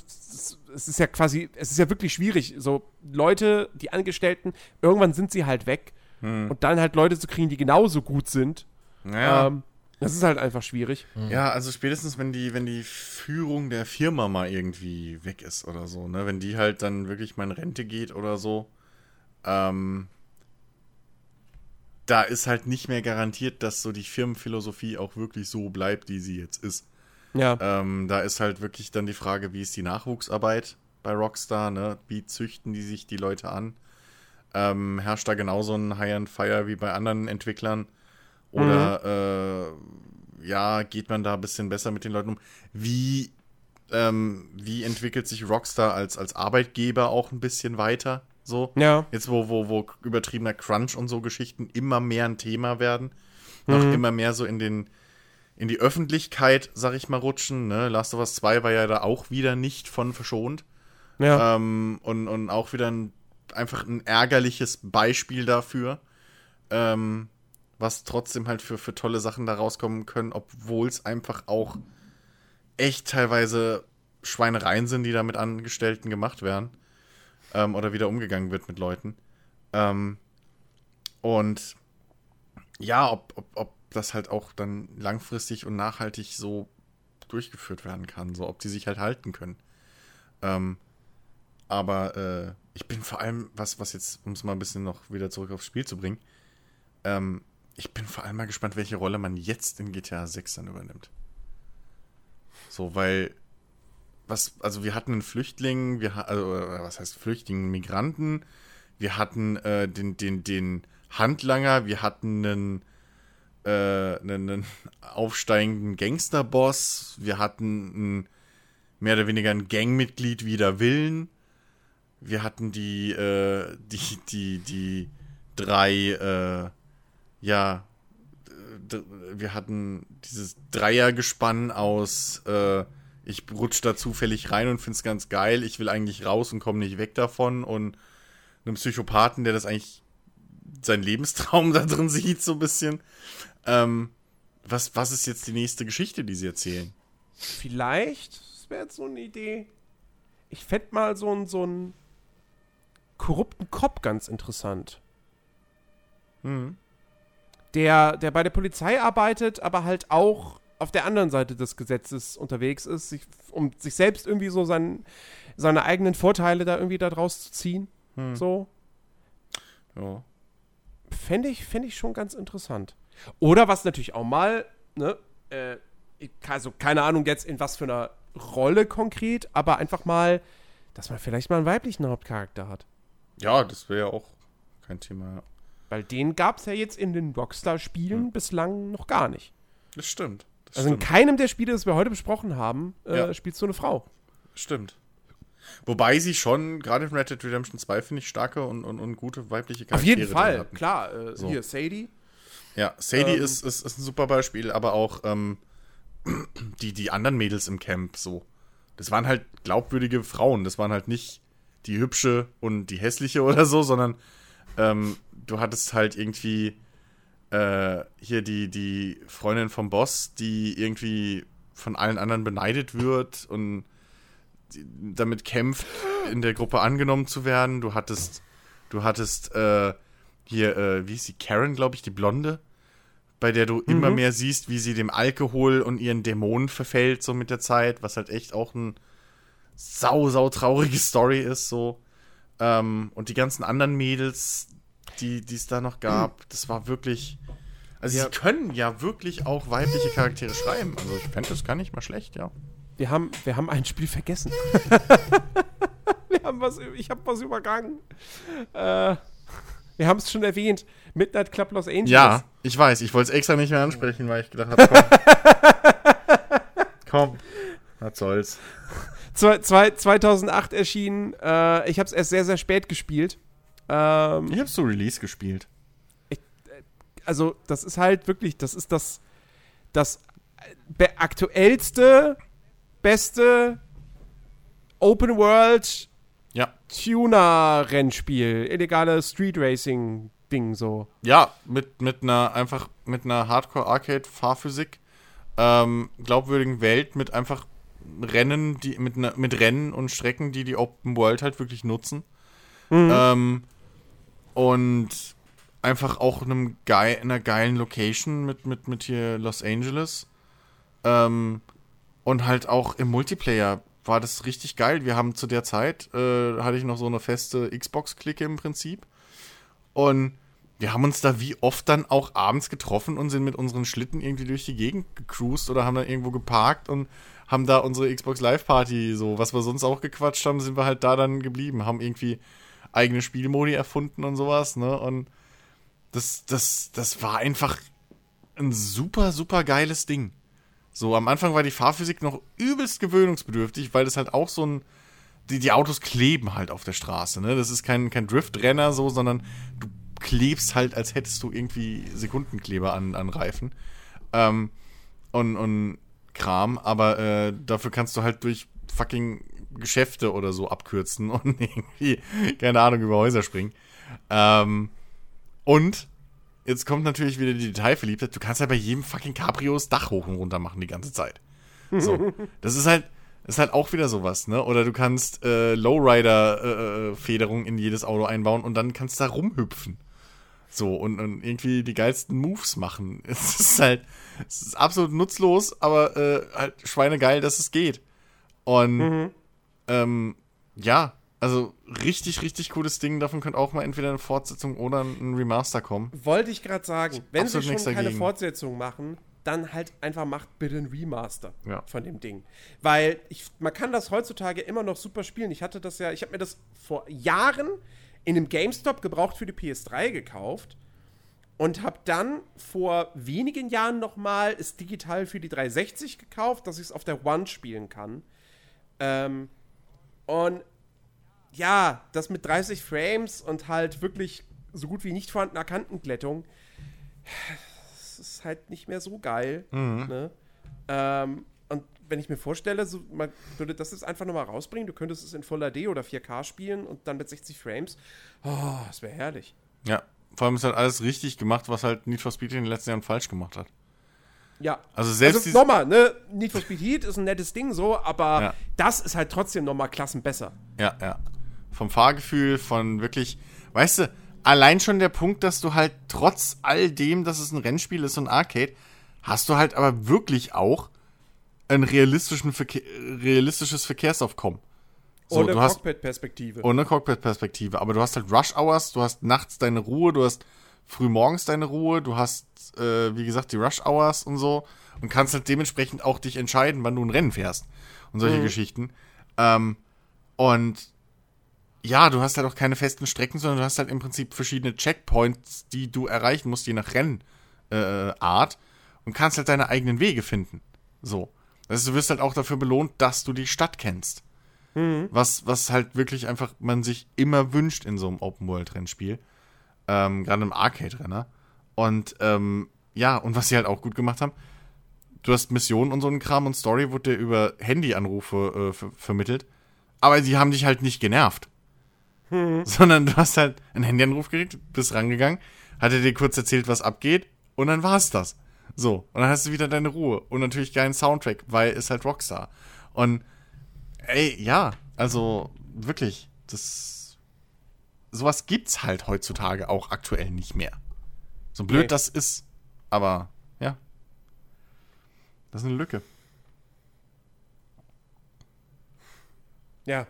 es, ist ja quasi, es ist ja wirklich schwierig, so Leute, die Angestellten, irgendwann sind sie halt weg hm. und dann halt Leute zu kriegen, die genauso gut sind. Naja. Ähm, das ist halt einfach schwierig. Hm. Ja, also spätestens, wenn die, wenn die Führung der Firma mal irgendwie weg ist oder so, ne, wenn die halt dann wirklich mal in Rente geht oder so, ähm, da ist halt nicht mehr garantiert, dass so die Firmenphilosophie auch wirklich so bleibt, wie sie jetzt ist. Ja. Ähm, da ist halt wirklich dann die Frage, wie ist die Nachwuchsarbeit bei Rockstar, ne? Wie züchten die sich die Leute an? Ähm, herrscht da genauso ein High and Fire wie bei anderen Entwicklern? Oder mhm. äh, ja, geht man da ein bisschen besser mit den Leuten um? Wie, ähm, wie entwickelt sich Rockstar als, als Arbeitgeber auch ein bisschen weiter? So. Ja. Jetzt, wo, wo, wo übertriebener Crunch und so Geschichten immer mehr ein Thema werden. Mhm. Noch immer mehr so in den in die Öffentlichkeit, sag ich mal, rutschen. Ne? Last of Us 2 war ja da auch wieder nicht von verschont. Ja. Ähm, und, und auch wieder ein einfach ein ärgerliches Beispiel dafür, ähm, was trotzdem halt für, für tolle Sachen da rauskommen können, obwohl es einfach auch echt teilweise Schweinereien sind, die da mit Angestellten gemacht werden. Ähm, oder wieder umgegangen wird mit Leuten. Ähm, und ja, ob, ob, ob das halt auch dann langfristig und nachhaltig so durchgeführt werden kann, so ob die sich halt halten können. Ähm, aber äh, ich bin vor allem, was, was jetzt, um es mal ein bisschen noch wieder zurück aufs Spiel zu bringen, ähm, ich bin vor allem mal gespannt, welche Rolle man jetzt in GTA 6 dann übernimmt. So, weil, was, also wir hatten einen Flüchtling, wir also, was heißt Flüchtling, Migranten, wir hatten äh, den, den, den Handlanger, wir hatten einen, äh, einen, einen aufsteigenden Gangsterboss, wir hatten einen, mehr oder weniger ein Gangmitglied wider Willen, wir hatten die, äh, die, die, die drei, äh, ja, wir hatten dieses Dreiergespann aus, äh, ich rutsch da zufällig rein und find's ganz geil, ich will eigentlich raus und komme nicht weg davon. Und einem Psychopathen, der das eigentlich seinen Lebenstraum da drin sieht, so ein bisschen. Ähm, was, was ist jetzt die nächste Geschichte, die sie erzählen? Vielleicht, das wäre jetzt so eine Idee. Ich fände mal so einen so einen korrupten Cop ganz interessant. Hm. Der, der bei der Polizei arbeitet, aber halt auch auf der anderen Seite des Gesetzes unterwegs ist, sich, um sich selbst irgendwie so sein, seine eigenen Vorteile da irgendwie daraus zu ziehen. Hm. So. Ja. Fände ich, fänd ich schon ganz interessant. Oder was natürlich auch mal, ne, äh, also keine Ahnung jetzt in was für einer Rolle konkret, aber einfach mal, dass man vielleicht mal einen weiblichen Hauptcharakter hat. Ja, das wäre ja auch kein Thema. ja. Weil den gab es ja jetzt in den Rockstar-Spielen bislang noch gar nicht. Das stimmt. Das Also in stimmt. keinem der Spiele, das wir heute besprochen haben, äh, Ja. spielst du eine Frau. Stimmt. Wobei sie schon, gerade in Red Dead Redemption 2, finde ich, starke und, und, und gute weibliche Charaktere Auf jeden Fall, hatten. klar. Äh, So. Hier, Sadie. Ja, Sadie Ähm. ist, ist, ist ein super Beispiel, aber auch ähm, die, die anderen Mädels im Camp so. Das waren halt glaubwürdige Frauen. Das waren halt nicht die hübsche und die hässliche oder so, sondern ähm, du hattest halt irgendwie äh, hier die, die Freundin vom Boss, die irgendwie von allen anderen beneidet wird und damit kämpft, in der Gruppe angenommen zu werden. Du hattest, du hattest äh, hier, äh, wie ist sie, Karen, glaube ich, die Blonde, bei der du immer mehr siehst, wie sie dem Alkohol und ihren Dämonen verfällt, so mit der Zeit, was halt echt auch ein sau, sau traurige Story ist, so. Ähm, und die ganzen anderen Mädels, die die es da noch gab, das war wirklich. Also, Ja. sie können ja wirklich auch weibliche Charaktere schreiben. Also, ich fände das gar nicht mal schlecht, ja. Wir haben, wir haben ein Spiel vergessen. wir haben was, ich habe was übergangen. Äh, wir haben es schon erwähnt. Midnight Club Los Angeles. Ja, ich weiß. Ich wollte es extra nicht mehr ansprechen, weil ich gedacht habe, komm. komm. Was soll's. Zwei, zwei, 2008 erschienen. Äh, ich habe es erst sehr, sehr spät gespielt. Ähm, Ich habe zu Release gespielt. also das ist halt wirklich, das ist das, das be- aktuellste, beste Open World Ja. Tuner-Rennspiel, illegale Street Racing-Ding so. Ja, mit, mit einer einfach mit einer Hardcore-Arcade-Fahrphysik, ähm, glaubwürdigen Welt mit einfach Rennen, die mit, einer- mit Rennen und Strecken, die die Open World halt wirklich nutzen. Ähm, und einfach auch einem geil, einer geilen Location mit, mit, mit hier Los Angeles. Ähm, und halt auch im Multiplayer war das richtig geil. Wir haben zu der Zeit, äh, hatte ich noch so eine feste Xbox-Clique im Prinzip. Und wir haben uns da wie oft dann auch abends getroffen und sind mit unseren Schlitten irgendwie durch die Gegend gecruised oder haben dann irgendwo geparkt und haben da unsere Xbox Live Party, so was wir sonst auch gequatscht haben, sind wir halt da dann geblieben, haben irgendwie eigene Spielmodi erfunden und sowas, ne? Und das, das, das war einfach ein super, super geiles Ding. So, am Anfang war die Fahrphysik noch übelst gewöhnungsbedürftig, weil das halt auch so ein. Die, die Autos kleben halt auf der Straße, ne? Das ist kein, kein Driftrenner so, sondern du klebst halt, als hättest du irgendwie Sekundenkleber an, an Reifen. Ähm, und, und Kram, aber äh, dafür kannst du halt durch fucking Geschäfte oder so abkürzen und irgendwie, keine Ahnung, über Häuser springen. Ähm, und jetzt kommt natürlich wieder die Detailverliebtheit. Du kannst ja bei jedem fucking Cabrio das Dach hoch und runter machen die ganze Zeit. So. Das ist halt, ist halt auch wieder sowas, ne? Oder du kannst äh, Lowrider-Federung in jedes Auto einbauen und dann kannst du da rumhüpfen. So, und, und irgendwie die geilsten Moves machen. Es ist halt, es ist absolut nutzlos, aber äh, halt schweinegeil, dass es geht. Und Mhm. ähm, ja, also richtig, richtig cooles Ding. Davon könnte auch mal entweder eine Fortsetzung oder ein Remaster kommen. Wollte ich gerade sagen, wenn sie Absolut schon nichts keine dagegen. Fortsetzung machen, dann halt einfach macht bitte ein Remaster Ja. von dem Ding. Weil ich, man kann das heutzutage immer noch super spielen. Ich hatte das ja, ich habe mir das vor Jahren in einem GameStop gebraucht für die PS3 gekauft und habe dann vor wenigen Jahren noch mal es digital für die 360 gekauft, dass ich es auf der One spielen kann. Ähm, und ja, das mit 30 Frames und halt wirklich so gut wie nicht vorhandener Kantenglättung, das ist halt nicht mehr so geil. Ne? Ähm, und wenn ich mir vorstelle, so, man würde das jetzt einfach nochmal rausbringen, du könntest es in Full HD oder 4K spielen und dann mit 60 Frames, oh, das wäre herrlich. Ja, vor allem ist halt alles richtig gemacht, was halt Need for Speed in den letzten Jahren falsch gemacht hat. Ja. Also selbst also nochmal, ne? Need for Speed Heat ist ein nettes Ding so, aber Ja. das ist halt trotzdem nochmal klassen besser. Ja, ja. Vom Fahrgefühl, von wirklich, weißt du, allein schon der Punkt, dass du halt trotz all dem, dass es ein Rennspiel ist und Arcade, hast du halt aber wirklich auch ein Verkehr, realistisches Verkehrsaufkommen. So, Ohne Cockpit-Perspektive. ohne Cockpit-Perspektive, aber du hast halt Rush Hours, du hast nachts deine Ruhe, du hast frühmorgens deine Ruhe, du hast, äh, wie gesagt, die Rush Hours und so und kannst halt dementsprechend auch dich entscheiden, wann du ein Rennen fährst und solche Geschichten. Ähm, und ja, du hast halt auch keine festen Strecken, sondern du hast halt im Prinzip verschiedene Checkpoints, die du erreichen musst, je nach Rennart äh, Art, und kannst halt deine eigenen Wege finden. So. Also du wirst halt auch dafür belohnt, dass du die Stadt kennst. Was, was halt wirklich einfach man sich immer wünscht in so einem Open-World-Rennspiel. Ähm, Gerade im Arcade-Renner. Und ähm, ja, und was sie halt auch gut gemacht haben, du hast Missionen und so einen Kram und Story wurde dir über Handyanrufe äh, ver vermittelt, aber sie haben dich halt nicht genervt. Sondern du hast halt einen Handyanruf gekriegt, bist rangegangen, hat er dir kurz erzählt, was abgeht, und dann war's das. So, und dann hast du wieder deine Ruhe. Und natürlich geilen Soundtrack, weil es halt Rockstar. Und ey, ja, also wirklich, das. Sowas gibt's halt heutzutage auch aktuell nicht mehr. So blöd Nee. das ist, aber ja. Das ist eine Lücke. Ja.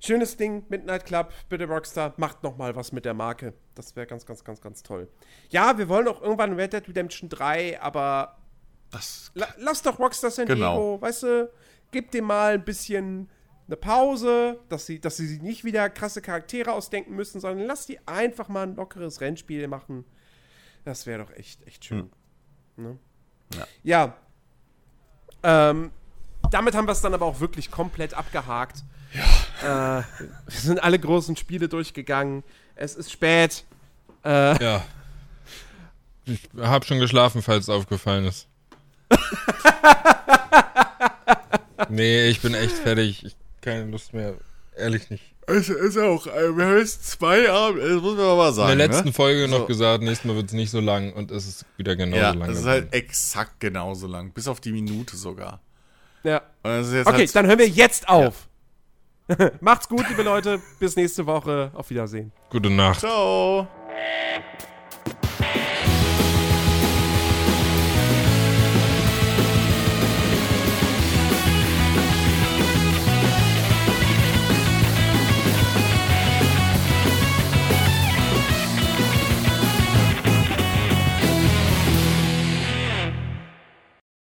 Schönes Ding, Midnight Club, bitte Rockstar, macht noch mal was mit der Marke. Das wäre ganz, ganz, ganz, ganz toll. Ja, wir wollen auch irgendwann Red Dead Redemption 3, aber Das la lass doch Rockstar San Genau. Diego, weißt du, gib dem mal ein bisschen eine Pause, dass sie, dass sie sich nicht wieder krasse Charaktere ausdenken müssen, sondern lass die einfach mal ein lockeres Rennspiel machen. Das wäre doch echt, echt schön. Ne? Ja. Ja. Ähm, damit haben wir es dann aber auch wirklich komplett abgehakt. Ja. Äh, wir sind alle großen Spiele durchgegangen. Es ist spät. Äh, Ja. Ich habe schon geschlafen, falls es aufgefallen ist. nee, ich bin echt fertig. Ich keine Lust mehr. Ehrlich nicht. Es ist auch, äh, wir haben jetzt zwei Abende, das muss man mal sagen. In der letzten ne? Folge So. noch gesagt, nächstes Mal wird es nicht so lang und es ist wieder genauso Ja, lang. es ist halt exakt genauso lang. Bis auf die Minute sogar. ja. Und das ist jetzt Okay, halt, dann hören wir jetzt auf. Macht's gut, liebe Leute. Bis nächste Woche. Auf Wiedersehen. Gute Nacht. Ciao.